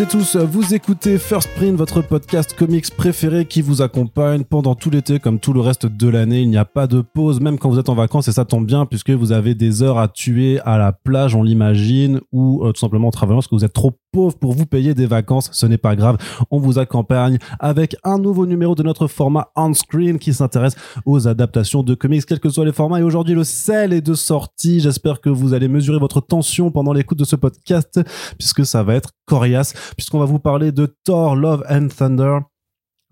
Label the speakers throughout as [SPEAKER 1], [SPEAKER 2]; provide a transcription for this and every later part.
[SPEAKER 1] Et tous, vous écoutez First Print, votre podcast comics préféré qui vous accompagne pendant tout l'été comme tout le reste de l'année. Il n'y a pas de pause, même quand vous êtes en vacances et ça tombe bien puisque vous avez des heures à tuer à la plage, on l'imagine, ou euh, tout simplement en travaillant parce que vous êtes trop pauvre pour vous payer des vacances. Ce n'est pas grave, on vous accompagne avec un nouveau numéro de notre format on-screen qui s'intéresse aux adaptations de comics, quels que soient les formats. Et aujourd'hui, le sel est de sortie. J'espère que vous allez mesurer votre tension pendant l'écoute de ce podcast puisque ça va être coriace, puisqu'on va vous parler de Thor, Love and Thunder.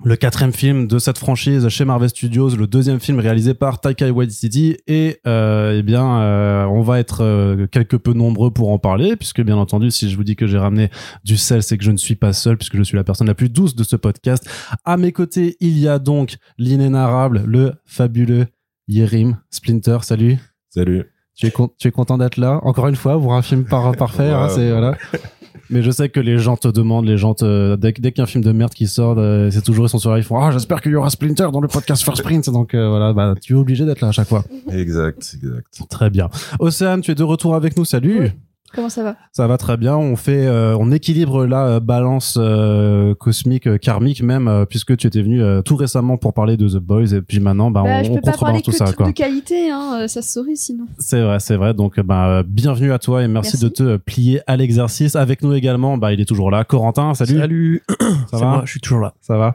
[SPEAKER 1] Le quatrième film de cette franchise chez Marvel Studios, le deuxième film réalisé par Taika Waititi, et euh, eh bien, euh, on va être euh, quelque peu nombreux pour en parler, puisque bien entendu, si je vous dis que j'ai ramené du sel, c'est que je ne suis pas seul, puisque je suis la personne la plus douce de ce podcast. À mes côtés, il y a donc l'inénarrable, le fabuleux Yerim Splinter. Salut.
[SPEAKER 2] Salut.
[SPEAKER 1] Tu es, con- tu es content d'être là? Encore une fois pour un film par parfait. hein, c'est voilà. Mais je sais que les gens te demandent, les gens te, dès, dès qu'il y a un film de merde qui sort, euh, c'est toujours ils sont sur là, ils font ah j'espère qu'il y aura Splinter dans le podcast First Print. Donc euh, voilà, bah tu es obligé d'être là à chaque fois.
[SPEAKER 2] Exact, exact.
[SPEAKER 1] Très bien. Océane, tu es de retour avec nous. Salut.
[SPEAKER 3] Oui. Comment ça va
[SPEAKER 1] Ça va très bien. On fait, euh, on équilibre la euh, balance euh, cosmique, euh, karmique même, euh, puisque tu étais venu euh, tout récemment pour parler de The Boys et puis maintenant, bah,
[SPEAKER 3] bah,
[SPEAKER 1] on,
[SPEAKER 3] Je
[SPEAKER 1] on
[SPEAKER 3] pas parler
[SPEAKER 1] contrebalance tout
[SPEAKER 3] que
[SPEAKER 1] ça, quoi.
[SPEAKER 3] de qualité, hein, euh, ça se saurait sinon.
[SPEAKER 1] C'est vrai, c'est vrai. Donc, bah, euh, bienvenue à toi et merci,
[SPEAKER 3] Merci.
[SPEAKER 1] de te plier à l'exercice. Avec nous également, bah, il est toujours là. Corentin, salut.
[SPEAKER 4] Salut.
[SPEAKER 1] Ça
[SPEAKER 4] C'est
[SPEAKER 1] va
[SPEAKER 4] moi, je suis toujours là.
[SPEAKER 1] Ça va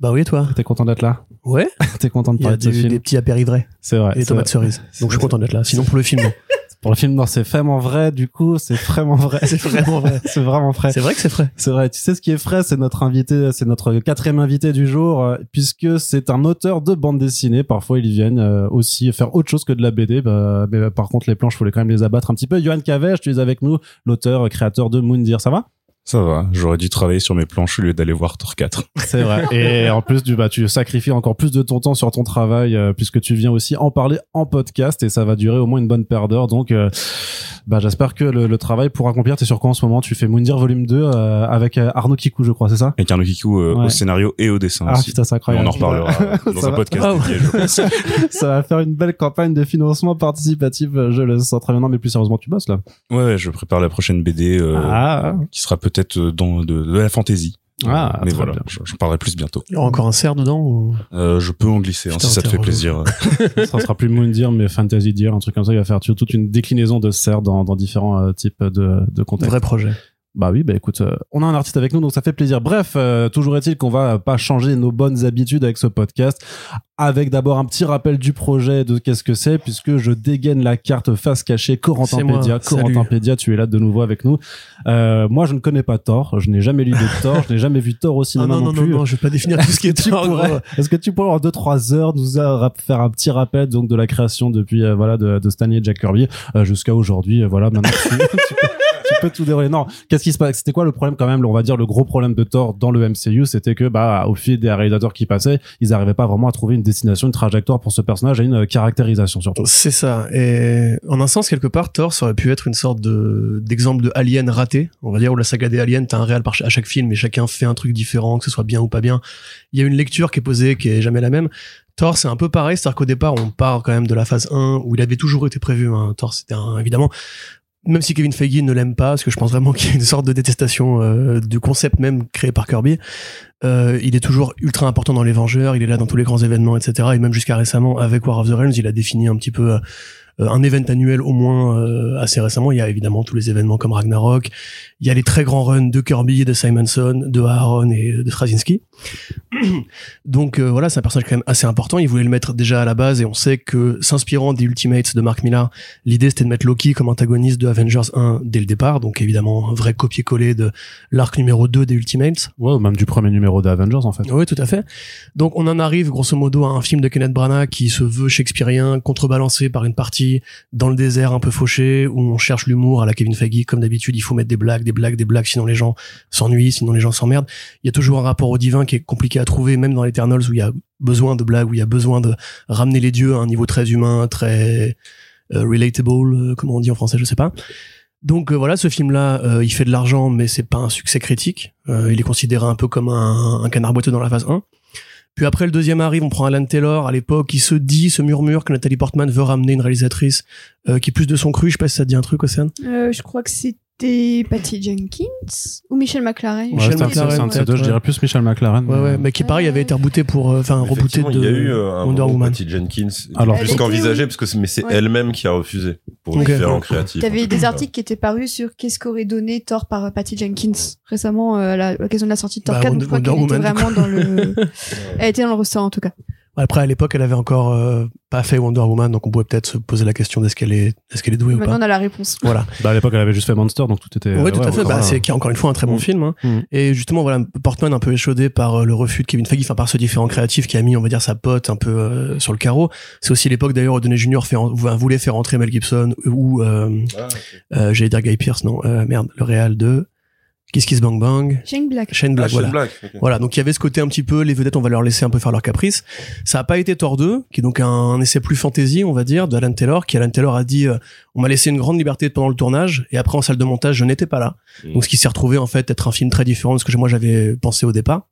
[SPEAKER 4] Bah oui, et toi
[SPEAKER 1] T'es content d'être là
[SPEAKER 4] Ouais.
[SPEAKER 1] T'es content de
[SPEAKER 4] Il y a
[SPEAKER 1] parler de ce
[SPEAKER 4] des,
[SPEAKER 1] film
[SPEAKER 4] des petits apéritifs
[SPEAKER 1] C'est vrai.
[SPEAKER 4] et des
[SPEAKER 1] c'est
[SPEAKER 4] tomates
[SPEAKER 1] vrai.
[SPEAKER 4] cerises. Donc je suis content d'être là. Sinon pour le film, non.
[SPEAKER 1] Pour le film, non, c'est vraiment vrai. Du coup, c'est vraiment vrai.
[SPEAKER 4] c'est vraiment vrai.
[SPEAKER 1] c'est vraiment vrai.
[SPEAKER 4] C'est vrai que c'est frais.
[SPEAKER 1] C'est vrai. Tu sais ce qui est frais, c'est notre invité, c'est notre quatrième invité du jour, euh, puisque c'est un auteur de bande dessinée. Parfois, ils viennent euh, aussi faire autre chose que de la BD. Bah, mais euh, par contre, les planches, faut les quand même les abattre un petit peu. Johan Cavèche, tu es avec nous, l'auteur, créateur de Moondir. Ça va?
[SPEAKER 2] Ça va, j'aurais dû travailler sur mes planches au lieu d'aller voir Thor 4.
[SPEAKER 1] C'est vrai. Et en plus, du, bah, tu sacrifies encore plus de ton temps sur ton travail, euh, puisque tu viens aussi en parler en podcast, et ça va durer au moins une bonne paire d'heures. Donc, euh, bah, j'espère que le, le travail pour accomplir, t'es sur quoi en ce moment? Tu fais Moondir volume 2 euh, avec Arnaud Kikou, je crois, c'est ça?
[SPEAKER 2] Et Carlo Kikou
[SPEAKER 1] Ouais.
[SPEAKER 2] au scénario et au dessin
[SPEAKER 1] Ah
[SPEAKER 2] aussi.
[SPEAKER 1] putain, c'est incroyable.
[SPEAKER 2] on en reparlera dans
[SPEAKER 1] Ça
[SPEAKER 2] un
[SPEAKER 1] va.
[SPEAKER 2] podcast
[SPEAKER 4] Ah ouais.
[SPEAKER 2] dédié, je pense.
[SPEAKER 1] ça va faire une belle campagne de financement participatif, je le sens très bien. Non, mais plus sérieusement, tu bosses là.
[SPEAKER 2] Ouais, je prépare la prochaine BD
[SPEAKER 1] ah,
[SPEAKER 2] qui sera peut-être euh, dans de, de la fantasy.
[SPEAKER 1] Ah,
[SPEAKER 2] mais
[SPEAKER 1] très
[SPEAKER 2] voilà, j'en parlerai plus bientôt.
[SPEAKER 4] Il y aura encore un cerf dedans ou...
[SPEAKER 2] Euh, je peux en glisser hein, si ça te fait plaisir.
[SPEAKER 1] ça sera plus Moondir, mais Fantasy Deer, un truc comme ça. Il va faire toute une déclinaison de serre dans, dans différents euh, types de, de contextes.
[SPEAKER 4] Vrai projet.
[SPEAKER 1] Bah oui, bah écoute, euh, on a un artiste avec nous, donc ça fait plaisir. Bref, euh, toujours est-il qu'on va pas changer nos bonnes habitudes avec ce podcast, avec d'abord un petit rappel du projet de qu'est-ce que c'est, puisque je dégaine la carte face cachée Corentin Pédia. Corentin Pédia, tu es là de nouveau avec nous. Euh, moi, je ne connais pas Thor, je n'ai jamais lu de Thor, je n'ai jamais vu Thor au
[SPEAKER 4] Ah
[SPEAKER 1] cinéma
[SPEAKER 4] non,
[SPEAKER 1] non,
[SPEAKER 4] non, non,
[SPEAKER 1] plus.
[SPEAKER 4] non, je vais pas définir tout ce qui est Thor,
[SPEAKER 1] pourrais-. Est-ce que tu pourrais en 2-3 heures nous a- faire un petit rappel donc de la création depuis euh, voilà de, de Stanley et Jack Kirby euh, jusqu'à aujourd'hui voilà maintenant tu, tu peux, tout dérouler non qu'est-ce qui se passe? C'était quoi le problème quand même? On va dire le gros problème de Thor dans le MCU c'était que bah au fil des réalisateurs qui passaient ils n'arrivaient pas vraiment à trouver une destination une trajectoire pour ce personnage et une euh, caractérisation surtout
[SPEAKER 4] C'est ça. Et en un sens, quelque part, Thor, ça aurait pu être une sorte de d'exemple de Alien raté. On va dire où la saga des Aliens, t'as un réel à chaque film et chacun fait un truc différent, que ce soit bien ou pas bien. Il y a une lecture qui est posée, qui est jamais la même. Thor, c'est un peu pareil, c'est-à-dire qu'au départ, on part quand même de la phase 1 où il avait toujours été prévu. Hein. Thor, c'était évidemment. Même si Kevin Feige ne l'aime pas, parce que je pense vraiment qu'il y a une sorte de détestation euh, du concept même créé par Kirby, euh, il est toujours ultra important dans les Vengeurs, il est là dans tous les grands événements, etc. Et même jusqu'à récemment, avec War of the Realms, il a défini un petit peu euh, un event annuel au moins euh, assez récemment. Il y a évidemment tous les événements comme Ragnarok, il y a les très grands runs de Kirby, de Simonson, de Aaron et de Straczynski. Donc euh, voilà, c'est un personnage quand même assez important. Il voulait le mettre déjà à la base et on sait que s'inspirant des Ultimates de Mark Millar, l'idée c'était de mettre Loki comme antagoniste de Avengers 1 dès le départ. Donc évidemment, un vrai copier-coller de l'arc numéro 2 des Ultimates.
[SPEAKER 1] ouais ou même du premier numéro d'Avengers en fait
[SPEAKER 4] Oui, tout à fait. Donc on en arrive grosso modo à un film de Kenneth Branagh qui se veut shakespearien, contrebalancé par une partie dans le désert un peu fauché, où on cherche l'humour à la Kevin Feige. Comme d'habitude, il faut mettre des blagues, des blagues, des blagues, sinon les gens s'ennuient, sinon les gens s'emmerdent. Il y a toujours un rapport au divin qui est compliqué à trouver, même dans l'Eternals où il y a besoin de blagues, où il y a besoin de ramener les dieux à un niveau très humain, très euh, relatable, euh, comment on dit en français, je sais pas. Donc euh, voilà, ce film-là, il fait de l'argent, mais c'est pas un succès critique. Il est considéré un peu comme un, un canard boiteux dans la phase 1. Puis après le deuxième arrive, on prend Alan Taylor à l'époque, il se dit, se murmure que Nathalie Portman veut ramener une réalisatrice euh, qui est plus de son cru. Je sais pas si ça te dit un truc, Océane.
[SPEAKER 3] Euh, je crois que C'était Patty Jenkins ou Michel McLaren
[SPEAKER 1] Ouais,
[SPEAKER 4] Michel McLaren,
[SPEAKER 1] c'est un de ces
[SPEAKER 4] peut-être,
[SPEAKER 1] deux, je dirais plus Michel McLaren.
[SPEAKER 4] Ouais, ouais, mais qui pareil avait été rebooté pour, euh, enfin, rebooté de
[SPEAKER 5] il y a eu euh, un
[SPEAKER 4] Wonder Woman.
[SPEAKER 5] Patty Jenkins,
[SPEAKER 1] Alors,
[SPEAKER 5] plus qu'envisagé, parce que c'est- mais c'est
[SPEAKER 3] Ouais.
[SPEAKER 5] elle-même qui a refusé pour différents créatifs.
[SPEAKER 3] T'avais
[SPEAKER 5] en
[SPEAKER 3] des articles qui étaient parus sur qu'est-ce qu'aurait donné Thor par Patty Jenkins récemment euh, à la- à l'occasion de la sortie de Thor
[SPEAKER 4] Bah,
[SPEAKER 3] 4.
[SPEAKER 4] Wonder-
[SPEAKER 3] donc je crois qu'elle était vraiment dans le. Elle était dans le restaurant en tout cas.
[SPEAKER 4] Après, à l'époque, elle avait encore euh, pas fait Wonder Woman, donc on pourrait peut-être se poser la question d'est-ce qu'elle est, est-ce qu'elle est douée ou
[SPEAKER 3] Maintenant
[SPEAKER 4] pas.
[SPEAKER 3] on a la réponse.
[SPEAKER 4] Voilà.
[SPEAKER 1] Bah, à l'époque, elle avait juste fait Monster, donc tout était.
[SPEAKER 4] Oui,
[SPEAKER 1] euh,
[SPEAKER 4] tout à fait. Bah, c'est qui est encore une fois un très bon
[SPEAKER 1] Mm.
[SPEAKER 4] film. hein.
[SPEAKER 1] Mm.
[SPEAKER 4] Et justement, voilà, Portman un peu échaudé par euh, le refus de Kevin Feige, enfin par ce différent créatif qui a mis, on va dire, sa pote un peu euh, sur le carreau. C'est aussi l'époque d'ailleurs où Downey Jr. Fait, en- voulait faire entrer Mel Gibson ou euh,
[SPEAKER 5] Ah,
[SPEAKER 4] euh, j'allais dire Guy Pierce, non, euh, merde, le réal de Kiss Kiss Bang Bang,
[SPEAKER 3] Shane Black.
[SPEAKER 4] Shane Black,
[SPEAKER 5] Ah, Shane
[SPEAKER 4] voilà.
[SPEAKER 5] Black, ok.
[SPEAKER 4] Voilà, donc il y avait ce côté un petit peu, les vedettes, on va leur laisser un peu faire leur caprice. Ça a pas été Thor 2, qui est donc un, un essai plus fantasy, on va dire, de Alan Taylor, qui Alan Taylor a dit, euh, on m'a laissé une grande liberté pendant le tournage, et après en salle de montage, je n'étais pas là.
[SPEAKER 5] Mm.
[SPEAKER 4] Donc ce qui s'est retrouvé en fait être un film très différent de ce que moi j'avais pensé au départ.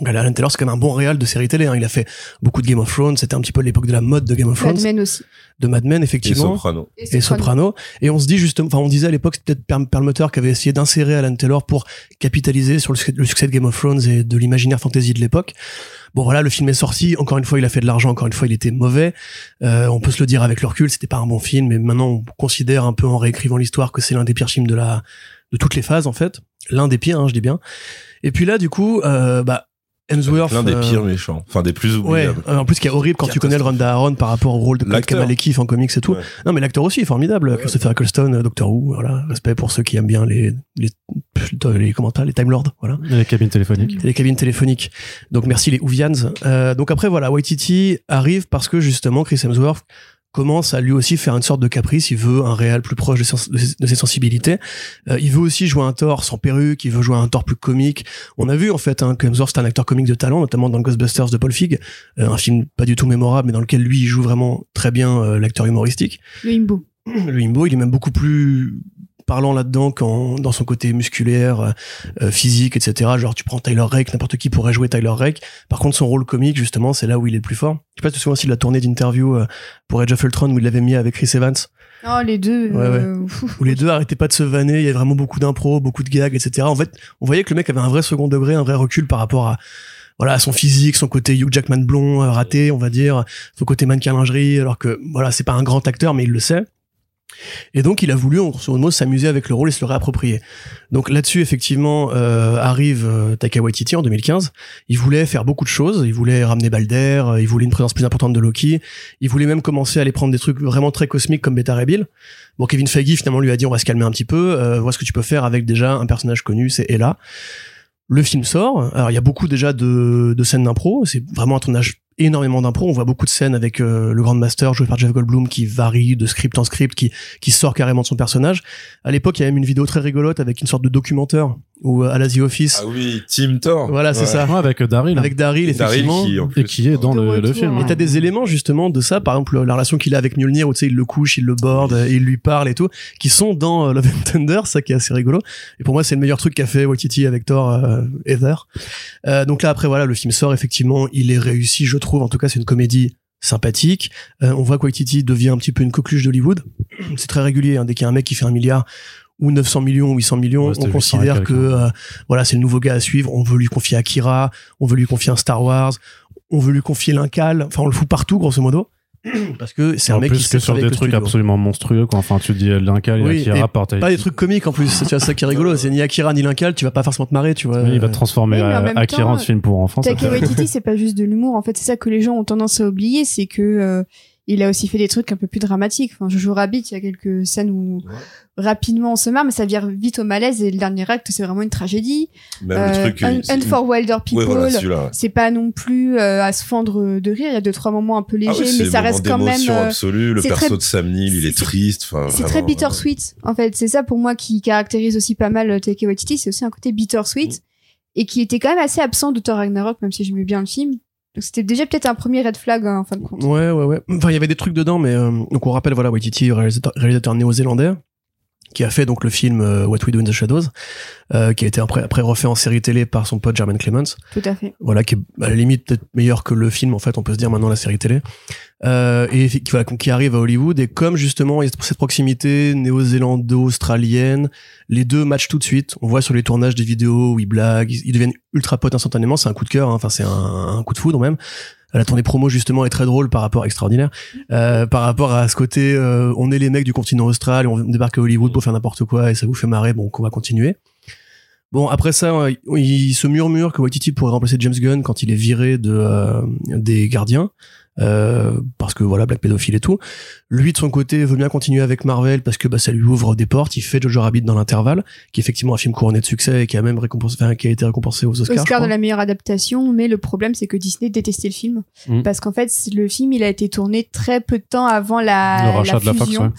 [SPEAKER 4] Donc, Alan Taylor, c'est quand même un bon réal de série télé. hein. Il a fait beaucoup de Game of Thrones. C'était un petit peu l'époque de la mode de Game of Thrones,
[SPEAKER 3] Mad Men aussi.
[SPEAKER 4] de Mad Men
[SPEAKER 5] Et
[SPEAKER 4] effectivement
[SPEAKER 5] Soprano.
[SPEAKER 4] et Soprano. Et on se dit justement, enfin, on disait à l'époque, c'était peut-être Per- Perlmutter qui avait essayé d'insérer Alan Taylor pour capitaliser sur le, succès- le succès de Game of Thrones et de l'imaginaire fantasy de l'époque. Bon voilà, le film est sorti. Encore une fois, il a fait de l'argent. Encore une fois, il était mauvais. Euh, on peut se le dire avec le recul, c'était pas un bon film. Mais maintenant, on considère un peu en réécrivant l'histoire que c'est l'un des pires films de la de toutes les phases en fait. L'un des pires, hein, je dis bien. Et puis là, du coup, euh, bah Hemsworth.
[SPEAKER 5] L'un des
[SPEAKER 4] euh,
[SPEAKER 5] pires méchants. Enfin, des plus
[SPEAKER 4] Ouais,
[SPEAKER 5] oubliables.
[SPEAKER 4] euh, en plus qui est horrible quand tu connais le Ronda Aaron par rapport au rôle de
[SPEAKER 5] L'acteur.
[SPEAKER 4] Kamala Keefe en comics et tout.
[SPEAKER 5] Ouais.
[SPEAKER 4] Non mais l'acteur aussi est formidable,
[SPEAKER 5] Ouais.
[SPEAKER 4] Christopher Eccleston, euh, Doctor Who, voilà, respect pour ceux qui aiment bien les les les comment t'as, les Time Lords, voilà,
[SPEAKER 1] Et les cabines téléphoniques.
[SPEAKER 4] et les cabines téléphoniques. Donc merci les Whovians. Euh, donc après voilà, Waititi arrive parce que justement Chris Hemsworth commence à lui aussi faire une sorte de caprice. Il veut un réel plus proche de, sens- de ses- de ses sensibilités. Euh, il veut aussi jouer un Thor sans perruque. Il veut jouer un Thor plus comique. On a vu en fait hein, que Hemsworth c'est un acteur comique de talent, notamment dans Ghostbusters de Paul Feig, euh, un film pas du tout mémorable, mais dans lequel lui il joue vraiment très bien euh, l'acteur humoristique.
[SPEAKER 3] Le Himbo.
[SPEAKER 4] Le Himbo, il est même beaucoup plus parlant là-dedans qu'en dans son côté musculaire, euh, euh, physique, etc. Genre tu prends Tyler Rake, n'importe qui pourrait jouer Tyler Rake. Par contre, son rôle comique, justement, c'est là où il est le plus fort. Je sais pas si tu te souviens aussi de la tournée d'interview euh, pour Age of Ultron où il l'avait mis avec Chris Evans,
[SPEAKER 3] Non, les deux.
[SPEAKER 4] Ouais,
[SPEAKER 3] euh, fou.
[SPEAKER 4] où les deux arrêtaient pas de se vanner. Il y avait vraiment beaucoup d'impro, beaucoup de gags, etc. En fait, on voyait que le mec avait un vrai second degré, un vrai recul par rapport à voilà à son physique, son côté Hugh Jackman blond raté, on va dire, son côté mannequin lingerie, alors que voilà c'est pas un grand acteur mais il le sait. Et donc il a voulu en grosso modo s'amuser avec le rôle et se le réapproprier. Donc là-dessus effectivement euh, arrive euh, Taika en 2015. Il voulait faire beaucoup de choses. Il voulait ramener Balder, euh, il voulait une présence plus importante de Loki. Il voulait même commencer à aller prendre des trucs vraiment très cosmiques comme Beta Ray. Bon Kevin Feige finalement lui a dit on va se calmer un petit peu. Euh, vois ce que tu peux faire avec déjà un personnage connu, c'est Ella. Le film sort. Alors il y a beaucoup déjà de, de scènes d'impro. C'est vraiment un tournage énormément d'impro. On voit beaucoup de scènes avec euh, le Grand Master joué par Jeff Goldblum qui varie de script en script, qui qui sort carrément de son personnage. À l'époque, il y a même une vidéo très rigolote avec une sorte de documentaire où euh, à la The Office.
[SPEAKER 5] Ah oui, Team Thor.
[SPEAKER 4] Voilà, c'est
[SPEAKER 5] Ouais.
[SPEAKER 4] ça.
[SPEAKER 1] Ouais, avec Daryl.
[SPEAKER 4] Avec Daryl,
[SPEAKER 5] Daryl
[SPEAKER 4] effectivement.
[SPEAKER 5] qui, en
[SPEAKER 1] Et
[SPEAKER 5] plus,
[SPEAKER 1] qui est dans le, film.
[SPEAKER 3] hein.
[SPEAKER 4] Et t'as des éléments justement de ça, par exemple la relation qu'il a avec Mjolnir, où tu sais il le couche, il le borde, et il lui parle et tout, qui sont dans euh, Love and Thunder, ça qui est assez rigolo. Et pour moi c'est le meilleur truc qu'a fait Waititi avec Thor euh, Heather. Euh, donc là après voilà le film sort effectivement, il est réussi je trouve, en tout cas c'est une comédie sympathique. Euh, on voit que Waititi devient un petit peu une coqueluche d'Hollywood. C'est très régulier, hein, dès qu'il y a un mec qui fait un milliard ou 900 millions ou 800 millions,
[SPEAKER 1] Ouais,
[SPEAKER 4] on
[SPEAKER 1] 800 et
[SPEAKER 4] considère que euh, voilà c'est le nouveau gars à suivre. On veut lui confier Akira, on veut lui confier un Star Wars, on veut lui confier l'Incal. Enfin on le fout partout grosso modo parce que c'est un mec
[SPEAKER 1] plus
[SPEAKER 4] qui
[SPEAKER 1] que sur des trucs
[SPEAKER 4] studio.
[SPEAKER 1] absolument monstrueux quoi. Enfin tu dis l'Incal
[SPEAKER 4] Oui,
[SPEAKER 1] qui
[SPEAKER 4] et Pas des trucs comiques en plus. C'est ça qui est rigolo. C'est ni Akira ni l'Incal. Tu vas pas forcément te marrer, tu vois.
[SPEAKER 1] il va transformer
[SPEAKER 3] Oui, en
[SPEAKER 1] euh,
[SPEAKER 3] même
[SPEAKER 1] Akira
[SPEAKER 3] temps,
[SPEAKER 1] en film pour enfants.
[SPEAKER 3] Taika Waititi, c'est pas juste de l'humour. En fait, c'est ça que les gens ont tendance à oublier, c'est que euh, il a aussi fait des trucs un peu plus dramatiques. Enfin, Jojo Rabbit, il y a quelques scènes où rapidement on se marre, mais ça vire vite au malaise. Et le dernier acte, c'est vraiment une tragédie. Euh,
[SPEAKER 5] truc.
[SPEAKER 3] Un,
[SPEAKER 5] c'est-
[SPEAKER 3] Un for Wilder
[SPEAKER 5] Ouais,
[SPEAKER 3] People.
[SPEAKER 5] voilà, celui-là.
[SPEAKER 3] c'est pas non plus euh, à se fendre de rire. Il y a deux trois moments un peu légers,
[SPEAKER 5] Ah c'est
[SPEAKER 3] mais ça reste quand même.
[SPEAKER 5] d'émotion
[SPEAKER 3] euh,
[SPEAKER 5] absolue. Le
[SPEAKER 3] c'est
[SPEAKER 5] perso
[SPEAKER 3] très-
[SPEAKER 5] de Sam Neill, il est
[SPEAKER 3] c'est-
[SPEAKER 5] triste.
[SPEAKER 3] C'est très bittersweet. En fait, c'est ça pour moi qui caractérise aussi pas mal Taika Waititi. C'est aussi un côté bittersweet et qui était quand même assez absent de Thor Ragnarok, même si j'aimais bien le film. Donc c'était déjà peut-être un premier red flag hein, en fin de compte.
[SPEAKER 4] Ouais, ouais, ouais. Enfin, il y avait des trucs dedans, mais euh, donc on rappelle, voilà, Waititi, réalisateur, réalisateur néo-zélandais. Qui a fait donc le film euh, What We Do in the Shadows, euh, qui a été après, après refait en série télé par son pote Jermaine Clements
[SPEAKER 3] Tout à fait.
[SPEAKER 4] voilà qui est à la limite peut-être meilleur que le film en fait on peut se dire maintenant la série télé. Euh, et qui, voilà, qui arrive à Hollywood. Et comme justement il y a cette proximité néo-zélando-australienne les deux matchent tout de suite. On voit sur les tournages des vidéos où ils blaguent ils, ils deviennent ultra potes instantanément. C'est un coup de cœur hein. enfin c'est un, un coup de foudre même la tournée promo justement est très drôle par rapport extraordinaire euh, par rapport à ce côté euh, on est les mecs du continent austral on débarque à Hollywood pour faire n'importe quoi et ça vous fait marrer bon on va continuer. Bon, après ça, il se murmure que Waititi pourrait remplacer James Gunn quand il est viré de euh, des Gardiens, euh, parce que voilà, Black pédophile et tout. Lui, de son côté, veut bien continuer avec Marvel parce que bah, ça lui ouvre des portes. Il fait Jojo Rabbit dans l'intervalle, qui est effectivement un film couronné de succès et qui a même récompensé, enfin, qui a été récompensé aux Oscars.
[SPEAKER 3] Oscar de la meilleure adaptation, mais le problème c'est que Disney détestait le film
[SPEAKER 1] Mm.
[SPEAKER 3] parce qu'en fait le film il a été tourné très peu de temps avant la,
[SPEAKER 1] le rachat
[SPEAKER 3] la
[SPEAKER 1] de la Fox,
[SPEAKER 3] fusion
[SPEAKER 1] ouais.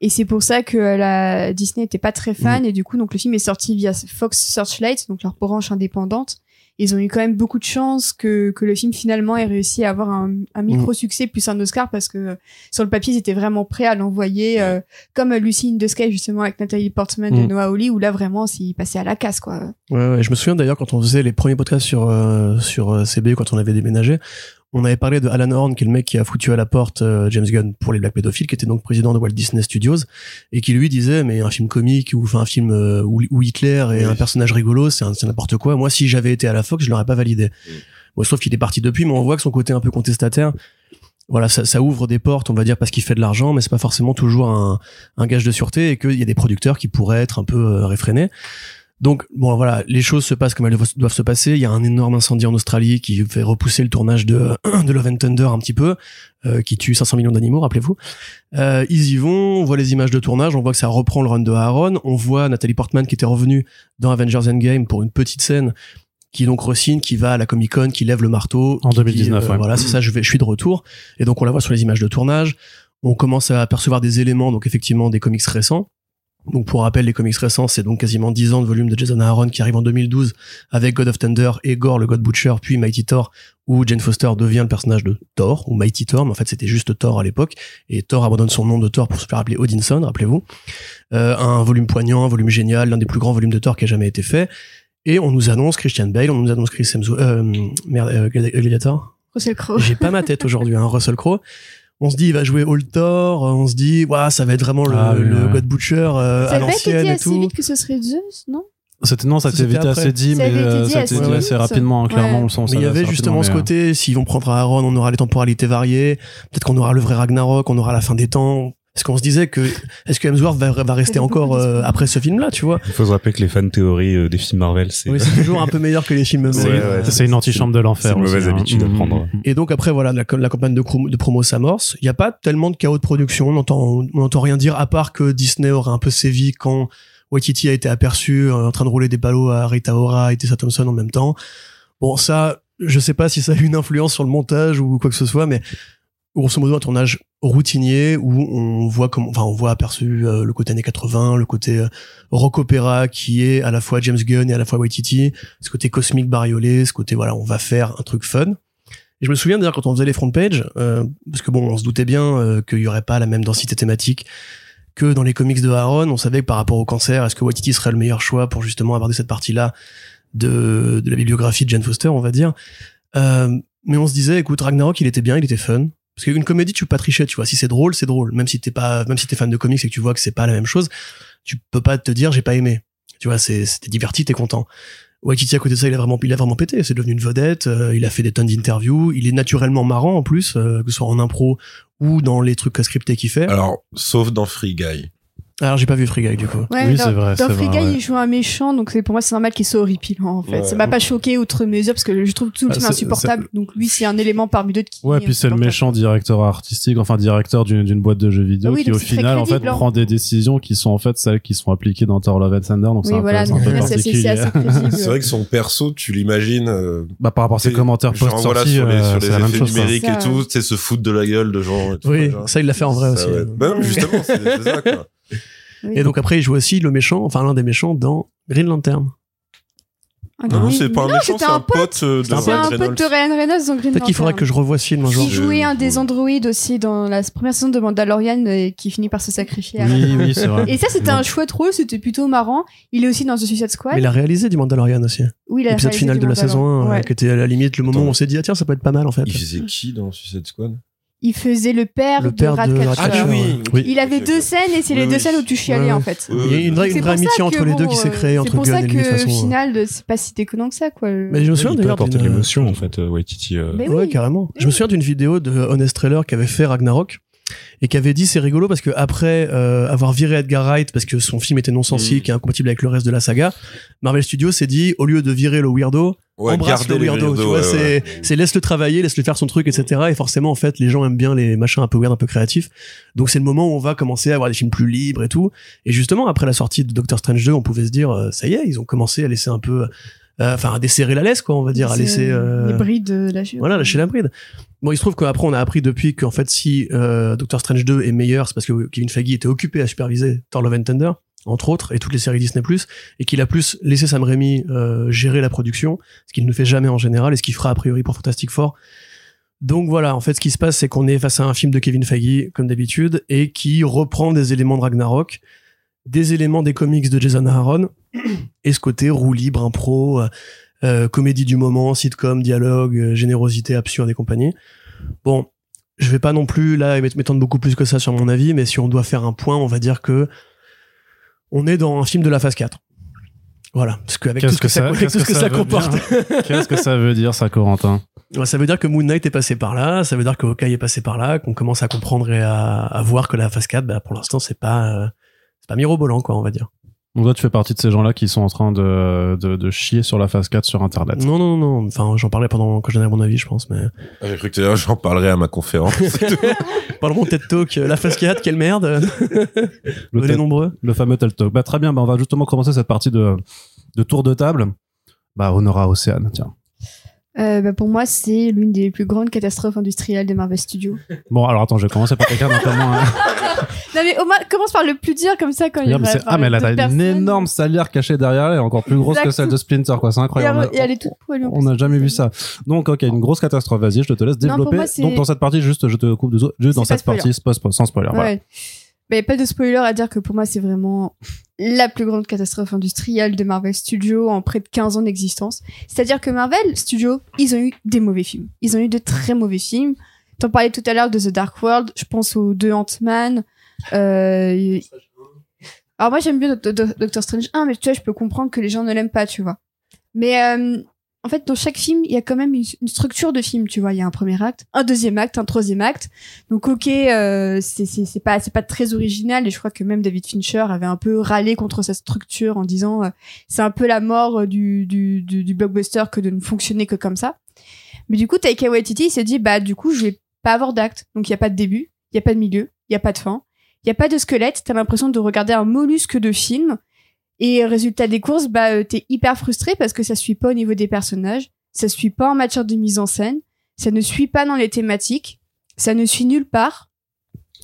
[SPEAKER 3] et c'est pour ça que euh, la Disney était pas très fan et du coup donc le film est sorti via Fox Searchlight donc leur branche indépendante. Ils ont eu quand même beaucoup de chance que, que le film finalement ait réussi à avoir un, un micro succès plus un Oscar parce que euh, sur le papier ils étaient vraiment prêts à l'envoyer euh, comme Lucy in the Sky justement avec Nathalie Portman de
[SPEAKER 1] Mm.
[SPEAKER 3] Noah Hawley où là vraiment s'il passait à la casse quoi.
[SPEAKER 4] Ouais, ouais, je me souviens d'ailleurs quand on faisait les premiers podcasts sur euh, sur euh, CB quand on avait déménagé, on avait parlé de Alan Horn qui est le mec qui a foutu à la porte euh, James Gunn pour les Black pédophiles, qui était donc président de Walt Disney Studios et qui lui disait mais un film comique ou enfin un film euh, où, Hitler est
[SPEAKER 5] Oui.
[SPEAKER 4] un personnage rigolo, c'est n'importe quoi. Moi si j'avais été à la Fox, je l'aurais pas validé. Bon, sauf qu'il est parti depuis, mais on voit que son côté un peu contestataire. Voilà, ça, ça ouvre des portes, on va dire, parce qu'il fait de l'argent, mais c'est pas forcément toujours un, un gage de sûreté et qu'il y a des producteurs qui pourraient être un peu euh, réfrénés. Donc bon voilà, les choses se passent comme elles doivent- se passer. Il y a un énorme incendie en Australie qui fait repousser le tournage de, de Love and Thunder un petit peu, euh, qui tue 500 millions d'animaux, rappelez-vous. Euh, ils y vont, on voit les images de tournage, on voit que ça reprend le run de Aaron, on voit Nathalie Portman qui était revenue dans Avengers Endgame pour une petite scène qui donc resigne, qui va à la Comic Con, qui lève le marteau.
[SPEAKER 1] En
[SPEAKER 4] qui dit,
[SPEAKER 1] 2019, ouais.
[SPEAKER 4] Voilà, c'est ça, je, vais, je suis de retour. Et donc on la voit sur les images de tournage. On commence à apercevoir des éléments, donc effectivement des comics récents. Donc pour rappel, les comics récents, c'est donc quasiment 10 ans de volume de Jason Aaron qui arrive en 2012 avec God of Thunder et Gore le God Butcher, puis Mighty Thor, où Jane Foster devient le personnage de Thor, ou Mighty Thor, mais en fait c'était juste Thor à l'époque, et Thor abandonne son nom de Thor pour se faire appeler Odinson, rappelez-vous. Euh, un volume poignant, un volume génial, l'un des plus grands volumes de Thor qui a jamais été fait. Et on nous annonce Christian Bale, on nous annonce Chris Hemsworth, euh, merde, euh, Gladiator?
[SPEAKER 3] Russell Crowe.
[SPEAKER 4] j'ai pas ma tête aujourd'hui, hein, Russell Crowe. On se dit, il va jouer Old Thor, euh, on se dit, waouh, ça va être vraiment le,
[SPEAKER 1] Ah oui,
[SPEAKER 4] le
[SPEAKER 1] ouais.
[SPEAKER 4] God Butcher euh, à l'ancienne
[SPEAKER 3] dit
[SPEAKER 4] et
[SPEAKER 3] assez
[SPEAKER 4] tout.
[SPEAKER 3] vite que ce serait Zeus, non?
[SPEAKER 1] C'était non, ça
[SPEAKER 4] c'était
[SPEAKER 1] vite
[SPEAKER 4] après.
[SPEAKER 1] assez dit, mais euh,
[SPEAKER 3] dit
[SPEAKER 1] ça
[SPEAKER 3] assez
[SPEAKER 1] été dit
[SPEAKER 4] vite,
[SPEAKER 1] assez
[SPEAKER 3] ça.
[SPEAKER 1] rapidement. Clairement,
[SPEAKER 3] Ouais.
[SPEAKER 1] on le sent. ça
[SPEAKER 4] Mais il y
[SPEAKER 1] va
[SPEAKER 4] avait
[SPEAKER 1] assez
[SPEAKER 4] justement ce
[SPEAKER 1] rapidement,
[SPEAKER 4] côté, s'ils vont prendre Aaron, on aura les temporalités variées, peut-être qu'on aura le vrai Ragnarok, on aura la fin des temps. Parce qu'on se disait que, est-ce que Hemsworth va, va rester encore euh, après ce film-là, tu vois?
[SPEAKER 2] Il faut se rappeler que les fan théories euh, des films Marvel, c'est
[SPEAKER 4] Oui, c'est toujours un peu meilleur que les films eux-mêmes.
[SPEAKER 2] Ouais, ouais.
[SPEAKER 1] mais C'est une antichambre de l'enfer.
[SPEAKER 2] c'est une
[SPEAKER 1] aussi,
[SPEAKER 2] mauvaise
[SPEAKER 1] hein.
[SPEAKER 2] habitude à
[SPEAKER 1] Mhm.
[SPEAKER 2] prendre.
[SPEAKER 4] Et donc après voilà la, la campagne de, promo s'amorce. Il n'y a pas tellement de chaos de production. On entend on n'entend rien dire à part que Disney aurait un peu sévi quand Waititi a été aperçu euh, en train de rouler des ballots à Rita Ora et Tessa Thompson en même temps. Bon ça, je sais pas si ça a eu une influence sur le montage ou quoi que ce soit, mais grosso modo un tournage routinier où on voit comme enfin on voit aperçu euh, le côté années 80 le côté euh, rock opéra qui est à la fois James Gunn et à la fois Waititi. Ce côté cosmique bariolé ce côté voilà on va faire un truc fun. Et je me souviens d'ailleurs quand on faisait les front pages euh, parce que bon on se doutait bien euh, qu'il y aurait pas la même densité thématique que dans les comics de Aaron. On savait que par rapport au cancer est-ce que Waititi serait le meilleur choix pour justement aborder cette partie là de, de la bibliographie de Jane Foster on va dire. Euh, mais on se disait écoute Ragnarok il était bien il était fun parce qu'une comédie, tu peux pas tricher, tu vois. Si c'est drôle, c'est drôle. Même si t'es pas, même si t'es fan de comics et que tu vois que c'est pas la même chose, tu peux pas te dire j'ai pas aimé. Tu vois, c'était diverti, t'es content. Waititi à côté de ça, il a vraiment, il a vraiment pété. C'est devenu une vedette. euh, il a fait des tonnes d'interviews. Il est naturellement marrant en plus, euh, que ce soit en impro ou dans les trucs scriptés qu'il fait. Alors,
[SPEAKER 5] sauf dans Free Guy.
[SPEAKER 4] J'ai pas vu Free Guy du coup.
[SPEAKER 3] Ouais,
[SPEAKER 1] Oui, c'est vrai,
[SPEAKER 3] Dans Free
[SPEAKER 1] vrai,
[SPEAKER 3] Guy,
[SPEAKER 1] ouais.
[SPEAKER 3] il joue un méchant, donc c'est pour moi c'est normal qu'il soit horripilant en fait.
[SPEAKER 5] Ouais.
[SPEAKER 3] Ça m'a pas choqué outre mesure parce que je trouve tout le
[SPEAKER 1] Ah,
[SPEAKER 3] film
[SPEAKER 1] c'est-
[SPEAKER 3] insupportable. Donc lui, c'est un élément parmi d'autres qui.
[SPEAKER 1] Ouais, puis c'est le méchant directeur artistique, enfin directeur d'une boîte de jeux vidéo
[SPEAKER 3] Ah oui,
[SPEAKER 1] qui au final en fait
[SPEAKER 3] hein.
[SPEAKER 1] prend des décisions qui sont en fait celles qui sont appliquées dans Thor Love and Thunder, donc c'est
[SPEAKER 3] Oui,
[SPEAKER 1] un
[SPEAKER 3] voilà,
[SPEAKER 1] peu, c'est
[SPEAKER 5] vrai que son perso, tu l'imagines. euh,
[SPEAKER 1] Bah par rapport à ses commentaires post sortie,
[SPEAKER 5] sur les,
[SPEAKER 1] même
[SPEAKER 5] effets numériques et tout, tu sais, se foutre de la gueule de gens.
[SPEAKER 4] Oui, ça il l'a fait en vrai aussi.
[SPEAKER 5] Bah, justement, c'est c'est ça, quoi.
[SPEAKER 3] Oui.
[SPEAKER 4] Et donc après, il joue aussi le méchant, enfin l'un des méchants dans Green Lantern.
[SPEAKER 3] Ah,
[SPEAKER 5] Non,
[SPEAKER 3] oui.
[SPEAKER 5] c'est pas un
[SPEAKER 3] Non,
[SPEAKER 5] méchant,
[SPEAKER 3] c'était
[SPEAKER 5] c'est un pote euh, de
[SPEAKER 4] C'était un
[SPEAKER 3] C'est
[SPEAKER 5] Ryan
[SPEAKER 3] un pote
[SPEAKER 5] Reynolds.
[SPEAKER 3] de Ryan Reynolds dans Green
[SPEAKER 4] Peut-être qu'il faudrait
[SPEAKER 3] Lantern.
[SPEAKER 4] que je revoie ce film un jour.
[SPEAKER 3] Qui jouait un des androïdes aussi dans la première saison de Mandalorian et qui finit par se sacrifier à
[SPEAKER 1] Oui, oui, c'est vrai.
[SPEAKER 3] Et ça, c'était un chouette rôle, c'était plutôt marrant. Il est aussi dans The Suicide Squad.
[SPEAKER 4] Mais il a réalisé du Mandalorian aussi.
[SPEAKER 3] Oui, il a
[SPEAKER 4] L'épisode final de la saison 1,
[SPEAKER 3] Mandalorian.
[SPEAKER 4] euh,
[SPEAKER 3] Ouais.
[SPEAKER 4] qui était à la limite le moment où on s'est dit, ah tiens, ça peut être pas mal en fait.
[SPEAKER 5] Il faisait qui dans Suicide Squad?
[SPEAKER 3] Il faisait le père,
[SPEAKER 4] Le père
[SPEAKER 3] de Ratcatcher.
[SPEAKER 5] Ah oui,
[SPEAKER 4] Oui.
[SPEAKER 3] Il avait deux scènes et c'est
[SPEAKER 5] Oui,
[SPEAKER 3] les deux
[SPEAKER 5] oui.
[SPEAKER 3] scènes où tu chialais
[SPEAKER 4] Ouais.
[SPEAKER 3] en fait.
[SPEAKER 5] Oui,
[SPEAKER 4] Il y a une vraie,
[SPEAKER 3] C'est
[SPEAKER 4] une vraie
[SPEAKER 3] pour ça
[SPEAKER 4] amitié
[SPEAKER 3] que,
[SPEAKER 4] entre les deux
[SPEAKER 3] bon,
[SPEAKER 4] qui s'est
[SPEAKER 3] euh,
[SPEAKER 4] créée entre
[SPEAKER 3] C'est pour
[SPEAKER 4] Gunn
[SPEAKER 3] ça
[SPEAKER 4] et lui de toute
[SPEAKER 3] que
[SPEAKER 4] façon.
[SPEAKER 3] au
[SPEAKER 4] euh.
[SPEAKER 3] final, c'est pas si déconnant que ça quoi.
[SPEAKER 4] Mais je me souviens
[SPEAKER 2] Il peut
[SPEAKER 4] d'ailleurs
[SPEAKER 2] apporter de
[SPEAKER 4] d'une-
[SPEAKER 2] l'émotion, en fait, Waititi. euh.
[SPEAKER 3] Mais
[SPEAKER 4] Ouais,
[SPEAKER 3] oui.
[SPEAKER 4] carrément. Je me souviens d'une vidéo de Honest Trailer qui avait fait Ragnarok et qui avait dit c'est rigolo parce que après euh, avoir viré Edgar Wright parce que son film était non sensible
[SPEAKER 5] Mm.
[SPEAKER 4] et incompatible avec le reste de la saga, Marvel Studios s'est dit au lieu de virer le weirdo,
[SPEAKER 5] Ouais,
[SPEAKER 4] embrasse le weirdo, tu vois,
[SPEAKER 5] ouais,
[SPEAKER 4] c'est
[SPEAKER 5] ouais.
[SPEAKER 4] c'est laisse-le travailler, laisse-le faire son truc, etc. Et forcément, en fait, les gens aiment bien les machins un peu weird, un peu créatifs. Donc c'est le moment où on va commencer à avoir des films plus libres et tout. Et justement, après la sortie de Doctor Strange 2, on pouvait se dire, euh, ça y est, ils ont commencé à laisser un peu, euh, enfin, à desserrer la laisse, quoi, on va dire, à laisser. euh,
[SPEAKER 3] les brides de la chute.
[SPEAKER 4] voilà, lâcher la bride. Bon, il se trouve qu'après, on a appris depuis qu'en fait, si euh, Doctor Strange 2 est meilleur, c'est parce que Kevin Feige était occupé à superviser Thor Love and Thunder, entre autres, et toutes les séries Disney+, et qu'il a plus laissé Sam Raimi euh, gérer la production, ce qu'il ne fait jamais en général, et ce qu'il fera a priori pour Fantastic Four. Donc voilà, en fait, ce qui se passe, c'est qu'on est face à un film de Kevin Feige, comme d'habitude, et qui reprend des éléments de Ragnarok, des éléments des comics de Jason Aaron, et ce côté roue libre, impro, euh, euh, comédie du moment, sitcom, dialogue, euh, générosité absurde et compagnie. Bon, je vais pas non plus là m'ét- m'étendre beaucoup plus que ça sur mon avis, mais si on doit faire un point, on va dire que on est dans un film de la phase 4. Voilà, parce que avec tout ce que,
[SPEAKER 1] que
[SPEAKER 4] ça, tout ce
[SPEAKER 1] que
[SPEAKER 4] que
[SPEAKER 1] ça
[SPEAKER 4] comporte.
[SPEAKER 1] Qu'est-ce que ça veut dire, ça, Corentin?
[SPEAKER 4] Ça veut dire que Moon Knight est passé par là, ça veut dire que Hawkeye est passé par là, qu'on commence à comprendre et à, à voir que la phase 4, bah, pour l'instant, c'est pas, euh, c'est pas mirobolant, quoi, on va dire.
[SPEAKER 1] Donc toi, tu fais partie de ces gens-là qui sont en train de, de, de chier sur la phase 4 sur Internet.
[SPEAKER 4] Non, non, non, enfin, j'en parlais pendant, quand je donnais mon avis, je pense, mais.
[SPEAKER 5] Ah, J'ai cru que j'en parlerai à ma conférence.
[SPEAKER 4] Mon TED Talk, euh, la phase 4, quelle merde!
[SPEAKER 1] Le, tel-
[SPEAKER 4] nombreux.
[SPEAKER 1] le fameux Tel Talk. Bah, très bien, bah, on va justement commencer cette partie de, de tour de table. Bah, Honora Océane, tiens.
[SPEAKER 3] Euh, bah, pour moi, c'est l'une des plus grandes catastrophes industrielles des Marvel Studios.
[SPEAKER 1] Bon, alors attends, je vais commencer par quelqu'un d'un peu moins... hein.
[SPEAKER 3] non mais au moins, commence par le plus dur comme ça quand il
[SPEAKER 1] ah, mais elle a
[SPEAKER 3] d'autres
[SPEAKER 1] une
[SPEAKER 3] personnes.
[SPEAKER 1] énorme salière cachée derrière elle, encore plus grosse que celle de Splinter, quoi. C'est incroyable.
[SPEAKER 3] et elle est toute poilue.
[SPEAKER 1] On n'a jamais vu ça. Donc, ok, une grosse catastrophe. Vas-y, je te laisse
[SPEAKER 3] Non,
[SPEAKER 1] développer.
[SPEAKER 3] moi,
[SPEAKER 1] Donc, dans cette partie, juste, je te coupe de zo- juste dans cette partie, sans spo- sans spoiler. voilà.
[SPEAKER 3] Mais pas de spoiler à dire que pour moi, c'est vraiment la plus grande catastrophe industrielle de Marvel Studios en près de 15 ans d'existence. C'est-à-dire que Marvel Studios, ils ont eu des mauvais films. Ils ont eu de très mauvais films. T'en parlais tout à l'heure de The Dark World. Je pense aux deux Ant-Man. Euh... Alors moi, j'aime bien Do- Do- Doctor Strange 1, mais tu vois, je peux comprendre que les gens ne l'aiment pas, tu vois. Mais euh, en fait, dans chaque film, il y a quand même une, structure de film, tu vois. Il y a un premier acte, un deuxième acte, un troisième acte. Donc ok, euh, c'est c'est pas c'est pas très original et je crois que même David Fincher avait un peu râlé contre cette structure en disant euh, c'est un peu la mort euh, du, du du blockbuster que de ne fonctionner que comme ça. Mais du coup, Taika Waititi s'est dit bah du coup je vais pas avoir d'acte, donc il y a pas de début, il y a pas de milieu, il y a pas de fin, il y a pas de squelette. T'as l'impression de regarder un mollusque de film et résultat des courses bah euh, t'es hyper frustré parce que ça suit pas au niveau des personnages, ça suit pas en matière de mise en scène, ça ne suit pas dans les thématiques, ça ne suit nulle part.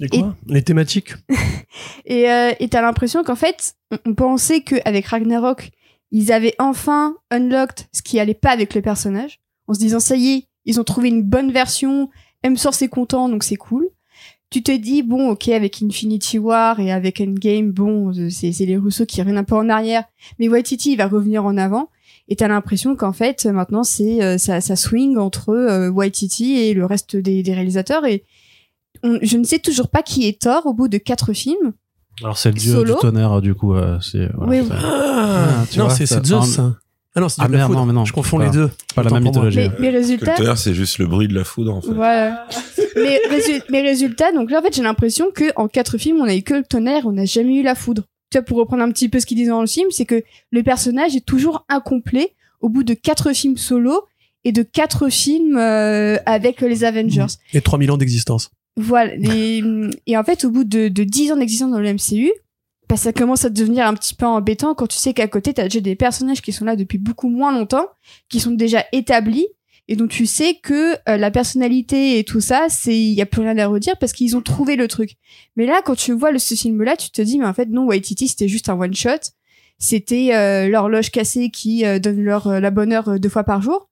[SPEAKER 4] Et quoi? Les thématiques?
[SPEAKER 3] Et euh, t'as l'impression qu'en fait, on, on pensait qu'avec Ragnarok, ils avaient enfin unlocked ce qui allait pas avec le personnage, en se disant ça y est, ils ont trouvé une bonne version, M-Source est content, donc c'est cool. Tu te dis, bon, ok, avec Infinity War et avec Endgame, bon, euh, c'est c'est les Rousseau qui reviennent un peu en arrière, mais Waititi, il va revenir en avant. Et t'as l'impression qu'en fait, maintenant, c'est euh, ça, ça swing entre euh, Waititi et le reste des, des réalisateurs. Et on- je ne sais toujours pas qui est tort au bout de quatre films.
[SPEAKER 1] Alors, c'est le dieu
[SPEAKER 3] Solo.
[SPEAKER 1] du tonnerre, du coup. euh, c'est voilà,
[SPEAKER 3] Oui,
[SPEAKER 1] c'est
[SPEAKER 4] Ah,
[SPEAKER 1] tu
[SPEAKER 4] non,
[SPEAKER 1] vois,
[SPEAKER 4] c'est Zeus. Ah non, c'est
[SPEAKER 1] Ah,
[SPEAKER 4] de la
[SPEAKER 1] merde,
[SPEAKER 4] foudre.
[SPEAKER 1] non, non,
[SPEAKER 4] Je confonds
[SPEAKER 1] pas-
[SPEAKER 4] les deux.
[SPEAKER 1] pas la même mythologie.
[SPEAKER 3] Mais, mais
[SPEAKER 5] le
[SPEAKER 3] résultat,
[SPEAKER 5] tonnerre, c'est juste le bruit de la foudre, en fait.
[SPEAKER 3] Voilà. mais, résu- mais résultat, donc là, en fait, j'ai l'impression que en quatre films, on a eu que le tonnerre, on n'a jamais eu la foudre. Tu vois, pour reprendre un petit peu ce qu'ils disent dans le film, c'est que le personnage est toujours incomplet au bout de quatre films solo et de quatre films euh, avec les Avengers.
[SPEAKER 4] Et 3000 ans d'existence.
[SPEAKER 3] Voilà. Et, et en fait, au bout de, de 10 ans d'existence dans le MCU, bah, ça commence à devenir un petit peu embêtant quand tu sais qu'à côté, t'as déjà des personnages qui sont là depuis beaucoup moins longtemps, qui sont déjà établis, et donc tu sais que euh, la personnalité et tout ça, c'est il y a plus rien à redire parce qu'ils ont trouvé le truc. Mais là, quand tu vois le, ce film-là, tu te dis mais en fait non, Waititi c'était juste un one shot. c'était euh, l'horloge cassée qui euh, donne leur euh, la bonne heure euh, deux fois par jour.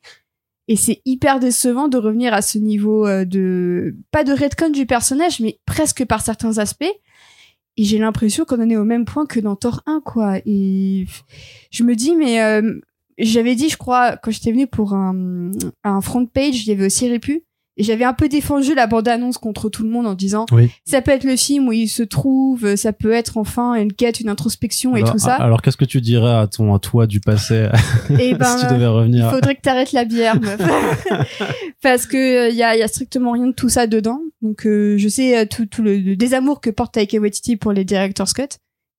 [SPEAKER 3] Et c'est hyper décevant de revenir à ce niveau euh, de pas de redcon du personnage, mais presque par certains aspects. Et j'ai l'impression qu'on en est au même point que dans Thor 1, quoi. Et je me dis, mais euh, j'avais dit, je crois, quand j'étais venue pour un, un front page, il y avait aussi Répu. J'avais un peu défendu la bande-annonce contre tout le monde en disant,
[SPEAKER 1] Oui.
[SPEAKER 3] ça peut être le film où il se trouve, ça peut être enfin une quête, une introspection et tout ça.
[SPEAKER 1] Alors, qu'est-ce que tu dirais à ton à toi du passé?
[SPEAKER 3] Et ben,
[SPEAKER 1] si tu devais
[SPEAKER 3] il
[SPEAKER 1] revenir
[SPEAKER 3] faudrait que t'arrêtes la bière, meuf. Parce que il y, a, y a strictement rien de tout ça dedans. Donc euh, je sais euh, tout, tout le, le désamour que porte Taika Waititi pour les director's cut,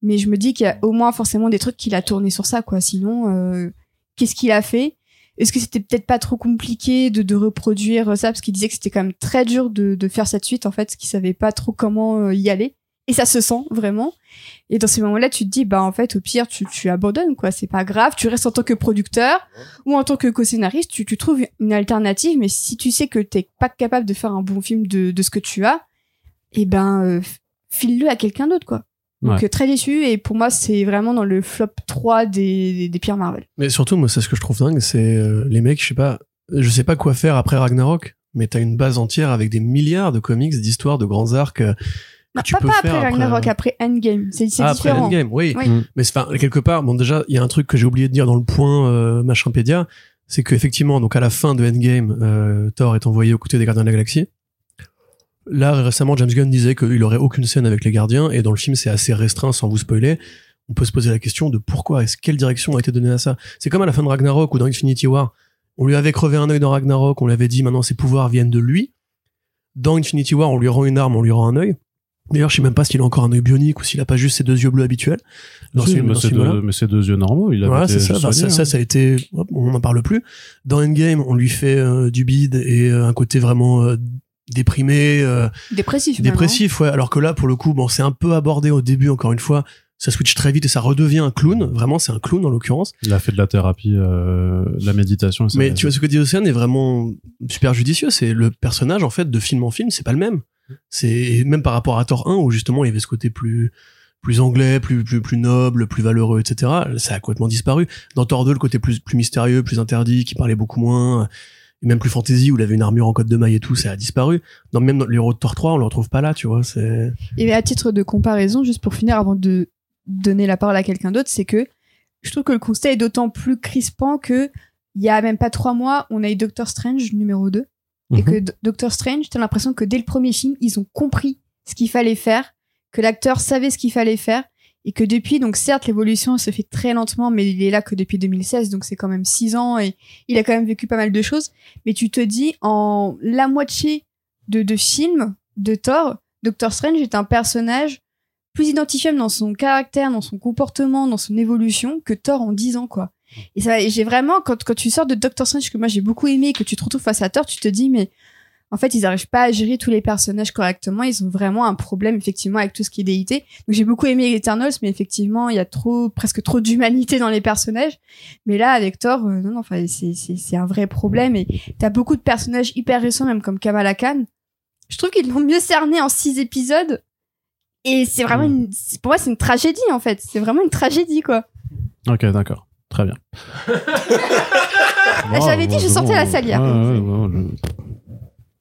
[SPEAKER 3] mais je me dis qu'il y a au moins forcément des trucs qu'il a tourné sur ça, quoi. Sinon, euh, qu'est-ce qu'il a fait? Est-ce que c'était peut-être pas trop compliqué de, de reproduire ça? Parce qu'il disait que c'était quand même très dur de, de faire cette suite en fait, qu'il savait pas trop comment euh, y aller. Et ça se sent vraiment. Et dans ces moments-là, tu te dis, bah en fait, au pire, tu, tu abandonnes quoi. C'est pas grave. Tu restes en tant que producteur ou en tant que co-scénariste, tu, tu trouves une alternative. Mais si tu sais que t'es pas capable de faire un bon film de, de ce que tu as, eh ben euh, file-le à quelqu'un d'autre quoi. Donc
[SPEAKER 1] Ouais.
[SPEAKER 3] euh, très déçu. Et pour moi, c'est vraiment dans le flop 3 des, des, des pires Marvel.
[SPEAKER 4] Mais surtout, moi, c'est ce que je trouve dingue, c'est euh, les mecs, je sais pas, je sais pas quoi faire après Ragnarok, mais t'as une base entière avec des milliards de comics, d'histoires, de grands arcs. euh, que
[SPEAKER 3] Non,
[SPEAKER 4] tu
[SPEAKER 3] pas,
[SPEAKER 4] peux
[SPEAKER 3] pas
[SPEAKER 4] faire
[SPEAKER 3] après Ragnarok,
[SPEAKER 4] euh,
[SPEAKER 3] après Endgame. C'est c'est
[SPEAKER 4] ah, après
[SPEAKER 3] différent.
[SPEAKER 4] Endgame, oui.
[SPEAKER 3] Oui.
[SPEAKER 1] Mm.
[SPEAKER 4] Mais c'est enfin, quelque part, bon déjà, il y a un truc que j'ai oublié de dire dans le point euh, machinpédia, c'est qu'effectivement, donc à la fin de Endgame, euh, Thor est envoyé aux côtés des Gardiens de la Galaxie. Là, récemment, James Gunn disait qu'il aurait aucune scène avec les Gardiens, et dans le film, c'est assez restreint sans vous spoiler. On peut se poser la question de pourquoi, est-ce quelle direction a été donnée à ça C'est comme à la fin de Ragnarok ou dans Infinity War. On lui avait crevé un œil dans Ragnarok, on lui avait dit maintenant ses pouvoirs viennent de lui. Dans Infinity War, on lui rend une arme, on lui rend un œil. D'ailleurs, je sais même pas s'il a encore un œil bionique ou s'il a pas juste ses deux yeux bleus habituels. Dans
[SPEAKER 1] Si,
[SPEAKER 4] ce-
[SPEAKER 1] mais c'est deux, yeux normaux. Il
[SPEAKER 4] Voilà, c'est ça.
[SPEAKER 1] Soigné,
[SPEAKER 4] ça, ça,
[SPEAKER 1] hein.
[SPEAKER 4] ça a été, hop, on n'en parle plus. Dans Endgame, on lui fait euh, du bide et euh, un côté vraiment euh, déprimé, euh,
[SPEAKER 3] Dépressif.
[SPEAKER 4] dépressif, ouais. Alors que là, pour le coup, bon, c'est un peu abordé au début, encore une fois. Ça switch très vite et ça redevient un clown. Vraiment, c'est un clown en l'occurrence.
[SPEAKER 1] Il a fait de la thérapie, euh, de la méditation. et ça-
[SPEAKER 4] Mais tu vois, ce que dit Océane est vraiment super judicieux. C'est le personnage, en fait, de film en film, c'est pas le même. C'est même par rapport à Thor 1, où justement, il y avait ce côté plus, plus anglais, plus, plus, plus noble, plus valeureux, etc. Ça a complètement disparu. Dans Thor 2, le côté plus, plus mystérieux, plus interdit, qui parlait beaucoup moins, et même plus fantasy, où il avait une armure en côte de maille et tout, ça a disparu. Non, même dans le héros de Thor 3, on le retrouve pas là, tu vois, c'est...
[SPEAKER 3] Et à titre de comparaison, juste pour finir, avant de donner la parole à quelqu'un d'autre, c'est que je trouve que le constat est d'autant plus crispant que il y a même pas trois mois, on a eu Doctor Strange numéro 2. Et
[SPEAKER 1] Mhm.
[SPEAKER 3] que D- Doctor Strange, t'as l'impression que dès le premier film, ils ont compris ce qu'il fallait faire, que l'acteur savait ce qu'il fallait faire, et que depuis, donc certes, l'évolution se fait très lentement, mais il est là que depuis 2016, donc c'est quand même six ans, et il a quand même vécu pas mal de choses. Mais tu te dis, en la moitié de, de films de Thor, Doctor Strange est un personnage plus identifiable dans son caractère, dans son comportement, dans son évolution que Thor en 10 ans, quoi. Et ça, j'ai vraiment, quand, quand tu sors de Doctor Strange, que moi j'ai beaucoup aimé, et que tu te retrouves face à Thor, tu te dis, mais en fait, ils arrivent pas à gérer tous les personnages correctement. Ils ont vraiment un problème, effectivement, avec tout ce qui est déité. Donc j'ai beaucoup aimé Eternals, mais effectivement, il y a trop, presque trop d'humanité dans les personnages. Mais là, avec Thor, euh, non, non, enfin, c'est, un vrai problème. Et t'as beaucoup de personnages hyper récents, même comme Kamala Khan. Je trouve qu'ils l'ont mieux cerné en six épisodes. Et c'est vraiment une, c'est- pour moi, c'est une tragédie, en fait. C'est vraiment une tragédie, quoi.
[SPEAKER 1] Ok, d'accord. Très bien.
[SPEAKER 3] J'avais dit, je sortais la salière.
[SPEAKER 1] Ouais, ouais, ouais, je-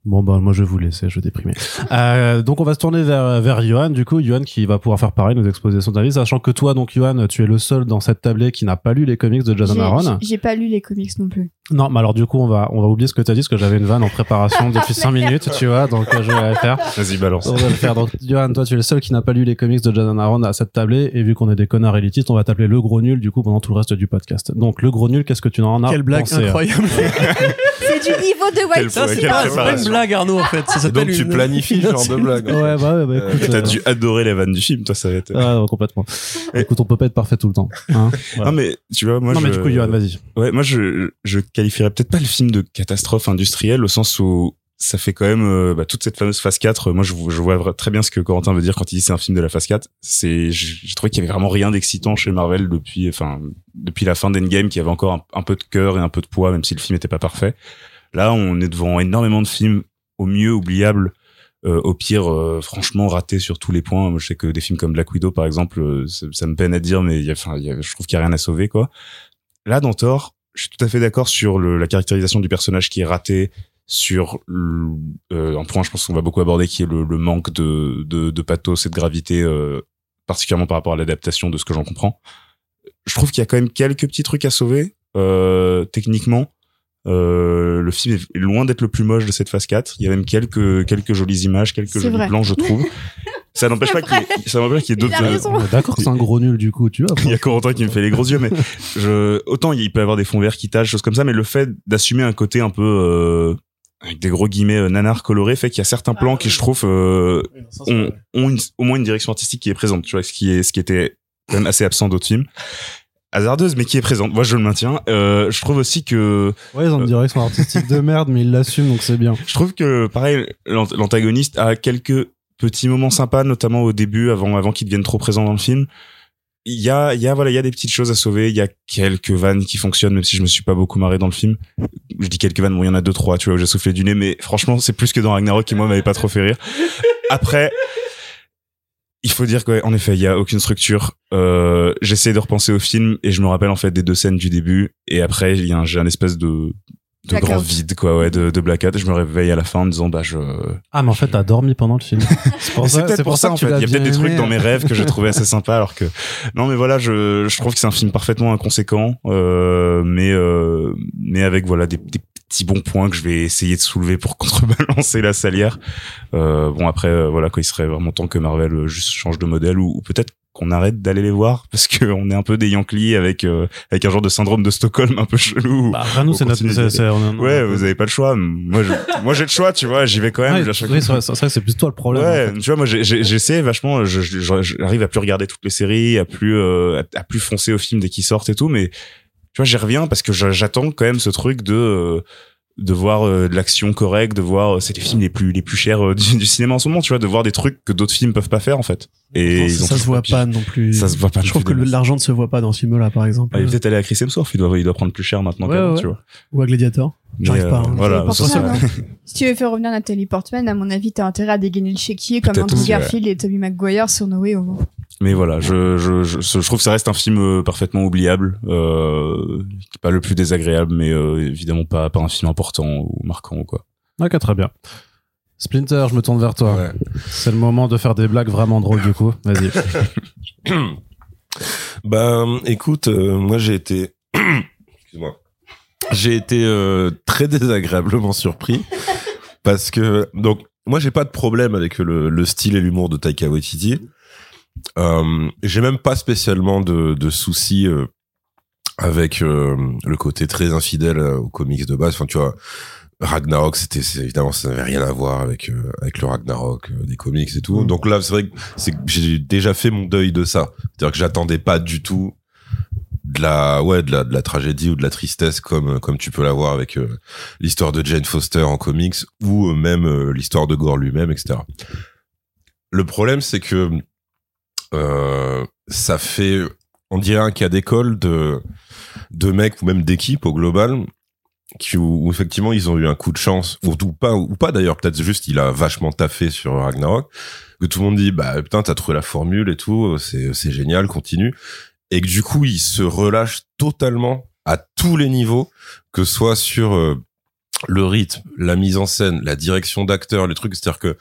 [SPEAKER 1] Bon, bah, moi, je vais vous laisser, je vais déprimer. Euh, donc, on va se tourner vers, vers Johan, du coup. Johan qui va pouvoir faire pareil, nous exposer son avis, sachant que toi, donc, Johan, tu es le seul dans cette tablée qui n'a pas lu les comics de Jason Aaron.
[SPEAKER 3] j'ai- J'ai pas lu les comics non plus.
[SPEAKER 1] Non, mais alors, du coup, on va, on va oublier ce que tu as dit, parce que j'avais une vanne en préparation depuis 5 minutes, tu vois, donc, euh, je vais la faire.
[SPEAKER 2] Vas-y, balance.
[SPEAKER 1] On va le faire. Donc, Johan, toi, tu es le seul qui n'a pas lu les comics de Jason Aaron à cette tablée. Et vu qu'on est des connards élitistes, on va t'appeler le gros nul, du coup, pendant tout le reste du podcast. Donc, le gros nul, qu'est-ce que tu en as
[SPEAKER 4] Quelle blague
[SPEAKER 1] pensé, euh
[SPEAKER 4] incroyable.
[SPEAKER 3] C'est du niveau de
[SPEAKER 2] Quel-
[SPEAKER 3] White
[SPEAKER 4] Blague, Arnaud, en fait. Ça
[SPEAKER 5] donc tu
[SPEAKER 4] une-
[SPEAKER 5] planifies ce genre de blague. en
[SPEAKER 1] Ouais, bah, ouais, bah,
[SPEAKER 5] Euh,
[SPEAKER 1] écoute.
[SPEAKER 2] T'as
[SPEAKER 1] euh,
[SPEAKER 2] dû adorer les vannes du film, toi, ça va être.
[SPEAKER 1] Ah, non, complètement.
[SPEAKER 2] Et-
[SPEAKER 1] Écoute, on peut pas être parfait tout le temps. Hein Voilà.
[SPEAKER 2] Non, mais tu vois, moi,
[SPEAKER 1] non,
[SPEAKER 2] je...
[SPEAKER 1] mais du coup, Johan, vas-y.
[SPEAKER 2] Ouais, moi je je qualifierais peut-être pas le film de catastrophe industrielle au sens où ça fait quand même euh, bah, toute cette fameuse phase 4. Moi je, je vois très bien ce que Corentin veut dire quand il dit c'est un film de la phase 4. C'est j'ai trouvé qu'il y avait vraiment rien d'excitant chez Marvel depuis enfin depuis la fin d'Endgame qui avait encore un, un peu de cœur et un peu de poids même si le film était pas parfait. Là, on est devant énormément de films au mieux oubliables Euh, au pire, euh, franchement, raté sur tous les points. Moi, je sais que des films comme Black Widow, par exemple, euh, ça, ça me peine à dire, mais y a, y a- je trouve qu'il y a rien à sauver, quoi. Là, dans Thor, je suis tout à fait d'accord sur le, la caractérisation du personnage qui est raté, sur le- euh, un point, je pense qu'on va beaucoup aborder, qui est le, le manque de, de, de pathos et de gravité, euh, particulièrement par rapport à l'adaptation de ce que j'en comprends. Je trouve qu'il y a quand même quelques petits trucs à sauver, euh, techniquement. Euh, le film est loin d'être le plus moche de cette phase 4. Il y a même quelques, quelques jolies images, quelques jolis
[SPEAKER 3] vrai.
[SPEAKER 2] plans, je trouve. Ça n'empêche pas qu'il y ait, ça n'empêche qu'il y ait d'autres.
[SPEAKER 1] On est D'accord, c'est un gros nul du coup, tu vois.
[SPEAKER 2] il y a Corentin qui me fait les gros yeux, mais je, autant il peut y avoir des fonds verts qui tâchent, choses comme ça, mais le fait d'assumer un côté un peu, euh, avec des gros guillemets, euh, nanar coloré, fait qu'il y a certains plans qui, je trouve, euh, ont, ont une- au moins une direction artistique qui est présente, tu vois, ce qui est, ce qui était quand même assez absent d'autres films. Hasardeuse, mais qui est présente. Moi, je le maintiens. Euh, je trouve aussi que,
[SPEAKER 1] Ouais, ils ont une direction artistique de merde, mais ils l'assument, donc c'est bien.
[SPEAKER 2] je trouve que, pareil, l'ant- l'antagoniste a quelques petits moments sympas, notamment au début, avant, avant qu'il devienne trop présent dans le film. Il y a, il y a, voilà, il y a des petites choses à sauver. Il y a quelques vannes qui fonctionnent, même si je me suis pas beaucoup marré dans le film. Je dis quelques vannes, bon, il y en a deux, trois, tu vois, où j'ai soufflé du nez, mais franchement, c'est plus que dans Ragnarok qui, moi, m'avait pas trop fait rire. Après, il faut dire qu'en effet, il y a aucune structure. Euh, j'essaie de repenser au film et je me rappelle, en fait, des deux scènes du début. Et après, il y a un, j'ai un espèce de, de
[SPEAKER 3] Blackout.
[SPEAKER 2] grand vide, quoi, ouais, de, de blackout. Et je me réveille à la fin en me disant, bah, je,
[SPEAKER 1] Ah, mais en fait, t'as dormi pendant le film. C'est pour ça,
[SPEAKER 2] peut-être
[SPEAKER 1] c'est
[SPEAKER 2] pour ça, en fait. Il y a peut-être
[SPEAKER 1] bien
[SPEAKER 2] des trucs dans mes rêves que j'ai trouvé assez sympa, alors que non, mais voilà, je, je trouve que c'est un film parfaitement inconséquent, euh, mais euh, mais avec voilà des, des petits bons points que je vais essayer de soulever pour contrebalancer la salière. Euh, bon après, euh, voilà, quoi, il serait vraiment temps que Marvel euh, juste change de modèle ou, ou peut-être qu'on arrête d'aller les voir parce que on est un peu des Yankees avec euh, avec un genre de syndrome de Stockholm un peu chelou.
[SPEAKER 1] Bah, nous, c'est notre,
[SPEAKER 2] ouais, vous avez pas le choix. Moi, je, moi j'ai le choix, tu vois, j'y vais quand même.
[SPEAKER 1] Ouais, oui, c'est vrai, c'est plus toi le problème.
[SPEAKER 2] Ouais,
[SPEAKER 1] en fait.
[SPEAKER 2] tu vois, moi, j'ai- j'ai- j'essaie vachement, j'arrive à plus regarder toutes les séries, à plus, euh, à, à plus foncer aux films dès qu'ils sortent et tout, mais tu vois, j'y reviens parce que j'attends quand même ce truc de, euh, de voir euh, de l'action correcte, de voir, euh, c'est les films les plus, les plus chers du, du cinéma en ce moment, tu vois, de voir des trucs que d'autres films peuvent pas faire, en fait. Et ils ont
[SPEAKER 4] ça se voit pas non plus.
[SPEAKER 2] Ça se voit pas
[SPEAKER 4] Je
[SPEAKER 2] non
[SPEAKER 4] trouve
[SPEAKER 2] plus
[SPEAKER 4] que l'argent ne se voit pas dans ce film-là, par exemple.
[SPEAKER 2] Ah, il est peut-être allé à Chris Hemsworth, il doit, il doit prendre plus cher maintenant
[SPEAKER 4] Ouais,
[SPEAKER 2] qu'avant,
[SPEAKER 4] ouais.
[SPEAKER 2] tu vois.
[SPEAKER 4] Ou à Gladiator. J'arrive pas, hein.
[SPEAKER 2] Voilà, ça,
[SPEAKER 3] hein. Si tu veux faire revenir Nathalie Portman, à mon avis, t'as intérêt à dégainer le chéquier comme
[SPEAKER 2] ouais.
[SPEAKER 3] Garfield et Tobey Maguire sur No Way Home.
[SPEAKER 2] Mais voilà, je, je, je, je trouve que ça reste un film euh, parfaitement oubliable, euh, pas le plus désagréable, mais euh, évidemment pas, pas un film important ou marquant ou quoi.
[SPEAKER 1] Ok, très bien. Splinter, je me tourne vers toi.
[SPEAKER 5] Ouais.
[SPEAKER 1] C'est le moment de faire des blagues vraiment drôles du coup. Vas-y.
[SPEAKER 5] Ben, écoute, euh, moi j'ai été, excuse-moi, j'ai été euh, très désagréablement surpris parce que donc moi j'ai pas de problème avec le, le style et l'humour de Taika Waititi. Euh, j'ai même pas spécialement de, de soucis euh, avec euh, le côté très infidèle euh, aux comics de base. Enfin, tu vois, Ragnarok, c'était évidemment ça n'avait rien à voir avec euh, avec le Ragnarok des comics et tout.
[SPEAKER 1] Mm.
[SPEAKER 5] Donc là, c'est vrai que j'ai déjà fait mon deuil de ça. C'est-à-dire que j'attendais pas du tout de la ouais de la de la tragédie ou de la tristesse comme comme tu peux l'avoir avec l'histoire de Jane Foster en comics ou même l'histoire de Gore lui-même, etc. Le problème, c'est que ça fait on dirait un cas d'école de de mecs ou même d'équipes au global qui où, où effectivement ils ont eu un coup de chance ou, pas ou pas d'ailleurs peut-être juste il a vachement taffé sur Ragnarok que tout le monde dit bah putain t'as trouvé la formule et tout c'est c'est génial continue. Et que du coup il se relâche totalement à tous les niveaux que soit sur euh, le rythme la mise en scène la direction d'acteur les trucs. C'est-à-dire que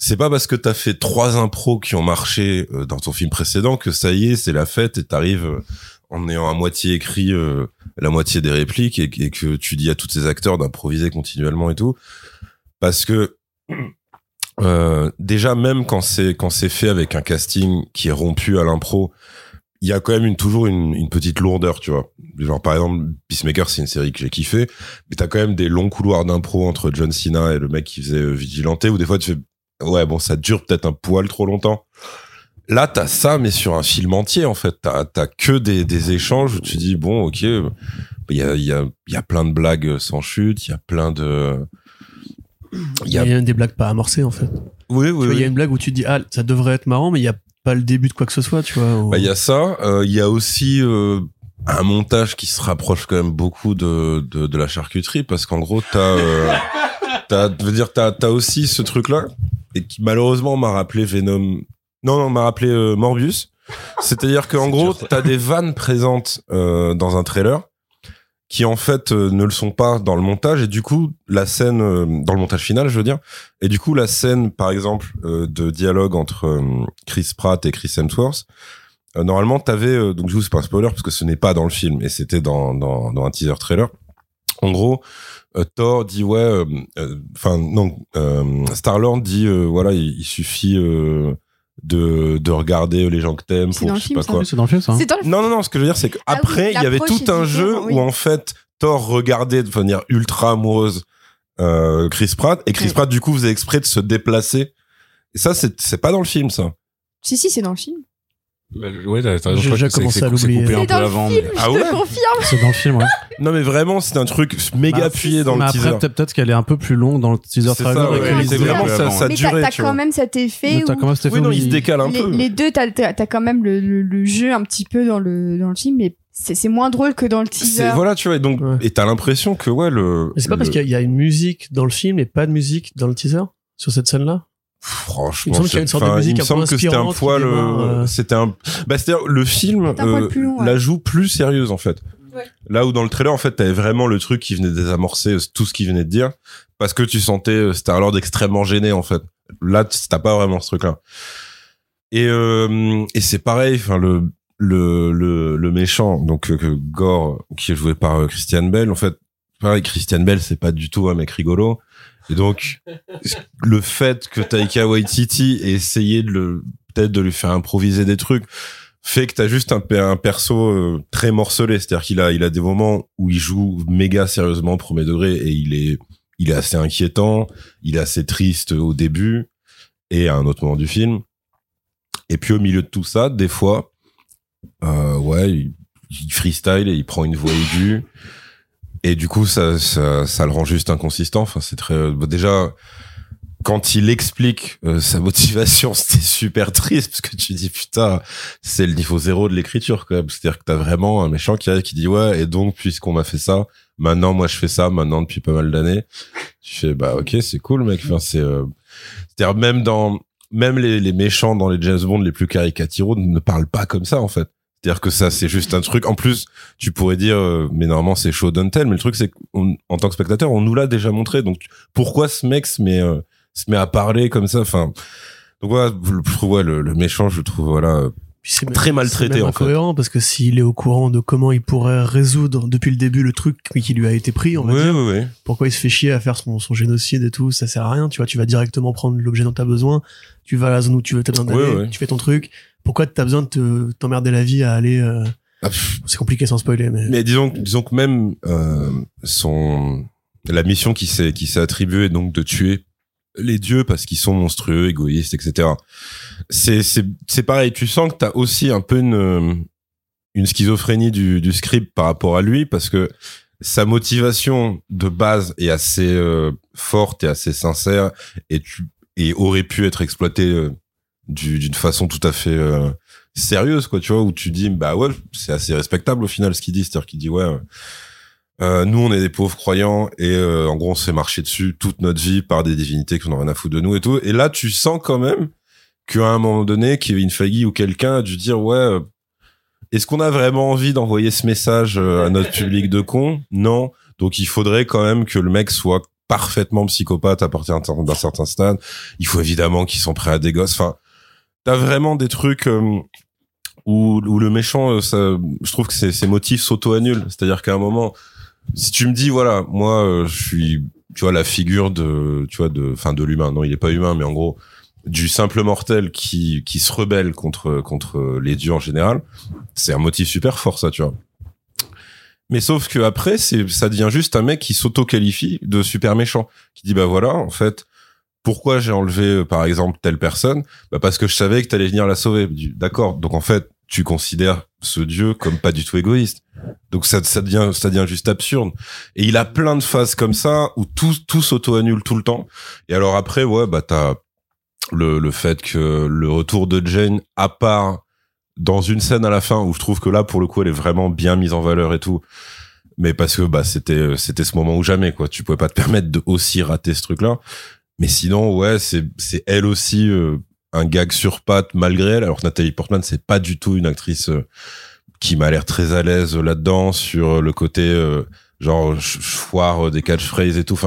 [SPEAKER 5] c'est pas parce que t'as fait trois impros qui ont marché euh, dans ton film précédent que ça y est c'est la fête et t'arrives euh, en ayant à moitié écrit euh, la moitié des répliques et, et que tu dis à tous ces acteurs d'improviser continuellement et tout parce que euh, déjà même quand c'est quand c'est fait avec un casting qui est rompu à l'impro il y a quand même une, toujours une, une petite lourdeur, tu vois. Genre, par exemple, Peacemaker, c'est une série que j'ai kiffé, mais t'as quand même des longs couloirs d'impro entre John Cena et le mec qui faisait euh, Vigilante, où des fois tu fais, ouais, bon, ça dure peut-être un poil trop longtemps. Là, t'as ça, mais sur un film entier, en fait. T'as, t'as que des, des échanges où tu dis, bon, ok, il y a, il y, a, il y a plein de blagues sans chute, il y a plein de...
[SPEAKER 4] Il y a des blagues pas amorcées, en fait.
[SPEAKER 5] Oui, oui,
[SPEAKER 4] Il y a une blague où tu te dis, ah, ça devrait être marrant, mais il y a pas le début de quoi que ce soit, tu vois. ou-
[SPEAKER 5] Bah, il y a ça. euh, Il y a aussi euh, un montage qui se rapproche quand même beaucoup de, de, de la charcuterie parce qu'en gros, t'as, euh, t'as, veux dire, t'as, t'as aussi ce truc-là et qui malheureusement m'a rappelé Venom. Non, non, m'a rappelé euh, Morbius. C'est-à-dire qu'en gros, t'as des vannes présentes euh, dans un trailer qui en fait euh, ne le sont pas dans le montage et du coup la scène euh, dans le montage final je veux dire et du coup la scène par exemple euh, de dialogue entre euh, Chris Pratt et Chris Hemsworth euh, normalement t'avais euh, donc je vous c'est pas un spoiler parce que ce n'est pas dans le film et c'était dans, dans dans un teaser trailer en gros euh, Thor dit ouais euh, euh, enfin non Star Lord dit euh, voilà il, il suffit euh, de de regarder les gens que t'aimes
[SPEAKER 3] C'est
[SPEAKER 5] pour
[SPEAKER 3] dans le
[SPEAKER 5] je sais
[SPEAKER 3] film,
[SPEAKER 5] pas
[SPEAKER 3] ça.
[SPEAKER 5] quoi
[SPEAKER 1] C'est dans le film, ça. hein
[SPEAKER 3] C'est dans le
[SPEAKER 5] non, non, non, ce que je veux dire, c'est
[SPEAKER 3] Ah oui,
[SPEAKER 5] qu'après, il y avait tout un jeu
[SPEAKER 3] oui.
[SPEAKER 5] où, en fait, Thor regardait de manière ultra amoureuse euh, Chris Pratt, et Chris
[SPEAKER 3] Oui.
[SPEAKER 5] Pratt, du coup, faisait exprès de se déplacer. Et ça, c'est c'est pas dans le film, ça.
[SPEAKER 3] Si, si, c'est dans le film.
[SPEAKER 2] Bah, ouais, t'as t'as raison,
[SPEAKER 4] J'ai
[SPEAKER 2] je
[SPEAKER 4] à
[SPEAKER 2] c'est
[SPEAKER 4] l'oublier.
[SPEAKER 3] C'est
[SPEAKER 2] peu
[SPEAKER 3] dans le film,
[SPEAKER 2] mais-
[SPEAKER 3] je
[SPEAKER 5] Ah
[SPEAKER 3] te
[SPEAKER 5] ouais
[SPEAKER 3] confirme.
[SPEAKER 1] C'est dans le film, ouais.
[SPEAKER 5] Non, mais vraiment, c'est un truc méga
[SPEAKER 1] Bah,
[SPEAKER 5] appuyé dans
[SPEAKER 1] mais
[SPEAKER 5] le
[SPEAKER 1] après,
[SPEAKER 5] teaser.
[SPEAKER 1] peut-être peut-être qu'elle est un peu plus longue dans le teaser
[SPEAKER 5] C'est
[SPEAKER 1] trailer.
[SPEAKER 5] ça, ouais, c'est vraiment ça, ça
[SPEAKER 3] Mais t'as
[SPEAKER 5] durait,
[SPEAKER 3] t'as
[SPEAKER 5] tu
[SPEAKER 3] quand même cet effet
[SPEAKER 1] t'as
[SPEAKER 3] où
[SPEAKER 1] quand même cet effet
[SPEAKER 5] Oui, non,
[SPEAKER 1] où
[SPEAKER 5] il se décale un
[SPEAKER 3] les,
[SPEAKER 5] peu.
[SPEAKER 3] les deux, t'as t'as- t'as quand même le, le- le jeu un petit peu dans le, dans le film, mais c'est c'est moins drôle que dans le
[SPEAKER 5] C'est
[SPEAKER 3] teaser.
[SPEAKER 5] voilà, tu vois, et donc, et t'as l'impression que, ouais, le.
[SPEAKER 4] Mais c'est pas parce qu'il y, a- il y a une musique dans le film et pas de musique dans le teaser sur cette scène-là?
[SPEAKER 5] Franchement,
[SPEAKER 4] Il me semble qu'il y a une sorte de musique
[SPEAKER 5] il me
[SPEAKER 4] un peu
[SPEAKER 5] semble que c'était un poil, euh,
[SPEAKER 4] euh.
[SPEAKER 5] c'était un, bah, c'est-à-dire, le film, euh,
[SPEAKER 3] plus long, ouais.
[SPEAKER 5] la joue plus sérieuse, en fait.
[SPEAKER 3] Ouais.
[SPEAKER 5] Là où dans le trailer, en fait, t'avais vraiment le truc qui venait désamorcer euh, tout ce qu'il venait de dire, parce que tu sentais euh, Star-Lord extrêmement gêné, en fait. Là, t'as pas vraiment ce truc-là. Et, euh, et c'est pareil, enfin, le, le, le, le méchant, donc, euh, que Gore, qui est joué par euh, Christian Bell, en fait, pareil, Christian Bell, c'est pas du tout un mec rigolo. Et donc, le fait que Taika Waititi ait essayé de le, peut-être de lui faire improviser des trucs, fait que t'as juste un, un perso euh, très morcelé. C'est-à-dire qu'il a, il a des moments où il joue méga sérieusement premier degré et il est, il est assez inquiétant, il est assez triste au début et à un autre moment du film. Et puis au milieu de tout ça, des fois, euh, ouais, il, il freestyle et il prend une voix aiguë. Et du coup, ça, le rend juste inconsistant. Enfin, c'est très, bah, déjà, quand il explique euh, sa motivation, c'était super triste parce que tu dis putain, c'est le niveau zéro de l'écriture quand même. C'est-à-dire que t'as vraiment un méchant qui qui dit ouais et donc puisqu'on m'a fait ça, maintenant moi je fais ça maintenant depuis pas mal d'années. Tu fais bah ok c'est cool mec. Enfin euh, c'est-à-dire même dans même les, les méchants dans les James Bond les plus caricaturaux ne parlent pas comme ça en fait. C'est-à-dire que ça, c'est juste un truc. En plus, tu pourrais dire, euh, mais normalement, c'est show don't tell. Mais le truc, c'est qu'en tant que spectateur, on nous l'a déjà montré. Donc, pourquoi ce mec se met, euh, se met à parler comme ça? Enfin, donc voilà, je le, méchant, je trouve voilà.
[SPEAKER 4] C'est
[SPEAKER 5] Très maltraité, en fait.
[SPEAKER 4] parce que s'il est au courant de comment il pourrait résoudre depuis le début le truc qui lui a été pris, on va
[SPEAKER 5] Oui,
[SPEAKER 4] dire,
[SPEAKER 5] oui, oui.
[SPEAKER 4] pourquoi il se fait chier à faire son, son génocide et tout, ça sert à rien, tu vois, tu vas directement prendre l'objet dont t'as besoin, tu vas à la zone où tu veux, t'as besoin d'aller, tu fais ton truc, pourquoi t'as besoin de te- t'emmerder la vie à aller, euh,
[SPEAKER 5] Ah,
[SPEAKER 4] c'est compliqué sans spoiler, mais,
[SPEAKER 5] Mais disons, disons que même euh, son la mission qui s'est qui s'est attribuée donc de tuer les dieux parce qu'ils sont monstrueux, égoïstes, etc. C'est c'est c'est pareil. Tu sens que t'as aussi un peu une une schizophrénie du du script par rapport à lui parce que sa motivation de base est assez euh, forte et assez sincère et tu et aurait pu être exploitée euh, du- d'une façon tout à fait euh, sérieuse quoi tu vois où tu dis bah ouais c'est assez respectable au final ce qu'il dit c'est-à-dire qu'il dit ouais euh, nous on est des pauvres croyants et euh, en gros on se fait marcher dessus toute notre vie par des divinités qui n'ont rien à foutre de nous et tout. Et là tu sens quand même qu'à un moment donné Kevin Feige ou quelqu'un a dû dire ouais euh, est-ce qu'on a vraiment envie d'envoyer ce message euh, à notre public de cons non. Donc il faudrait quand même que le mec soit parfaitement psychopathe à partir d'un certain stade. Il faut évidemment qu'ils sont prêts à des gosses. Enfin t'as vraiment des trucs euh, où, où le méchant, je trouve que ses motifs s'auto-annulent. C'est-à-dire qu'à un moment, si tu me dis, voilà, moi, euh, je suis, tu vois, la figure de, tu vois, de, enfin, de l'humain. Non, il est pas humain, mais en gros, du simple mortel qui, qui se rebelle contre, contre les dieux en général. C'est un motif super fort, ça, tu vois. Mais sauf que après, c'est, ça devient juste un mec qui s'auto-qualifie de super méchant, qui dit, bah voilà, en fait, pourquoi j'ai enlevé, euh, par exemple, telle personne? Bah parce que je savais que t'allais venir la sauver. D'accord. Donc en fait, tu considères ce dieu comme pas du tout égoïste. Donc ça, ça devient, ça devient juste absurde. Et il a plein de phases comme ça où tout, tout s'auto-annule tout le temps. Et alors après, ouais, bah t'as le, le fait que le retour de Jane, à part dans une scène à la fin où je trouve que là, pour le coup, elle est vraiment bien mise en valeur et tout. Mais parce que bah c'était c'était ce moment où jamais quoi. Tu pouvais pas te permettre de aussi rater ce truc-là. Mais sinon, ouais, c'est c'est elle aussi euh, un gag sur patte malgré elle. Alors que Nathalie Portman, c'est pas du tout une actrice euh, qui m'a l'air très à l'aise là-dedans sur le côté euh, genre foire euh, des catchphrases et tout.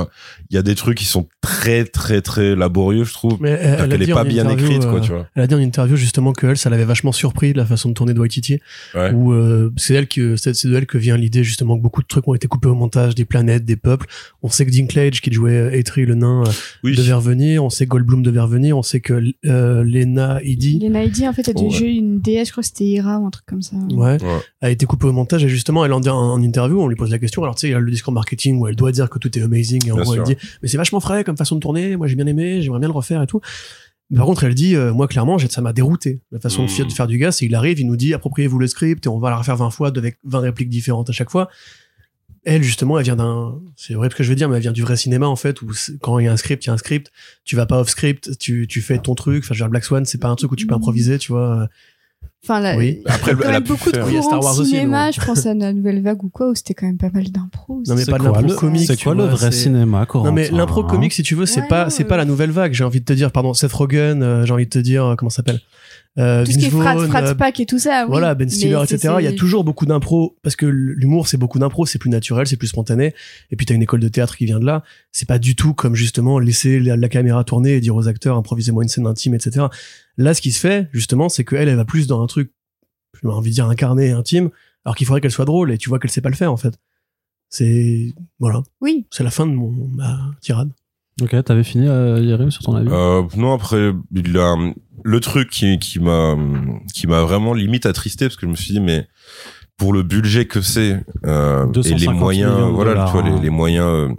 [SPEAKER 5] Il y a des trucs qui sont très très très laborieux, je trouve.
[SPEAKER 4] Mais elle, elle
[SPEAKER 5] est pas
[SPEAKER 4] en
[SPEAKER 5] bien
[SPEAKER 4] interview,
[SPEAKER 5] écrite, quoi,
[SPEAKER 4] euh,
[SPEAKER 5] tu vois.
[SPEAKER 4] Elle a dit en interview justement que elle, ça l'avait vachement surpris de la façon de tourner de Waititi.
[SPEAKER 5] Ouais.
[SPEAKER 4] Où euh, c'est elle que c'est c'est de elle que vient l'idée justement que beaucoup de trucs ont été coupés au montage, des planètes, des peuples. On sait que Dinklage qui jouait euh, Eitri le nain euh,
[SPEAKER 5] Oui.
[SPEAKER 4] devait revenir. On sait que Goldblum devait revenir. On sait que euh, Lena Headey
[SPEAKER 3] Lena Headey, en fait, a dû
[SPEAKER 5] Ouais.
[SPEAKER 3] jouer une déesse, je crois que c'était Hera ou un truc comme ça.
[SPEAKER 4] ouais,
[SPEAKER 5] Ouais.
[SPEAKER 4] a été coupée au montage et justement elle en dit en, en interview on lui pose la question alors tu sais il y a le discours marketing où elle doit dire que tout est amazing et en gros elle dit mais c'est vachement frais comme façon de tourner. Moi j'ai bien aimé j'aimerais bien le refaire et tout. Mais par contre elle dit euh, moi clairement ça m'a dérouté la façon de,
[SPEAKER 5] Mm.
[SPEAKER 4] faire, de faire du gars. C'est il arrive il nous dit appropriez-vous le script et on va la refaire 20 fois avec 20 répliques différentes à chaque fois. Elle justement elle vient d'un c'est vrai ce que je veux dire mais elle vient du vrai cinéma en fait où quand il y a un script il y a un script. Tu vas pas off script tu, tu fais ton truc. Enfin je veux dire Black Swan c'est pas un truc où tu peux improviser tu vois
[SPEAKER 3] Enfin, là,
[SPEAKER 4] Oui.
[SPEAKER 5] Après,
[SPEAKER 3] il y a quand même beaucoup de courants
[SPEAKER 4] Star Wars
[SPEAKER 3] de
[SPEAKER 4] aussi,
[SPEAKER 3] cinéma. Je pense à la nouvelle vague ou quoi, où c'était quand même pas mal d'impro.
[SPEAKER 4] non mais
[SPEAKER 1] C'est
[SPEAKER 4] pas de l'impro
[SPEAKER 1] le-
[SPEAKER 4] comique
[SPEAKER 1] C'est quoi le vrai cinéma, Corentin
[SPEAKER 4] Non mais l'impro
[SPEAKER 1] hein
[SPEAKER 4] comique, si tu veux, c'est
[SPEAKER 3] Ouais,
[SPEAKER 4] pas c'est
[SPEAKER 3] euh.
[SPEAKER 4] pas la nouvelle vague. J'ai envie de te dire, pardon, Seth Rogen, euh, j'ai envie de te dire euh, comment ça s'appelle. Euh,
[SPEAKER 3] Tout ce qui est
[SPEAKER 4] Vince
[SPEAKER 3] frat,
[SPEAKER 4] Vaughn,
[SPEAKER 3] frat
[SPEAKER 4] euh,
[SPEAKER 3] pack et tout ça. oui.
[SPEAKER 4] voilà, Ben Stiller, etc. Il y a toujours beaucoup d'impro parce que l'humour c'est beaucoup d'impro, c'est plus naturel, c'est plus spontané. Et puis t'as une école de théâtre qui vient de là. C'est pas du tout comme justement laisser la, la caméra tourner et dire aux acteurs improvisez-moi une scène intime, etc. Là, ce qui se fait justement, c'est qu'elle, elle va plus dans un truc, j'ai envie de dire incarné, intime, alors qu'il faudrait qu'elle soit drôle et tu vois qu'elle sait pas le faire en fait. C'est voilà,
[SPEAKER 3] Oui.
[SPEAKER 4] c'est la fin de mon ma tirade.
[SPEAKER 1] Ok, t'avais fini, euh, Yerim, sur ton avis?
[SPEAKER 5] Euh, non, après, il a, le truc qui, qui m'a, qui m'a vraiment limite attristé parce que je me suis dit, mais pour le budget que c'est, euh, et
[SPEAKER 1] 250
[SPEAKER 5] les moyens, voilà,
[SPEAKER 1] dollars,
[SPEAKER 5] tu vois,
[SPEAKER 1] hein.
[SPEAKER 5] les, les moyens, euh,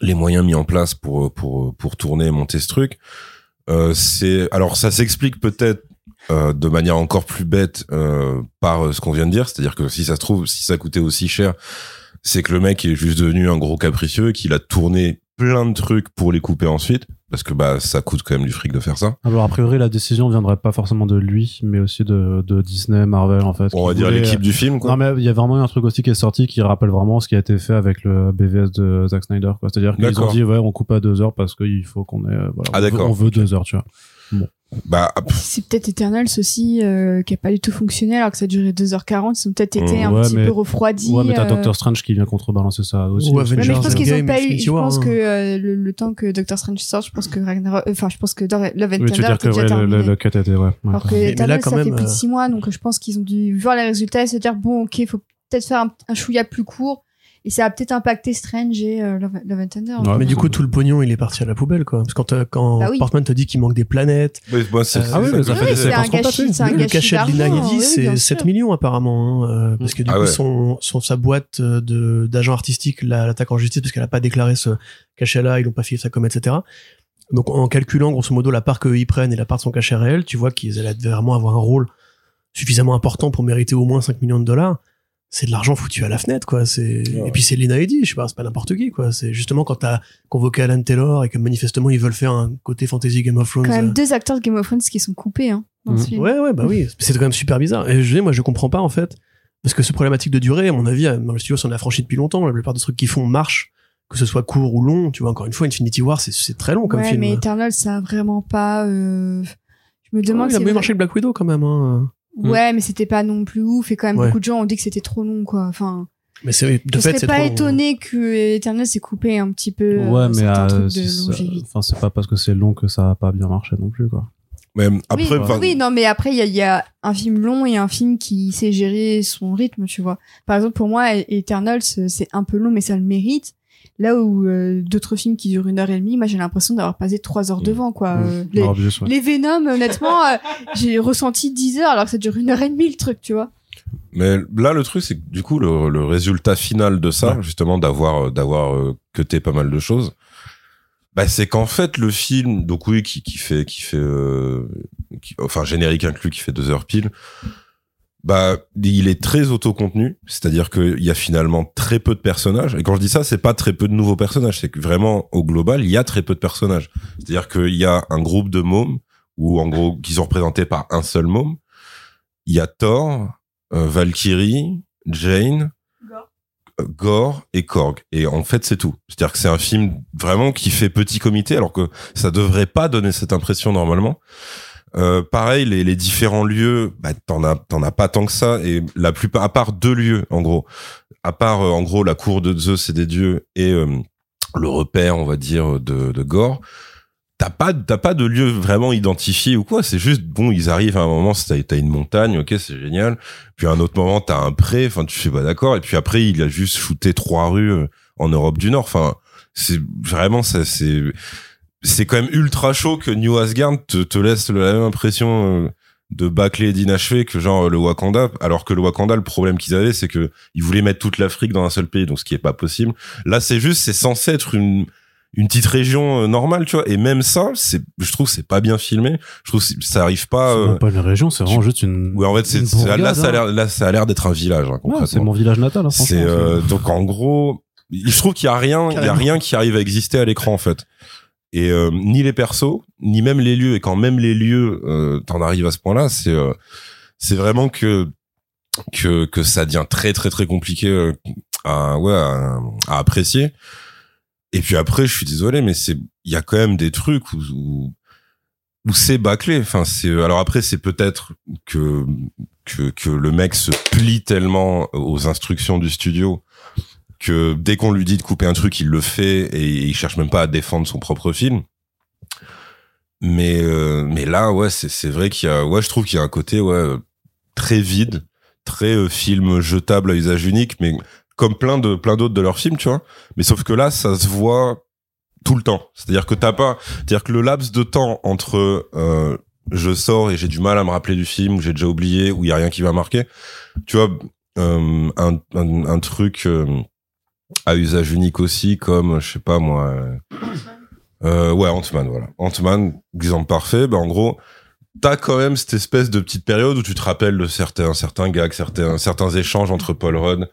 [SPEAKER 5] les moyens mis en place pour, pour, pour tourner et monter ce truc, euh, c'est, alors ça s'explique peut-être, euh, de manière encore plus bête, euh, par euh, ce qu'on vient de dire. C'est-à-dire que si ça se trouve, si ça coûtait aussi cher, c'est que le mec est juste devenu un gros capricieux qu'il a tourné plein de trucs pour les couper ensuite parce que bah ça coûte quand même du fric de faire ça.
[SPEAKER 1] Alors, a priori, la décision viendrait pas forcément de lui, mais aussi de, de Disney, Marvel, en fait.
[SPEAKER 5] On va dire l'équipe du film quoi.
[SPEAKER 1] Non, mais il y a vraiment un truc aussi qui est sorti qui rappelle vraiment ce qui a été fait avec le BVS de Zack Snyder, quoi. C'est-à-dire qu'ils ont dit, ouais, on coupe à deux heures parce qu'il faut qu'on ait, euh, voilà.
[SPEAKER 5] Ah,
[SPEAKER 1] on veut-. On veut deux heures, tu vois.
[SPEAKER 5] Bah pff,
[SPEAKER 3] C'est peut-être Eternals aussi, euh, qui a pas du tout fonctionné alors que ça a duré 2h40. Ils ont peut-être été un
[SPEAKER 1] Ouais,
[SPEAKER 3] petit
[SPEAKER 1] mais-
[SPEAKER 3] peu refroidis.
[SPEAKER 1] Ouais, mais t'as
[SPEAKER 3] euh,
[SPEAKER 1] Doctor Strange qui vient contrebalancer ça aussi.
[SPEAKER 4] Ou
[SPEAKER 1] aussi.
[SPEAKER 3] Ouais, mais je pense qu'ils ont pas eu. Je pense
[SPEAKER 4] hein.
[SPEAKER 3] que euh, le, le temps que Doctor Strange sorte, je pense que Ragnarok, euh, enfin, je pense que Love and
[SPEAKER 1] Oui, tu veux
[SPEAKER 3] Thunder
[SPEAKER 1] dire que
[SPEAKER 3] était déjà
[SPEAKER 1] ouais, le,
[SPEAKER 3] terminé.
[SPEAKER 1] le, le cut était, ouais. ouais.
[SPEAKER 3] Alors que
[SPEAKER 4] Mais- mais
[SPEAKER 3] Eternals,
[SPEAKER 4] là,
[SPEAKER 3] ça fait plus de
[SPEAKER 4] euh,
[SPEAKER 3] 6 mois, donc je pense qu'ils ont dû voir les résultats et se dire bon, ok, faut peut-être faire un, un chouïa plus court. Et ça a peut-être impacté Strange et euh, Love, Love and Thunder.
[SPEAKER 1] Ouais,
[SPEAKER 4] mais du coup, tout le pognon, il est parti à la poubelle, quoi. Parce que quand, euh, quand
[SPEAKER 3] Bah oui.
[SPEAKER 4] Portman te dit qu'il manque des planètes,
[SPEAKER 5] ouais, moi, c'est-
[SPEAKER 4] Euh,
[SPEAKER 5] c'est
[SPEAKER 1] ah oui, mais
[SPEAKER 3] c'est un gâchis, c'est un
[SPEAKER 4] le cachet de Lina c'est
[SPEAKER 3] bien
[SPEAKER 4] 7
[SPEAKER 3] sûr.
[SPEAKER 4] millions, apparemment. hein, euh, parce que du
[SPEAKER 5] Ah
[SPEAKER 4] coup,
[SPEAKER 5] ouais.
[SPEAKER 4] son, son, sa boîte euh, de, d'agent artistique la- l'attaque en justice parce qu'elle a pas déclaré ce cachet-là, ils l'ont pas filé ça comme, etc. Donc, en calculant, grosso modo, la part qu'eux, ils prennent et la part de son cachet réel, tu vois qu'ils allaient vraiment avoir un rôle suffisamment important pour mériter au moins 5 millions de dollars. C'est de l'argent foutu à la fenêtre, quoi. C'est,
[SPEAKER 5] Ouais.
[SPEAKER 4] et puis c'est Lena Headey, je sais pas, c'est pas n'importe qui, quoi. C'est justement quand t'as convoqué Alan Taylor et que manifestement ils veulent faire un côté fantasy Game of Thrones.
[SPEAKER 3] Quand même
[SPEAKER 4] euh,
[SPEAKER 3] deux acteurs de Game of Thrones qui sont coupés hein, dans ce film.
[SPEAKER 4] Ouais, ouais, bah oui. C'est quand même super bizarre. Et je dis, moi, je comprends pas, en fait. Parce que ce problématique de durée, à mon avis, dans le studio, s'en a franchi depuis longtemps. La plupart des trucs qu'ils font marchent, que ce soit court ou long. Tu vois, encore une fois, Infinity War, c'est- c'est très long comme
[SPEAKER 3] ouais,
[SPEAKER 4] film.
[SPEAKER 3] mais Eternals, ça a vraiment pas. euh, Je me demande.
[SPEAKER 4] Ouais, il a mieux marché que Black Widow, quand même. Hein.
[SPEAKER 3] Ouais, mais c'était pas non plus ouf. Et quand même,
[SPEAKER 4] Ouais.
[SPEAKER 3] beaucoup de gens ont dit que c'était trop long, quoi. Enfin,
[SPEAKER 4] Mais c'est, de
[SPEAKER 3] je
[SPEAKER 4] fait,
[SPEAKER 3] serais
[SPEAKER 4] c'est
[SPEAKER 3] pas
[SPEAKER 4] trop
[SPEAKER 3] étonné que Eternals s'est coupé un petit peu. euh,
[SPEAKER 1] Ouais, mais euh,
[SPEAKER 3] trucs de
[SPEAKER 1] si enfin, c'est pas parce que c'est long que ça a pas bien marché non plus, quoi.
[SPEAKER 5] Mais
[SPEAKER 3] Oui,
[SPEAKER 5] après, enfin,
[SPEAKER 3] oui, non, mais après, il y a, il y a un film long et un film qui sait gérer son rythme, tu vois. Par exemple, pour moi, Eternals, c'est un peu long, mais ça le mérite. Là où euh, d'autres films qui durent une heure et demie, moi, j'ai l'impression d'avoir passé trois heures
[SPEAKER 5] Mm.
[SPEAKER 3] devant, quoi.
[SPEAKER 1] Mm.
[SPEAKER 3] Euh, les,
[SPEAKER 1] ouais.
[SPEAKER 3] les Venom, honnêtement, euh, j'ai ressenti 10 heures alors que ça dure une heure et demie, le truc, tu vois.
[SPEAKER 5] mais là, le truc, c'est que du coup, le, le résultat final de ça,
[SPEAKER 1] Ouais.
[SPEAKER 5] justement, d'avoir, d'avoir cuté pas mal de choses, bah, c'est qu'en fait, le film, donc oui, qui, qui fait, qui fait, qui- enfin, générique inclus, qui fait deux heures pile, bah, il est très autocontenu, c'est-à-dire qu'il y a finalement très peu de personnages. Et quand je dis ça, c'est pas très peu de nouveaux personnages, c'est que vraiment, au global, il y a très peu de personnages. C'est-à-dire qu'il y a un groupe de mômes, ou en gros, qui sont représentés par un seul môme. Il y a Thor, euh, Valkyrie, Jane, gore et Korg. Et en fait, c'est tout. C'est-à-dire que c'est un film vraiment qui fait petit comité, alors que ça devrait pas donner cette impression normalement. Euh, pareil, les, les différents lieux, bah, t'en as, t'en as pas tant que ça. Et la plupart, à part deux lieux, en gros, à part euh, en gros la cour de Zeus et des dieux et euh, le repère, on va dire, de, de Gore, t'as pas, t'as pas de lieu vraiment identifié ou quoi. C'est juste bon, ils arrivent à un moment, t'as, t'as une montagne, ok, c'est génial. Puis à un autre moment, t'as un pré. Enfin, tu fais pas d'accord. Et puis après, il a juste shooté trois rues euh, en Europe du Nord. Enfin, c'est vraiment ça, c'est c'est quand même ultra chaud que New Asgard te, te laisse la même impression euh, de bâclé et d'inachevé que genre le Wakanda alors que le Wakanda le problème qu'ils avaient c'est que ils voulaient mettre toute l'Afrique dans un seul pays donc ce qui est pas possible là c'est juste c'est censé être une une petite région euh, normale tu vois et même ça c'est je trouve c'est pas bien filmé je trouve ça arrive pas
[SPEAKER 1] C'est
[SPEAKER 5] euh,
[SPEAKER 1] pas une région, c'est vraiment juste une.
[SPEAKER 5] ouais en fait c'est là
[SPEAKER 1] bourgade,
[SPEAKER 5] ça a
[SPEAKER 1] hein.
[SPEAKER 5] l'air là ça a l'air d'être un village hein,
[SPEAKER 1] Ouais, c'est mon village natal. hein,
[SPEAKER 5] c'est euh, donc en gros, je trouve qu'il y a rien, il y a rien qui arrive à exister à l'écran en fait. Et euh, ni les persos, ni même les lieux. Et quand même les lieux, euh, t'en arrives à ce point-là, c'est euh, c'est vraiment que que que ça devient très très très compliqué euh, à ouais à, apprécier. Et puis après, je suis désolé, mais c'est il y a quand même des trucs où où, où c'est bâclé. Enfin, c'est alors après c'est peut-être que que que le mec se plie tellement aux instructions du studio que dès qu'on lui dit de couper un truc, il le fait et il cherche même pas à défendre son propre film. Mais euh, mais là, ouais, c'est vrai qu'il y a, ouais, je trouve qu'il y a un côté ouais très vide, très euh, film jetable à usage unique, mais comme plein de plein d'autres de leurs films, tu vois. Mais sauf que là, ça se voit tout le temps. C'est-à-dire que t'as pas, c'est-à-dire que le laps de temps entre euh, je sors et j'ai du mal à me rappeler du film, ou j'ai déjà oublié, ou il y a rien qui va marquer. Tu vois, euh, un, un, un truc euh, à usage unique aussi, comme je sais pas moi. euh, euh, ouais, Ant-Man, voilà. Ant-Man, exemple parfait. Ben en gros, t'as quand même cette espèce de petite période où tu te rappelles de certains certains gags, certains certains échanges entre Paul Rudd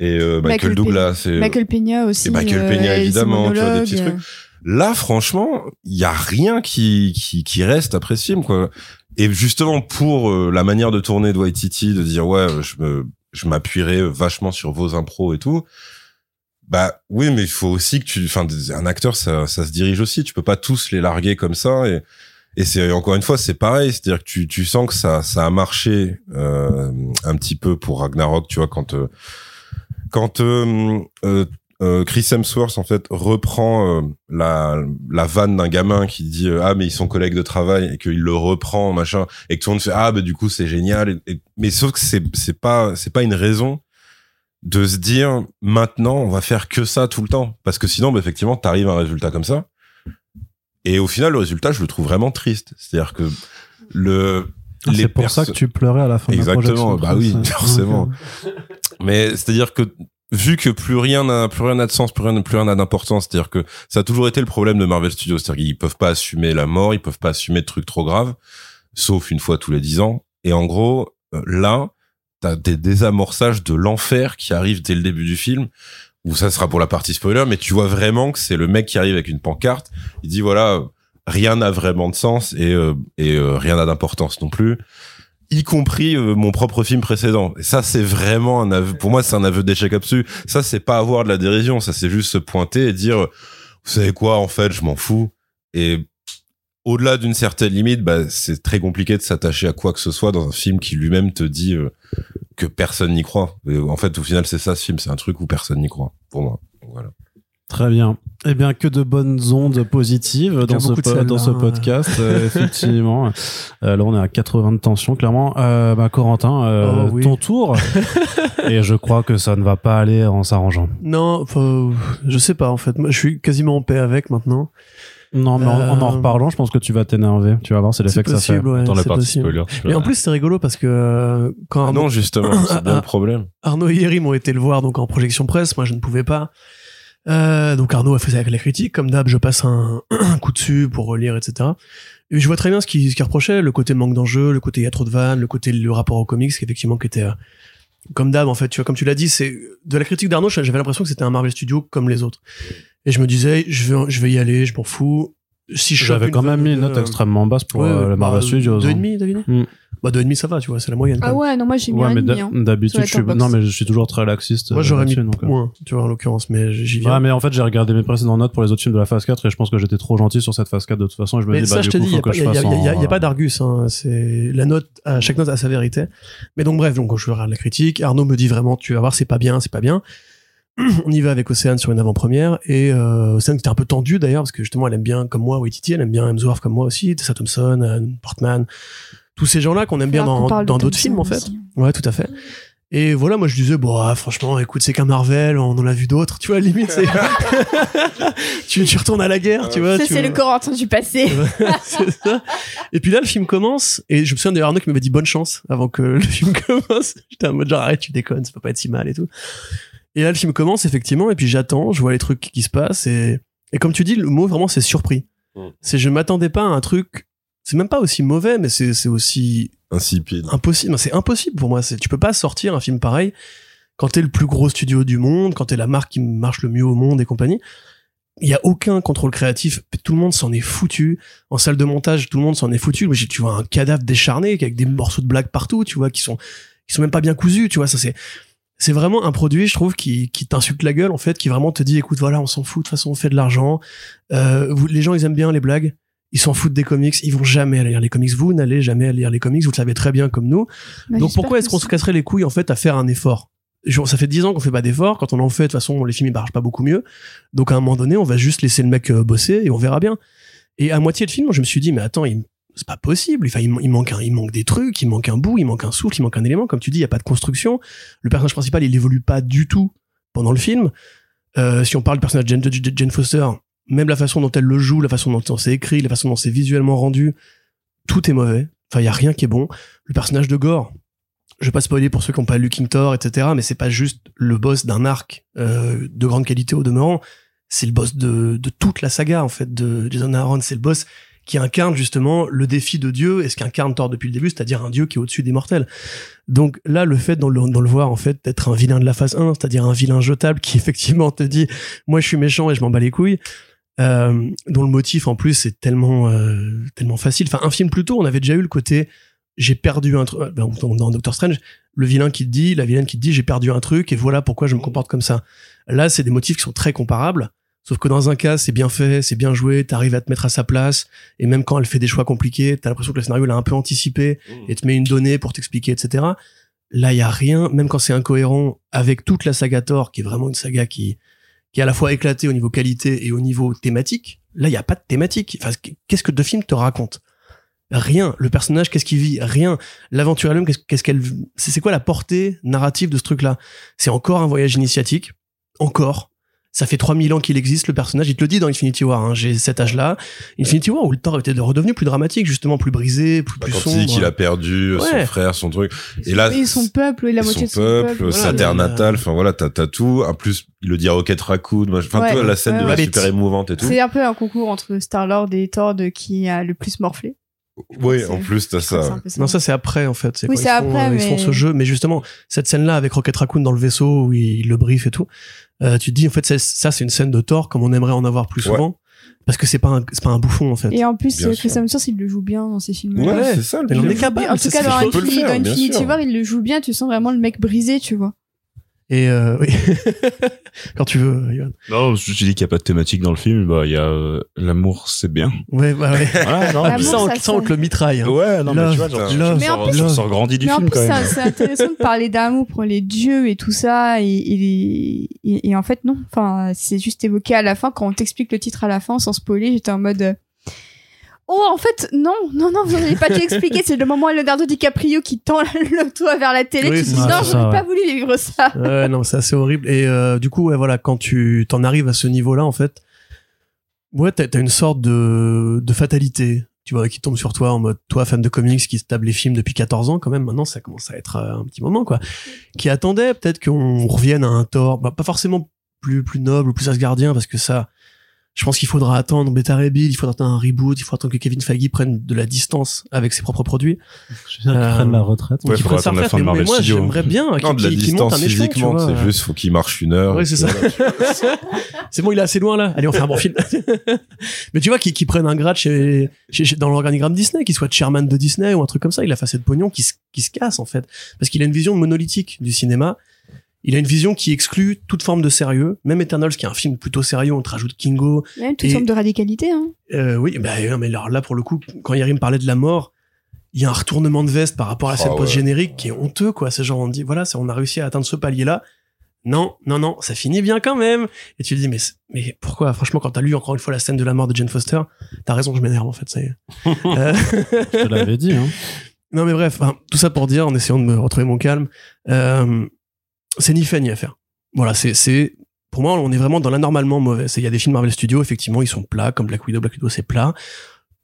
[SPEAKER 5] et euh, Michael,
[SPEAKER 3] Michael
[SPEAKER 5] Douglas. Et,
[SPEAKER 3] Michael Peña aussi.
[SPEAKER 5] et Michael
[SPEAKER 3] euh,
[SPEAKER 5] Peña, évidemment, tu vois, des petits trucs. Là, franchement, il y a rien qui, qui, qui reste appréciable, quoi. Et justement, pour euh, la manière de tourner de Waititi, de dire, ouais, je me, je m'appuierai vachement sur vos impros et tout. Bah, oui, mais il faut aussi que tu, enfin, un acteur, ça, ça se dirige aussi. Tu peux pas tous les larguer comme ça. Et, et c'est, encore une fois, c'est pareil. C'est-à-dire que tu, tu sens que ça, ça a marché, euh, un petit peu pour Ragnarok, tu vois, quand, euh, quand, euh, euh, euh, Chris Hemsworth en fait reprend la la vanne d'un gamin qui dit ah mais ils sont collègues de travail et qu'il le reprend machin et que tout le monde fait ah bah du coup c'est génial mais sauf que c'est c'est pas c'est pas une raison de se dire maintenant on va faire que ça tout le temps. Parce que sinon bah, effectivement t'arrives à un résultat comme ça. Et au final le résultat je le trouve vraiment triste. C'est-à-dire que le
[SPEAKER 1] Ah, c'est pour ça que tu pleurais à la fin
[SPEAKER 5] Exactement,
[SPEAKER 1] de la
[SPEAKER 5] bah oui, forcément. Mais c'est-à-dire que vu que plus rien n'a plus rien n'a de sens, plus rien plus rien n'a d'importance, c'est-à-dire que ça a toujours été le problème de Marvel Studios, c'est-à-dire qu'ils peuvent pas assumer la mort, ils peuvent pas assumer de trucs trop graves, sauf une fois tous les dix ans. Et en gros, euh, là, t'as des désamorçages de l'enfer qui arrivent dès le début du film. Où ça sera pour la partie spoiler, mais tu vois vraiment que c'est le mec qui arrive avec une pancarte. Il dit voilà, rien n'a vraiment de sens et euh, et euh, rien n'a d'importance non plus y compris euh, mon propre film précédent. Et ça, c'est vraiment un aveu. Pour moi, c'est un aveu d'échec absolu. Ça, c'est pas avoir de la dérision. Ça, c'est juste se pointer et dire, vous savez quoi, en fait, je m'en fous. Et au-delà d'une certaine limite, bah, c'est très compliqué de s'attacher à quoi que ce soit dans un film qui lui-même te dit euh, que personne n'y croit. Et en fait, au final, c'est ça, ce film. C'est un truc où personne n'y croit. Pour moi. Voilà.
[SPEAKER 1] Très bien. Eh bien, que de bonnes ondes positives dans ce, po- dans ce
[SPEAKER 4] hein.
[SPEAKER 1] podcast, euh, effectivement. Euh, là, on est à 80 de tension, clairement. Euh, bah, Corentin, euh,
[SPEAKER 4] Oh, oui.
[SPEAKER 1] ton tour. Et je crois que ça ne va pas aller en s'arrangeant.
[SPEAKER 4] Non, je sais pas en fait. Moi, je suis quasiment en paix avec maintenant.
[SPEAKER 1] Non, mais en, en en
[SPEAKER 4] Euh,
[SPEAKER 1] reparlant, je pense que tu vas t'énerver. Tu vas voir, c'est l'effet que ça fait.
[SPEAKER 4] ouais.
[SPEAKER 2] Dans la partie spoiler. vois.
[SPEAKER 4] en plus, c'est rigolo parce que euh, quand
[SPEAKER 5] Ah
[SPEAKER 4] Arnaud,
[SPEAKER 5] non, justement, c'est bien le problème.
[SPEAKER 4] Arnaud et Yeri m'ont été le voir donc en projection presse, moi je ne pouvais pas. Euh, donc Arnaud a fait ça avec la critique, comme d'hab, je passe un, un coup dessus pour relire, etc. Et je vois très bien ce qu'il ce qu'il reprochait, le côté manque d'enjeu, le côté il y a trop de vannes, le côté le rapport au comics, qui effectivement qui était euh, comme d'hab en fait, tu vois, comme tu l'as dit, c'est de la critique d'Arnaud, j'avais l'impression que c'était un Marvel Studio comme les autres. Et je me disais, je vais, je vais y aller, je m'en fous. Si
[SPEAKER 1] J'avais quand même mis une note
[SPEAKER 4] euh,
[SPEAKER 1] extrêmement basse pour
[SPEAKER 4] ouais,
[SPEAKER 1] euh, le
[SPEAKER 4] bah,
[SPEAKER 1] Marvel Studios.
[SPEAKER 4] Deux et
[SPEAKER 1] hein.
[SPEAKER 4] demi, David
[SPEAKER 1] Mm.
[SPEAKER 4] Bah, deux et demi, ça va, tu vois, c'est la moyenne.
[SPEAKER 3] Ah ouais, non, moi j'ai mis
[SPEAKER 1] Ouais,
[SPEAKER 3] un
[SPEAKER 1] mais
[SPEAKER 3] hein.
[SPEAKER 1] d'habitude, je suis, non, mais je suis toujours très laxiste.
[SPEAKER 4] Moi, j'aurais mis
[SPEAKER 1] donc, euh.
[SPEAKER 4] moins, tu vois, en l'occurrence, mais j'y viens.
[SPEAKER 1] Ouais, mais en fait, j'ai regardé mes précédentes notes pour les autres films de la phase 4 et je pense que j'étais trop gentil sur cette phase 4 de toute façon. Et je me
[SPEAKER 4] Mais
[SPEAKER 1] dis,
[SPEAKER 4] ça,
[SPEAKER 1] bah,
[SPEAKER 4] je
[SPEAKER 1] du
[SPEAKER 4] te
[SPEAKER 1] coup,
[SPEAKER 4] dis, il
[SPEAKER 1] faut
[SPEAKER 4] n'y
[SPEAKER 1] que
[SPEAKER 4] a,
[SPEAKER 1] je
[SPEAKER 4] pas d'argus. Hein. C'est la note, à chaque note a sa vérité. Mais donc bref, donc je regarde la critique. Arnaud me dit vraiment, tu vas voir, c'est pas bien, c'est pas bien. On y va avec Océane sur une avant-première et euh, Océane qui était un peu tendue d'ailleurs parce que justement elle aime bien comme moi Waititi, elle aime bien Hemsworth comme moi aussi, Tessa Thompson, euh, Portman, tous ces gens-là qu'on aime bien dans d'autres films en fait.
[SPEAKER 3] aussi.
[SPEAKER 4] Ouais, tout à fait. Et voilà, moi je disais, bon, ah, franchement, écoute, c'est qu'un Marvel, on en a vu d'autres, tu vois, limite, c'est. tu, tu retournes à la guerre, tu vois.
[SPEAKER 3] Ça,
[SPEAKER 4] tu
[SPEAKER 3] c'est
[SPEAKER 4] vois.
[SPEAKER 3] le Corentin du passé.
[SPEAKER 4] C'est ça. Et puis là, le film commence, et je me souviens d'ailleurs Arnaud qui m'avait dit bonne chance avant que le film commence. J'étais en mode genre, arrête, tu déconnes, ça peut pas être si mal et tout. Et là, le film commence, effectivement, et puis j'attends, je vois les trucs qui se passent, et, et comme tu dis, le mot vraiment, c'est surpris.
[SPEAKER 5] Mm.
[SPEAKER 4] C'est, je m'attendais pas à un truc, c'est même pas aussi mauvais, mais c'est, c'est aussi
[SPEAKER 5] Insipide.
[SPEAKER 4] impossible. C'est impossible pour moi. C'est, tu peux pas sortir un film pareil quand t'es le plus gros studio du monde, quand t'es la marque qui marche le mieux au monde et compagnie. Il y a aucun contrôle créatif. Tout le monde s'en est foutu. En salle de montage, tout le monde s'en est foutu. J'ai- tu vois un cadavre décharné avec des morceaux de blagues partout, tu vois, qui sont, qui sont même pas bien cousus, tu vois. Ça, c'est, c'est vraiment un produit, je trouve, qui, qui t'insulte la gueule, en fait, qui vraiment te dit, écoute, voilà, on s'en fout, de toute façon, on fait de l'argent. Euh, vous- les gens, ils aiment bien les blagues. Ils s'en foutent des comics. Ils vont jamais aller lire les comics. Vous n'allez jamais aller lire les comics. Vous le savez très bien comme nous.
[SPEAKER 3] Bah,
[SPEAKER 4] Donc pourquoi est-ce qu'on se casserait les couilles en fait à faire un effort? Ça fait dix ans qu'on fait pas d'effort. Quand on en fait, de toute façon, les films ils marchent pas beaucoup mieux. Donc à un moment donné, on va juste laisser le mec euh, bosser et on verra bien. Et à moitié de film, je me suis dit mais attends, il- c'est pas possible. Enfin, il, manque un, il manque des trucs, il manque un bout, il manque un souffle, il manque un élément. Comme tu dis, il y a pas de construction. Le personnage principal, il évolue pas du tout pendant le film. Euh, si on parle du personnage de Jane, de- de Jane Foster, même la façon dont elle le joue, la façon dont c'est écrit, la façon dont c'est visuellement rendu, tout est mauvais. Enfin, il y a rien qui est bon. Le personnage de Gore, je vais pas spoiler pour ceux qui n'ont pas lu King Thor, etc. Mais c'est pas juste le boss d'un arc euh, de grande qualité au demeurant. C'est le boss de, de toute la saga en fait de Jason Aaron. C'est le boss qui incarne justement le défi de Dieu et ce qu'incarne Thor depuis le début, c'est-à-dire un Dieu qui est au-dessus des mortels. Donc là, le fait dans le, le voir en fait d'être un vilain de la phase 1, c'est-à-dire un vilain jetable qui effectivement te dit moi je suis méchant et je m'en bats les couilles, euh, dont le motif en plus est tellement euh, tellement facile. Enfin un film plus tôt, on avait déjà eu le côté j'ai perdu un truc dans, dans Doctor Strange, le vilain qui te dit, la vilaine qui te dit j'ai perdu un truc et voilà pourquoi je me comporte comme ça. Là, c'est des motifs qui sont très comparables. Sauf que dans un cas, c'est bien fait, c'est bien joué, t'arrives à te mettre à sa place, et même quand elle fait des choix compliqués, t'as l'impression que le scénario l'a un peu anticipé, et te met une donnée pour t'expliquer, etc. Là, il y a rien, même quand c'est incohérent, avec toute la saga Thor, qui est vraiment une saga qui, qui est à la fois éclatée au niveau qualité et au niveau thématique. Là, il y a pas de thématique. Enfin, qu'est-ce que deux films te racontent? Rien. Le personnage, qu'est-ce qu'il vit? Rien. L'aventure elle-même, qu'est-ce qu'est-ce qu'elle, c'est quoi la portée narrative de ce truc-là? C'est encore un voyage initiatique. Encore. Ça fait 3000 ans qu'il existe, le personnage. Il te le dit dans Infinity War. Hein, J'ai cet âge-là. Infinity War où le Thor était redevenu plus dramatique, justement, plus brisé, plus,
[SPEAKER 5] Bah,
[SPEAKER 4] plus
[SPEAKER 5] quand
[SPEAKER 4] sombre.
[SPEAKER 5] il dit qu'il a perdu euh,
[SPEAKER 4] Ouais.
[SPEAKER 5] son frère, son truc. Et là,
[SPEAKER 3] Et son peuple, et la moitié
[SPEAKER 5] son
[SPEAKER 3] de son
[SPEAKER 5] peuple,
[SPEAKER 3] peuple.
[SPEAKER 5] sa
[SPEAKER 4] Voilà,
[SPEAKER 5] terre
[SPEAKER 4] il a-
[SPEAKER 5] natale, enfin voilà, t'as t'as tout. En plus, il le dit à Rocket Raccoon. Enfin,
[SPEAKER 3] Ouais.
[SPEAKER 5] tu vois, la scène
[SPEAKER 3] Ouais,
[SPEAKER 5] devient
[SPEAKER 3] ouais.
[SPEAKER 5] super émouvante et tout.
[SPEAKER 3] C'est un peu un concours entre Star-Lord et Thor de qui a le plus morflé.
[SPEAKER 5] Oui, en plus, t'as ça.
[SPEAKER 4] Non, ça c'est après en fait.
[SPEAKER 3] Oui, c'est
[SPEAKER 4] ils font,
[SPEAKER 3] après,
[SPEAKER 4] euh, Ils font
[SPEAKER 3] mais-
[SPEAKER 4] ce jeu, mais justement cette scène-là avec Rocket Raccoon dans le vaisseau où il le brief et tout, euh, tu te dis en fait c'est- ça c'est une scène de Thor comme on aimerait en avoir plus
[SPEAKER 5] Ouais.
[SPEAKER 4] souvent parce que c'est pas un c'est pas un bouffon en fait.
[SPEAKER 3] Et en plus, euh. Chris Hemsworth, il le joue bien dans ses films.
[SPEAKER 5] Ouais,
[SPEAKER 4] Ouais.
[SPEAKER 5] c'est ça. le
[SPEAKER 4] on
[SPEAKER 5] film.
[SPEAKER 4] est capable.
[SPEAKER 3] En tout cas, dans Infinity. War, il le joue bien. Tu sens vraiment le mec brisé, tu vois.
[SPEAKER 4] Et euh, oui. quand tu veux. Yoann.
[SPEAKER 2] Non, je dis qu'il n'y a pas de thématique dans le film. Bah, il y a euh, l'amour, c'est bien.
[SPEAKER 4] Ouais, bah ouais.
[SPEAKER 2] Voilà, non, mais-
[SPEAKER 4] ça, on,
[SPEAKER 3] ça,
[SPEAKER 4] ça, on te le mitraille. hein.
[SPEAKER 2] Ouais, non, mais
[SPEAKER 4] Love,
[SPEAKER 2] tu vois, genre,
[SPEAKER 4] love,
[SPEAKER 3] Mais
[SPEAKER 2] tu sors grandi du
[SPEAKER 3] Mais en
[SPEAKER 2] film
[SPEAKER 3] plus,
[SPEAKER 2] quand même.
[SPEAKER 3] c'est intéressant de parler d'amour pour les dieux et tout ça. Et, et, et- et en fait, non. Enfin, c'est juste évoqué à la fin. Quand on t'explique le titre à la fin, sans spoiler, j'étais en mode. Oh, en fait, non, non, non, vous n'avez pas tout expliqué. C'est le moment où Leonardo DiCaprio qui tend le toit vers la télé.
[SPEAKER 4] Oui,
[SPEAKER 3] dit
[SPEAKER 1] ça,
[SPEAKER 3] non, je n'ai
[SPEAKER 1] ouais.
[SPEAKER 3] pas voulu vivre ça.
[SPEAKER 4] Ouais, non, c'est assez horrible. Et euh, du coup, ouais, voilà, quand tu t'en arrives à ce niveau-là, en fait, ouais, t'as as une sorte de, de fatalité, tu vois, qui tombe sur toi en mode, toi, fan de comics, qui se tape les films depuis 14 ans, quand même, maintenant, ça commence à être euh, un petit moment, quoi. Qui attendait peut-être qu'on revienne à un Thor, bah, pas forcément plus, plus noble ou plus asgardien, parce que ça, Je pense qu'il faudra attendre Beta Rebuild, il faudra attendre un reboot, il faudra attendre que Kevin Feige prenne de la distance avec ses propres produits.
[SPEAKER 1] Je veux dire qu'ils
[SPEAKER 4] Euh,
[SPEAKER 1] prennent la retraite.
[SPEAKER 2] Ouais,
[SPEAKER 4] qu'il
[SPEAKER 2] faudra
[SPEAKER 4] prenne sa
[SPEAKER 2] attendre la fin de Marvel
[SPEAKER 4] moi,
[SPEAKER 2] Studios.
[SPEAKER 4] j'aimerais bien
[SPEAKER 5] Non, de la
[SPEAKER 4] qu'il qu'il monte
[SPEAKER 5] distance
[SPEAKER 4] un
[SPEAKER 5] physiquement, c'est juste, faut qu'il marche une heure.
[SPEAKER 4] Ouais, c'est ça. c'est bon, il est assez loin là. Allez, on fait un bon film. Mais tu vois, qu'il qu'il prenne un grade chez, chez- chez- dans l'organigramme Disney, qu'il soit chairman de Disney ou un truc comme ça. Il a fait de pognon qui se, qui se casse en fait, parce qu'il a une vision monolithique du cinéma. Il a une vision qui exclut toute forme de sérieux. Même Eternals, qui est un film plutôt sérieux, on te rajoute Kingo.
[SPEAKER 3] Même toute
[SPEAKER 4] Et-
[SPEAKER 3] forme de radicalité. Hein.
[SPEAKER 4] Euh, oui, bah, non, mais alors là, pour le coup, quand Yerim parlait de la mort, il y a un retournement de veste par rapport à la scène
[SPEAKER 5] Ah ouais.
[SPEAKER 4] post-générique qui est honteux, quoi. C'est genre, on dit, voilà, on a réussi à atteindre ce palier-là. Non, non, non, ça finit bien quand même. Et tu te dis, mais, mais pourquoi? Franchement, quand t'as lu encore une fois la scène de la mort de Jane Foster, t'as raison, je m'énerve en fait, ça y est. Euh,
[SPEAKER 1] Je te l'avais dit. Hein.
[SPEAKER 4] non, mais bref, enfin, tout ça pour dire, en essayant de me retrouver mon calme, euh, c'est ni fait ni à faire. Voilà, c'est, c'est, pour moi, on est vraiment dans l'anormalement mauvais. Il y a des films Marvel Studios, effectivement, ils sont plats, comme Black Widow. Black Widow, c'est plat.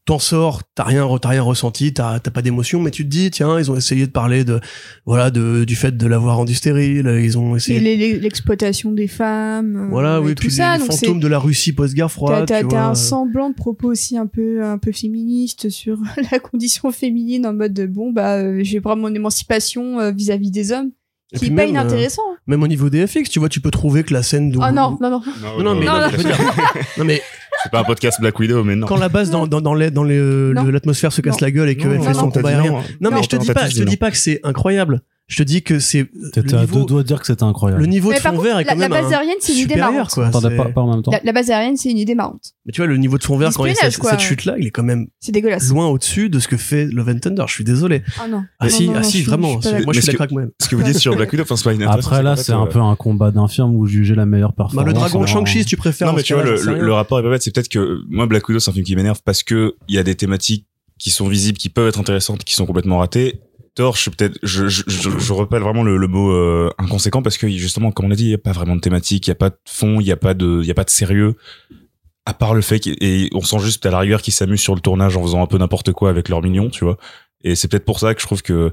[SPEAKER 4] T'en sors, t'as rien, t'as rien ressenti, t'as, pas d'émotion, mais tu te dis, tiens, ils ont essayé de parler de, voilà, de, du fait de l'avoir rendu stérile, ils ont essayé.
[SPEAKER 3] l'exploitation des femmes. euh,
[SPEAKER 4] voilà, oui,
[SPEAKER 3] tout
[SPEAKER 4] puis
[SPEAKER 3] ça.
[SPEAKER 4] les,
[SPEAKER 3] donc c'est-
[SPEAKER 4] fantômes de la Russie post-guerre froide.
[SPEAKER 3] t'as- un semblant de propos aussi un peu un peu féministe sur la condition féminine en mode de bon bah euh, je vais prendre mon émancipation euh, vis-à-vis des hommes qui
[SPEAKER 4] puis
[SPEAKER 3] est pas
[SPEAKER 4] même, euh,
[SPEAKER 3] inintéressant.
[SPEAKER 4] Même au niveau des FX, tu vois, tu peux trouver que la scène d'où.
[SPEAKER 3] Oh non non non.
[SPEAKER 4] Non, non, mais,
[SPEAKER 3] Non, non.
[SPEAKER 4] je veux dire- non, mais
[SPEAKER 2] C'est pas un podcast Black Widow, mais non.
[SPEAKER 4] quand la base dans, dans, dans les- dans l'atmosphère se casse
[SPEAKER 3] Non.
[SPEAKER 4] la gueule et qu'elle
[SPEAKER 3] Non,
[SPEAKER 4] fait
[SPEAKER 3] non,
[SPEAKER 4] son
[SPEAKER 3] non,
[SPEAKER 4] combat aérien.
[SPEAKER 2] non.
[SPEAKER 4] Non, mais
[SPEAKER 2] Non,
[SPEAKER 4] je te dis pas, je te
[SPEAKER 2] non.
[SPEAKER 4] dis pas que c'est incroyable. Je te dis que c'est
[SPEAKER 1] T'étais
[SPEAKER 4] le
[SPEAKER 1] à
[SPEAKER 4] niveau,
[SPEAKER 1] deux doigts de dire que c'était incroyable.
[SPEAKER 4] le niveau
[SPEAKER 3] Mais
[SPEAKER 4] de fond
[SPEAKER 3] contre,
[SPEAKER 4] vert est
[SPEAKER 3] la,
[SPEAKER 4] quand
[SPEAKER 3] la
[SPEAKER 4] même
[SPEAKER 3] base
[SPEAKER 4] un
[SPEAKER 3] aérienne c'est une idée marrante.
[SPEAKER 4] quoi.
[SPEAKER 1] Pas, pas en même temps.
[SPEAKER 3] La, la base aérienne c'est une idée marrante.
[SPEAKER 4] Mais tu vois le niveau de fond vert quand il y a cette,
[SPEAKER 3] quoi.
[SPEAKER 4] cette chute là, il est quand même
[SPEAKER 3] C'est dégueulasse.
[SPEAKER 4] loin au-dessus de ce que fait Love and Thunder. Je suis désolé.
[SPEAKER 3] Ah non.
[SPEAKER 4] Ah
[SPEAKER 3] Non,
[SPEAKER 4] si,
[SPEAKER 3] non,
[SPEAKER 4] ah
[SPEAKER 3] non,
[SPEAKER 4] si,
[SPEAKER 3] je suis-
[SPEAKER 4] vraiment.
[SPEAKER 3] je.
[SPEAKER 4] Moi je suis
[SPEAKER 2] ce
[SPEAKER 4] d'accord avec moi-même.
[SPEAKER 2] Ce que vous dites sur Black Widow, enfin, c'est pas inintéressant.
[SPEAKER 1] Après là, c'est un
[SPEAKER 2] euh,
[SPEAKER 1] peu un combat d'infirme où juger la meilleure
[SPEAKER 4] Bah,
[SPEAKER 1] performance.
[SPEAKER 4] le dragon Shang-Chi, si tu préfères.
[SPEAKER 2] Non, mais tu vois, le rapport est pas bête. C'est peut-être que moi, Black Widow, c'est un film qui m'énerve parce que il y a des thématiques qui sont visibles, qui peuvent être intéressantes, qui sont complètement ratées. Thor, je je, je, je, je repelle vraiment le, le mot euh, inconséquent parce que justement, comme on l'a dit, il y a pas vraiment de thématique, il y a pas de fond, il y a pas de, il y a pas de sérieux. À part le fait et on sent juste à la rigueur qu'ils s'amusent sur le tournage en faisant un peu n'importe quoi avec leurs millions, tu vois. Et c'est peut-être pour ça que je trouve que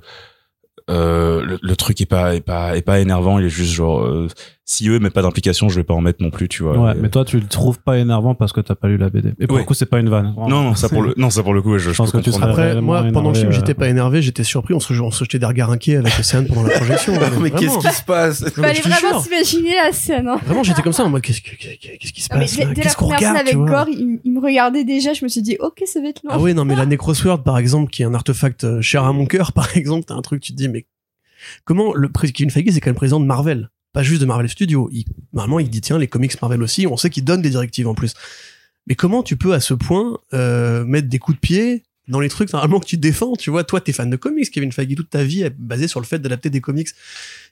[SPEAKER 2] euh, le, le truc est pas est pas est pas énervant. Il est juste genre euh, si eux mettent pas d'implication, je vais pas en mettre non plus, tu vois.
[SPEAKER 1] Ouais,
[SPEAKER 2] Et-
[SPEAKER 1] mais toi, tu le trouves pas énervant parce que t'as pas lu la BD. Et pour
[SPEAKER 2] Ouais.
[SPEAKER 1] le coup, c'est pas une vanne. Vraiment.
[SPEAKER 2] Non, non, ça pour le, non, ça pour le coup, je, je,
[SPEAKER 1] pense que tu serais
[SPEAKER 4] Après, moi, pendant le film, j'étais
[SPEAKER 1] euh,
[SPEAKER 4] pas énervé, j'étais surpris. On se, on se jetait des regards inquiets avec Océane pendant la projection.
[SPEAKER 5] mais qu'est-ce qui se passe
[SPEAKER 4] mais
[SPEAKER 3] Fallait vraiment s'imaginer la scène. Hein.
[SPEAKER 4] Vraiment, j'étais comme ça en mode qu'est-ce que- qu'est-ce qu'est-ce qui se passe Qu'est-ce qu'on regarde
[SPEAKER 3] avec Gore, il, il me regardait déjà, je me suis dit, ok, ça va être long.
[SPEAKER 4] Ah oui, non, mais la Necrosword, par exemple, qui est un artefact euh, cher à mon cœur, par exemple, t'as un truc, tu te dis, mais comment le Kevin Feige, c'est quand même président de Marvel, pas juste de Marvel Studios. Il, normalement, il dit, tiens, les comics Marvel aussi, on sait qu'il donne des directives en plus. Mais comment tu peux, à ce point, euh, mettre des coups de pied dans les trucs, normalement, que tu défends, tu vois, toi, t'es fan de comics, Kevin Feige, toute ta vie est basée sur le fait d'adapter des comics.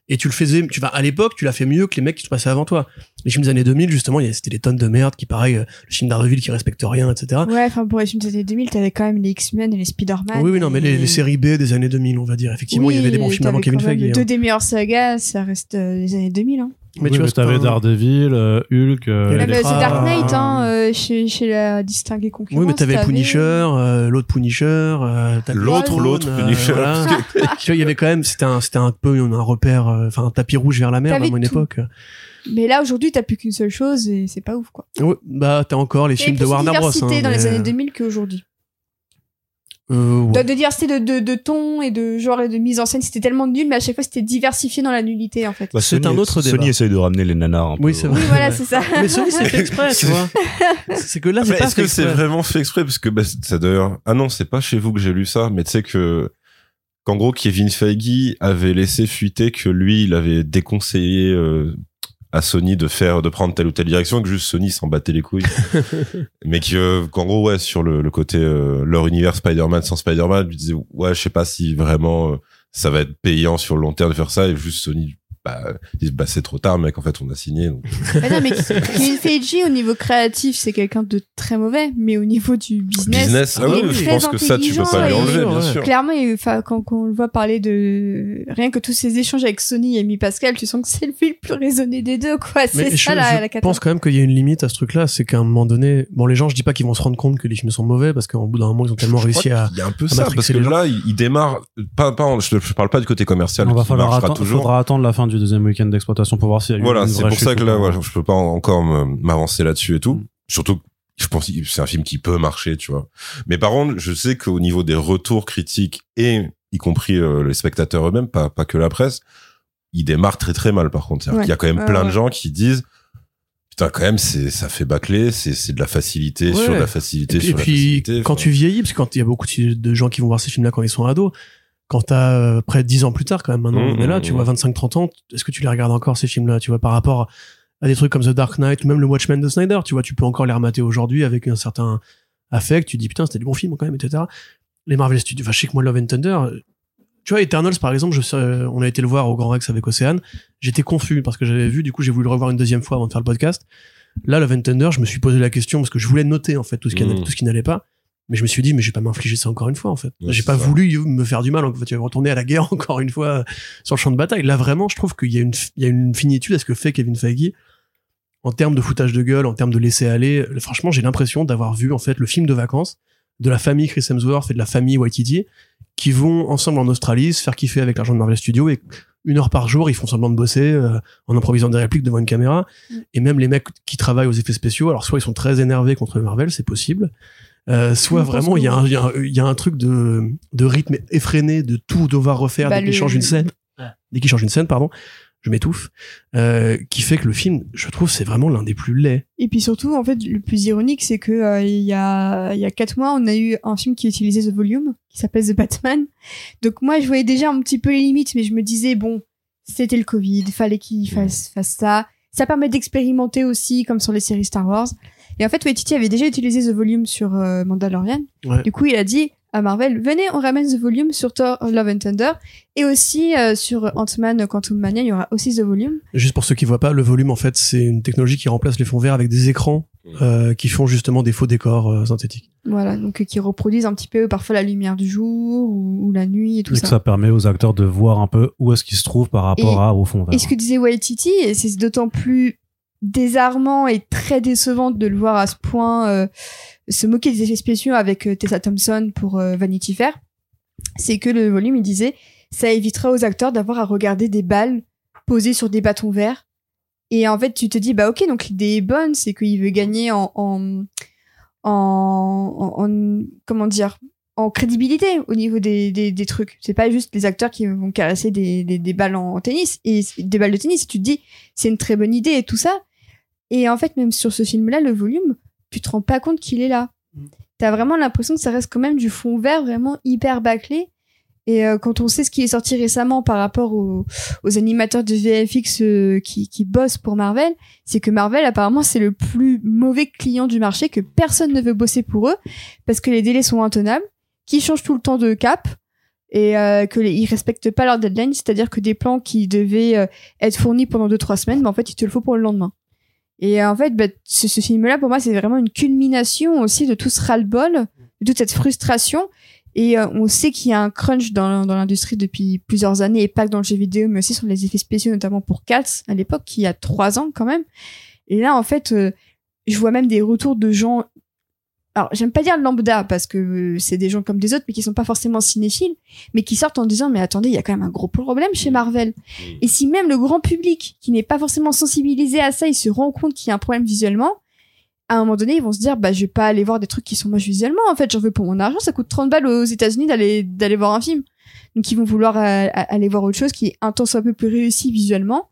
[SPEAKER 4] Et tu le faisais, tu vas, à l'époque, tu l'as fait mieux que les mecs qui se passaient avant toi. Les films des années 2000, justement, il y a- c'était des tonnes de merde qui, pareil, euh, le film Daredevil qui respecte rien, etc.
[SPEAKER 3] Ouais, enfin, pour les films des années 2000, t'avais quand même les X-Men et les Spider-Man.
[SPEAKER 4] Oui, oui, non, mais les, séries B des années 2000, on va dire. Effectivement, il y avait des bons films avant Kevin Feige.
[SPEAKER 3] Deux
[SPEAKER 4] hein.
[SPEAKER 3] des meilleures sagas, ça reste euh, les années 2000. Hein.
[SPEAKER 4] Mais
[SPEAKER 1] oui,
[SPEAKER 4] tu vois,
[SPEAKER 1] mais
[SPEAKER 4] c'est
[SPEAKER 1] t'avais
[SPEAKER 4] pas-
[SPEAKER 1] Daredevil, euh, Hulk, euh,
[SPEAKER 4] les Fra-
[SPEAKER 3] Dark Knight, hein, euh, chez, chez la distinguée concurrence.
[SPEAKER 4] Oui, mais t'avais Punisher, euh, l'autre Punisher, euh,
[SPEAKER 5] L'autre, l'autre
[SPEAKER 4] euh,
[SPEAKER 5] Punisher.
[SPEAKER 4] voilà. tu vois, il y avait quand même, c'était un, c'était un peu un repère, euh, enfin un tapis rouge vers la mer
[SPEAKER 3] T'avais
[SPEAKER 4] à mon époque.
[SPEAKER 3] Mais là, aujourd'hui, t'as plus qu'une seule chose et c'est pas ouf, quoi.
[SPEAKER 4] Ouais, bah t'as encore les films de
[SPEAKER 3] plus
[SPEAKER 4] Warner Bros. hein,
[SPEAKER 3] dans les années
[SPEAKER 4] euh,
[SPEAKER 3] 2000 qu'aujourd'hui.
[SPEAKER 4] Euh, ouais.
[SPEAKER 3] De, de diversité de, de, de ton et de genre et de mise en scène, c'était tellement nul, mais à chaque fois, c'était diversifié dans la nullité, en fait.
[SPEAKER 2] Bah,
[SPEAKER 4] C'est
[SPEAKER 2] Sony-
[SPEAKER 4] un autre
[SPEAKER 2] Sony
[SPEAKER 4] débat.
[SPEAKER 2] essaye de ramener les nanars un peu.
[SPEAKER 4] Oui, c'est vrai.
[SPEAKER 3] Oui, voilà, c'est ça.
[SPEAKER 4] Mais Sony, c'est fait exprès, tu
[SPEAKER 5] C'est-
[SPEAKER 4] vois. C'est que là, c'est
[SPEAKER 5] Mais
[SPEAKER 4] pas
[SPEAKER 5] Est-ce que c'est vraiment fait exprès? Parce que bah, c'est d'ailleurs. Ah non, c'est pas chez vous que j'ai lu ça, mais tu sais que qu'en gros Kevin Feige avait laissé fuiter que lui, il avait déconseillé euh, à Sony de faire, de prendre telle ou telle direction, que juste Sony s'en battait les couilles. mais que qu'en gros ouais, sur le, le côté euh, leur univers Spider-Man sans Spider-Man, il disait ouais, je sais pas si vraiment euh, ça va être payant sur le long terme de faire ça, et juste Sony. Bah, ils disent bah c'est trop tard mec en fait on a signé donc
[SPEAKER 3] Mais non, mais Kevin Feige, au niveau créatif, c'est quelqu'un de très mauvais, mais au niveau du business,
[SPEAKER 5] business ah oui je
[SPEAKER 3] très
[SPEAKER 5] pense que ça tu peux
[SPEAKER 3] intelligent
[SPEAKER 5] pas lui enlever bien
[SPEAKER 4] Ouais.
[SPEAKER 5] sûr
[SPEAKER 3] Clairement, et, enfin, quand, quand on le voit parler de rien que tous ces échanges avec Sony et Mi Pascal, tu sens que c'est le plus raisonné des deux, quoi. C'est
[SPEAKER 4] je,
[SPEAKER 3] ça la,
[SPEAKER 4] je
[SPEAKER 3] la cata.
[SPEAKER 4] pense quand même qu'il y a une limite à ce truc-là, c'est qu'à un moment donné, bon, les gens, je dis pas qu'ils vont se rendre compte que les films sont mauvais parce qu'au bout d'un moment, ils ont tellement
[SPEAKER 5] Je
[SPEAKER 4] réussi à.
[SPEAKER 5] Il y a un peu ça, parce que là, il, il démarre, pas, pas, en- je, je parle pas du côté commercial,
[SPEAKER 1] On va falloir
[SPEAKER 5] marchera
[SPEAKER 1] attendre,
[SPEAKER 5] toujours.
[SPEAKER 1] faudra attendre la fin du deuxième week-end d'exploitation pour voir s'il y a eu
[SPEAKER 5] Voilà, c'est pour ça que là, voilà, je peux pas en- encore m'avancer là-dessus et tout.
[SPEAKER 1] Mm.
[SPEAKER 5] Surtout, je pense que c'est un film qui peut marcher, tu vois. Mais par contre, je sais qu'au niveau des retours critiques et y compris euh, les spectateurs eux-mêmes, pas, pas que la presse, il démarre très très mal par contre.
[SPEAKER 3] Ouais.
[SPEAKER 5] Il y a quand même
[SPEAKER 3] Ouais,
[SPEAKER 5] plein de
[SPEAKER 3] ouais.
[SPEAKER 5] gens qui disent putain quand même c'est ça fait bâcler, c'est c'est de la facilité
[SPEAKER 4] Ouais.
[SPEAKER 5] sur de la facilité
[SPEAKER 4] Et puis,
[SPEAKER 5] sur
[SPEAKER 4] et
[SPEAKER 5] la
[SPEAKER 4] puis,
[SPEAKER 5] facilité.
[SPEAKER 4] quand
[SPEAKER 5] Enfin,
[SPEAKER 4] tu vieillis, parce que quand il y a beaucoup de de gens qui vont voir ces films-là quand ils sont ados, quand t'as euh, près de 10 ans plus tard, quand même, maintenant,
[SPEAKER 5] Mmh,
[SPEAKER 4] on est là,
[SPEAKER 5] mmh,
[SPEAKER 4] tu
[SPEAKER 5] mmh.
[SPEAKER 4] vois, 25-30 ans, est-ce que tu les regardes encore, ces films-là, tu vois, par rapport à des trucs comme The Dark Knight, ou même le Watchmen de Snyder, tu vois, tu peux encore les remater aujourd'hui avec un certain affect, tu dis, putain, c'était du bon film, quand même, etc. Les Marvel Studios, enfin, je sais que moi, Love and Thunder, tu vois, Eternals, par exemple, je, sais, euh, on a été le voir au Grand Rex avec Océane, j'étais confus parce que j'avais vu, du coup, j'ai voulu le revoir une deuxième fois avant de faire le podcast. Là, Love and Thunder, je me suis posé la question parce que je voulais noter, en fait, tout ce qui,
[SPEAKER 5] Mmh.
[SPEAKER 4] allait- tout ce qui n'allait pas. Mais je me suis dit, mais je vais pas m'infliger ça encore une fois, en fait.
[SPEAKER 5] Ouais,
[SPEAKER 4] J'ai pas
[SPEAKER 5] ça.
[SPEAKER 4] voulu me faire du mal, en fait. Tu vas retourner à la guerre encore une fois euh, sur le champ de bataille. Là, vraiment, je trouve qu'il y a une, il y a une finitude à ce que fait Kevin Feige en termes de foutage de gueule, en termes de laisser aller. Euh, Franchement, j'ai l'impression d'avoir vu, en fait, le film de vacances de la famille Chris Hemsworth et de la famille Waititi qui vont ensemble en Australie se faire kiffer avec l'argent de Marvel Studios et une heure par jour, ils font semblant de bosser euh, en improvisant des répliques devant une caméra.
[SPEAKER 3] Mm.
[SPEAKER 4] Et même les mecs qui travaillent aux effets spéciaux, alors soit ils sont très énervés contre Marvel, c'est possible, euh, soit vraiment il y, a un- il y, a un- il y a un truc de, de rythme effréné, de tout devoir refaire
[SPEAKER 3] Bah,
[SPEAKER 4] dès qu'ils
[SPEAKER 3] le-
[SPEAKER 4] changent une scène, dès qu'ils changent une scène, pardon, je m'étouffe, euh, qui fait que le film, je trouve, c'est vraiment l'un des plus laids.
[SPEAKER 3] Et puis surtout, en fait, le plus ironique, c'est que euh, il y a il y a quatre mois, on a eu un film qui utilisait The Volume, qui s'appelle The Batman. Donc moi, je voyais déjà un petit peu les limites, mais je me disais bon, c'était le Covid, fallait qu'il fasse fasse ça. Ça permet d'expérimenter aussi, comme sur les séries Star Wars. Et en fait, Waititi avait déjà utilisé The Volume sur euh, Mandalorian.
[SPEAKER 4] Ouais.
[SPEAKER 3] Du coup, il a dit à Marvel, venez, on ramène The Volume sur Thor Love and Thunder. Et aussi euh, sur Ant-Man Quantum Mania, il y aura aussi The Volume.
[SPEAKER 4] Juste pour ceux qui voient pas, le volume, en fait, c'est une technologie qui remplace les fonds verts avec des écrans euh, qui font justement des faux décors euh, synthétiques.
[SPEAKER 3] Voilà, donc euh, qui reproduisent un petit peu parfois la lumière du jour ou, ou la nuit et tout
[SPEAKER 1] Et
[SPEAKER 3] ça.
[SPEAKER 1] que ça permet aux acteurs de voir un peu où est-ce qu'ils se trouvent par rapport
[SPEAKER 3] Et-
[SPEAKER 1] à au fond vert.
[SPEAKER 3] Et ce que disait Waititi, et c'est d'autant plus désarmant et très décevant de le voir à ce point euh, se moquer des effets spéciaux avec euh, Tessa Thompson pour euh, Vanity Fair, c'est que le volume, il disait, ça évitera aux acteurs d'avoir à regarder des balles posées sur des bâtons verts. Et en fait, tu te dis, bah ok, donc l'idée est bonne, c'est qu'il veut gagner en, en, en, en- en- comment dire, en crédibilité au niveau des, des, des trucs. C'est pas juste les acteurs qui vont caresser des, des, des balles en tennis et des balles de tennis. Tu te dis, c'est une très bonne idée et tout ça. Et en fait, même sur ce film-là, le volume, tu te rends pas compte qu'il est là.
[SPEAKER 4] Mm.
[SPEAKER 3] T'as vraiment l'impression que ça reste quand même du fond vert vraiment hyper bâclé. Et euh, quand on sait ce qui est sorti récemment par rapport aux, aux animateurs de VFX euh, qui, qui bossent pour Marvel, c'est que Marvel apparemment c'est le plus mauvais client du marché, que personne ne veut bosser pour eux parce que les délais sont intenables, qu'ils changent tout le temps de cap et euh, que les, ils respectent pas leur deadline, c'est-à-dire que des plans qui devaient euh, être fournis pendant deux trois semaines, bah, en fait il te le faut pour le lendemain. Et en fait, bah, ce, ce film-là pour moi c'est vraiment une culmination aussi de tout ce ras-le-bol, de toute cette frustration. Et euh, on sait qu'il y a un crunch dans, dans l'industrie depuis plusieurs années, et pas que dans le jeu vidéo, mais aussi sur les effets spéciaux, notamment pour Cats, à l'époque, qui a trois ans quand même. Et là, en fait, euh, je vois même des retours de gens... Alors, j'aime pas dire lambda, parce que euh, c'est des gens comme des autres, mais qui sont pas forcément cinéphiles, mais qui sortent en disant, mais attendez, il y a quand même un gros problème chez Marvel. Et si même le grand public, qui n'est pas forcément sensibilisé à ça, il se rend compte qu'il y a un problème visuellement, à un moment donné, ils vont se dire, bah, je vais pas aller voir des trucs qui sont moches visuellement. En fait, j'en veux pour mon argent. Ça coûte 30 balles aux États-Unis d'aller, d'aller voir un film. Donc, ils vont vouloir euh, aller voir autre chose qui est un temps soit un peu plus réussi visuellement.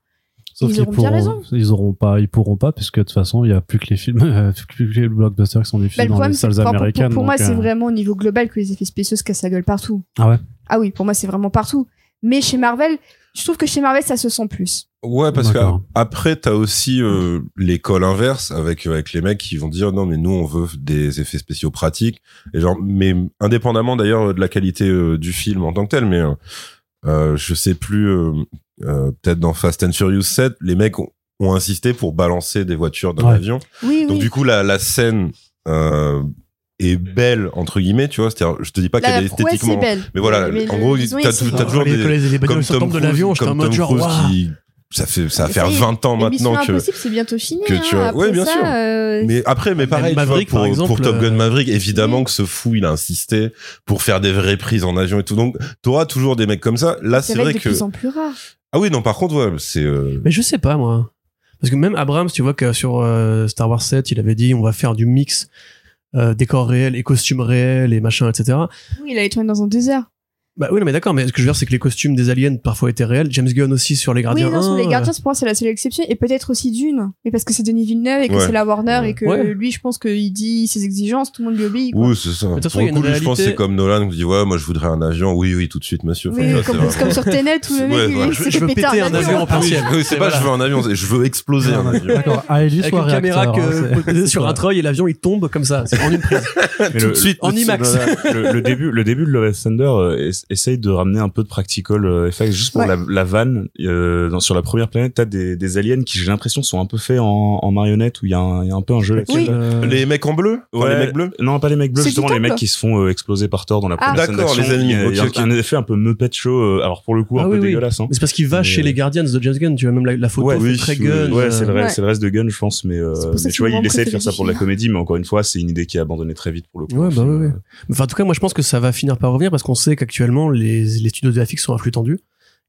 [SPEAKER 1] Sauf
[SPEAKER 3] ils auront bien
[SPEAKER 1] pourront-
[SPEAKER 3] raison.
[SPEAKER 1] Ils auront pas, ils pourront pas, puisque de toute façon, il y a plus que les films, euh, plus que les blockbusters qui sont
[SPEAKER 3] Bah,
[SPEAKER 1] diffusés
[SPEAKER 3] le
[SPEAKER 1] dans
[SPEAKER 3] problème,
[SPEAKER 1] les
[SPEAKER 3] c'est
[SPEAKER 1] salles
[SPEAKER 3] que, pour-
[SPEAKER 1] américaines.
[SPEAKER 3] pour, pour moi, c'est
[SPEAKER 1] euh,
[SPEAKER 3] vraiment au niveau global que les effets spéciaux se cassent la gueule partout.
[SPEAKER 1] Ah ouais?
[SPEAKER 3] Ah oui, pour moi, c'est vraiment partout. Mais chez Marvel, je trouve que chez Marvel, ça se sent plus.
[SPEAKER 5] Ouais, parce
[SPEAKER 1] D'accord.
[SPEAKER 5] qu'après, t'as aussi euh, l'école inverse avec avec les mecs qui vont dire non mais nous on veut des effets spéciaux pratiques et genre mais indépendamment d'ailleurs de la qualité euh, du film en tant que tel, mais euh, euh, je sais plus euh, peut-être dans Fast and Furious 7, les mecs ont, ont insisté pour balancer des voitures d'un
[SPEAKER 1] Ouais.
[SPEAKER 5] avion.
[SPEAKER 3] Oui,
[SPEAKER 5] Donc
[SPEAKER 3] oui.
[SPEAKER 5] du coup la la scène euh, est belle entre guillemets, tu vois. C'est-à-dire, je te dis pas qu'elle
[SPEAKER 3] la
[SPEAKER 5] est esthétiquement,
[SPEAKER 3] belle.
[SPEAKER 5] mais voilà,
[SPEAKER 3] Mais
[SPEAKER 5] en gros, t'as toujours
[SPEAKER 4] les,
[SPEAKER 5] des-
[SPEAKER 4] les,
[SPEAKER 5] comme Tom
[SPEAKER 4] de
[SPEAKER 5] Cruise,
[SPEAKER 4] l'avion, mode
[SPEAKER 5] Tom
[SPEAKER 4] genre,
[SPEAKER 5] Cruise qui ça fait ça va faire
[SPEAKER 3] ça y est,
[SPEAKER 5] 20 ans maintenant que
[SPEAKER 3] Impossible, c'est bientôt fini.
[SPEAKER 5] que
[SPEAKER 3] hein.
[SPEAKER 5] tu vois-
[SPEAKER 3] Après
[SPEAKER 5] ouais, bien
[SPEAKER 3] ça,
[SPEAKER 5] sûr.
[SPEAKER 3] euh,
[SPEAKER 5] Mais après, mais pareil, tu vois,
[SPEAKER 4] Maverick,
[SPEAKER 5] pour,
[SPEAKER 4] par exemple,
[SPEAKER 5] pour Top Gun
[SPEAKER 4] euh,
[SPEAKER 5] Maverick, évidemment
[SPEAKER 3] oui.
[SPEAKER 5] que ce fou, il a insisté pour faire des vraies prises en avion et tout. Donc, t'auras toujours des mecs comme ça. Là,
[SPEAKER 3] ça
[SPEAKER 5] c'est
[SPEAKER 3] va
[SPEAKER 5] vrai
[SPEAKER 3] être de
[SPEAKER 5] que.
[SPEAKER 3] plus en plus rare.
[SPEAKER 5] Ah oui, non, par contre, ouais, c'est. euh,
[SPEAKER 4] Mais je sais pas, moi. Parce que même Abrams, tu vois que sur euh, Star Wars 7, il avait dit on va faire du mix euh, décors réels et costumes réels et machin, etc.
[SPEAKER 3] Oui, il allait tourner dans un désert.
[SPEAKER 4] Bah oui, non, mais d'accord, mais ce que je veux dire, c'est que les costumes des aliens parfois étaient réels. James Gunn aussi sur les Gardiens
[SPEAKER 3] oui, non,
[SPEAKER 4] 1,
[SPEAKER 3] sur les
[SPEAKER 4] euh,
[SPEAKER 3] gardiens, pour moi, c'est la seule exception. Et peut-être aussi Dune. Mais parce que c'est Denis Villeneuve et que
[SPEAKER 5] Ouais.
[SPEAKER 3] c'est la Warner et que
[SPEAKER 4] Ouais.
[SPEAKER 3] lui, je pense qu'il dit ses exigences, tout le monde lui obéit. Quoi.
[SPEAKER 5] Oui, c'est ça.
[SPEAKER 4] façon,
[SPEAKER 5] Pour
[SPEAKER 4] il y a
[SPEAKER 5] le coup, lui, je pense que
[SPEAKER 4] réalité-
[SPEAKER 5] c'est comme Nolan qui dit ouais, moi je voudrais un avion. Oui, oui, tout de suite, monsieur.
[SPEAKER 3] Oui, comme,
[SPEAKER 5] c'est
[SPEAKER 3] c'est comme sur Tenet, où le
[SPEAKER 5] Ouais,
[SPEAKER 3] mec, il
[SPEAKER 5] voilà.
[SPEAKER 3] s'est
[SPEAKER 4] Je- je
[SPEAKER 3] fait
[SPEAKER 4] veux péter un avion en.
[SPEAKER 5] Oui, c'est pas je veux un avion, je veux exploser un avion.
[SPEAKER 1] D'accord. Ah, Ellie
[SPEAKER 4] avec une caméra
[SPEAKER 1] hein,
[SPEAKER 4] sur un treuil et l'avion il tombe comme ça. C'est en une prise.
[SPEAKER 2] Mais
[SPEAKER 5] Tout de suite,
[SPEAKER 4] en IMAX.
[SPEAKER 2] Le, début le début de Love Thunder euh, essaye de ramener un peu de practical euh, effects juste pour
[SPEAKER 3] Ouais.
[SPEAKER 2] la, la vanne euh, dans, sur la première planète t'as des, des aliens qui j'ai l'impression sont un peu faits en, en marionnette où il y, a un- il y a un peu un jeu là-dessus
[SPEAKER 3] Oui.
[SPEAKER 1] Euh,
[SPEAKER 5] Les mecs en bleu? Enfin,
[SPEAKER 2] Ouais.
[SPEAKER 5] Les mecs bleus?
[SPEAKER 2] Non pas les mecs bleus
[SPEAKER 3] C'est
[SPEAKER 2] justement les mecs qui se font euh, exploser par Thor dans la
[SPEAKER 3] Ah.
[SPEAKER 2] première scène
[SPEAKER 5] D'accord,
[SPEAKER 2] d'action.
[SPEAKER 5] les ennemis.
[SPEAKER 2] il y a, il y a
[SPEAKER 5] Ok, ok.
[SPEAKER 2] un effet un peu Muppet Show euh, alors pour le coup un
[SPEAKER 4] Ah
[SPEAKER 2] peu
[SPEAKER 4] oui,
[SPEAKER 2] dégueulasse hein.
[SPEAKER 4] C'est parce qu'il va
[SPEAKER 2] Mais,
[SPEAKER 4] chez les Guardians de James Gunn. Tu vois même la, la photo
[SPEAKER 2] Ouais,
[SPEAKER 4] très
[SPEAKER 5] oui,
[SPEAKER 4] gun.
[SPEAKER 2] ouais c'est le, reste- c'est le reste de Gun je pense mais, euh, tu vois il essaie de faire ça pour la comédie mais encore une fois c'est une idée qui est abandonnée très vite pour le coup
[SPEAKER 4] Ouais,
[SPEAKER 2] au
[SPEAKER 4] bah. Enfin, en tout cas, moi, je pense que ça va finir par revenir parce qu'on sait qu'actuellement, les, les studios de FX sont à flux tendu.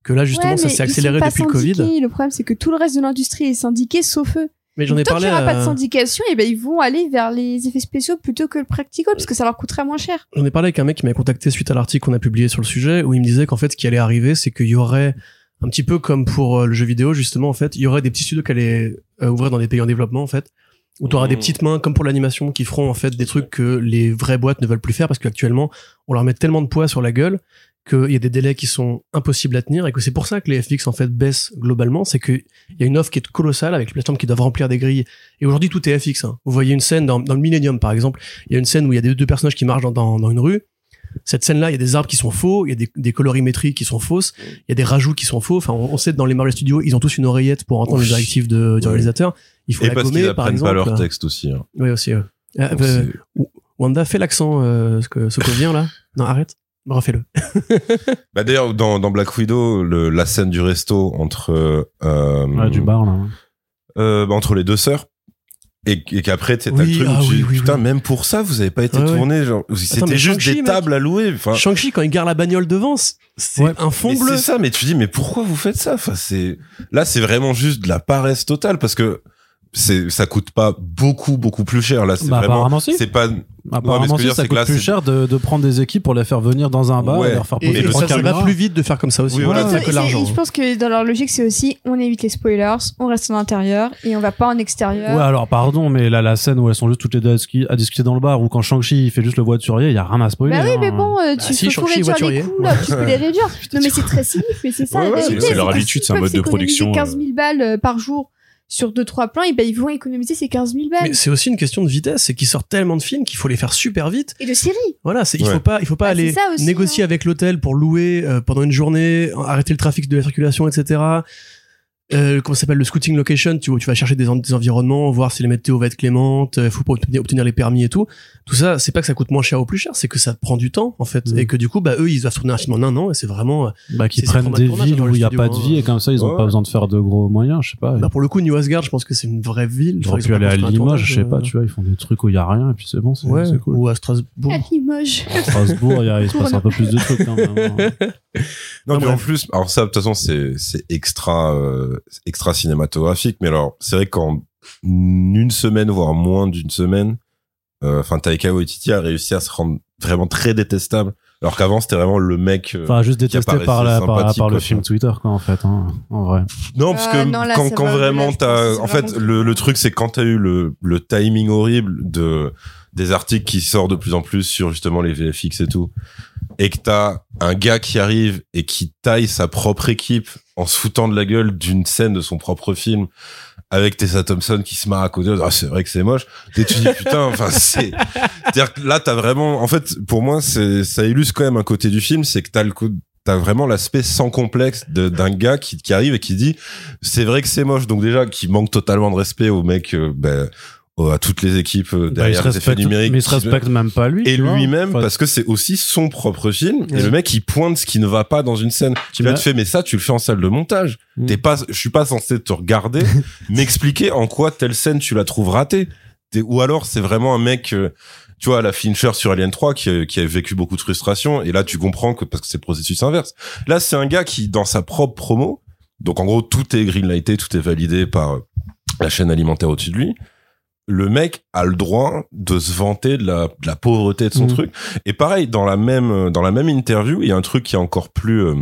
[SPEAKER 4] Que là, justement,
[SPEAKER 3] Ouais,
[SPEAKER 4] ça s'est accéléré depuis le Covid.
[SPEAKER 3] Le problème, c'est que tout le reste de l'industrie est syndiqué, sauf eux.
[SPEAKER 4] Mais j'en ai
[SPEAKER 3] Tant
[SPEAKER 4] parlé.
[SPEAKER 3] qu'il n'y aura pas de
[SPEAKER 4] à-
[SPEAKER 3] syndication, et ben ils vont aller vers les effets spéciaux plutôt que le practical, parce que ça leur coûterait moins cher.
[SPEAKER 4] J'en ai parlé avec un mec qui m'a contacté suite à l'article qu'on a publié sur le sujet, où il me disait qu'en fait, ce qui allait arriver, c'est qu'il y aurait un petit peu comme pour euh, le jeu vidéo, justement, en fait, il y aurait des petits studios qui allaient euh, ouvrir dans des pays en développement, en fait, où tu auras des
[SPEAKER 5] Mmh.
[SPEAKER 4] petites mains, comme pour l'animation, qui feront en fait des trucs que les vraies boîtes ne veulent plus faire, parce qu'actuellement, on leur met tellement de poids sur la gueule qu'il y a des délais qui sont impossibles à tenir, et que c'est pour ça que les FX, en fait, baissent globalement, c'est qu'il y a une offre qui est colossale, avec les plateformes qui doivent remplir des grilles. Et aujourd'hui, tout est FX. hein. Vous voyez une scène dans, dans le Millennium, par exemple, il y a une scène où il y a des deux personnages qui marchent dans, dans, dans une rue. Cette scène-là, il y a des arbres qui sont faux, il y a des, des colorimétries qui sont fausses, il y a des rajouts qui sont faux. Enfin, on, on sait que dans les Marvel Studios, ils ont tous une oreillette pour entendre
[SPEAKER 5] Oui.
[SPEAKER 4] les directives de, du
[SPEAKER 5] Ouais.
[SPEAKER 4] réalisateur. Il faut
[SPEAKER 5] Et
[SPEAKER 4] la
[SPEAKER 5] parce
[SPEAKER 4] gommer,
[SPEAKER 5] qu'ils
[SPEAKER 4] par
[SPEAKER 5] apprennent
[SPEAKER 4] exemple.
[SPEAKER 5] pas leur texte aussi. hein.
[SPEAKER 4] Oui, aussi. ouais. Ah, bah, Wanda, fais l'accent, euh, ce que ce que vient là. Non, arrête. Refais-le.
[SPEAKER 5] Bah d'ailleurs dans, dans Black Widow, le, la scène du resto entre euh,
[SPEAKER 1] ouais, du bar, là.
[SPEAKER 5] euh, bah, entre les deux sœurs et, et qu'après tu sais, t'as
[SPEAKER 4] Oui,
[SPEAKER 5] le truc
[SPEAKER 4] ah
[SPEAKER 5] tu
[SPEAKER 4] oui, oui,
[SPEAKER 5] putain même pour ça vous avez pas été tourné genre c'était juste des tables à louer enfin
[SPEAKER 4] Shang-Chi, quand il gare la bagnole devant, c'est
[SPEAKER 1] Ouais.
[SPEAKER 4] un fond bleu.
[SPEAKER 5] c'est ça mais tu dis mais pourquoi vous faites ça? Enfin c'est là c'est vraiment juste de la paresse totale parce que c'est ça coûte pas beaucoup beaucoup plus cher là c'est
[SPEAKER 1] Bah,
[SPEAKER 5] vraiment
[SPEAKER 1] apparemment, si.
[SPEAKER 5] c'est pas
[SPEAKER 1] Apparemment,
[SPEAKER 5] ce que je veux
[SPEAKER 1] si, ça coûte
[SPEAKER 5] là,
[SPEAKER 1] plus cher de, de prendre des équipes pour les faire venir dans un bar
[SPEAKER 5] Ouais.
[SPEAKER 1] et leur faire poser
[SPEAKER 5] Et
[SPEAKER 4] ça, ça va plus vite de faire comme ça aussi.
[SPEAKER 5] Oui, voilà,
[SPEAKER 4] Ouais,
[SPEAKER 5] c'est
[SPEAKER 4] c'est
[SPEAKER 3] Et
[SPEAKER 4] que l'argent.
[SPEAKER 3] Je pense que dans leur logique, c'est aussi on évite les spoilers, on reste en intérieur et on va pas en extérieur.
[SPEAKER 1] Ouais, alors pardon, mais là, la scène où elles sont juste toutes les deux à, discuter dans le bar, ou quand Shang-Chi il fait juste le voiturier, il y a rien à spoiler.
[SPEAKER 3] Bah oui,
[SPEAKER 1] hein.
[SPEAKER 3] mais bon, euh,
[SPEAKER 4] Bah
[SPEAKER 3] tu
[SPEAKER 4] si,
[SPEAKER 3] peux réduire les coûts, là, tu peux les réduire. Non, mais c'est très cynique, mais c'est ça.
[SPEAKER 5] Ouais, ouais,
[SPEAKER 2] c'est leur habitude, c'est un mode de production,
[SPEAKER 3] 15 000 balles euh, par jour sur 2-3 plans, et ben ils vont économiser ces 15 000 balles.
[SPEAKER 4] Mais c'est aussi une question de vitesse, c'est qu'ils sortent tellement de films qu'il faut les faire super vite.
[SPEAKER 3] Et de séries.
[SPEAKER 4] Voilà, c'est, il
[SPEAKER 5] Ouais.
[SPEAKER 4] faut pas, il faut pas
[SPEAKER 3] Bah,
[SPEAKER 4] aller
[SPEAKER 3] aussi,
[SPEAKER 4] négocier
[SPEAKER 3] hein.
[SPEAKER 4] avec l'hôtel pour louer euh, pendant une journée, arrêter le trafic de la circulation, etc. Euh, comment ça s'appelle le scouting location tu, vois, tu vas chercher des, en- des environnements voir si les météo va être clémente il faut pas obtenir, obtenir les permis et tout tout ça c'est pas que ça coûte moins cher ou plus cher c'est que ça prend du temps en fait
[SPEAKER 1] Mhm.
[SPEAKER 4] et que du coup bah eux ils doivent tourner un film en un an et c'est vraiment euh,
[SPEAKER 1] Bah, qui
[SPEAKER 4] c'est- c'est
[SPEAKER 1] prennent des villes où il n'y a pas de
[SPEAKER 4] hein.
[SPEAKER 1] vie et comme ça ils ont
[SPEAKER 5] Ouais.
[SPEAKER 1] pas besoin de faire de gros moyens, je sais pas.
[SPEAKER 4] bah, pour le coup New Asgard je pense que c'est une vraie ville Enfin,
[SPEAKER 1] pu aller à Limoges, je sais pas,
[SPEAKER 4] euh,
[SPEAKER 1] tu vois, ils font des trucs où il y a rien et puis c'est bon, c'est
[SPEAKER 4] ouais
[SPEAKER 1] cool.
[SPEAKER 4] ou à Strasbourg
[SPEAKER 3] À Limoges.
[SPEAKER 1] Strasbourg, il se passe un peu plus de trucs quand même. hein.
[SPEAKER 5] Non, mais en plus, alors ça, de toute façon, c'est c'est extra euh, extra cinématographique. Mais alors, c'est vrai qu'en une semaine, voire moins d'une semaine, euh, enfin, Taika Waititi a réussi à se rendre vraiment très détestable. Alors qu'avant, c'était vraiment le mec. euh,
[SPEAKER 1] Enfin, juste détesté par, la, par, par le film. Twitter, quoi, en fait, hein, en vrai.
[SPEAKER 5] Non, parce
[SPEAKER 3] Euh,
[SPEAKER 5] que
[SPEAKER 3] non, là,
[SPEAKER 5] quand, vraiment t'as, en fait,
[SPEAKER 3] vraiment-
[SPEAKER 5] le, le truc, c'est quand t'as eu le, le timing horrible de, des articles qui sortent de plus en plus sur justement les VFX et tout, et que t'as un gars qui arrive et qui taille sa propre équipe en se foutant de la gueule d'une scène de son propre film avec Tessa Thompson qui se marre à côté, ah, c'est vrai que c'est moche. Et tu dis, putain, enfin, c'est, c'est-à-dire que là, t'as vraiment, en fait, pour moi, c'est, ça illustre quand même un côté du film, c'est que t'as le coup, t'as vraiment l'aspect sans complexe d'un gars qui, qui arrive et qui dit, c'est vrai que c'est moche. Donc déjà, qui manque totalement de respect au mec, euh, ben, à toutes les équipes euh,
[SPEAKER 1] Bah, il
[SPEAKER 5] derrière
[SPEAKER 1] se
[SPEAKER 5] les effets numériques.
[SPEAKER 1] mais il se respecte même pas lui.
[SPEAKER 5] et
[SPEAKER 1] tu
[SPEAKER 5] lui-même
[SPEAKER 1] Enfin,
[SPEAKER 5] parce que c'est aussi son propre film et le mec il pointe ce qui ne va pas dans une scène tu vas te fais mais ça tu le fais en salle de montage
[SPEAKER 1] Mm.
[SPEAKER 5] t'es pas je suis pas censé te regarder m'expliquer en quoi telle scène tu la trouves ratée T'es- ou alors c'est vraiment un mec euh, tu vois la Fincher sur Alien 3 qui, a- qui a vécu beaucoup de frustration et là tu comprends que parce que c'est le processus inverse là c'est un gars qui dans sa propre promo donc en gros tout est greenlighté tout est validé par la chaîne alimentaire au-dessus de lui, le mec a le droit de se vanter de la, de la pauvreté de son
[SPEAKER 1] Mhm.
[SPEAKER 5] truc. Et pareil, dans la même, dans la même interview, il y a un truc qui est encore plus, euh,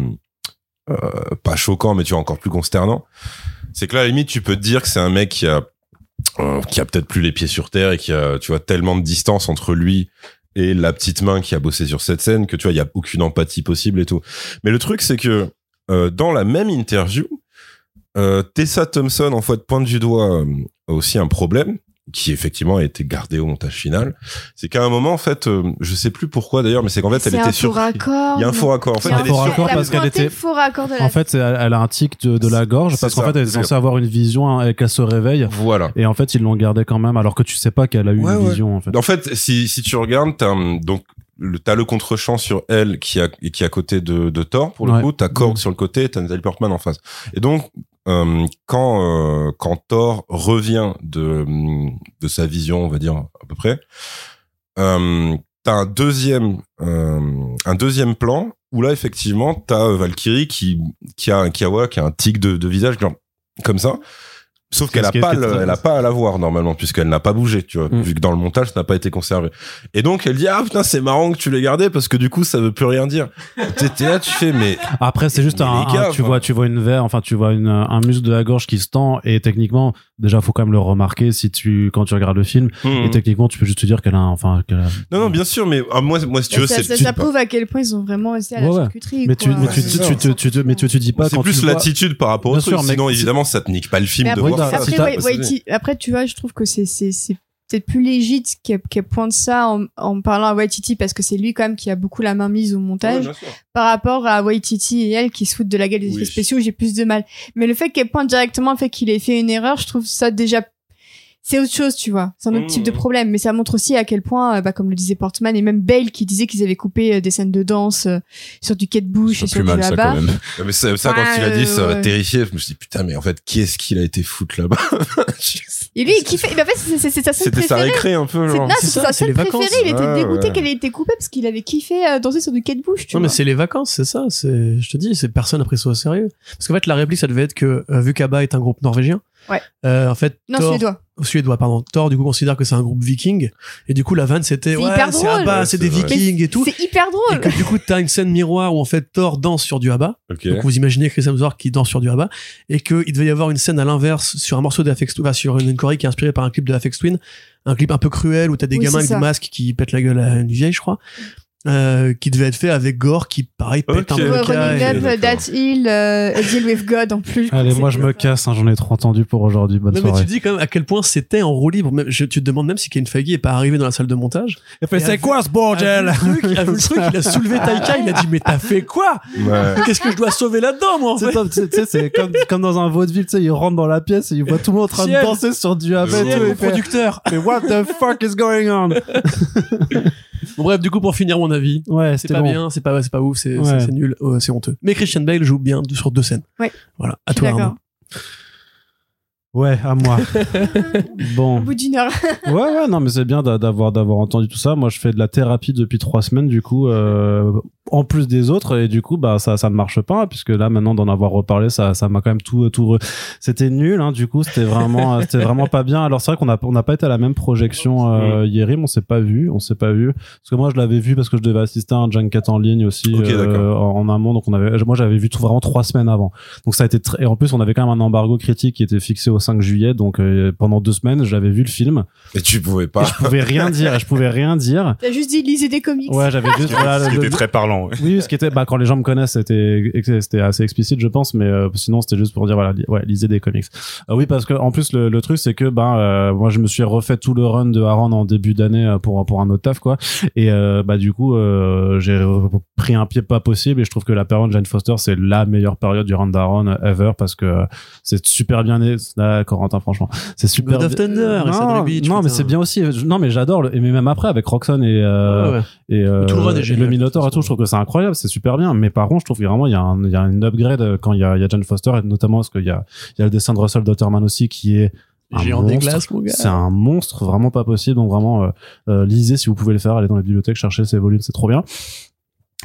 [SPEAKER 5] euh, pas choquant, mais tu vois, encore plus consternant. C'est que là, à la limite, tu peux te dire que c'est un mec qui a, euh, qui a peut-être plus les pieds sur terre et qui a, tu vois, tellement de distance entre lui et la petite main qui a bossé sur cette scène que tu vois, il y a aucune empathie possible et tout. Mais le truc, c'est que euh, dans la même interview, euh, Tessa Thompson en fait pointe du doigt euh, aussi un problème qui effectivement a été gardé au montage final. C'est qu'à un moment, en fait, euh, je sais plus pourquoi d'ailleurs, mais c'est qu'en fait, elle était
[SPEAKER 3] un
[SPEAKER 5] sur.
[SPEAKER 3] faux raccord.
[SPEAKER 5] Il y a un faux raccord. En fait,
[SPEAKER 1] Il y a un faux raccord parce qu'elle était-
[SPEAKER 3] faux raccord de la
[SPEAKER 1] En fait, elle, elle a un tic de, de la gorge parce qu'en fait, elle est censée avoir une vision hein, et qu'elle se réveille.
[SPEAKER 5] Voilà.
[SPEAKER 1] Et en fait, ils l'ont gardé quand même, alors que tu sais pas qu'elle a eu
[SPEAKER 5] Ouais,
[SPEAKER 1] une
[SPEAKER 5] ouais.
[SPEAKER 1] vision, en fait.
[SPEAKER 5] En fait, si, si tu regardes, t'as hum, donc le, t'as le contre-champ sur elle qui a qui est à côté de, de Thor pour le
[SPEAKER 1] Ouais.
[SPEAKER 5] coup, t'as Korg sur le côté, et t'as Natalie Portman en face. Et donc hum, quand euh, quand Thor revient de de sa vision, on va dire à peu près, hum, t'as un deuxième hum, un deuxième plan où là effectivement t'as euh, Valkyrie qui qui a qui a ouais, qui a un tic de, de visage genre, comme ça. Sauf qu'elle a pas, le- elle a pas à la voir normalement puisqu'elle n'a pas bougé, tu vois,
[SPEAKER 1] Mm.
[SPEAKER 5] vu que dans le montage ça n'a pas été conservé. Et donc elle dit ah putain c'est marrant que tu l'aies gardé parce que du coup ça veut plus rien dire. T'es là tu fais mais
[SPEAKER 1] Après, c'est juste un,
[SPEAKER 5] les gars,
[SPEAKER 1] un- tu
[SPEAKER 5] enfin-
[SPEAKER 1] vois, tu vois une verre, enfin, tu vois une, un muscle de la gorge qui se tend et techniquement, déjà, faut quand même le remarquer si tu, quand tu regardes le film. Et techniquement, tu peux juste te dire qu'elle a, enfin, qu'elle a-
[SPEAKER 5] non non bien sûr mais ah, moi moi si tu veux
[SPEAKER 3] ça,
[SPEAKER 5] c'est
[SPEAKER 3] ça, ça prouve à quel point ils ont vraiment resté à la
[SPEAKER 1] Ouais,
[SPEAKER 3] charcuterie.
[SPEAKER 1] mais tu,
[SPEAKER 3] quoi.
[SPEAKER 1] mais tu, tu,
[SPEAKER 5] c'est
[SPEAKER 1] tu,
[SPEAKER 5] ça.
[SPEAKER 1] te- tu, te- mais tu, tu dis pas
[SPEAKER 5] c'est plus
[SPEAKER 1] vois-
[SPEAKER 5] l'attitude par rapport au truc.
[SPEAKER 1] sûr, mais
[SPEAKER 5] Sinon
[SPEAKER 1] si-
[SPEAKER 5] évidemment ça te nique pas le film de
[SPEAKER 3] après,
[SPEAKER 5] voir ça.
[SPEAKER 3] après, Wai- Waiti- après, tu vois, je trouve que c'est c'est c'est peut-être plus légit qu'elle pointe ça en, en parlant à Waititi parce que c'est lui quand même qui a beaucoup la main mise au montage
[SPEAKER 5] sûr.
[SPEAKER 3] par rapport à Waititi et elle qui se foutent de la gueule des effets
[SPEAKER 5] Oui.
[SPEAKER 3] spéciaux, j'ai plus de mal. Mais le fait qu'elle pointe directement le fait qu'il ait fait une erreur, je trouve ça déjà c'est autre chose, tu vois. C'est un autre
[SPEAKER 5] Mmh.
[SPEAKER 3] type de problème, mais ça montre aussi à quel point, euh, bah, comme le disait Portman et même Bale qui disait qu'ils avaient coupé euh, des scènes de danse euh, sur du quai de bouche et
[SPEAKER 2] C'est
[SPEAKER 3] sur
[SPEAKER 2] plus
[SPEAKER 3] du
[SPEAKER 2] mal ça
[SPEAKER 3] là-bas.
[SPEAKER 2] quand même.
[SPEAKER 5] Ouais, Mais ça, ça, quand il a dit, ça m'a
[SPEAKER 3] ouais.
[SPEAKER 5] terrifié. Je me suis dit, putain, mais en fait, qui est-ce qu'il a été foutre là-bas?
[SPEAKER 3] Et lui, il kiffait. Mais en fait, c'est- sa scène
[SPEAKER 5] C'était sa
[SPEAKER 3] préférée.
[SPEAKER 5] récré un peu,
[SPEAKER 3] C'est-
[SPEAKER 5] genre.
[SPEAKER 3] Non,
[SPEAKER 4] C'est
[SPEAKER 3] sa
[SPEAKER 4] c'est
[SPEAKER 3] scène
[SPEAKER 4] les vacances.
[SPEAKER 3] préférée. Il était dégoûté
[SPEAKER 5] ouais.
[SPEAKER 3] qu'elle ait été coupée parce qu'il avait kiffé danser sur du quai de bouche, tu
[SPEAKER 4] Non, mais c'est les vacances, c'est ça. C'est, je te dis, c'est personne a pris ça au sérieux. Parce qu'en fait, la réplique, ça devait être que vu qu'Abba est un groupe norvégien.
[SPEAKER 3] Ouais.
[SPEAKER 4] euh, en fait,
[SPEAKER 3] Non,
[SPEAKER 4] Thor,
[SPEAKER 3] suédois.
[SPEAKER 4] suédois, pardon. Thor, du coup, considère que c'est un groupe viking. Et du coup, la vanne, c'était, ouais,
[SPEAKER 3] hyper
[SPEAKER 4] c'est
[SPEAKER 3] drôle.
[SPEAKER 4] Abba,
[SPEAKER 5] Ouais,
[SPEAKER 4] c'est des
[SPEAKER 5] vrai.
[SPEAKER 4] vikings et tout.
[SPEAKER 3] C'est hyper
[SPEAKER 4] Et
[SPEAKER 3] drôle.
[SPEAKER 4] que du coup, t'as une scène miroir où en fait Thor danse sur du Abba.
[SPEAKER 5] Ok.
[SPEAKER 4] Donc vous imaginez Chris Hemsworth qui danse sur du Abba. Et qu'il devait y avoir une scène à l'inverse sur un morceau de Afex Twin, enfin, sur une, une choré qui est inspirée par un clip de Afex Twin. Un clip un peu cruel où t'as des
[SPEAKER 3] Oui,
[SPEAKER 4] gamins avec
[SPEAKER 3] ça.
[SPEAKER 4] des masques qui pètent la gueule à une vieille, je crois. Euh, qui devait être fait avec Gore qui pareil pète
[SPEAKER 5] Ok.
[SPEAKER 4] un le
[SPEAKER 3] Running Up. That Hill, euh, Deal with God en plus.
[SPEAKER 1] Allez, moi, je me casse, hein, j'en ai trop entendu pour aujourd'hui. Bonne
[SPEAKER 4] Non, mais
[SPEAKER 1] soirée.
[SPEAKER 4] tu dis quand même à quel point c'était en roue libre. Même- je- tu te demandes même si Kevin Feige est pas arrivé dans la salle de montage.
[SPEAKER 1] Il fait, c'est quoi ce
[SPEAKER 4] A
[SPEAKER 1] bordel
[SPEAKER 4] vu le truc, a vu le truc, il a soulevé Taika, il a dit mais t'as fait quoi?
[SPEAKER 5] Ouais.
[SPEAKER 4] Qu'est-ce que je dois sauver là-dedans moi en
[SPEAKER 1] C'est
[SPEAKER 4] fait?
[SPEAKER 1] top, tu sais, tu sais, c'est comme, comme dans un vaudeville, tu sais, il rentre dans la pièce et il voit tout le monde en train
[SPEAKER 4] Ciel.
[SPEAKER 1] de danser sur du il fait,
[SPEAKER 4] producteur.
[SPEAKER 1] mais what the fuck is going on?
[SPEAKER 4] Bon bref, du coup pour finir mon avis,
[SPEAKER 1] Ouais,
[SPEAKER 4] c'est
[SPEAKER 1] c'était
[SPEAKER 4] pas
[SPEAKER 1] bon.
[SPEAKER 4] bien, c'est pas c'est pas ouf, c'est
[SPEAKER 1] Ouais.
[SPEAKER 4] nul, euh, c'est honteux. Mais Christian Bale joue bien deux- sur deux scènes.
[SPEAKER 3] Ouais.
[SPEAKER 4] Voilà, à toi. Arnaud.
[SPEAKER 1] Ouais, à moi. bon.
[SPEAKER 3] Au bout d'une heure.
[SPEAKER 1] Ouais, ouais, non, mais c'est bien d'a- d'avoir d'avoir entendu tout ça. Moi, je fais de la thérapie depuis trois semaines, du coup, euh, en plus des autres, et du coup, bah, ça, ça ne marche pas, puisque là, maintenant, d'en avoir reparlé, ça, ça m'a quand même tout, tout. re- C'était nul, hein. Du coup, c'était vraiment, c'était vraiment pas bien. Alors, c'est vrai qu'on a, on n'a pas été à la même projection euh, hier, on s'est pas vu, on s'est pas vu, parce que moi, je l'avais vu parce que je devais assister à un Junket en ligne aussi
[SPEAKER 5] Ok,
[SPEAKER 1] euh,
[SPEAKER 5] d'accord.
[SPEAKER 1] en, en amont. Donc, on avait, moi, j'avais vu tout vraiment trois semaines avant. Donc, ça a été très. Et en plus, on avait quand même un embargo critique qui était fixé au 5 juillet, donc euh, pendant deux semaines, j'avais vu le film.
[SPEAKER 5] Et tu pouvais
[SPEAKER 1] Et
[SPEAKER 5] pas.
[SPEAKER 1] je pouvais rien dire, et je pouvais rien dire.
[SPEAKER 3] T'as juste dit lisez des comics.
[SPEAKER 1] Ouais, j'avais juste voilà,
[SPEAKER 2] Ce qui
[SPEAKER 1] le-
[SPEAKER 2] était très parlant. Ouais.
[SPEAKER 1] oui, ce qui était bah quand les gens me connaissent, c'était c'était assez explicite, je pense, mais euh, sinon c'était juste pour dire voilà, li- ouais, lisez des comics. Euh, oui, parce que en plus le, le truc c'est que ben euh, moi je me suis refait tout le run de Aaron en début d'année euh, pour pour un autre taf quoi, et euh, bah du coup euh, j'ai pris un pied pas possible et je trouve que la période de Jane Foster c'est la meilleure période du run d'Aaron ever parce que c'est super bien né. Là, Corentin, franchement, c'est super.
[SPEAKER 4] God of Thunder, et
[SPEAKER 1] non,
[SPEAKER 4] Saddle Beach,
[SPEAKER 1] non mais c'est bien aussi. Non, mais j'adore. le- Et mais même après avec Roxanne et euh,
[SPEAKER 4] Ouais, ouais.
[SPEAKER 1] et, euh,
[SPEAKER 4] Tout le
[SPEAKER 1] et Minotaur et tout, je trouve que c'est incroyable, c'est super bien. Mais par contre, je trouve que vraiment il y a un, il y a une upgrade euh, quand il y a, il y a Jane Foster et notamment parce qu'il y a, il y a le dessin de Russell Dotterman aussi qui est
[SPEAKER 4] Géant des glaces, mon gars.
[SPEAKER 1] C'est un monstre vraiment pas possible. Donc vraiment, euh, euh, lisez si vous pouvez le faire. Allez dans les bibliothèques, chercher ces volumes, c'est trop bien.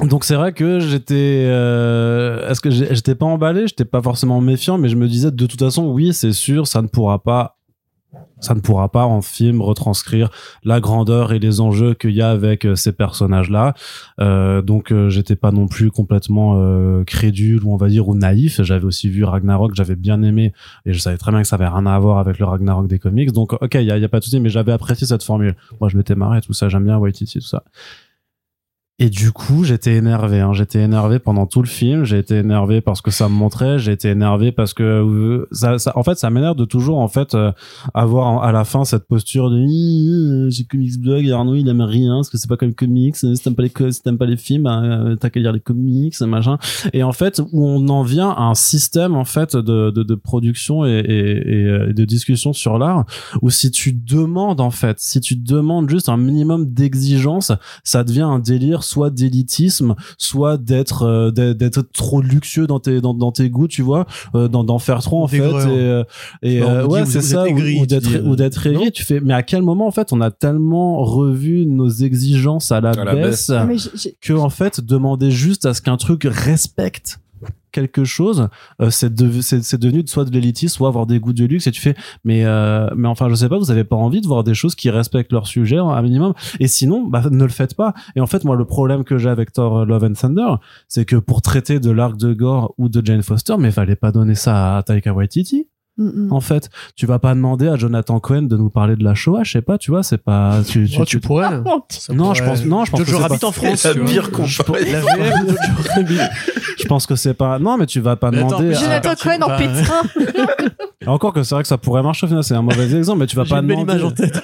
[SPEAKER 1] Donc c'est vrai que j'étais, euh, est-ce que j'étais pas emballé, j'étais pas forcément méfiant, mais je me disais de toute façon, oui, c'est sûr, ça ne pourra pas Ça ne pourra pas en film retranscrire la grandeur et les enjeux qu'il y a avec euh, ces personnages-là. Euh, donc euh, j'étais pas non plus complètement euh, crédule ou on va dire ou naïf. J'avais aussi vu Ragnarok, j'avais bien aimé et je savais très bien que ça avait rien à voir avec le Ragnarok des comics. Donc ok, il y a, y a pas de souci, mais j'avais apprécié cette formule. Moi je m'étais marré tout ça, j'aime bien Waititi tout ça. Et du coup, j'étais énervé. Hein. J'étais énervé pendant tout le film. J'ai été énervé parce que ça me montrait. J'ai été énervé parce que euh, ça, ça- en fait, ça m'énerve de toujours en fait euh, avoir en- à la fin cette posture de j'ai comics blog. Arnaud, il aime rien parce que c'est pas comme comics. Si t'aimes pas les si t'aimes pas les films, euh, t'as qu'à lire les comics, machin. Et en fait, où on en vient à un système en fait de de, de production et, et, et, euh, de discussion sur l'art où si tu demandes en fait, si tu demandes juste un minimum d'exigence ça devient un délire soit d'élitisme soit d'être euh, d'être d'être trop luxueux dans tes dans, dans tes goûts tu vois euh, d'en faire trop en fait et, euh, et euh, ouais c'est ça ou,
[SPEAKER 4] aigri,
[SPEAKER 1] ou d'être ou d'être aigri tu fais mais à quel moment en fait on a tellement revu nos exigences à la,
[SPEAKER 5] À la
[SPEAKER 1] baisse,
[SPEAKER 3] j'ai-
[SPEAKER 1] que en fait demander juste à ce qu'un truc respecte quelque chose euh, c'est de, devenu soit de l'élitisme soit avoir des goûts de luxe et tu fais mais euh, mais enfin je sais pas vous avez pas envie de voir des choses qui respectent leur sujet hein, un minimum. Et sinon bah ne le faites pas. Et en fait moi le problème que j'ai avec Thor euh, Love and Thunder c'est que pour traiter de l'arc de Gore ou de Jane Foster mais fallait pas donner ça à Taika Waititi
[SPEAKER 3] Mm,
[SPEAKER 1] en fait tu vas pas demander à Jonathan Cohen de nous parler de la Shoah je sais pas tu vois c'est pas tu, tu,
[SPEAKER 4] Oh, tu pourrais. Ça
[SPEAKER 1] Non,
[SPEAKER 4] pourrait-
[SPEAKER 1] je pense- non, je pense que
[SPEAKER 4] Jojo
[SPEAKER 1] c'est
[SPEAKER 4] Rabbit
[SPEAKER 1] pas-
[SPEAKER 4] en France.
[SPEAKER 5] La pire
[SPEAKER 4] Je-
[SPEAKER 1] pense que c'est pas non mais tu vas pas
[SPEAKER 4] Mais
[SPEAKER 1] demander à-
[SPEAKER 3] Jonathan
[SPEAKER 4] Ah,
[SPEAKER 3] Cohen en
[SPEAKER 4] bah,
[SPEAKER 3] pétrin.
[SPEAKER 1] Encore que c'est vrai que ça pourrait marcher au final, c'est un mauvais exemple, mais tu vas pas
[SPEAKER 4] une belle
[SPEAKER 1] demander.
[SPEAKER 4] image en tête.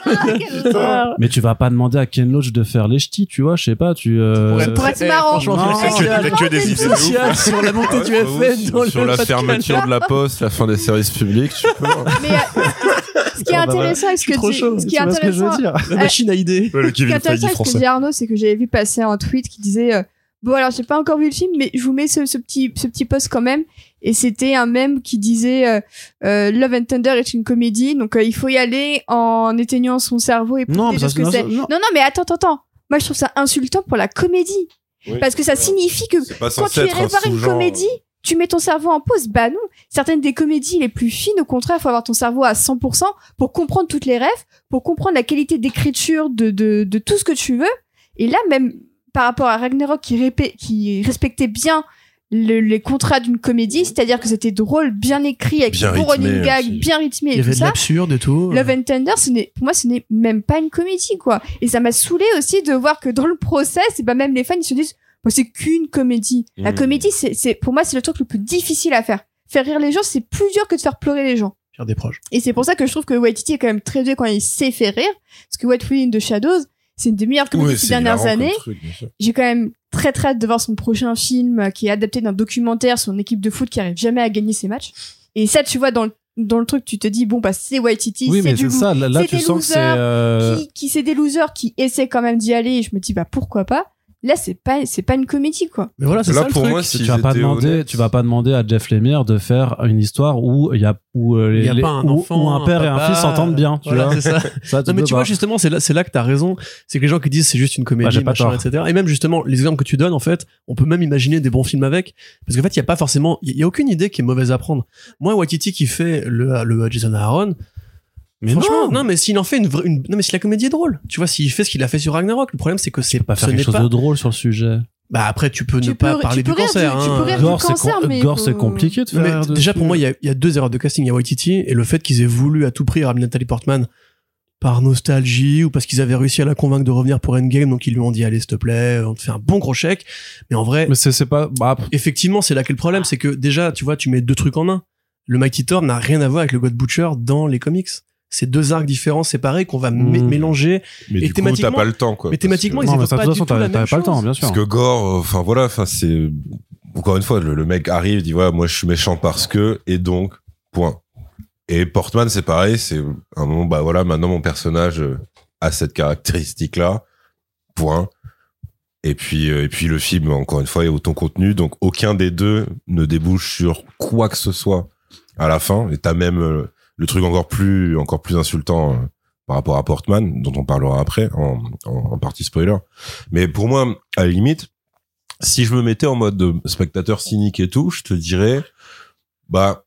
[SPEAKER 3] Ah.
[SPEAKER 1] Mais tu vas pas demander à Ken Loach de faire les ch'tis, tu vois, je sais pas, tu. euh,
[SPEAKER 3] Ça pourrait être
[SPEAKER 4] Eh,
[SPEAKER 3] marrant.
[SPEAKER 4] franchement,
[SPEAKER 2] que- des idées
[SPEAKER 4] sur la montée du FN dans
[SPEAKER 5] sur la fermeture de la poste, la fin des services publics, tu peux. hein.
[SPEAKER 3] Mais euh, ce qui est
[SPEAKER 1] Ah bah
[SPEAKER 3] intéressant, et ce que
[SPEAKER 4] trop
[SPEAKER 3] dit-
[SPEAKER 4] chaud,
[SPEAKER 3] ce qui
[SPEAKER 1] tu
[SPEAKER 3] est
[SPEAKER 1] vois ce que je veux
[SPEAKER 3] intéressant,
[SPEAKER 1] dire
[SPEAKER 4] La machine à idées.
[SPEAKER 2] Ouais, le
[SPEAKER 3] ce qui est
[SPEAKER 2] Kevin
[SPEAKER 3] intéressant,
[SPEAKER 2] Feige
[SPEAKER 3] ce que
[SPEAKER 2] français.
[SPEAKER 3] dit Arnaud, c'est que j'avais vu passer un tweet qui disait euh, bon alors j'ai pas encore vu le film, mais je vous mets ce, ce petit ce petit post quand même. Et c'était un mème qui disait euh, euh, Love and Thunder est une comédie, donc euh, il faut y aller en éteignant son cerveau et
[SPEAKER 1] Non, mais ça,
[SPEAKER 3] ce que
[SPEAKER 1] non,
[SPEAKER 3] c'est.
[SPEAKER 1] non.
[SPEAKER 3] Non non mais attends attends attends. Moi je trouve ça insultant pour la comédie
[SPEAKER 5] Oui.
[SPEAKER 3] parce que ça signifie que quand tu
[SPEAKER 5] être
[SPEAKER 3] irais
[SPEAKER 5] un
[SPEAKER 3] voir une comédie, tu mets ton cerveau en pause. Bah non. Certaines des comédies les plus fines, au contraire, faut avoir ton cerveau à 100% pour comprendre toutes les rêves, pour comprendre la qualité d'écriture de, de, de tout ce que tu veux. Et là, même par rapport à Ragnarok qui, répé- qui respectait bien le- les contrats d'une comédie, c'est-à-dire que c'était drôle, bien écrit, avec
[SPEAKER 5] Bien rythmé
[SPEAKER 3] running
[SPEAKER 5] aussi.
[SPEAKER 3] bien rythmé
[SPEAKER 4] Il y
[SPEAKER 3] et tout
[SPEAKER 4] avait de l'absurde et tout.
[SPEAKER 3] Love and Tender, ce n'est, pour moi, ce n'est même pas une comédie, quoi. Et ça m'a saoulé aussi de voir que dans le process, et ben même les fans, ils se disent, c'est qu'une comédie. La
[SPEAKER 5] Mm.
[SPEAKER 3] comédie, c'est, c'est, pour moi, c'est le truc le plus difficile à faire. Faire rire les gens, c'est plus dur que de faire pleurer les gens.
[SPEAKER 4] Faire des proches.
[SPEAKER 3] Et c'est pour ça que je trouve que Waititi est quand même très doué quand il sait faire rire. Parce que What We in the Shadows, c'est une des meilleures comédies
[SPEAKER 5] Ouais,
[SPEAKER 3] de ces
[SPEAKER 5] c'est
[SPEAKER 3] dernières années. J'ai quand même très très hâte de voir son prochain film euh, qui est adapté d'un documentaire sur une équipe de foot qui arrive jamais à gagner ses matchs. Et ça, tu vois, dans le, dans le truc, tu te dis, bon, bah, c'est Waititi,
[SPEAKER 1] Oui,
[SPEAKER 3] c'est
[SPEAKER 1] mais
[SPEAKER 3] du
[SPEAKER 1] c'est ça, là, tu
[SPEAKER 3] des
[SPEAKER 1] sens que c'est.
[SPEAKER 3] losers
[SPEAKER 1] euh,
[SPEAKER 3] qui, qui c'est des losers qui essaient quand même d'y aller et je me dis bah pourquoi pas? Là c'est pas c'est pas une comédie quoi
[SPEAKER 4] Mais voilà, c'est ça le
[SPEAKER 5] pour
[SPEAKER 4] truc.
[SPEAKER 5] moi,
[SPEAKER 1] tu
[SPEAKER 5] s'ils
[SPEAKER 1] vas pas demander, tu vas pas demander à Jeff Lemire de faire une histoire où il y a où euh, les,
[SPEAKER 4] Il y a
[SPEAKER 1] les-
[SPEAKER 4] pas un
[SPEAKER 1] où-
[SPEAKER 4] enfant,
[SPEAKER 1] où un père et un fils s'entendent bien, tu
[SPEAKER 4] Voilà,
[SPEAKER 1] vois.
[SPEAKER 4] ça. Non mais tu
[SPEAKER 1] pas.
[SPEAKER 4] vois justement c'est là c'est là que t'as raison c'est que les gens qui disent c'est juste une
[SPEAKER 1] Bah,
[SPEAKER 4] comédie
[SPEAKER 1] j'ai pas
[SPEAKER 4] machin
[SPEAKER 1] tort.
[SPEAKER 4] etc et même justement les exemples que tu donnes en fait on peut même imaginer des bons films avec parce qu'en fait il y a pas forcément il y a aucune idée qui est mauvaise à prendre moi Waititi qui fait le le Jason Aaron
[SPEAKER 1] Mais
[SPEAKER 4] franchement
[SPEAKER 1] non,
[SPEAKER 4] non mais s'il en fait une, vraie- une non mais si la comédie est drôle tu vois s'il fait ce qu'il a fait sur Ragnarok le problème c'est que c'est
[SPEAKER 1] pas faire quelque chose
[SPEAKER 4] pas
[SPEAKER 1] de drôle sur le sujet.
[SPEAKER 4] bah après tu peux
[SPEAKER 3] Tu
[SPEAKER 4] ne pas parler
[SPEAKER 3] tu
[SPEAKER 4] du cancer
[SPEAKER 3] du- tu
[SPEAKER 4] hein.
[SPEAKER 3] peux rire du
[SPEAKER 1] Gore, c'est
[SPEAKER 3] cancer,
[SPEAKER 1] com-
[SPEAKER 3] mais
[SPEAKER 1] Gore,
[SPEAKER 3] faut-
[SPEAKER 1] c'est compliqué de
[SPEAKER 4] Non, mais
[SPEAKER 1] faire.
[SPEAKER 4] déjà pour moi il y a, il y a deux erreurs de casting il y a Waititi et le fait qu'ils aient voulu à tout prix ramener Nathalie Portman par nostalgie ou parce qu'ils avaient réussi à la convaincre de revenir pour Endgame donc ils lui ont dit allez s'il te plaît on te fait un bon gros chèque mais en vrai
[SPEAKER 1] Mais c'est pas. Bah,
[SPEAKER 4] effectivement c'est là qu'est le problème c'est que déjà tu vois tu mets deux trucs en un le Mighty Thor n'a rien à voir avec le God Butcher dans les comics c'est deux arcs différents séparés qu'on va mé-
[SPEAKER 1] Mm.
[SPEAKER 4] mélanger
[SPEAKER 5] Mais
[SPEAKER 4] Et
[SPEAKER 5] du coup, t'as
[SPEAKER 4] thématiquement-
[SPEAKER 5] pas le temps, quoi.
[SPEAKER 4] mais thématiquement,
[SPEAKER 5] que-
[SPEAKER 4] ils
[SPEAKER 1] non, mais ça, de
[SPEAKER 4] pas
[SPEAKER 1] toute
[SPEAKER 4] du
[SPEAKER 1] façon,
[SPEAKER 4] tout la
[SPEAKER 1] t'avais
[SPEAKER 4] même
[SPEAKER 1] t'avais pas le temps, bien sûr.
[SPEAKER 5] Parce que Gore, euh, enfin voilà, enfin c'est encore une fois le, le mec arrive, dit voilà, moi je suis méchant parce que et donc point. Et Portman c'est pareil, c'est un moment bah voilà, maintenant mon personnage euh, a cette caractéristique là. Point. Et puis euh, et puis le film encore une fois il y a autant contenu donc aucun des deux ne débouche sur quoi que ce soit à la fin et t'as même euh, le truc encore plus encore plus insultant euh, par rapport à Portman dont on parlera après en, en, en partie spoiler. Mais pour moi à la limite si je me mettais en mode de spectateur cynique et tout, je te dirais, bah,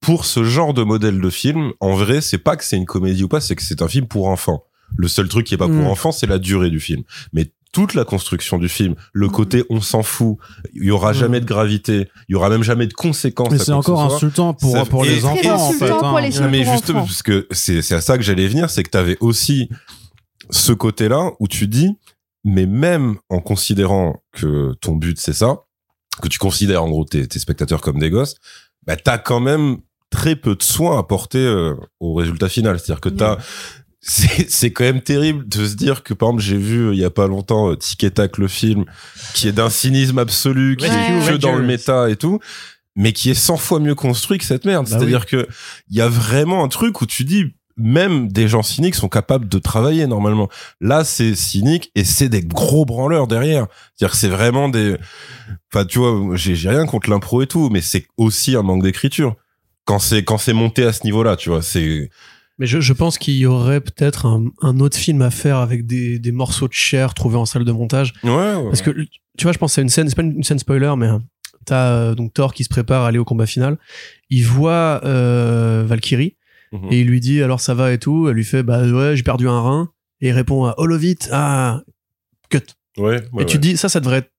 [SPEAKER 5] pour ce genre de modèle de film, en vrai, c'est pas que c'est une comédie ou pas, c'est que c'est un film pour enfants. Le seul truc qui est pas pour
[SPEAKER 1] Mm.
[SPEAKER 5] enfants, c'est la durée du film. Mais toute la construction du film, le côté on s'en fout, il y aura
[SPEAKER 1] Mm.
[SPEAKER 5] jamais de gravité, il y aura même jamais de conséquences.
[SPEAKER 1] Mais c'est encore insultant pour,
[SPEAKER 5] Ça-
[SPEAKER 1] pour
[SPEAKER 5] et-
[SPEAKER 1] les enfants, en fait.
[SPEAKER 3] pour
[SPEAKER 1] hein.
[SPEAKER 3] les
[SPEAKER 5] mais
[SPEAKER 3] pour
[SPEAKER 5] justement,
[SPEAKER 3] enfants.
[SPEAKER 5] parce que c'est à ça que j'allais venir, c'est que t'avais aussi ce côté-là où tu dis, mais même en considérant que ton but c'est ça, que tu considères en gros tes, tes spectateurs comme des gosses, bah t'as quand même très peu de soins à porter euh, au résultat final. C'est-à-dire que t'as c'est c'est quand même terrible de se dire que par exemple j'ai vu euh, il y a pas longtemps euh, Tic et Tac le film qui est d'un cynisme absolu qui
[SPEAKER 3] Ouais.
[SPEAKER 5] est que
[SPEAKER 4] Ouais.
[SPEAKER 5] dans le méta et tout mais qui est 100 fois mieux construit que cette merde
[SPEAKER 4] Bah
[SPEAKER 5] c'est-à-dire que il y a vraiment un truc où tu dis même des gens cyniques sont capables de travailler normalement là c'est cynique et c'est des gros branleurs derrière c'est-à-dire que c'est vraiment des enfin tu vois j'ai j'ai rien contre l'impro et tout mais c'est aussi un manque d'écriture quand c'est quand c'est monté à ce niveau-là tu vois c'est
[SPEAKER 4] Mais je, je pense qu'il y aurait peut-être un, un autre film à faire avec des, des morceaux de chair trouvés en salle de montage.
[SPEAKER 5] ouais, ouais.
[SPEAKER 4] Parce que, tu vois, je pense à une scène, c'est pas une, une scène spoiler, mais euh, t'as euh, donc Thor qui se prépare à aller au combat final. Il voit euh, Valkyrie
[SPEAKER 5] Mhm.
[SPEAKER 4] et il lui dit alors ça va et tout. Elle lui fait bah ouais, j'ai perdu un rein. Et il répond à Holovit, ah, cut.
[SPEAKER 5] Ouais, ouais,
[SPEAKER 4] et tu dis ça, ça devrait être,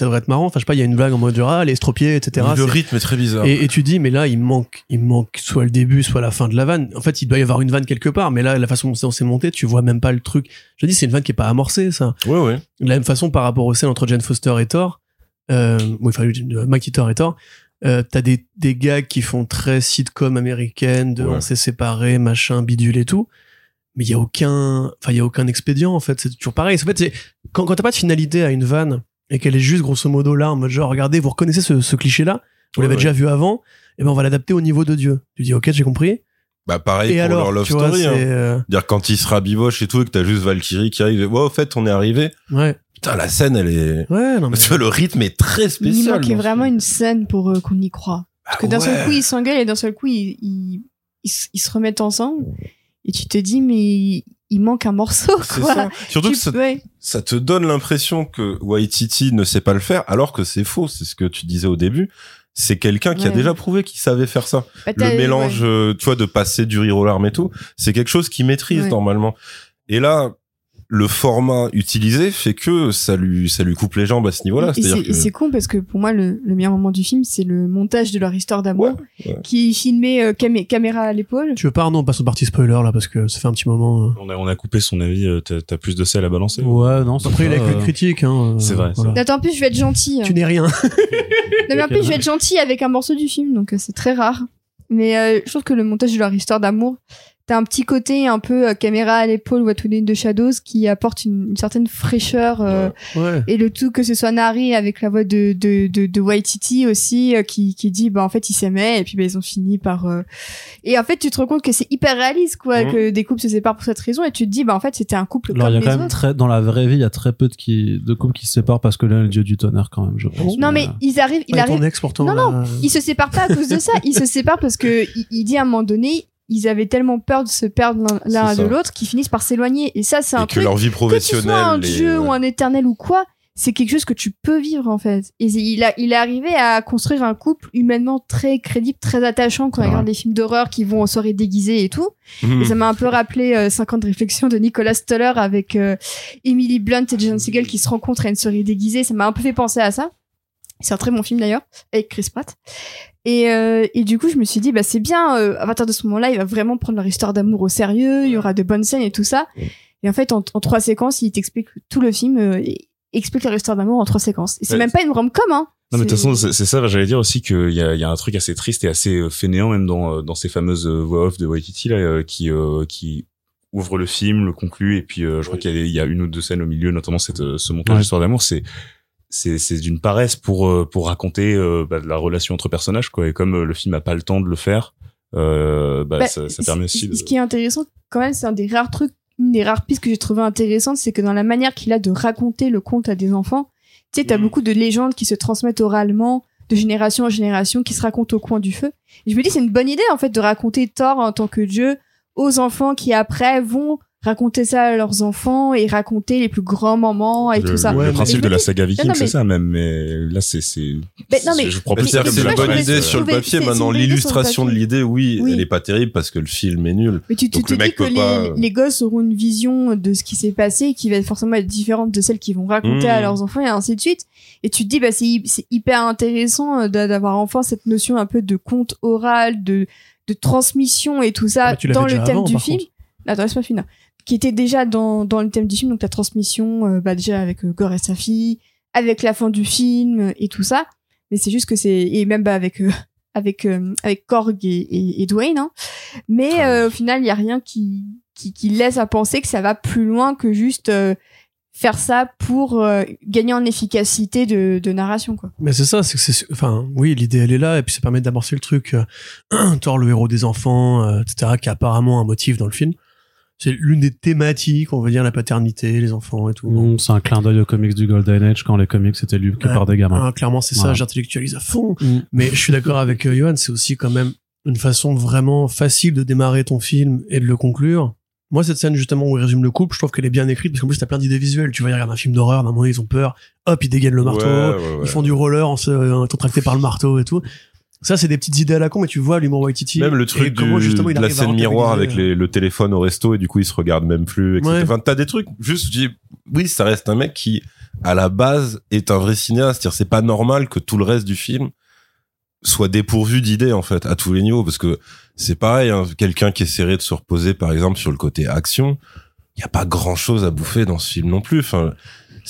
[SPEAKER 4] ça devrait être marrant. Enfin, je sais pas, il y a une blague en mode ah, les estropiés, etc.
[SPEAKER 5] Le rythme est très bizarre.
[SPEAKER 4] Et, et tu dis, mais là, il manque, il manque soit le début, soit la fin de la vanne. En fait, il doit y avoir une vanne quelque part, mais là, la façon dont c'est monté, tu vois même pas le truc. Je dis, c'est une vanne qui est pas amorcée, ça.
[SPEAKER 5] Ouais, ouais.
[SPEAKER 4] De la même façon, par rapport au scène entre Jane Foster et Thor, euh, oui, enfin, Mighty Thor et Thor, euh, t'as des, des gags qui font très sitcom américaine, de
[SPEAKER 5] Ouais.
[SPEAKER 4] on s'est séparés, machin, bidule et tout. Mais il y a aucun, enfin, il y a aucun expédient, en fait. C'est toujours pareil. En fait, quand, quand t'as pas de finalité à une vanne, et qu'elle est juste grosso modo là, en mode genre, regardez, vous reconnaissez ce, ce cliché-là, vous
[SPEAKER 5] Ouais,
[SPEAKER 4] l'avez
[SPEAKER 5] ouais.
[SPEAKER 4] déjà vu avant, et ben on va l'adapter au niveau de Dieu. Tu dis, ok, j'ai compris.
[SPEAKER 5] Bah, pareil
[SPEAKER 4] et
[SPEAKER 5] pour
[SPEAKER 4] alors,
[SPEAKER 5] leur love
[SPEAKER 4] tu vois,
[SPEAKER 5] story.
[SPEAKER 4] c'est,
[SPEAKER 5] hein.
[SPEAKER 4] euh,
[SPEAKER 5] Dire quand il sera biboche et tout, et que t'as juste Valkyrie qui arrive, et, ouais, au fait, on est arrivé.
[SPEAKER 4] ouais,
[SPEAKER 5] Putain, la scène, elle est,
[SPEAKER 4] ouais, non mais.
[SPEAKER 5] tu vois, le rythme est très
[SPEAKER 3] Il
[SPEAKER 5] spécial.
[SPEAKER 3] manquait
[SPEAKER 5] dans ce
[SPEAKER 3] vraiment une scène pour euh, qu'on y croit. Parce que
[SPEAKER 5] Ah
[SPEAKER 3] d'un
[SPEAKER 5] ouais.
[SPEAKER 3] seul coup, ils s'engueulent et d'un seul coup, ils, ils, ils se remettent ensemble. Et tu te dis, mais il manque un morceau, quoi.
[SPEAKER 5] ça. Surtout
[SPEAKER 3] Tu-
[SPEAKER 5] que ça,
[SPEAKER 3] ouais.
[SPEAKER 5] ça te donne l'impression que Waititi ne sait pas le faire, alors que c'est faux. C'est ce que tu disais au début. C'est quelqu'un qui a déjà prouvé qu'il savait faire ça.
[SPEAKER 3] Bah,
[SPEAKER 5] le mélange,
[SPEAKER 3] ouais.
[SPEAKER 5] euh, tu vois, de passer du rire aux larmes et tout, c'est quelque chose qu'il maîtrise normalement. Et là, le format utilisé fait que ça lui, ça lui coupe les jambes à ce niveau-là.
[SPEAKER 3] Et c'est
[SPEAKER 5] C'est-à-dire
[SPEAKER 3] et c'est
[SPEAKER 5] que,
[SPEAKER 3] con parce que pour moi, le, le meilleur moment du film, c'est le montage de leur histoire d'amour,
[SPEAKER 5] Ouais, ouais.
[SPEAKER 3] qui est filmé euh, camé- caméra à l'épaule.
[SPEAKER 4] Tu veux pas, non, on passe au parti spoiler là, parce que ça fait un petit moment. euh.
[SPEAKER 2] On a, on a coupé son avis, euh, t'as plus de sel à balancer
[SPEAKER 1] Ouais, non, c'est
[SPEAKER 4] Après, il a que critique, hein. euh,
[SPEAKER 2] C'est vrai, c'est
[SPEAKER 3] Attends, en plus, je vais être gentille.
[SPEAKER 4] Tu n'es rien.
[SPEAKER 3] Non, mais en plus, je vais être gentille avec un morceau du film, donc euh, c'est très rare. Mais euh, je trouve que le montage de leur histoire d'amour, t'as un petit côté un peu euh, caméra à l'épaule, What We Need de Shadows, qui apporte une, une certaine fraîcheur. euh,
[SPEAKER 4] Ouais.
[SPEAKER 3] Et le tout, que ce soit Nari avec la voix de, de, de, de Waititi aussi, euh, qui, qui dit, bah, en fait, ils s'aimaient, et puis, bah, ils ont fini par, euh, et en fait, tu te rends compte que c'est hyper réaliste, quoi,
[SPEAKER 5] Mhm.
[SPEAKER 3] que des couples se séparent pour cette raison, et tu te dis, bah, en fait, c'était un couple
[SPEAKER 1] Alors, il y
[SPEAKER 3] comme
[SPEAKER 1] a quand même
[SPEAKER 3] autres.
[SPEAKER 1] très, dans la vraie vie, il y a très peu de, qui, de couples qui se séparent parce que l'un est le dieu du tonnerre, quand même, je pense.
[SPEAKER 3] Non, mais
[SPEAKER 1] euh,
[SPEAKER 3] ils arrivent, il arrive. Non,
[SPEAKER 4] là,
[SPEAKER 3] ils se séparent pas à cause de ça. Ils se séparent parce que il, il dit à un moment donné, ils avaient tellement peur de se perdre l'un- de l'autre qu'ils finissent par s'éloigner. Et ça, c'est un
[SPEAKER 5] que
[SPEAKER 3] truc
[SPEAKER 5] leur vie
[SPEAKER 3] que tu
[SPEAKER 5] professionnelle.
[SPEAKER 3] sois un
[SPEAKER 5] les-
[SPEAKER 3] dieu ou un éternel ou quoi. C'est quelque chose que tu peux vivre en fait. Et il a, il est arrivé à construire un couple humainement très crédible, très attachant quand on
[SPEAKER 1] Ouais.
[SPEAKER 3] regarde des films d'horreur qui vont en soirée déguisée et tout.
[SPEAKER 5] Mhm.
[SPEAKER 3] Et ça m'a un peu rappelé euh, 50 réflexions de Nicolas Stoller avec euh, Emily Blunt et John Siegel qui se rencontrent à une soirée déguisée. Ça m'a un peu fait penser à ça. C'est un très bon film d'ailleurs, avec Chris Pratt. Et, euh, et du coup, je me suis dit, bah c'est bien. euh, à partir de ce moment-là, il va vraiment prendre leur histoire d'amour au sérieux. Il y aura de bonnes scènes et tout ça. Et en fait, en, en trois séquences, il t'explique tout le film. euh, et explique leur histoire d'amour en trois séquences. Et c'est
[SPEAKER 2] Ouais.
[SPEAKER 3] même pas une rom-com, hein.
[SPEAKER 2] Non, mais de toute façon, c'est ça, j'allais dire aussi qu'il y a, il y a un truc assez triste et assez euh, fainéant même dans, euh, dans ces fameuses euh, voix off de Waititi, là, qui, euh, qui ouvre le film, le conclut, et puis euh, je crois qu'il y, a- il y a une ou deux scènes au milieu, notamment cette, ce montage
[SPEAKER 1] Ouais.
[SPEAKER 2] d'histoire d'amour, c'est c'est c'est d'une paresse pour euh, pour raconter euh, bah, la relation entre personnages quoi et comme euh, le film a pas le temps de le faire euh, bah,
[SPEAKER 3] Bah,
[SPEAKER 2] ça, ça permet aussi de...
[SPEAKER 3] Ce qui est intéressant, quand même, c'est un des rares trucs, une des rares pistes que j'ai trouvé intéressante, c'est que dans la manière qu'il a de raconter le conte à des enfants, tu sais, t'as
[SPEAKER 2] Mhm.
[SPEAKER 3] beaucoup de légendes qui se transmettent oralement, de génération en génération, qui se racontent au coin du feu. Et je me dis, c'est une bonne idée, en fait, de raconter Thor en tant que dieu aux enfants qui après vont raconter ça à leurs enfants et raconter les plus grands moments et
[SPEAKER 2] le,
[SPEAKER 3] tout ça.
[SPEAKER 2] le
[SPEAKER 4] Ouais, mais-
[SPEAKER 2] principe de la saga Viking, c'est ça même, mais là, c'est, c'est,
[SPEAKER 3] Mais non, mais-
[SPEAKER 2] je prends
[SPEAKER 5] Mais
[SPEAKER 2] plus
[SPEAKER 5] c'est
[SPEAKER 3] je
[SPEAKER 5] bonne idée
[SPEAKER 3] suis
[SPEAKER 5] sur le papier. Maintenant,
[SPEAKER 3] le
[SPEAKER 5] l'illustration de l'idée, oui,
[SPEAKER 3] Oui.
[SPEAKER 5] elle est pas terrible parce que le film est nul.
[SPEAKER 3] Mais tu, tu
[SPEAKER 5] Donc
[SPEAKER 3] te
[SPEAKER 5] le
[SPEAKER 3] dis
[SPEAKER 5] mec
[SPEAKER 3] que les, gosses auront une vision de ce qui s'est passé qui va forcément être différente de celle qu'ils vont raconter
[SPEAKER 5] Mmh.
[SPEAKER 3] à leurs enfants et ainsi de suite. Et tu te dis, bah, c'est c'est hyper intéressant euh, d'a- d'avoir enfin cette notion un peu de conte oral, de, de transmission et tout ça
[SPEAKER 4] Ah,
[SPEAKER 3] dans le thème
[SPEAKER 4] avant,
[SPEAKER 3] du film.
[SPEAKER 4] contre.
[SPEAKER 3] Attends, laisse-moi finir. Qui était déjà dans, dans le thème du film, donc la transmission, euh, bah, déjà avec euh, Gore et sa fille, avec la fin du film euh, et tout ça. Mais c'est juste que c'est, et même bah, avec, euh, avec, euh, avec Korg et, et, et Dwayne, hein. Mais
[SPEAKER 5] Ah
[SPEAKER 3] au final, il y a rien qui, qui, qui laisse à penser que ça va plus loin que juste faire ça pour euh, gagner en efficacité de, de narration, quoi.
[SPEAKER 4] Mais c'est ça, c'est que c'est, enfin, oui, l'idée elle est là, et puis ça permet d'amorcer le truc. euh, Thor, le héros des enfants, euh, etc., qui a apparemment un motif dans le film. C'est l'une des thématiques, on va dire, la paternité, les enfants et tout.
[SPEAKER 1] Mm, C'est un clin d'œil aux comics du Golden Age quand les comics étaient lus que par des gamins.
[SPEAKER 4] Ah, clairement, c'est ça, j'intellectualise à fond.
[SPEAKER 1] Mm.
[SPEAKER 4] Mais je suis d'accord avec euh, Johan, c'est aussi quand même une façon vraiment facile de démarrer ton film et de le conclure. Moi, cette scène, justement, où il résume le couple, je trouve qu'elle est bien écrite, parce qu'en plus, t'as plein d'idées visuelles. Tu vois, ils regardent un film d'horreur, d'un moment, ils ont peur. Hop, ils dégainent le marteau.
[SPEAKER 5] Ouais, ouais, ouais.
[SPEAKER 4] Ils font du roller en se, en étant tractés par le marteau et tout. Ça, c'est des petites idées à la con, mais tu vois l'humour Waititi.
[SPEAKER 5] Même le truc du,
[SPEAKER 4] justement, il
[SPEAKER 5] de la scène miroir avec les, le téléphone au resto et du coup ils se regardent même plus, etc.
[SPEAKER 4] Ouais.
[SPEAKER 5] Enfin, t'as des trucs, juste, je dis, oui, ça reste un mec qui, à la base, est un vrai cinéaste. C'est-à-dire, c'est pas normal que tout le reste du film soit dépourvu d'idées, en fait, à tous les niveaux. Parce que c'est pareil, hein, quelqu'un qui essaierait de se reposer, par exemple, sur le côté action, il y a pas grand chose à bouffer dans ce film non plus. Enfin,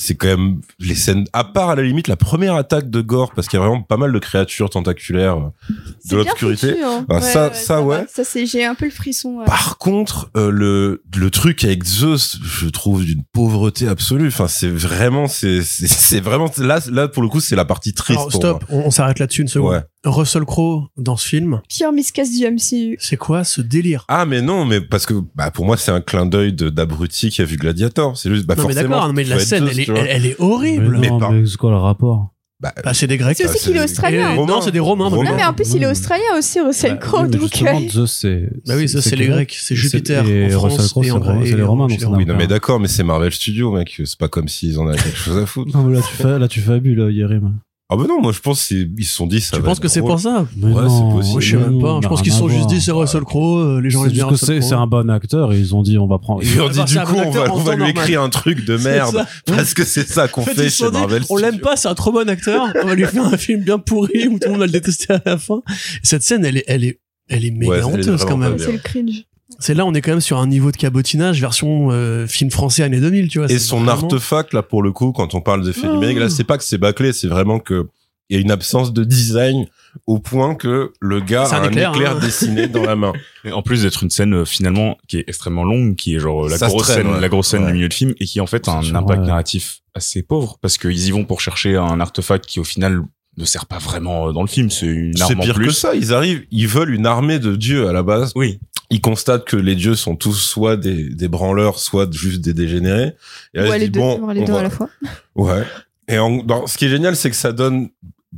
[SPEAKER 5] c'est quand même les scènes, à part à la limite la première attaque de Gore, parce qu'il y a vraiment pas mal de créatures tentaculaires euh, de l'obscurité.
[SPEAKER 3] hein.
[SPEAKER 5] Ah, ça- ça, ouais.
[SPEAKER 3] Ça, c'est, j'ai un peu le frisson. ouais.
[SPEAKER 5] Par contre, euh, le le truc avec Zeus, je trouve d'une pauvreté absolue. Enfin, c'est vraiment, c'est c'est c'est vraiment là là pour le coup, c'est la partie triste.
[SPEAKER 4] Alors,
[SPEAKER 5] pour
[SPEAKER 4] stop, on, on s'arrête là-dessus une seconde. Russell Crowe, dans ce film,
[SPEAKER 3] Pire miscast du MCU.
[SPEAKER 4] c'est quoi ce délire?
[SPEAKER 5] Ah mais non, mais parce que bah pour moi c'est un clin d'œil d'abruti qui a vu Gladiator. C'est juste bah
[SPEAKER 4] non, mais
[SPEAKER 5] forcément.
[SPEAKER 4] d'accord, mais la scène,
[SPEAKER 5] Zeus,
[SPEAKER 4] elle est,
[SPEAKER 5] tu vois.
[SPEAKER 4] elle, elle est horrible.
[SPEAKER 1] Mais non,
[SPEAKER 5] Mais par-
[SPEAKER 1] mais c'est quoi le rapport?
[SPEAKER 5] Bah,
[SPEAKER 4] Bah, c'est des Grecs.
[SPEAKER 3] C'est aussi qu'il est australien.
[SPEAKER 4] Non, c'est des Romains.
[SPEAKER 5] Romains.
[SPEAKER 3] Non, mais en plus, il est australien aussi, Russell
[SPEAKER 1] Bah,
[SPEAKER 3] Crowe.
[SPEAKER 1] oui, mais
[SPEAKER 3] donc,
[SPEAKER 1] justement, Zeus, c'est.
[SPEAKER 4] Bah oui, ça, c'est les
[SPEAKER 1] grec.
[SPEAKER 4] Grecs. C'est Jupiter
[SPEAKER 1] Et
[SPEAKER 4] en France
[SPEAKER 1] Russell Crowe, c'est
[SPEAKER 4] en-
[SPEAKER 1] vrai, c'est
[SPEAKER 4] et
[SPEAKER 1] les Romains, donc
[SPEAKER 5] Oui, non mais d'accord, mais c'est Marvel Studios, mec. C'est pas comme s'ils en avaient quelque chose à foutre.
[SPEAKER 1] Non, mais là, tu fais, là, tu fabules, Yerim.
[SPEAKER 5] Ah bah non, moi je pense qu'ils se sont dit ça.
[SPEAKER 4] Tu
[SPEAKER 5] va
[SPEAKER 4] penses que c'est pour ça?
[SPEAKER 1] Mais
[SPEAKER 5] Ouais,
[SPEAKER 1] non,
[SPEAKER 5] c'est possible.
[SPEAKER 4] Moi, je sais
[SPEAKER 1] mais
[SPEAKER 4] même
[SPEAKER 1] non,
[SPEAKER 4] pas. Je pense qu'ils
[SPEAKER 1] rien
[SPEAKER 4] se sont
[SPEAKER 1] à
[SPEAKER 4] juste
[SPEAKER 1] voir.
[SPEAKER 4] dit c'est Russell Crowe, euh, les gens
[SPEAKER 1] C'est
[SPEAKER 4] aiment bien
[SPEAKER 1] juste que
[SPEAKER 4] Russell
[SPEAKER 1] c'est
[SPEAKER 4] Crowe.
[SPEAKER 1] c'est un bon acteur et ils ont dit on va prendre.
[SPEAKER 5] Ils ont dit
[SPEAKER 4] Bah,
[SPEAKER 5] du
[SPEAKER 4] c'est un
[SPEAKER 5] coup on
[SPEAKER 4] acteur
[SPEAKER 5] va,
[SPEAKER 4] en
[SPEAKER 5] on va
[SPEAKER 4] temps
[SPEAKER 5] lui
[SPEAKER 4] normal.
[SPEAKER 5] écrire un truc de
[SPEAKER 4] C'est
[SPEAKER 5] merde
[SPEAKER 4] ça.
[SPEAKER 5] parce que c'est ça qu'on
[SPEAKER 4] En fait,
[SPEAKER 5] fait
[SPEAKER 4] ils se
[SPEAKER 5] chez
[SPEAKER 4] dit,
[SPEAKER 5] Marvel.
[SPEAKER 4] on l'aime
[SPEAKER 5] Studios.
[SPEAKER 4] pas, c'est un trop bon acteur. On va lui faire un film bien pourri où tout le monde va le détester à la fin. Cette scène, elle est, elle est, elle est méga
[SPEAKER 5] Ouais, elle est
[SPEAKER 4] honteuse
[SPEAKER 5] vraiment
[SPEAKER 4] quand même.
[SPEAKER 5] bien.
[SPEAKER 3] c'est le cringe.
[SPEAKER 4] C'est là, on est quand même sur un niveau de cabotinage version euh, film français années 2000, tu vois.
[SPEAKER 5] Et
[SPEAKER 4] C'est
[SPEAKER 5] son
[SPEAKER 4] vraiment-
[SPEAKER 5] artefact là pour le coup quand on parle d'effets
[SPEAKER 4] Ah.
[SPEAKER 5] numériques là c'est pas que c'est bâclé c'est vraiment que il y a une absence de design au point que le gars
[SPEAKER 4] C'est
[SPEAKER 5] a
[SPEAKER 4] un
[SPEAKER 5] un
[SPEAKER 4] éclair,
[SPEAKER 5] éclair,
[SPEAKER 4] hein.
[SPEAKER 5] dessiné dans la main.
[SPEAKER 2] Et en plus d'être une scène euh, finalement qui est extrêmement longue, qui est genre euh, la
[SPEAKER 5] Ça
[SPEAKER 2] grosse
[SPEAKER 5] traîne,
[SPEAKER 2] scène,
[SPEAKER 5] ouais.
[SPEAKER 2] la grosse scène
[SPEAKER 5] Ouais.
[SPEAKER 2] du milieu de film et qui en fait a un
[SPEAKER 1] C'est
[SPEAKER 2] impact
[SPEAKER 1] ouais.
[SPEAKER 2] narratif assez pauvre parce qu'ils y vont pour chercher un artefact qui au final ne sert pas vraiment euh, dans le film, c'est une
[SPEAKER 5] C'est
[SPEAKER 2] arme en
[SPEAKER 5] pire
[SPEAKER 2] plus.
[SPEAKER 5] que ça, ils arrivent, ils veulent une armée de dieux à la base.
[SPEAKER 2] Oui.
[SPEAKER 5] Ils constatent que les dieux sont tous soit des, des branleurs, soit juste des dégénérés. Et là,
[SPEAKER 3] Ouais, les deux,
[SPEAKER 5] bon,
[SPEAKER 3] les deux
[SPEAKER 5] va-
[SPEAKER 3] à la fois.
[SPEAKER 5] Ouais. Et en, dans, ce qui est génial, c'est que ça donne,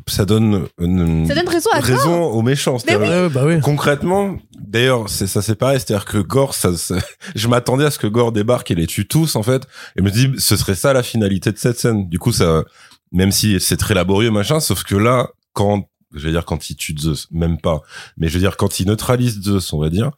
[SPEAKER 5] ça donne une,
[SPEAKER 3] Ça donne raison à Gore.
[SPEAKER 5] raison aux méchants.
[SPEAKER 4] Ouais, bah oui.
[SPEAKER 5] Concrètement, d'ailleurs, c'est ça c'est pareil, c'est-à-dire que Gore, ça, ça- je m'attendais à ce que Gore débarque et les tue tous en fait, et me dis ce serait ça la finalité de cette scène. Du coup, ça, même si c'est très laborieux machin, sauf que là, quand, je vais dire quand il tue Zeus, même pas, mais je veux dire quand il neutralise Zeus, on va dire,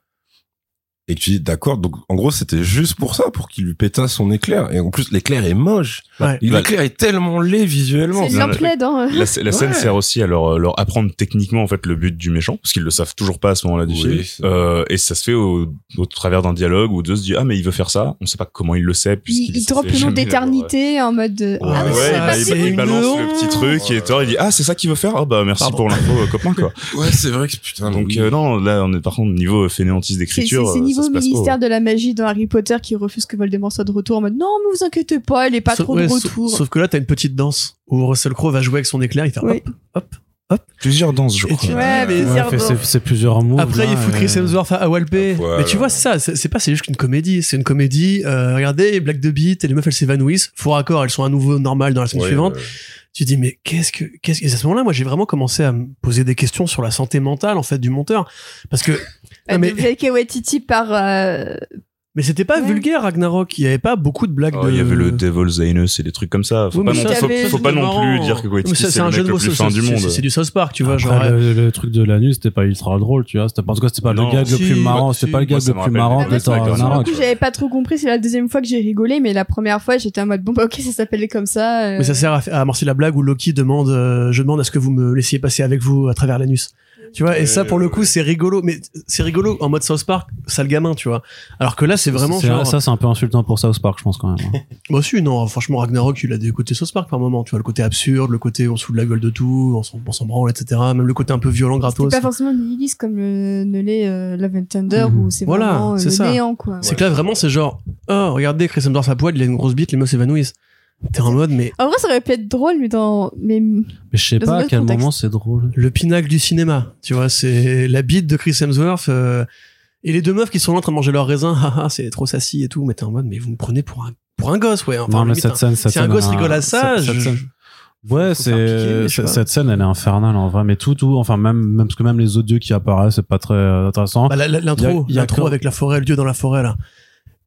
[SPEAKER 5] et tu dis d'accord, donc en gros c'était juste pour ça, pour qu'il lui pétasse son éclair, et en plus l'éclair est moche,
[SPEAKER 4] Ouais.
[SPEAKER 5] l'éclair est tellement laid visuellement.
[SPEAKER 3] C'est l'emplaide, hein.
[SPEAKER 2] La, la scène
[SPEAKER 5] Ouais.
[SPEAKER 2] sert aussi à leur, leur apprendre techniquement en fait le but du méchant parce qu'ils le savent toujours pas à ce moment-là du
[SPEAKER 5] Oui,
[SPEAKER 2] film. Euh, et ça se fait au, au travers d'un dialogue où Zeus dit ah mais il veut faire ça. On sait pas comment il le sait
[SPEAKER 3] Il, il drop le nom d'éternité en mode. de,
[SPEAKER 5] Ouais,
[SPEAKER 3] ah, mais
[SPEAKER 5] ouais,
[SPEAKER 3] pas
[SPEAKER 2] il, il balance le
[SPEAKER 4] honte.
[SPEAKER 2] petit truc et Thor il dit ah c'est ça qu'il veut faire? Ah bah merci
[SPEAKER 4] Pardon.
[SPEAKER 2] pour l'info euh, copain quoi.
[SPEAKER 5] Ouais, c'est vrai que putain.
[SPEAKER 2] Donc euh, non là on est par contre niveau fainéantise d'écriture.
[SPEAKER 3] Niveau ministère de la magie dans Harry Potter qui refuse que Voldemort soit de retour en mode non mais vous inquiétez pas elle est pas
[SPEAKER 4] Sauf-
[SPEAKER 3] trop
[SPEAKER 4] ouais,
[SPEAKER 3] de
[SPEAKER 4] sauf-
[SPEAKER 3] retour.
[SPEAKER 4] Sauf que là, t'as une petite danse où Russell Crowe va jouer avec son éclair, il fait
[SPEAKER 3] Oui.
[SPEAKER 4] hop, hop.
[SPEAKER 2] Plusieurs danses je
[SPEAKER 4] Et
[SPEAKER 2] crois.
[SPEAKER 4] tu-
[SPEAKER 3] Ouais, mais
[SPEAKER 1] Ouais,
[SPEAKER 3] c'est
[SPEAKER 1] plusieurs mots.
[SPEAKER 4] Après, il fout Chris Hemsworth à Walpé.
[SPEAKER 5] Voilà.
[SPEAKER 4] Mais tu vois, c'est ça, c'est c'est pas, c'est juste une comédie. C'est une comédie, euh, regardez, Black de Beat, et les meufs, elles s'évanouissent. Faux raccord, elles sont à nouveau normales dans la scène
[SPEAKER 5] Ouais,
[SPEAKER 4] suivante.
[SPEAKER 5] ouais.
[SPEAKER 4] Tu te dis, mais qu'est-ce que, qu'est-ce que, et à ce moment-là, moi, j'ai vraiment commencé à me poser des questions sur la santé mentale, en fait, du monteur. Parce que, non, mais-
[SPEAKER 3] Waititi par euh,
[SPEAKER 4] Mais c'était pas
[SPEAKER 3] Ouais.
[SPEAKER 4] vulgaire Ragnarok. Il y avait pas beaucoup de blagues.
[SPEAKER 2] Oh,
[SPEAKER 4] de...
[SPEAKER 2] Il y avait le Devil's Anus et des trucs comme ça. Faut
[SPEAKER 4] Oui,
[SPEAKER 2] pas non, faut,
[SPEAKER 3] c'est-
[SPEAKER 2] faut pas non plus dire que Waititi c'est le
[SPEAKER 4] jeu
[SPEAKER 2] mec
[SPEAKER 4] de
[SPEAKER 2] le plus
[SPEAKER 4] c'est-
[SPEAKER 2] fin du
[SPEAKER 4] c'est-
[SPEAKER 2] monde.
[SPEAKER 4] C'est du South Park, tu vois. Genre,
[SPEAKER 1] Après, le, le truc de l'anus, c'était pas ultra drôle, tu vois. C'était tout cas, c'était pas
[SPEAKER 2] Non.
[SPEAKER 1] le gag le
[SPEAKER 4] Si,
[SPEAKER 1] plus marrant.
[SPEAKER 4] si,
[SPEAKER 1] pas le gag le plus marrant
[SPEAKER 2] des
[SPEAKER 1] de Ragnarok.
[SPEAKER 3] le coup, j'avais pas trop compris. C'est la deuxième fois que j'ai rigolé, mais la première fois, j'étais en mode bon bah ok, ça s'appelait comme ça. euh.
[SPEAKER 4] Mais ça sert à, à amorcer la blague où Loki demande, euh, je demande à ce que vous me laissiez passer avec vous à travers l'anus. Tu vois, et ça pour le coup c'est rigolo, mais c'est rigolo en mode South Park, sale gamin, tu vois. Alors que là c'est vraiment
[SPEAKER 1] C'est-
[SPEAKER 4] genre,
[SPEAKER 1] Ça, c'est un peu insultant pour South Park, je pense, quand même. hein.
[SPEAKER 4] moi aussi non, franchement Ragnarok il a des côtés South Park par moment, tu vois le côté absurde, le côté on se fout de la gueule de tout, on s'en branle, etc. Même le côté un peu violent gratos.
[SPEAKER 3] pas forcément nihiliste comme le, ne l'est euh, Love and Thunder
[SPEAKER 1] Mhm.
[SPEAKER 3] où c'est
[SPEAKER 4] Voilà,
[SPEAKER 3] vraiment euh,
[SPEAKER 4] c'est
[SPEAKER 3] le
[SPEAKER 4] ça.
[SPEAKER 3] néant quoi.
[SPEAKER 4] C'est que là vraiment c'est genre, oh regardez Chris Hemsworth à poil, il a une grosse bite, les meufs s'évanouissent. T'es en mode mais
[SPEAKER 3] En vrai, ça aurait pu être drôle, mais dans mais
[SPEAKER 1] Mais je sais pas
[SPEAKER 3] un
[SPEAKER 1] à quel
[SPEAKER 3] contexte.
[SPEAKER 1] moment c'est drôle.
[SPEAKER 4] le pinacle du cinéma. Tu vois, c'est la bite de Chris Hemsworth. euh, et les deux meufs qui sont là en train de manger leur raisin, haha, c'est trop sassy et tout. Mais t'es en mode, mais vous me prenez pour un, pour un gosse, ouais. Enfin,
[SPEAKER 1] non, mais
[SPEAKER 4] limite,
[SPEAKER 1] cette scène, cette
[SPEAKER 4] si un
[SPEAKER 1] scène,
[SPEAKER 4] gosse
[SPEAKER 1] elle a
[SPEAKER 4] rigole à ça,
[SPEAKER 1] cette- cette
[SPEAKER 4] je-
[SPEAKER 1] scène-
[SPEAKER 4] faut-
[SPEAKER 1] Ouais, c'est cette scène, elle est infernale en vrai. Mais tout, tout, enfin même, même parce que même les autres dieux qui apparaissent, c'est pas très euh, intéressant.
[SPEAKER 4] Bah, la- la-
[SPEAKER 1] Il y a-
[SPEAKER 4] l'intro, l'intro
[SPEAKER 1] que-
[SPEAKER 4] avec la forêt, le dieu dans la forêt là.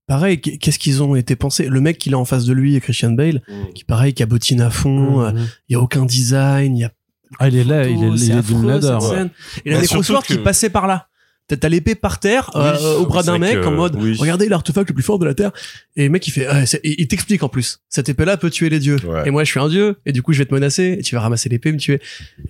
[SPEAKER 4] Pareil, qu- qu'est-ce qu'ils ont été pensés? Le mec qu'il a en face de lui, Christian Bale, qui pareil, qui abotine à fond. euh,
[SPEAKER 1] Mhm.
[SPEAKER 4] Il y a aucun design, il y a
[SPEAKER 1] Ah, il est là, il est, il
[SPEAKER 4] c'est
[SPEAKER 1] est d'une laideur. ouais.
[SPEAKER 4] Et la
[SPEAKER 5] que-
[SPEAKER 4] qui passait par là. T'as l'épée par terre, euh,
[SPEAKER 2] Oui,
[SPEAKER 4] au bras d'un mec,
[SPEAKER 2] que-
[SPEAKER 4] en mode,
[SPEAKER 5] oui.
[SPEAKER 4] regardez l'artefact le plus fort de la Terre. Et le mec, il fait, ah, et il t'explique en plus. Cette épée-là peut tuer les dieux.
[SPEAKER 5] Ouais.
[SPEAKER 4] Et moi, je suis un dieu. Et du coup, je vais te menacer. Et tu vas ramasser l'épée, me tuer.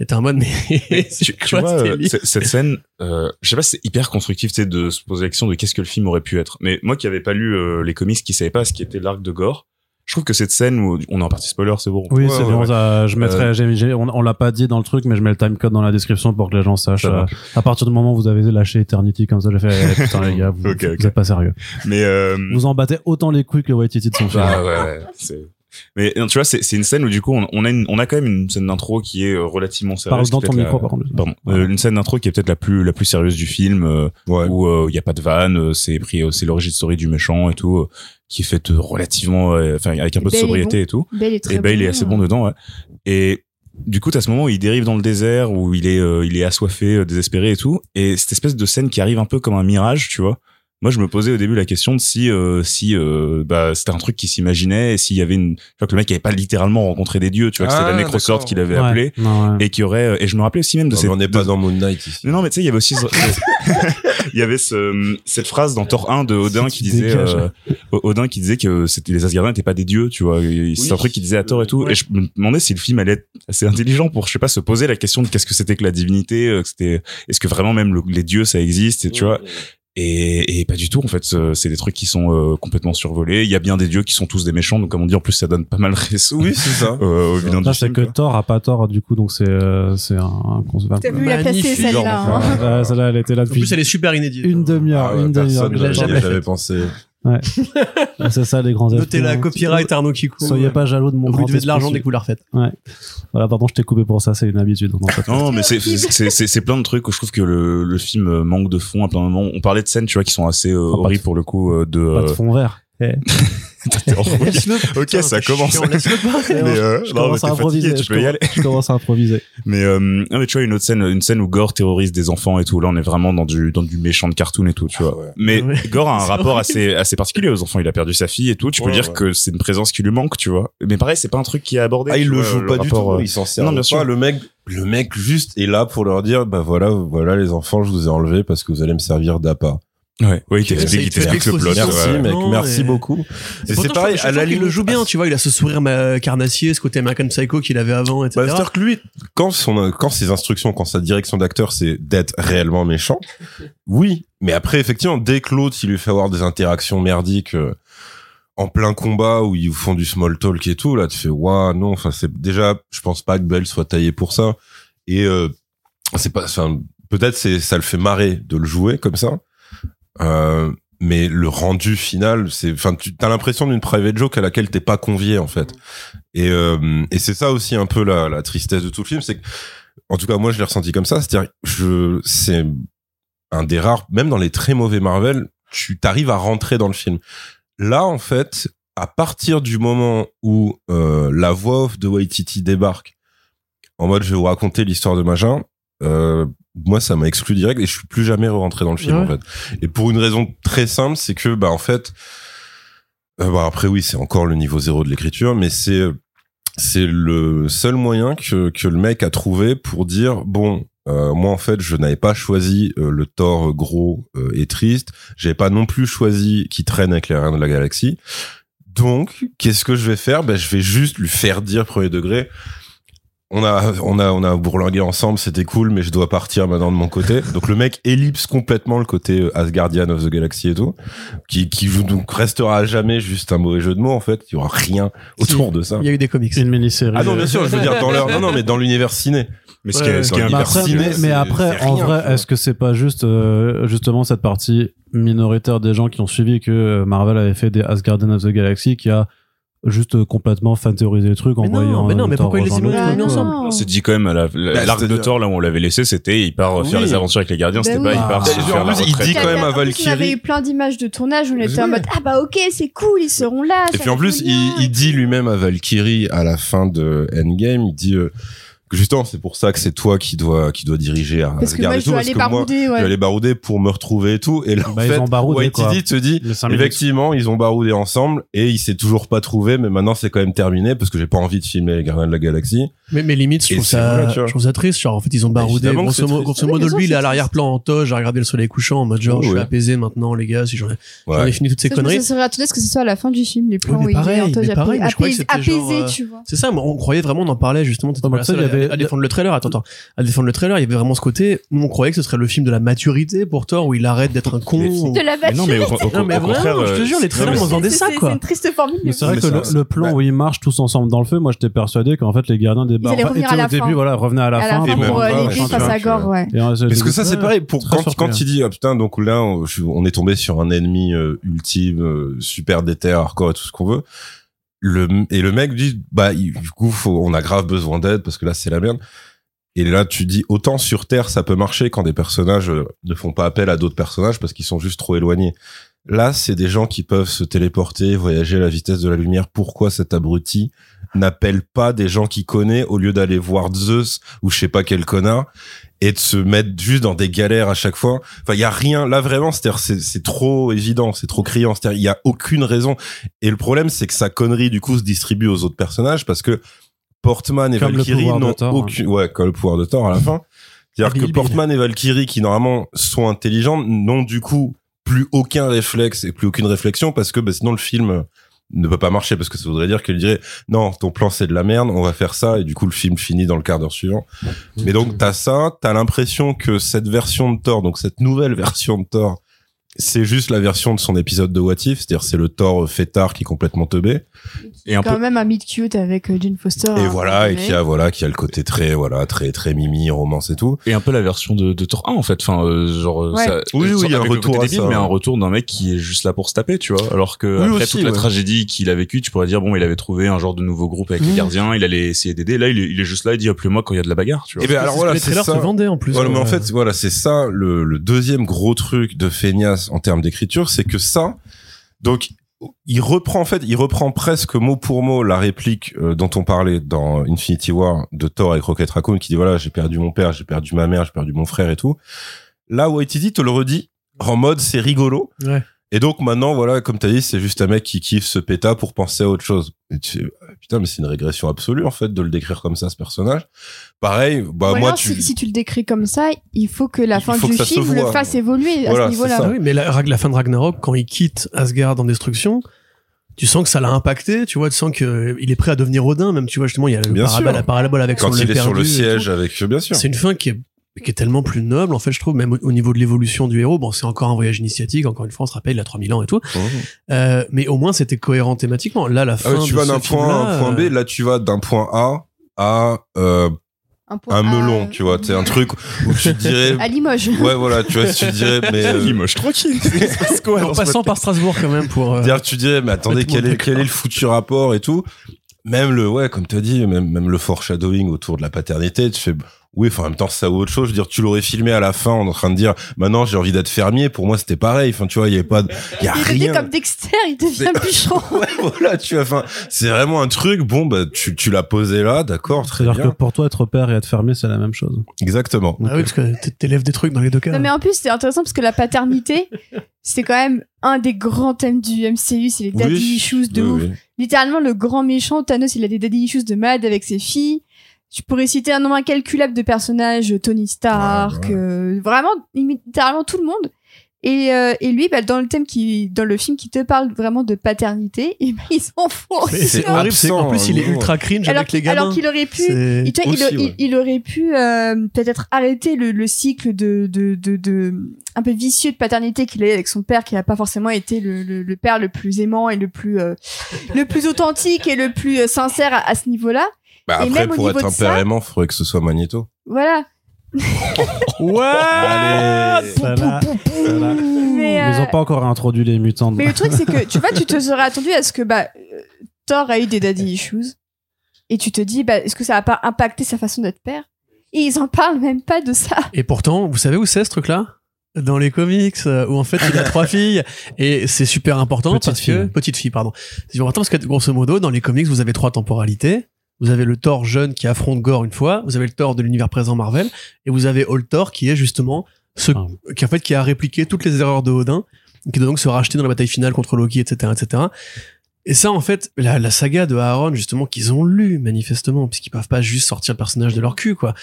[SPEAKER 4] Et t'es en mode, mais,
[SPEAKER 2] tu, vois, euh, cette scène, euh, je sais pas, c'est hyper constructif, de se poser la question de qu'est-ce que le film aurait pu être. Mais moi qui avais pas lu euh, les comics, qui savais pas ce qui était l'arc de Gore, je trouve que cette scène où on est en partie spoiler, c'est bon.
[SPEAKER 1] Oui,
[SPEAKER 5] Ouais,
[SPEAKER 1] c'est
[SPEAKER 5] ouais,
[SPEAKER 1] bon.
[SPEAKER 5] ouais.
[SPEAKER 1] ça, je mettrai,
[SPEAKER 2] Euh,
[SPEAKER 1] j'ai- j'ai- on, on l'a pas dit dans le truc, mais je mets le timecode dans la description pour que les gens sachent. Euh, à partir du moment où vous avez lâché Eternity comme ça, j'ai fait, eh, putain les gars, vous,
[SPEAKER 2] Ok, ok.
[SPEAKER 1] vous êtes pas sérieux.
[SPEAKER 2] Mais euh,
[SPEAKER 1] Vous en battez autant les couilles que le Waititi de son film.
[SPEAKER 2] Ah ouais, c'est. Mais tu vois, c'est c'est une scène où du coup on, on a une, on a quand même une scène d'intro qui est euh, relativement sérieuse.
[SPEAKER 1] Parle dans ton micro,
[SPEAKER 2] la-
[SPEAKER 1] par contre.
[SPEAKER 2] Pardon.
[SPEAKER 1] Ouais.
[SPEAKER 2] Euh, une scène d'intro qui est peut-être la plus la plus sérieuse du film euh,
[SPEAKER 5] Ouais.
[SPEAKER 2] où euh, il y a pas de vanne, euh, c'est pris, euh, c'est l'origine story du méchant et tout, euh, qui est faite relativement, euh, enfin avec un peu de sobriété et tout.
[SPEAKER 3] Bale est très
[SPEAKER 2] Et Bale
[SPEAKER 3] bon,
[SPEAKER 2] est assez bon dedans, ouais. Et du coup, t'as ce moment où il dérive dans le désert, où il est, euh, il est assoiffé, euh, désespéré et tout. Et cette espèce de scène qui arrive un peu comme un mirage, tu vois. Moi, je me posais au début la question de si, euh, si, euh, bah, c'était un truc qui s'imaginait, et s'il y avait une, tu vois, que le mec avait pas littéralement rencontré des dieux, tu vois, que c'était
[SPEAKER 5] Ah,
[SPEAKER 2] la Necrosword
[SPEAKER 5] d'accord.
[SPEAKER 2] qu'il avait
[SPEAKER 1] Ouais.
[SPEAKER 2] appelé,
[SPEAKER 1] Non, ouais.
[SPEAKER 2] et qui aurait, euh, et je me rappelais aussi même de
[SPEAKER 5] Non,
[SPEAKER 2] cette,
[SPEAKER 5] mais on n'est
[SPEAKER 2] de-
[SPEAKER 5] pas dans Moon Knight ici.
[SPEAKER 2] non, mais tu sais, il y avait aussi, il y avait ce, cette phrase dans Thor 1 de Odin
[SPEAKER 1] Si
[SPEAKER 2] qui disait, euh, Odin qui disait que c'était les Asgardiens n'étaient pas des dieux, tu vois. Et C'est
[SPEAKER 5] Oui.
[SPEAKER 2] un truc qu'il disait à Thor et tout.
[SPEAKER 4] Ouais.
[SPEAKER 2] Et je me demandais si le film allait être assez intelligent pour, je sais pas, se poser la question de qu'est-ce que c'était que la divinité, euh, que c'était, est-ce que vraiment même le- les dieux ça existe, et tu vois. Et, et pas du tout, en fait, ce- c'est des trucs qui sont euh, complètement survolés. Il y a bien des dieux qui sont tous des méchants, donc comme on dit, en plus ça donne pas mal raison.
[SPEAKER 5] Oui, c'est ça.
[SPEAKER 2] Euh, au du
[SPEAKER 1] c'est que. Thor a pas tort, du coup, donc c'est, euh, c'est un, un.
[SPEAKER 3] T'as vu la placer celle-là. hein.
[SPEAKER 1] Celle-là, elle était là
[SPEAKER 4] En
[SPEAKER 1] depuis
[SPEAKER 4] plus, elle est super inédite.
[SPEAKER 1] une demi-heure,
[SPEAKER 5] Ah ouais,
[SPEAKER 1] une demi-heure.
[SPEAKER 4] jamais
[SPEAKER 5] pensé.
[SPEAKER 1] Ouais, c'est ça les grands
[SPEAKER 4] Notez la copyright Arnaud Kikou.
[SPEAKER 1] Soyez pas jaloux de mon
[SPEAKER 4] Vous devez de l'argent des couleurs faites.
[SPEAKER 1] Voilà, pardon, je t'ai coupé pour ça, c'est une habitude.
[SPEAKER 2] Non, mais c'est c'est c'est c'est plein de trucs où je trouve que le le film manque de fond à plein de moments. On parlait de scènes, tu vois, qui sont assez euh,
[SPEAKER 1] de-
[SPEAKER 2] horribles pour le coup euh, de.
[SPEAKER 1] Pas de fond vert. Eh.
[SPEAKER 2] Ok, ça commence. euh,
[SPEAKER 1] je commence à improviser. je commence- à improviser.
[SPEAKER 2] Mais euh, non, mais tu vois une autre scène, une scène où Gore terrorise des enfants et tout. Là, on est vraiment dans du dans du méchant de cartoon et tout, tu vois.
[SPEAKER 5] ouais.
[SPEAKER 2] Mais
[SPEAKER 4] Ouais.
[SPEAKER 2] Gore a un rapport
[SPEAKER 4] horrible.
[SPEAKER 2] assez assez particulier aux enfants. Il a perdu sa fille et tout. Tu peux dire que c'est une présence qui lui manque, tu vois. Mais pareil, c'est pas un truc qui est abordé.
[SPEAKER 5] Ah, il le
[SPEAKER 2] vois,
[SPEAKER 5] joue pas du
[SPEAKER 2] rapport,
[SPEAKER 5] tout.
[SPEAKER 2] euh,
[SPEAKER 5] Il s'en sert
[SPEAKER 2] non, bien sûr.
[SPEAKER 5] Le mec, le mec juste est là pour leur dire, bah voilà, voilà les enfants, je vous ai enlevés parce que vous allez me servir d'appât.
[SPEAKER 2] Ouais, ouais, il t'explique,
[SPEAKER 4] il
[SPEAKER 2] il t'explique le plot.
[SPEAKER 5] Merci,
[SPEAKER 2] ouais.
[SPEAKER 5] mec,
[SPEAKER 4] Non,
[SPEAKER 5] merci
[SPEAKER 4] et-
[SPEAKER 5] beaucoup.
[SPEAKER 4] Et
[SPEAKER 5] c'est pareil,
[SPEAKER 4] je
[SPEAKER 5] à la
[SPEAKER 4] trouve qu'il
[SPEAKER 5] limite.
[SPEAKER 4] le joue bien, tu vois, il a ce sourire ma- carnassier, ce côté American Psycho qu'il avait avant, etc.
[SPEAKER 5] Bah, C'est-à-dire que lui, quand son, quand ses instructions, quand sa direction d'acteur, c'est d'être réellement méchant, oui. Mais après, effectivement, dès que l'autre, il lui fait avoir des interactions merdiques, euh, en plein combat où ils font du small talk et tout, là, tu fais, waouh, non, enfin, c'est déjà, je pense pas que Bell soit taillé pour ça. Et, euh, c'est pas, enfin, peut-être c'est, ça le fait marrer de le jouer comme ça. Euh, mais le rendu final, c'est, enfin, tu as l'impression d'une private joke à laquelle t'es pas convié, en fait. Et, euh, et c'est ça aussi un peu la, la tristesse de tout le film, c'est que, en tout cas, moi, je l'ai ressenti comme ça, c'est-à-dire, je, c'est un des rares, même dans les très mauvais Marvel, tu t'arrives à rentrer dans le film. Là, en fait, à partir du moment où euh, la voix off de Waititi débarque, en mode, je vais vous raconter l'histoire de machin, euh, moi ça m'a exclu direct et je suis plus jamais rentré dans le film
[SPEAKER 4] Ouais.
[SPEAKER 5] en fait. Et pour une raison très simple, c'est que bah en fait, euh, bah après oui c'est encore le niveau zéro de l'écriture, mais c'est c'est le seul moyen que que le mec a trouvé pour dire bon. euh, moi en fait je n'avais pas choisi euh, le Thor gros euh, et triste j'avais pas non plus choisi qui traîne avec les reins de la galaxie donc qu'est-ce que je vais faire? Ben je vais juste lui faire dire premier degré on a on a on a bourlingué ensemble c'était cool mais je dois partir maintenant de mon côté. Donc le mec ellipse complètement le côté euh, Asgardian of the Galaxy et tout qui qui donc restera à jamais juste un mauvais jeu de mots en fait. Il y aura rien autour de ça.
[SPEAKER 4] Il y a eu des comics.
[SPEAKER 1] Une mini-série.
[SPEAKER 5] ah non bien sûr je veux dire dans leur non non mais dans l'univers ciné.
[SPEAKER 2] Mais ce
[SPEAKER 4] Ouais,
[SPEAKER 2] qui est, ce qui est
[SPEAKER 1] après,
[SPEAKER 5] ciné,
[SPEAKER 1] mais, après, en vrai, est-ce que c'est pas juste euh, justement cette partie minoritaire des gens qui ont suivi que euh, Marvel avait fait des Asgardian of the Galaxy qui a juste euh, complètement fan théorisé le truc en
[SPEAKER 4] Mais non,
[SPEAKER 1] voyant
[SPEAKER 4] mais non,
[SPEAKER 1] euh,
[SPEAKER 4] mais
[SPEAKER 1] Thor
[SPEAKER 4] pourquoi ils les ont
[SPEAKER 1] le
[SPEAKER 3] Bah
[SPEAKER 4] ensemble
[SPEAKER 2] On s'est dit quand même à la- la-
[SPEAKER 5] Bah,
[SPEAKER 2] l'arc de Thor là où on l'avait laissé, c'était il part faire
[SPEAKER 5] Oui.
[SPEAKER 2] les aventures avec les gardiens, c'était
[SPEAKER 3] Bah
[SPEAKER 2] pas
[SPEAKER 3] oui.
[SPEAKER 2] il part
[SPEAKER 1] Ah.
[SPEAKER 2] se faire
[SPEAKER 5] En
[SPEAKER 2] la
[SPEAKER 5] plus, il dit quand même à
[SPEAKER 3] plus, On
[SPEAKER 5] Valkyrie.
[SPEAKER 3] avait eu plein d'images de tournage où on était en mode ah bah ok c'est cool ils seront là.
[SPEAKER 5] Et puis en plus, il, il dit lui-même à Valkyrie à la fin de Endgame, il dit euh, justement c'est pour ça que c'est toi qui dois qui dois diriger à
[SPEAKER 3] parce que moi
[SPEAKER 5] et
[SPEAKER 3] je
[SPEAKER 5] tout,
[SPEAKER 3] dois aller barouder
[SPEAKER 5] je
[SPEAKER 3] ouais.
[SPEAKER 5] aller barouder pour me retrouver et tout. Et là, en
[SPEAKER 1] Bah,
[SPEAKER 5] fait,
[SPEAKER 1] ils ont baroudé, quoi.
[SPEAKER 5] Waititi te dit effectivement ils ont baroudé ensemble et il s'est toujours pas trouvé, mais maintenant c'est quand même terminé parce que j'ai pas envie de filmer les Gardiens de la Galaxie.
[SPEAKER 4] Mais, mais limite, je trouve ça,
[SPEAKER 5] vrai,
[SPEAKER 4] je trouve ça triste. Genre, en fait, ils ont baroudé.
[SPEAKER 5] Que c'est
[SPEAKER 4] Grosso, modo, lui, il est à l'arrière-plan en toge, à regarder le soleil couchant en mode genre,
[SPEAKER 5] Oh,
[SPEAKER 4] je suis
[SPEAKER 5] ouais.
[SPEAKER 4] apaisé maintenant, les gars, si j'en ai, ai fini toutes ces
[SPEAKER 3] Ça, je me
[SPEAKER 4] conneries.
[SPEAKER 3] ça serait étonné que ce soit à la fin du film les plans
[SPEAKER 4] mais
[SPEAKER 3] où il est en toge
[SPEAKER 4] pareil,
[SPEAKER 3] apaisé,
[SPEAKER 4] genre, euh,
[SPEAKER 3] tu vois.
[SPEAKER 4] C'est ça, moi, on croyait vraiment, on en parlait justement, t'étais pas seule
[SPEAKER 1] il y
[SPEAKER 4] à-
[SPEAKER 1] avait-
[SPEAKER 4] à, défendre le trailer, attends, attends, à défendre le trailer, il y avait vraiment ce côté, nous on croyait que ce serait le film de la maturité pour Thor, où il arrête d'être un con.
[SPEAKER 3] De la
[SPEAKER 2] Mais non, mais
[SPEAKER 4] vraiment, je te
[SPEAKER 2] euh,
[SPEAKER 4] jure, les trailers m'en vendaient ça, quoi.
[SPEAKER 3] C'est une triste formule.
[SPEAKER 1] C'est vrai que le, plan
[SPEAKER 5] bah-
[SPEAKER 1] où ils marchent tous ensemble dans le feu, moi j'étais persuadé qu'en fait les gardiens des
[SPEAKER 3] Ils allaient
[SPEAKER 1] enfin,
[SPEAKER 3] revenir à la
[SPEAKER 1] au début,
[SPEAKER 3] fin.
[SPEAKER 1] voilà, revenaient à la
[SPEAKER 3] à la
[SPEAKER 1] fin.
[SPEAKER 5] même
[SPEAKER 3] pour euh,
[SPEAKER 5] enfin,
[SPEAKER 3] face à Gore, ouais.
[SPEAKER 1] Et, euh,
[SPEAKER 5] Parce que ça c'est pareil pour quand quand il dit ah putain donc là on, je- on est tombé sur un ennemi euh, ultime euh, super déter hardcore et tout ce qu'on veut le et le mec dit bah il- du coup faut, on a grave besoin d'aide parce que là c'est la merde et là tu dis autant sur terre ça peut marcher quand des personnages ne font pas appel à d'autres personnages parce qu'ils sont juste trop éloignés là c'est des gens qui peuvent se téléporter voyager à la vitesse de la lumière pourquoi cet abruti n'appelle pas des gens qu'il connaît au lieu d'aller voir Zeus ou je sais pas quel connard et de se mettre juste dans des galères à chaque fois? Enfin, il y a rien là vraiment. C'est c'est trop évident, c'est trop criant. C'est-à-dire, il y a aucune raison. Et le problème, c'est que sa connerie du coup se distribue aux autres personnages parce que Portman et
[SPEAKER 1] Comme
[SPEAKER 5] Valkyrie n'ont
[SPEAKER 1] hein.
[SPEAKER 5] aucune, ouais, comme le pouvoir de Thor à la fin. C'est-à-dire que. Portman et Valkyrie, qui normalement sont intelligents, n'ont du coup plus aucun réflexe et plus aucune réflexion parce que bah, sinon le film ne peut pas marcher parce que ça voudrait dire qu'il dirait non ton plan c'est de la merde on va faire ça et du coup le film finit dans le quart d'heure suivant. Mais donc t'as ça t'as l'impression que cette version de Thor donc cette nouvelle version de Thor c'est juste la version de son épisode de What If c'est-à-dire c'est le Thor fêtard qui est complètement teubé
[SPEAKER 2] Et un
[SPEAKER 3] Quand
[SPEAKER 2] peu,
[SPEAKER 3] même un meet cute avec euh, Jane Foster.
[SPEAKER 5] et
[SPEAKER 3] hein,
[SPEAKER 5] voilà et qui a voilà qui a le côté très voilà très très mimi romance et tout
[SPEAKER 2] et un peu la version de, de Thor 1 en fait enfin euh, genre euh,
[SPEAKER 3] Ouais.
[SPEAKER 2] ça,
[SPEAKER 5] Oui, oui, il y a un retour
[SPEAKER 2] débile,
[SPEAKER 5] ça,
[SPEAKER 2] mais un retour d'un mec qui est juste là pour se taper tu vois alors que
[SPEAKER 5] Oui,
[SPEAKER 2] après
[SPEAKER 5] aussi,
[SPEAKER 2] toute la
[SPEAKER 5] ouais.
[SPEAKER 2] tragédie qu'il a vécue tu pourrais dire bon il avait trouvé un genre de nouveau groupe avec les
[SPEAKER 4] Mhm.
[SPEAKER 2] gardiens il allait essayer d'aider là il est, il est juste là il dit appelez-moi quand il y a de la bagarre tu vois
[SPEAKER 5] et ben alors voilà
[SPEAKER 4] les
[SPEAKER 5] c'est
[SPEAKER 4] trailers
[SPEAKER 5] ça
[SPEAKER 4] se vendaient en plus.
[SPEAKER 5] Voilà, mais en fait, voilà, c'est ça le, le deuxième gros truc de Feignas en termes d'écriture, c'est que ça, donc il reprend en fait, il reprend presque mot pour mot la réplique euh, dont on parlait dans Infinity War de Thor avec Rocket Raccoon qui dit voilà, j'ai perdu mon père, j'ai perdu ma mère, j'ai perdu mon frère et tout. Là, Waititi te le redit en mode c'est rigolo.
[SPEAKER 4] Ouais.
[SPEAKER 5] Et donc maintenant, voilà, comme t'as dit, c'est juste un mec qui kiffe ce péta pour penser à autre chose. Et tu fais, ah, putain, mais c'est une régression absolue en fait de le décrire comme ça, ce personnage. Pareil, bah moi, tu.
[SPEAKER 3] si, si tu le décris comme ça, il faut que la fin du film le
[SPEAKER 5] voit.
[SPEAKER 3] fasse évoluer à
[SPEAKER 5] Voilà,
[SPEAKER 3] ce
[SPEAKER 5] c'est
[SPEAKER 3] niveau-là.
[SPEAKER 4] oui, mais la, la fin de Ragnarok, quand il quitte Asgard en destruction, tu sens que ça l'a impacté, tu vois, tu sens que euh, il est prêt à devenir Odin, même, tu vois, justement, il y a le
[SPEAKER 5] Bien
[SPEAKER 4] parabole, la parabole avec
[SPEAKER 5] quand
[SPEAKER 4] son
[SPEAKER 5] il est sur le siège avec bien sûr
[SPEAKER 4] C'est une fin qui est, qui est tellement plus noble, en fait, je trouve, même au, au niveau de l'évolution du héros. Bon, c'est encore un voyage initiatique, encore une fois, on se rappelle, il a 3000 ans et tout. Euh, mais au moins, c'était cohérent thématiquement. Là, la
[SPEAKER 5] Ah
[SPEAKER 4] fin
[SPEAKER 5] ouais, tu
[SPEAKER 4] de
[SPEAKER 5] vas d'un point A à un point B
[SPEAKER 4] euh,
[SPEAKER 5] là tu vas d'un point A à euh,
[SPEAKER 3] point
[SPEAKER 5] un
[SPEAKER 3] A,
[SPEAKER 5] melon tu vois c'est un truc où tu dirais
[SPEAKER 3] À Limoges.
[SPEAKER 5] ouais voilà tu vois tu dirais mais euh,
[SPEAKER 2] Limoges tranquille quoi
[SPEAKER 4] en passant par Strasbourg quand même pour. euh,
[SPEAKER 5] dire tu dirais mais attendez quel est quel est le foutu rapport et tout? Même le ouais comme tu as dit même même le foreshadowing autour de la paternité tu fais Oui, enfin, en même temps, ça ou autre chose. Je veux dire, tu l'aurais filmé à la fin en train de dire, maintenant, j'ai envie d'être fermier. Pour moi, c'était pareil. Enfin, tu vois, il y avait pas, de- il y a
[SPEAKER 3] Il devient
[SPEAKER 5] rien.
[SPEAKER 3] comme Dexter, il devient bûcheron.
[SPEAKER 5] Ouais, voilà, tu vois, enfin, c'est vraiment un truc. Bon, bah, tu, tu l'as posé là, d'accord, très
[SPEAKER 1] C'est-à-dire
[SPEAKER 5] bien.
[SPEAKER 1] que pour toi, être père et être fermier, c'est la même chose.
[SPEAKER 5] Exactement.
[SPEAKER 4] Ah oui, parce que t'élèves des trucs dans les deux cas.
[SPEAKER 3] Non, mais en plus, c'est intéressant parce que la paternité, c'est quand même un des grands thèmes du MCU, c'est les daddy
[SPEAKER 5] Oui,
[SPEAKER 3] issues de
[SPEAKER 5] oui,
[SPEAKER 3] ouf.
[SPEAKER 5] oui.
[SPEAKER 3] Littéralement, le grand méchant, Thanos, il a des daddy issues de malade avec ses filles. Je pourrais citer un nombre incalculable de personnages, Tony Stark,
[SPEAKER 5] Ouais, ouais.
[SPEAKER 3] euh, vraiment, littéralement tout le monde. Et, euh, et lui, bah, dans le thème qui, dans le film qui te parle vraiment de paternité, et ben, il s'en fout.
[SPEAKER 4] Mais c'est horrible,
[SPEAKER 5] absent,
[SPEAKER 4] plus, il est ultra cringe
[SPEAKER 3] alors
[SPEAKER 4] avec les
[SPEAKER 3] qu'il alors
[SPEAKER 4] gamins.
[SPEAKER 3] qu'il aurait pu, il,
[SPEAKER 5] Aussi,
[SPEAKER 3] il-
[SPEAKER 5] ouais.
[SPEAKER 3] il aurait pu euh, peut-être arrêter le, le cycle de, de, de, de un peu vicieux de paternité qu'il a eu avec son père, qui n'a pas forcément été le, le, le père le plus aimant et le plus euh, le plus authentique et le plus euh, sincère à, à ce niveau-là.
[SPEAKER 5] Bah, après, pour être un
[SPEAKER 3] ça-
[SPEAKER 5] aimant, faudrait que ce soit Magneto.
[SPEAKER 3] Voilà.
[SPEAKER 4] Ouais
[SPEAKER 1] Allez, celle-là, celle-là.
[SPEAKER 3] Mais,
[SPEAKER 1] Ils
[SPEAKER 3] euh,
[SPEAKER 1] ont pas encore introduit les mutants.
[SPEAKER 3] mais le truc, c'est que tu vois, tu te serais attendu à ce que bah, euh, Thor a eu des daddy issues et tu te dis, bah, est-ce que ça va pas impacter sa façon d'être père? Et ils en parlent même pas de ça.
[SPEAKER 4] Et pourtant, vous savez où c'est ce truc-là? Dans les comics, euh, où en fait il a trois filles, et c'est super important
[SPEAKER 1] Petite
[SPEAKER 4] parce que
[SPEAKER 1] fille.
[SPEAKER 4] petite fille, pardon. C'est important parce que grosso modo, dans les comics, vous avez trois temporalités. Vous avez le Thor jeune qui affronte Gore une fois, vous avez le Thor de l'univers présent Marvel, et vous avez Old Thor qui est justement ce
[SPEAKER 1] Ah.
[SPEAKER 4] qui en fait qui a répliqué toutes les erreurs de Odin, qui doit donc se racheter dans la bataille finale contre Loki, etc., etc. Et ça, en fait, la, la saga de Aaron, justement, qu'ils ont lu, manifestement, puisqu'ils peuvent pas juste sortir le personnage de leur cul, quoi.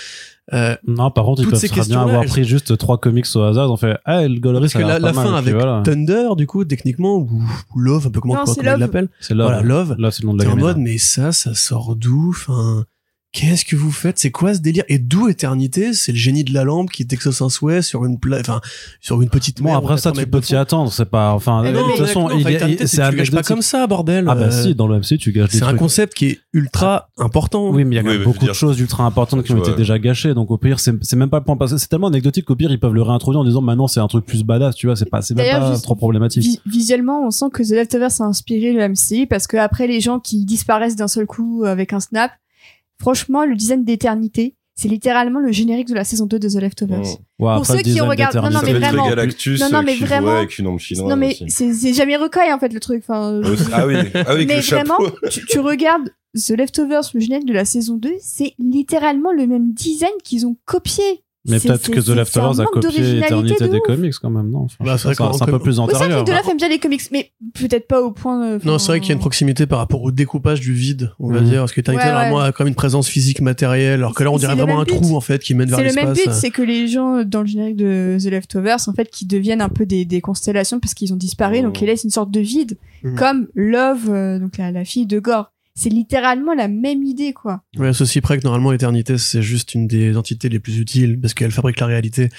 [SPEAKER 4] Euh,
[SPEAKER 1] Non, par contre, ils peuvent très bien avoir
[SPEAKER 4] elles
[SPEAKER 1] pris juste trois comics au hasard. Ils ont fait, ah, le Gollery, ça
[SPEAKER 4] que
[SPEAKER 1] a
[SPEAKER 4] la, la
[SPEAKER 1] pas mal,
[SPEAKER 4] fin
[SPEAKER 1] puis
[SPEAKER 4] avec
[SPEAKER 1] voilà.
[SPEAKER 4] Thunder, du coup, techniquement, ou, ou Love, un peu comment,
[SPEAKER 3] Non,
[SPEAKER 4] comment,
[SPEAKER 3] c'est
[SPEAKER 4] comment il
[SPEAKER 3] Love.
[SPEAKER 4] l'appelle.
[SPEAKER 1] C'est Love.
[SPEAKER 4] Voilà, Love.
[SPEAKER 1] Là, c'est le nom de la
[SPEAKER 4] en mode, mais ça, ça sort d'où Enfin, qu'est-ce que vous faites? C'est quoi ce délire? Et d'où Éternité? C'est le génie de la lampe qui t'exauce un souhait sur une pla... enfin, sur une petite
[SPEAKER 1] Bon,
[SPEAKER 4] mer,
[SPEAKER 1] après ça, tu peux t'y attendre. C'est pas, enfin,
[SPEAKER 4] Mais
[SPEAKER 1] de toute façon, c'est
[SPEAKER 4] tu gages pas comme ça, bordel.
[SPEAKER 1] Ah bah
[SPEAKER 4] Euh,
[SPEAKER 1] si, dans le MC, tu gâches
[SPEAKER 4] C'est un concept qui est ultra important.
[SPEAKER 1] Oui, mais il y a quand même beaucoup de choses ultra importantes qui ont été déjà gâchées. Donc au pire, c'est même pas le point parce que c'est tellement anecdotique qu'au pire ils peuvent le réintroduire en disant maintenant c'est un truc plus badass. Tu vois, c'est pas, c'est même pas trop problématique.
[SPEAKER 3] Vi- visuellement, on sent que The Leftovers a inspiré le MCU parce que après les gens qui disparaissent d'un seul coup avec un snap, franchement, le design d'éternité, c'est littéralement le générique de la saison 2 de The Leftovers.
[SPEAKER 1] Ouais,
[SPEAKER 3] Pour ceux qui regardent- non, non, mais vraiment.
[SPEAKER 5] Galactus
[SPEAKER 3] Non, non, mais vraiment.
[SPEAKER 5] avec une chinoise.
[SPEAKER 3] non mais c'est jamais recueil en fait le truc. Enfin,
[SPEAKER 5] Ah oui, ah oui, avec
[SPEAKER 3] mais
[SPEAKER 5] le
[SPEAKER 3] vraiment, tu, tu regardes The Leftovers, le générique de la saison 2, c'est littéralement le même design qu'ils ont copié.
[SPEAKER 1] Mais peut-être que The Leftovers
[SPEAKER 3] un
[SPEAKER 1] a copié
[SPEAKER 3] d'originalité
[SPEAKER 1] Éternité
[SPEAKER 3] de
[SPEAKER 1] des comics quand même, non Enfin,
[SPEAKER 4] Bah, c'est
[SPEAKER 1] C'est un peu
[SPEAKER 4] en-
[SPEAKER 1] plus
[SPEAKER 3] Oui, c'est vrai
[SPEAKER 1] antérieur.
[SPEAKER 3] que Delaf aime bien les comics, mais peut-être pas au point. de-
[SPEAKER 4] Non, c'est vrai qu'il y a une proximité par rapport au découpage du vide, on va
[SPEAKER 1] Mhm.
[SPEAKER 4] dire. Parce que Éternité,
[SPEAKER 3] Ouais,
[SPEAKER 4] normalement,
[SPEAKER 3] ouais.
[SPEAKER 4] a quand même une présence physique matérielle, alors que là, on dirait vraiment un
[SPEAKER 3] but.
[SPEAKER 4] trou, en fait, qui mène vers
[SPEAKER 3] C'est le même
[SPEAKER 4] l'espace.
[SPEAKER 3] but, c'est que les gens dans le générique de The Leftovers, en fait, qui deviennent un peu des, des constellations parce qu'ils ont disparu, donc
[SPEAKER 5] Oh.
[SPEAKER 3] ils laissent une sorte de vide,
[SPEAKER 4] Mhm.
[SPEAKER 3] comme Love, euh, donc la, la fille de Gore. C'est littéralement la même idée, quoi.
[SPEAKER 4] Ouais, ceci près que normalement Éternité c'est juste une des entités les plus utiles parce qu'elle fabrique la réalité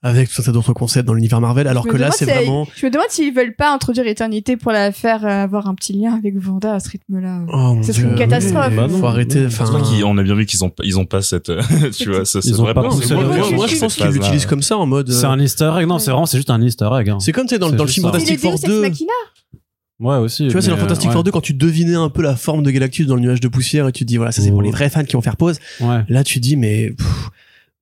[SPEAKER 4] avec tout un tas d'autres concepts dans l'univers Marvel alors que là c'est
[SPEAKER 3] si-
[SPEAKER 4] vraiment
[SPEAKER 3] Je me demande s'ils veulent pas introduire Éternité pour la faire euh, avoir un petit lien avec Vanda à ce rythme-là.
[SPEAKER 4] oh mon
[SPEAKER 3] Ce serait
[SPEAKER 4] Dieu,
[SPEAKER 3] une catastrophe.
[SPEAKER 4] mais
[SPEAKER 1] Bah non,
[SPEAKER 4] faut arrêter enfin
[SPEAKER 2] C'est qu'on a bien vu qu'ils ont, ils ont pas cette, tu vois, ça,
[SPEAKER 1] Ils
[SPEAKER 2] c'est
[SPEAKER 1] ont
[SPEAKER 2] vrai
[SPEAKER 1] pas
[SPEAKER 2] c'est moi,
[SPEAKER 4] je pense
[SPEAKER 2] cette
[SPEAKER 4] qu'ils l'utilisent comme ça en mode
[SPEAKER 1] C'est
[SPEAKER 4] euh,
[SPEAKER 1] un easter egg, non, c'est vraiment, c'est juste un easter egg. hein.
[SPEAKER 4] c'est comme tu sais dans,
[SPEAKER 1] C'est
[SPEAKER 4] dans le film.
[SPEAKER 3] C'est
[SPEAKER 4] Fantastic Four
[SPEAKER 3] Ex
[SPEAKER 4] 2
[SPEAKER 3] Machina.
[SPEAKER 1] Ouais, aussi.
[SPEAKER 4] tu vois c'est dans Fantastic
[SPEAKER 1] euh,
[SPEAKER 4] Four 2 quand tu devinais un peu la forme de Galactus dans le nuage de poussière et tu te dis voilà ça c'est pour
[SPEAKER 1] Oh.
[SPEAKER 4] les vrais fans qui vont faire pause
[SPEAKER 1] Ouais.
[SPEAKER 4] là tu dis mais pff,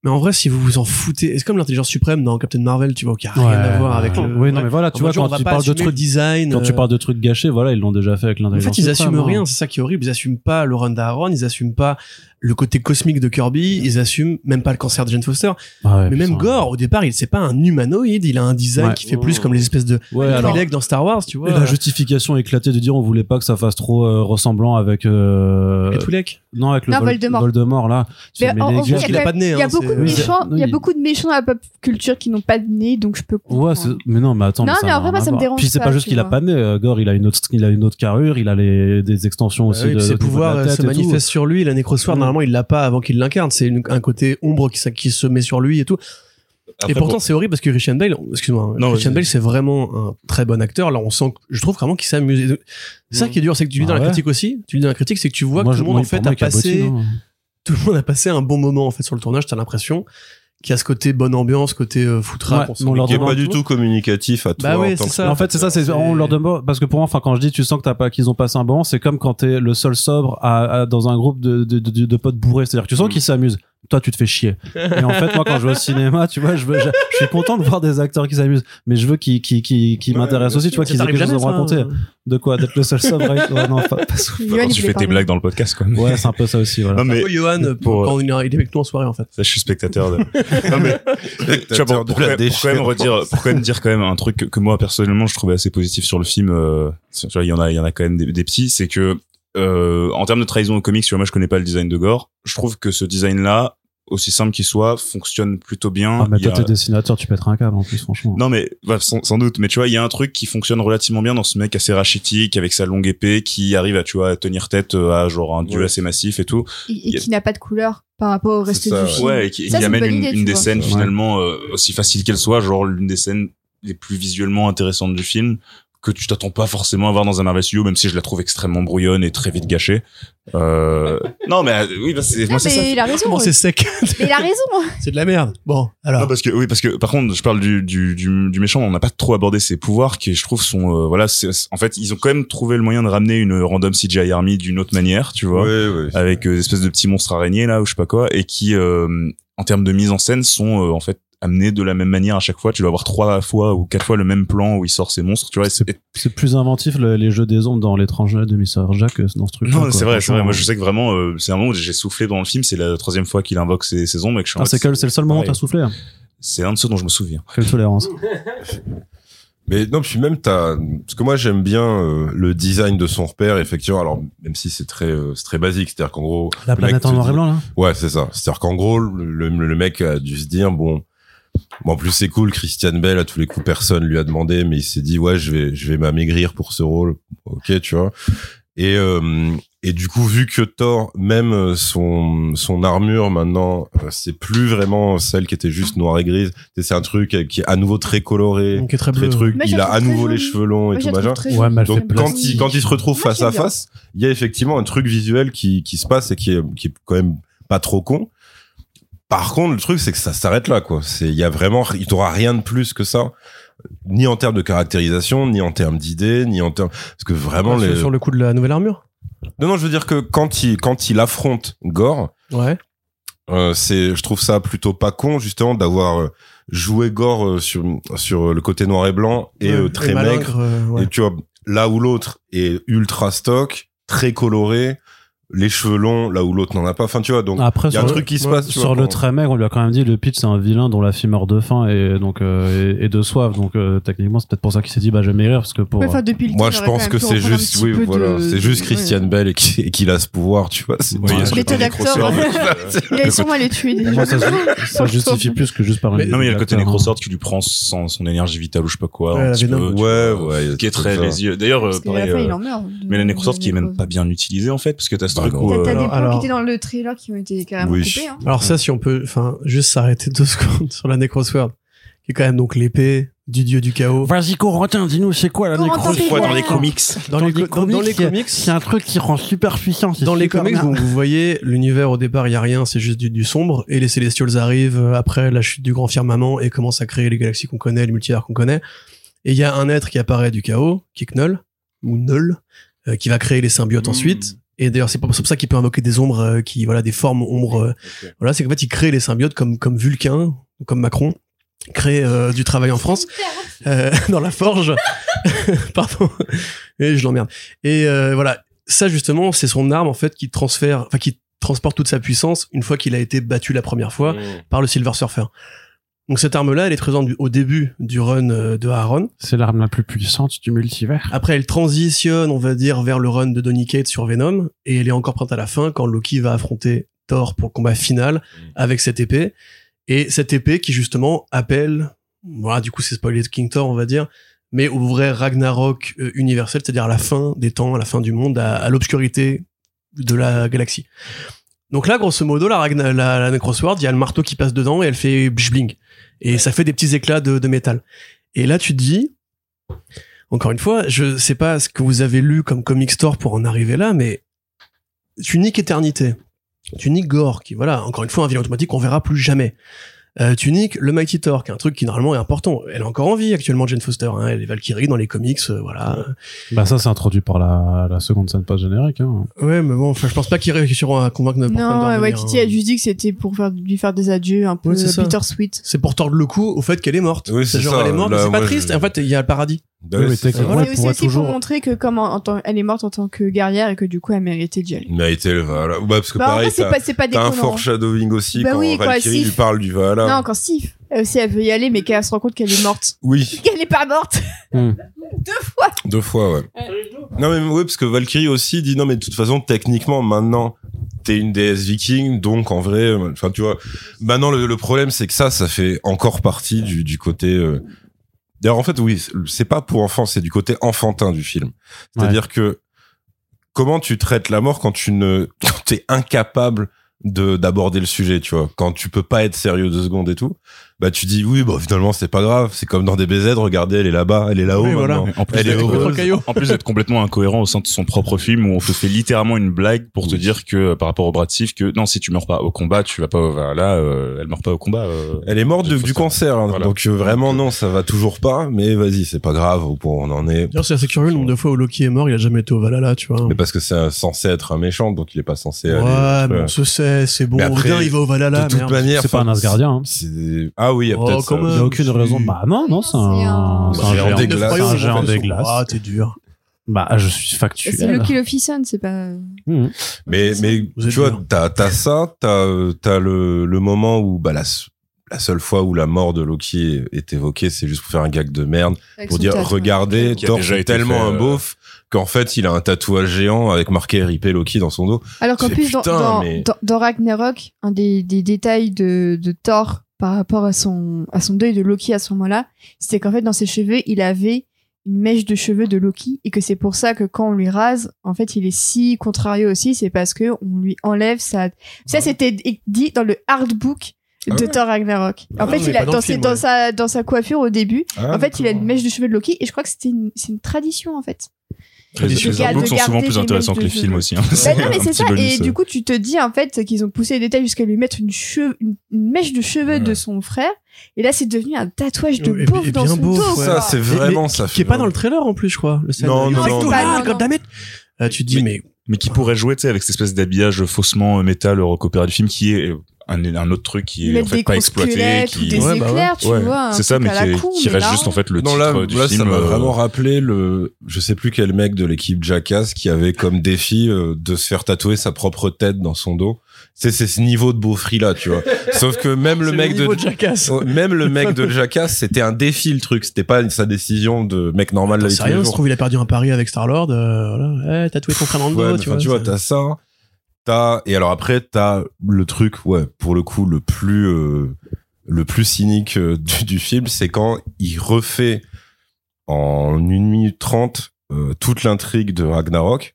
[SPEAKER 4] mais en vrai si vous vous en foutez c'est comme l'intelligence suprême dans Captain Marvel tu vois qui a rien
[SPEAKER 1] Ouais,
[SPEAKER 4] à voir avec
[SPEAKER 1] ouais.
[SPEAKER 4] le
[SPEAKER 1] Oui, non, mais voilà,
[SPEAKER 4] En
[SPEAKER 1] tu vois, quand tu parles de trucs,
[SPEAKER 4] design
[SPEAKER 1] quand tu
[SPEAKER 4] euh,
[SPEAKER 1] parles de trucs gâchés, voilà, ils l'ont déjà fait avec
[SPEAKER 4] En
[SPEAKER 1] l'intelligence
[SPEAKER 4] fait, ils
[SPEAKER 1] suprême,
[SPEAKER 4] assument
[SPEAKER 1] hein.
[SPEAKER 4] rien, c'est ça qui est horrible. Ils assument pas le run d'Aaron, ils assument pas le côté cosmique de Kirby, ils assument même pas le cancer de Jane Foster.
[SPEAKER 1] Ah ouais,
[SPEAKER 4] mais même. Gore, au départ, il c'est pas un humanoïde, il a un design
[SPEAKER 1] Ouais.
[SPEAKER 4] qui fait plus comme les espèces de
[SPEAKER 1] Ouais, alors.
[SPEAKER 4] Dans Star Wars, tu vois.
[SPEAKER 1] Et la justification éclatée de dire on voulait pas que ça fasse trop euh, ressemblant avec euh,
[SPEAKER 4] Les Twi'lek.
[SPEAKER 1] non avec le
[SPEAKER 3] Non,
[SPEAKER 1] Vol-
[SPEAKER 3] Voldemort.
[SPEAKER 1] Voldemort là.
[SPEAKER 3] Mais
[SPEAKER 1] mais
[SPEAKER 3] en- en fait,
[SPEAKER 4] qu'il a pas de nez.
[SPEAKER 3] Il y a
[SPEAKER 4] hein,
[SPEAKER 3] beaucoup de méchants, il y a beaucoup de méchants dans la pop culture qui n'ont pas de nez, donc je peux
[SPEAKER 1] Ouais,
[SPEAKER 3] comprendre.
[SPEAKER 1] mais non, mais attends.
[SPEAKER 3] Non,
[SPEAKER 1] ça
[SPEAKER 3] mais en vrai, moi, ça me dérange
[SPEAKER 1] Puis c'est
[SPEAKER 3] pas,
[SPEAKER 1] juste qu'il a pas de nez. euh, Gore, il a une autre, il a une autre carrure, il a les, des extensions aussi
[SPEAKER 4] Bah oui,
[SPEAKER 1] de.
[SPEAKER 4] ses pouvoirs euh, se manifestent sur lui, la nécrosphère,
[SPEAKER 1] Mm.
[SPEAKER 4] Normalement, il l'a pas avant qu'il l'incarne. C'est un côté ombre qui, se met sur lui et tout.
[SPEAKER 2] Après,
[SPEAKER 4] et pourtant,
[SPEAKER 2] pour-
[SPEAKER 4] c'est horrible parce que Christian Bale, excuse-moi, hein, Christian. Bale, c'est vraiment un très bon acteur. Là, on sent, que- je trouve vraiment qu'il s'amuse. C'est ça qui est dur, c'est que tu lis
[SPEAKER 1] Ah
[SPEAKER 4] dans la
[SPEAKER 1] ouais.
[SPEAKER 4] critique aussi. Tu lis dans la critique, c'est que tu vois
[SPEAKER 1] Moi,
[SPEAKER 4] que tout le monde,
[SPEAKER 1] moi,
[SPEAKER 4] en fait, a passé,
[SPEAKER 1] hein.
[SPEAKER 4] tout le monde a passé un bon moment, en fait, sur le tournage. T'as l'impression qu'il y a ce côté bonne ambiance, côté euh, foutra.
[SPEAKER 1] Ouais, on leur
[SPEAKER 5] Qui est pas du
[SPEAKER 1] tout.
[SPEAKER 5] tout communicatif à toi.
[SPEAKER 4] Bah oui, c'est ça.
[SPEAKER 1] En fait, c'est ça, c'est
[SPEAKER 4] C'est-
[SPEAKER 1] on leur demande parce que pour moi, enfin, quand je dis, tu sens que t'as pas, qu'ils ont passé un bon moment, c'est comme quand t'es le seul sobre à, à- dans un groupe de, de, de, de potes bourrés. C'est-à-dire, que tu sens
[SPEAKER 5] Mm.
[SPEAKER 1] qu'ils s'amusent, toi tu te fais chier. Et en fait, moi quand je vais au cinéma, tu vois, je, veux, je, je suis content de voir des acteurs qui s'amusent, mais je veux qu'ils qui, qui, qui
[SPEAKER 5] Ouais,
[SPEAKER 1] m'intéressent aussi, tu vois, qu'ils aient quelque chose à me raconter. De quoi D'être le seul sobre ouais, non, pas, pas souvent.
[SPEAKER 3] Yoann,
[SPEAKER 2] Quand
[SPEAKER 3] il
[SPEAKER 2] tu fais tes blagues dans le podcast, quoi.
[SPEAKER 1] Ouais, c'est un peu ça aussi, voilà.
[SPEAKER 2] Non, mais pour-
[SPEAKER 4] pour, quand il est avec nous en soirée, en fait.
[SPEAKER 2] ça, je suis spectateur de. non, mais tu vois, pour, pour, quand même, pour quand même redire, pour quand même dire quand même un truc que, que moi personnellement je trouvais assez positif sur le film. Euh, tu vois, il y en a, il y en a quand même des, des petits, c'est que euh, en termes de trahison au comics, tu vois, moi je connais pas le design de Gore. Je trouve que ce design-là, aussi simple qu'il soit, fonctionne plutôt bien.
[SPEAKER 1] Ah, mais toi,
[SPEAKER 2] a-
[SPEAKER 1] t'es dessinateur, tu pèteras un câble en plus, franchement.
[SPEAKER 2] Non mais bah, sans, sans doute, mais tu vois, il y a un truc qui fonctionne relativement bien dans ce mec assez rachitique avec sa longue épée qui arrive à tu vois à tenir tête euh, à genre un dieu
[SPEAKER 5] Ouais.
[SPEAKER 2] assez massif et tout.
[SPEAKER 3] Et,
[SPEAKER 2] a-
[SPEAKER 3] qui n'a pas de couleur par rapport au reste
[SPEAKER 5] C'est ça,
[SPEAKER 3] du film.
[SPEAKER 2] Ouais, et qui,
[SPEAKER 3] Ça,
[SPEAKER 2] qui
[SPEAKER 3] c'est une
[SPEAKER 2] amène
[SPEAKER 3] bonne
[SPEAKER 2] une,
[SPEAKER 3] idée,
[SPEAKER 2] une des
[SPEAKER 3] vois.
[SPEAKER 2] scènes
[SPEAKER 1] Ouais.
[SPEAKER 2] finalement euh, aussi facile qu'elle soit, genre l'une des scènes les plus visuellement intéressantes du film que tu t'attends pas forcément à voir dans un Marvel Studio, même si je la trouve extrêmement brouillonne et très vite gâchée. Euh... non mais euh, oui, bah, c'est moi c'est ça.
[SPEAKER 3] mais il a raison.
[SPEAKER 4] Comment c'est sec
[SPEAKER 3] Mais il a raison.
[SPEAKER 4] C'est de la merde. Bon, alors.
[SPEAKER 2] Non, parce que oui parce que par contre je parle du du du, du méchant on n'a pas trop abordé ses pouvoirs qui je trouve sont euh, voilà c'est en fait ils ont quand même trouvé le moyen de ramener une random CGI army d'une autre manière tu vois
[SPEAKER 5] Ouais, ouais.
[SPEAKER 2] avec euh, des espèces de petits monstres araignées là ou je sais pas quoi et qui euh, en termes de mise en scène sont euh, en fait amenés de la même manière à chaque fois tu vas avoir trois fois ou quatre fois le même plan où il sort ses monstres tu vois c'est-
[SPEAKER 1] plus inventif le- les jeux des ombres dans l'étranger de Mr. Jack que dans ce truc.
[SPEAKER 2] non c'est vrai c'est vrai moi je sais que vraiment euh, c'est un moment où j'ai soufflé dans le film c'est la troisième fois qu'il invoque ses, ses ombres et que je suis en
[SPEAKER 1] Ah, c'est le seul moment où t'as soufflé. hein.
[SPEAKER 2] c'est un de ceux dont je me souviens
[SPEAKER 1] Quelle tolérance.
[SPEAKER 5] Mais non, puis même t'as, parce que moi j'aime bien euh, le design de son repère, effectivement. Alors même si c'est très, euh, c'est très basique, c'est-à-dire qu'en gros,
[SPEAKER 1] La planète en noir et blanc, là
[SPEAKER 5] Ouais, c'est ça. C'est-à-dire qu'en gros, le, le, le mec a dû se dire bon, bon en plus c'est cool. Christian Bell à tous les coups personne lui a demandé, mais il s'est dit ouais, je vais, je vais m'amaigrir pour ce rôle. Ok, tu vois. Et euh, et du coup, vu que Thor, même euh, son son armure maintenant, euh, c'est plus vraiment celle qui était juste noire et grise. C'est un truc euh, qui est à nouveau très coloré,
[SPEAKER 4] Donc, est très
[SPEAKER 5] truc. Il a à nouveau les cheveux longs et tout machin.
[SPEAKER 1] Ouais,
[SPEAKER 5] Donc quand il quand il se retrouve face à face, il y a effectivement un truc visuel qui qui se passe et qui est qui est quand même pas trop con. Par contre, le truc c'est que ça s'arrête là quoi. C'est il y a vraiment il t'aura rien de plus que ça ni en termes de caractérisation, ni en termes d'idées, ni en termes parce que vraiment
[SPEAKER 4] Sur-
[SPEAKER 5] les
[SPEAKER 4] Sur le coup de la nouvelle armure?
[SPEAKER 5] Non non, je veux dire que quand il quand il affronte Gore,
[SPEAKER 4] Ouais.
[SPEAKER 5] euh, c'est je trouve ça plutôt pas con justement d'avoir euh, joué Gore euh, sur sur le côté noir et blanc et euh, très maigre
[SPEAKER 4] euh, ouais.
[SPEAKER 5] et tu vois, là où l'autre est ultra stock, très coloré, les cheveux longs, là où l'autre n'en a pas. Enfin, tu vois, donc
[SPEAKER 1] Après,
[SPEAKER 5] il y a
[SPEAKER 1] sur
[SPEAKER 5] un
[SPEAKER 1] le-
[SPEAKER 5] truc qui se
[SPEAKER 4] ouais,
[SPEAKER 5] passe. tu
[SPEAKER 1] sur
[SPEAKER 5] vois,
[SPEAKER 1] le
[SPEAKER 5] quand-
[SPEAKER 1] très maigre, on lui a quand même dit le pitch c'est un vilain dont la fille meurt de faim et donc euh, et, et de soif. Donc euh, techniquement c'est peut-être pour ça qu'il s'est dit bah je vais maigrir parce que pour
[SPEAKER 3] Ouais, Enfin, depuis le
[SPEAKER 5] Moi, je pense que c'est juste, oui, voilà,
[SPEAKER 3] de-
[SPEAKER 5] c'est juste
[SPEAKER 3] ouais.
[SPEAKER 5] Christian Bell et qui- et qu'il a ce pouvoir, tu vois. c'est-
[SPEAKER 2] il a
[SPEAKER 3] Mais ouais.
[SPEAKER 2] euh,
[SPEAKER 3] Il sûrement les tuer déjà.
[SPEAKER 1] moi ça, justifie plus que juste par une.
[SPEAKER 4] Mais-
[SPEAKER 2] Non mais il y a le côté
[SPEAKER 1] acteur, hein.
[SPEAKER 2] Qui lui prend son, son énergie vitale ou je sais pas quoi.
[SPEAKER 4] Ouais,
[SPEAKER 5] Ouais, ouais,
[SPEAKER 2] Qui est très. D'ailleurs, euh,
[SPEAKER 3] Parce qu'à la
[SPEAKER 2] pareil,
[SPEAKER 3] fin,
[SPEAKER 2] euh,
[SPEAKER 3] il en meurt.
[SPEAKER 2] mais la Necrosword qui est même pas bien utilisée en fait parce que t'as truc
[SPEAKER 5] non.
[SPEAKER 2] où
[SPEAKER 3] T'as
[SPEAKER 2] euh,
[SPEAKER 3] des
[SPEAKER 4] Alors-
[SPEAKER 3] plans
[SPEAKER 4] alors-
[SPEAKER 3] qui étaient dans le trailer qui ont été carrément
[SPEAKER 5] Oui.
[SPEAKER 3] coupés. Hein.
[SPEAKER 4] Alors ça, si on peut, enfin, juste s'arrêter deux secondes sur la Necrosword, qui est quand même donc l'épée du dieu du chaos.
[SPEAKER 1] Vas-y Corentin, dis-nous c'est quoi la nécrose
[SPEAKER 3] quoi
[SPEAKER 2] dans les comics
[SPEAKER 4] Dans, les, co- dans, dans les comics,
[SPEAKER 1] c'est un truc qui rend super puissant. c'est
[SPEAKER 4] dans les comics, donc vous voyez l'univers au départ, il y a rien, c'est juste du, du sombre, et les Celestials arrivent euh, après la chute du grand firmament et commencent à créer les galaxies qu'on connaît, les multivers qu'on connaît. Et il y a un être qui apparaît du chaos, qui est Knull ou Null, euh, qui va créer les symbiotes
[SPEAKER 2] Mm.
[SPEAKER 4] ensuite. Et d'ailleurs, c'est pour c'est pour ça qu'il peut invoquer des ombres, euh, qui voilà, des formes ombres. euh, Voilà, c'est qu'en fait, il crée les symbiotes comme comme Vulcain ou comme Macron crée euh, du travail en France euh, dans la forge. Pardon. Et je l'emmerde. Et euh, voilà, ça justement, c'est son arme en fait qui transfère, enfin qui transporte toute sa puissance une fois qu'il a été battu la première fois
[SPEAKER 5] Mmh.
[SPEAKER 4] par le Silver Surfer. Donc cette arme-là, elle est présente au début du run euh, de Aaron.
[SPEAKER 1] C'est l'arme la plus puissante du multivers.
[SPEAKER 4] Après, elle transitionne, on va dire, vers le run de Donny Cates sur Venom, et elle est encore prête à la fin quand Loki va affronter Thor pour le combat final avec cette épée. Et cette épée qui justement appelle, voilà, du coup c'est spoilé de King Thor, on va dire, mais au vrai Ragnarok euh, universel, c'est-à-dire à la fin des temps, à la fin du monde, à, à l'obscurité de la galaxie. Donc là, grosso modo, la, Ragna- la, la Necrosword, il y a le marteau qui passe dedans et elle fait bling. Et ça fait des petits éclats de, de métal. Et là, tu te dis, encore une fois, je sais pas ce que vous avez lu comme comic store pour en arriver là, mais tu niques éternité. Tu niques Gore, qui, voilà, encore une fois, un vilain automatique qu'on verra plus jamais. Euh, tu niques le Mighty Thor, qui est un truc qui normalement est important. Elle est encore en vie actuellement, Jane Foster. Hein. Elle est Valkyrie dans les comics, euh, voilà.
[SPEAKER 1] Bah ça c'est introduit par la, la seconde scène post générique. Hein.
[SPEAKER 4] Ouais, mais bon, enfin, je pense pas qu'ils réussiront à convaincre n'importe
[SPEAKER 3] Non, ouais,
[SPEAKER 4] revenir,
[SPEAKER 3] Kitty
[SPEAKER 4] hein.
[SPEAKER 3] a juste dit que c'était pour faire, lui faire des adieux un peu
[SPEAKER 4] Ouais, c'est ça.
[SPEAKER 3] bittersweet.
[SPEAKER 4] C'est pour tordre le cou au fait qu'elle est morte.
[SPEAKER 5] Oui, c'est
[SPEAKER 4] genre
[SPEAKER 5] ça.
[SPEAKER 4] elle est morte, c'est pas triste.
[SPEAKER 5] je-
[SPEAKER 4] En fait, il y a le paradis.
[SPEAKER 5] Bah
[SPEAKER 1] Oui,
[SPEAKER 5] oui,
[SPEAKER 1] mais
[SPEAKER 5] c'est
[SPEAKER 3] aussi pour
[SPEAKER 1] toujours.
[SPEAKER 3] montrer que comme en, en tant- elle est morte en tant que guerrière et que du coup elle méritait d'y aller.
[SPEAKER 5] Méritait le Valhalla. Bah, parce que
[SPEAKER 3] Bah,
[SPEAKER 5] pareil, t'as
[SPEAKER 3] pas, c'est pas
[SPEAKER 5] t'as un
[SPEAKER 3] déconnant.
[SPEAKER 5] foreshadowing aussi
[SPEAKER 3] Bah
[SPEAKER 5] quand
[SPEAKER 3] oui,
[SPEAKER 5] Valkyrie lui parle du Valhalla.
[SPEAKER 3] Non, quand Sif, elle aussi elle veut y aller mais qu'elle se rend compte qu'elle est morte.
[SPEAKER 5] Oui,
[SPEAKER 3] Qu'elle est pas morte
[SPEAKER 1] Hmm.
[SPEAKER 3] Deux fois
[SPEAKER 5] deux fois, ouais. Non, mais oui, parce que Valkyrie aussi dit non, mais de toute façon, techniquement, maintenant, t'es une déesse viking, donc en vrai, euh, enfin, tu vois, maintenant, le, le problème, c'est que ça, ça fait encore partie du, du côté. euh, D'ailleurs, en fait, oui, c'est pas pour enfants, c'est du côté enfantin du film. C'est-à-dire que comment tu traites la mort quand tu ne, quand t'es incapable de d'aborder le sujet, tu vois, quand tu peux pas être sérieux deux secondes et tout, bah tu dis oui, bah finalement c'est pas grave, c'est comme dans des BZ, regardez, elle est là-bas, elle est là-haut
[SPEAKER 4] Oui, voilà.
[SPEAKER 5] maintenant.
[SPEAKER 2] En plus
[SPEAKER 5] Elle est heureuse.
[SPEAKER 2] En plus d'être complètement incohérent au sein de son propre film où on te fait littéralement une blague pour te dire que euh, par rapport au bras de Sif que non si tu meurs pas au combat tu vas pas au là euh, elle meurt pas au combat euh.
[SPEAKER 5] Elle est morte de- du cancer, hein.
[SPEAKER 2] Voilà.
[SPEAKER 5] donc euh, vraiment non, ça va toujours pas, mais vas-y, c'est pas grave, on en est.
[SPEAKER 4] C'est assez curieux le nombre de fois où Loki est mort, il a jamais été au Valhalla, tu vois.
[SPEAKER 5] Mais parce que c'est censé être un méchant, donc il est pas censé aller.
[SPEAKER 4] Ouais, mais
[SPEAKER 5] euh,
[SPEAKER 4] on se sait, c'est bon.
[SPEAKER 5] Mais après,
[SPEAKER 4] Odin, il va au Valhalla,
[SPEAKER 5] de toute
[SPEAKER 4] merde.
[SPEAKER 5] manière,
[SPEAKER 1] C'est pas un Asgardien. Hein.
[SPEAKER 5] Ah oui, il y a
[SPEAKER 4] Oh,
[SPEAKER 5] peut-être
[SPEAKER 4] quand
[SPEAKER 5] ça.
[SPEAKER 4] même.
[SPEAKER 1] Il y a aucune raison. Bah non, non, c'est
[SPEAKER 3] C'est
[SPEAKER 1] un,
[SPEAKER 3] un-
[SPEAKER 1] c'est un
[SPEAKER 5] géant des glaces.
[SPEAKER 1] glaces. C'est un géant
[SPEAKER 4] Royaume,
[SPEAKER 1] des
[SPEAKER 4] en fait.
[SPEAKER 1] glaces.
[SPEAKER 4] Ah, t'es dur.
[SPEAKER 1] Bah je suis factuel.
[SPEAKER 3] C'est Loki Lofison, c'est pas.
[SPEAKER 1] Mhm.
[SPEAKER 5] Mais, mais tu vois, t'as, t'as ça, t'as, t'as le, le moment où, bah, la, seule fois où la mort de Loki est, est évoquée, c'est juste pour faire un gag de merde,
[SPEAKER 3] avec
[SPEAKER 5] pour dire, regardez, Thor,
[SPEAKER 2] été
[SPEAKER 5] tellement
[SPEAKER 2] fait,
[SPEAKER 5] un
[SPEAKER 2] euh,
[SPEAKER 5] beauf qu'en fait, il a un tatouage géant avec marqué RIP Loki dans son dos.
[SPEAKER 3] Alors qu'en plus,
[SPEAKER 5] putain,
[SPEAKER 3] dans,
[SPEAKER 5] mais-
[SPEAKER 3] dans, dans Ragnarok, un des, des détails de, de Thor par rapport à son, à son deuil de Loki à ce moment-là, c'était qu'en fait, dans ses cheveux, il avait une mèche de cheveux de Loki et que c'est pour ça que quand on lui rase, en fait, il est si contrarié aussi, c'est parce que on lui enlève sa... Ça, c'était dit dans le hardbook
[SPEAKER 5] Ah
[SPEAKER 3] de
[SPEAKER 5] ouais
[SPEAKER 3] Thor Ragnarok.
[SPEAKER 4] Ah
[SPEAKER 3] en fait,
[SPEAKER 4] non,
[SPEAKER 3] il a,
[SPEAKER 4] dans
[SPEAKER 3] ses- sa, dans sa coiffure au début,
[SPEAKER 5] Ah,
[SPEAKER 3] en fait, il a une mèche de cheveux de Loki et je crois que c'était une, c'est une tradition, en fait.
[SPEAKER 2] Les,
[SPEAKER 4] De
[SPEAKER 2] les artbooks sont souvent
[SPEAKER 3] des
[SPEAKER 2] plus intéressants que les films aussi hein.
[SPEAKER 3] Bah non, mais c'est ça.
[SPEAKER 2] bonus,
[SPEAKER 3] Et du coup, tu te dis en fait qu'ils ont poussé les détails jusqu'à lui mettre une, cheveux, une, mèche de cheveux de son frère. Et là, c'est devenu un tatouage de
[SPEAKER 4] Et- et
[SPEAKER 3] beauf dans
[SPEAKER 4] bien
[SPEAKER 3] son
[SPEAKER 4] beauf,
[SPEAKER 3] dos.
[SPEAKER 4] ouais.
[SPEAKER 5] Ça, c'est vraiment
[SPEAKER 4] mais
[SPEAKER 5] ça.
[SPEAKER 4] Qui est pas dans le trailer en plus, je crois. Le
[SPEAKER 5] Non, non, non.
[SPEAKER 4] damn it. Euh, tu te dis, mais
[SPEAKER 2] mais qui pourrait jouer tu sais avec cette espèce d'habillage faussement euh, métal recopéré du film qui est euh, un, un autre truc qui est en fait pas exploité qui
[SPEAKER 3] des
[SPEAKER 4] Ouais, bah ouais.
[SPEAKER 3] éclairs, tu
[SPEAKER 2] Ouais,
[SPEAKER 3] vois. un
[SPEAKER 2] c'est ça mais qui,
[SPEAKER 3] mais
[SPEAKER 2] reste
[SPEAKER 3] là,
[SPEAKER 2] juste en fait le
[SPEAKER 5] non,
[SPEAKER 2] titre
[SPEAKER 5] là,
[SPEAKER 2] du
[SPEAKER 5] là,
[SPEAKER 2] film
[SPEAKER 5] ça m'a
[SPEAKER 2] euh,
[SPEAKER 5] vraiment rappelé le, je sais plus quel mec de l'équipe Jackass qui avait comme défi euh, de se faire tatouer sa propre tête dans son dos. C'est, c'est ce niveau de beaufrie là, tu vois. Sauf que même le mec de,
[SPEAKER 4] Jackass.
[SPEAKER 5] Oh, même le mec de Jackass, c'était un défi le truc. C'était pas sa décision de mec normal la vie
[SPEAKER 4] C'est
[SPEAKER 5] tous les
[SPEAKER 4] rien, se trouve, il a perdu un pari avec Star-Lord. Euh, voilà. Eh, tatoué ton frère dans le dos, tu vois.
[SPEAKER 5] tu vois, t'as ça. T'as, et alors après, t'as le truc, ouais, pour le coup, le plus, euh, le plus cynique euh, du, du film, c'est quand il refait en une minute trente euh, toute l'intrigue de Ragnarok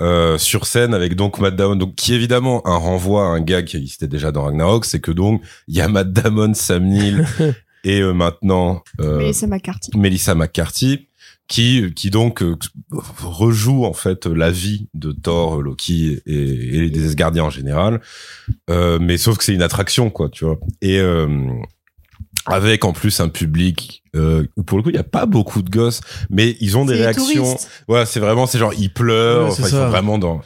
[SPEAKER 5] euh, sur scène avec donc Matt Damon, donc qui est évidemment un renvoi à un gars qui existait déjà dans Ragnarok, c'est que donc il y a Matt Damon, Sam Neill et euh, maintenant euh,
[SPEAKER 3] Melissa McCarthy.
[SPEAKER 5] Melissa McCarthy qui qui donc euh, rejoue en fait la vie de Thor, Loki et, et des Asgardiens en général, euh, mais sauf que c'est une attraction quoi, tu vois. Et euh, avec en plus un public euh, où pour le coup il y a pas beaucoup de gosses, mais ils ont des réactions.
[SPEAKER 3] touristes.
[SPEAKER 5] Ouais, c'est vraiment c'est genre ils pleurent,
[SPEAKER 4] Ouais,
[SPEAKER 5] enfin, ils sont vraiment dans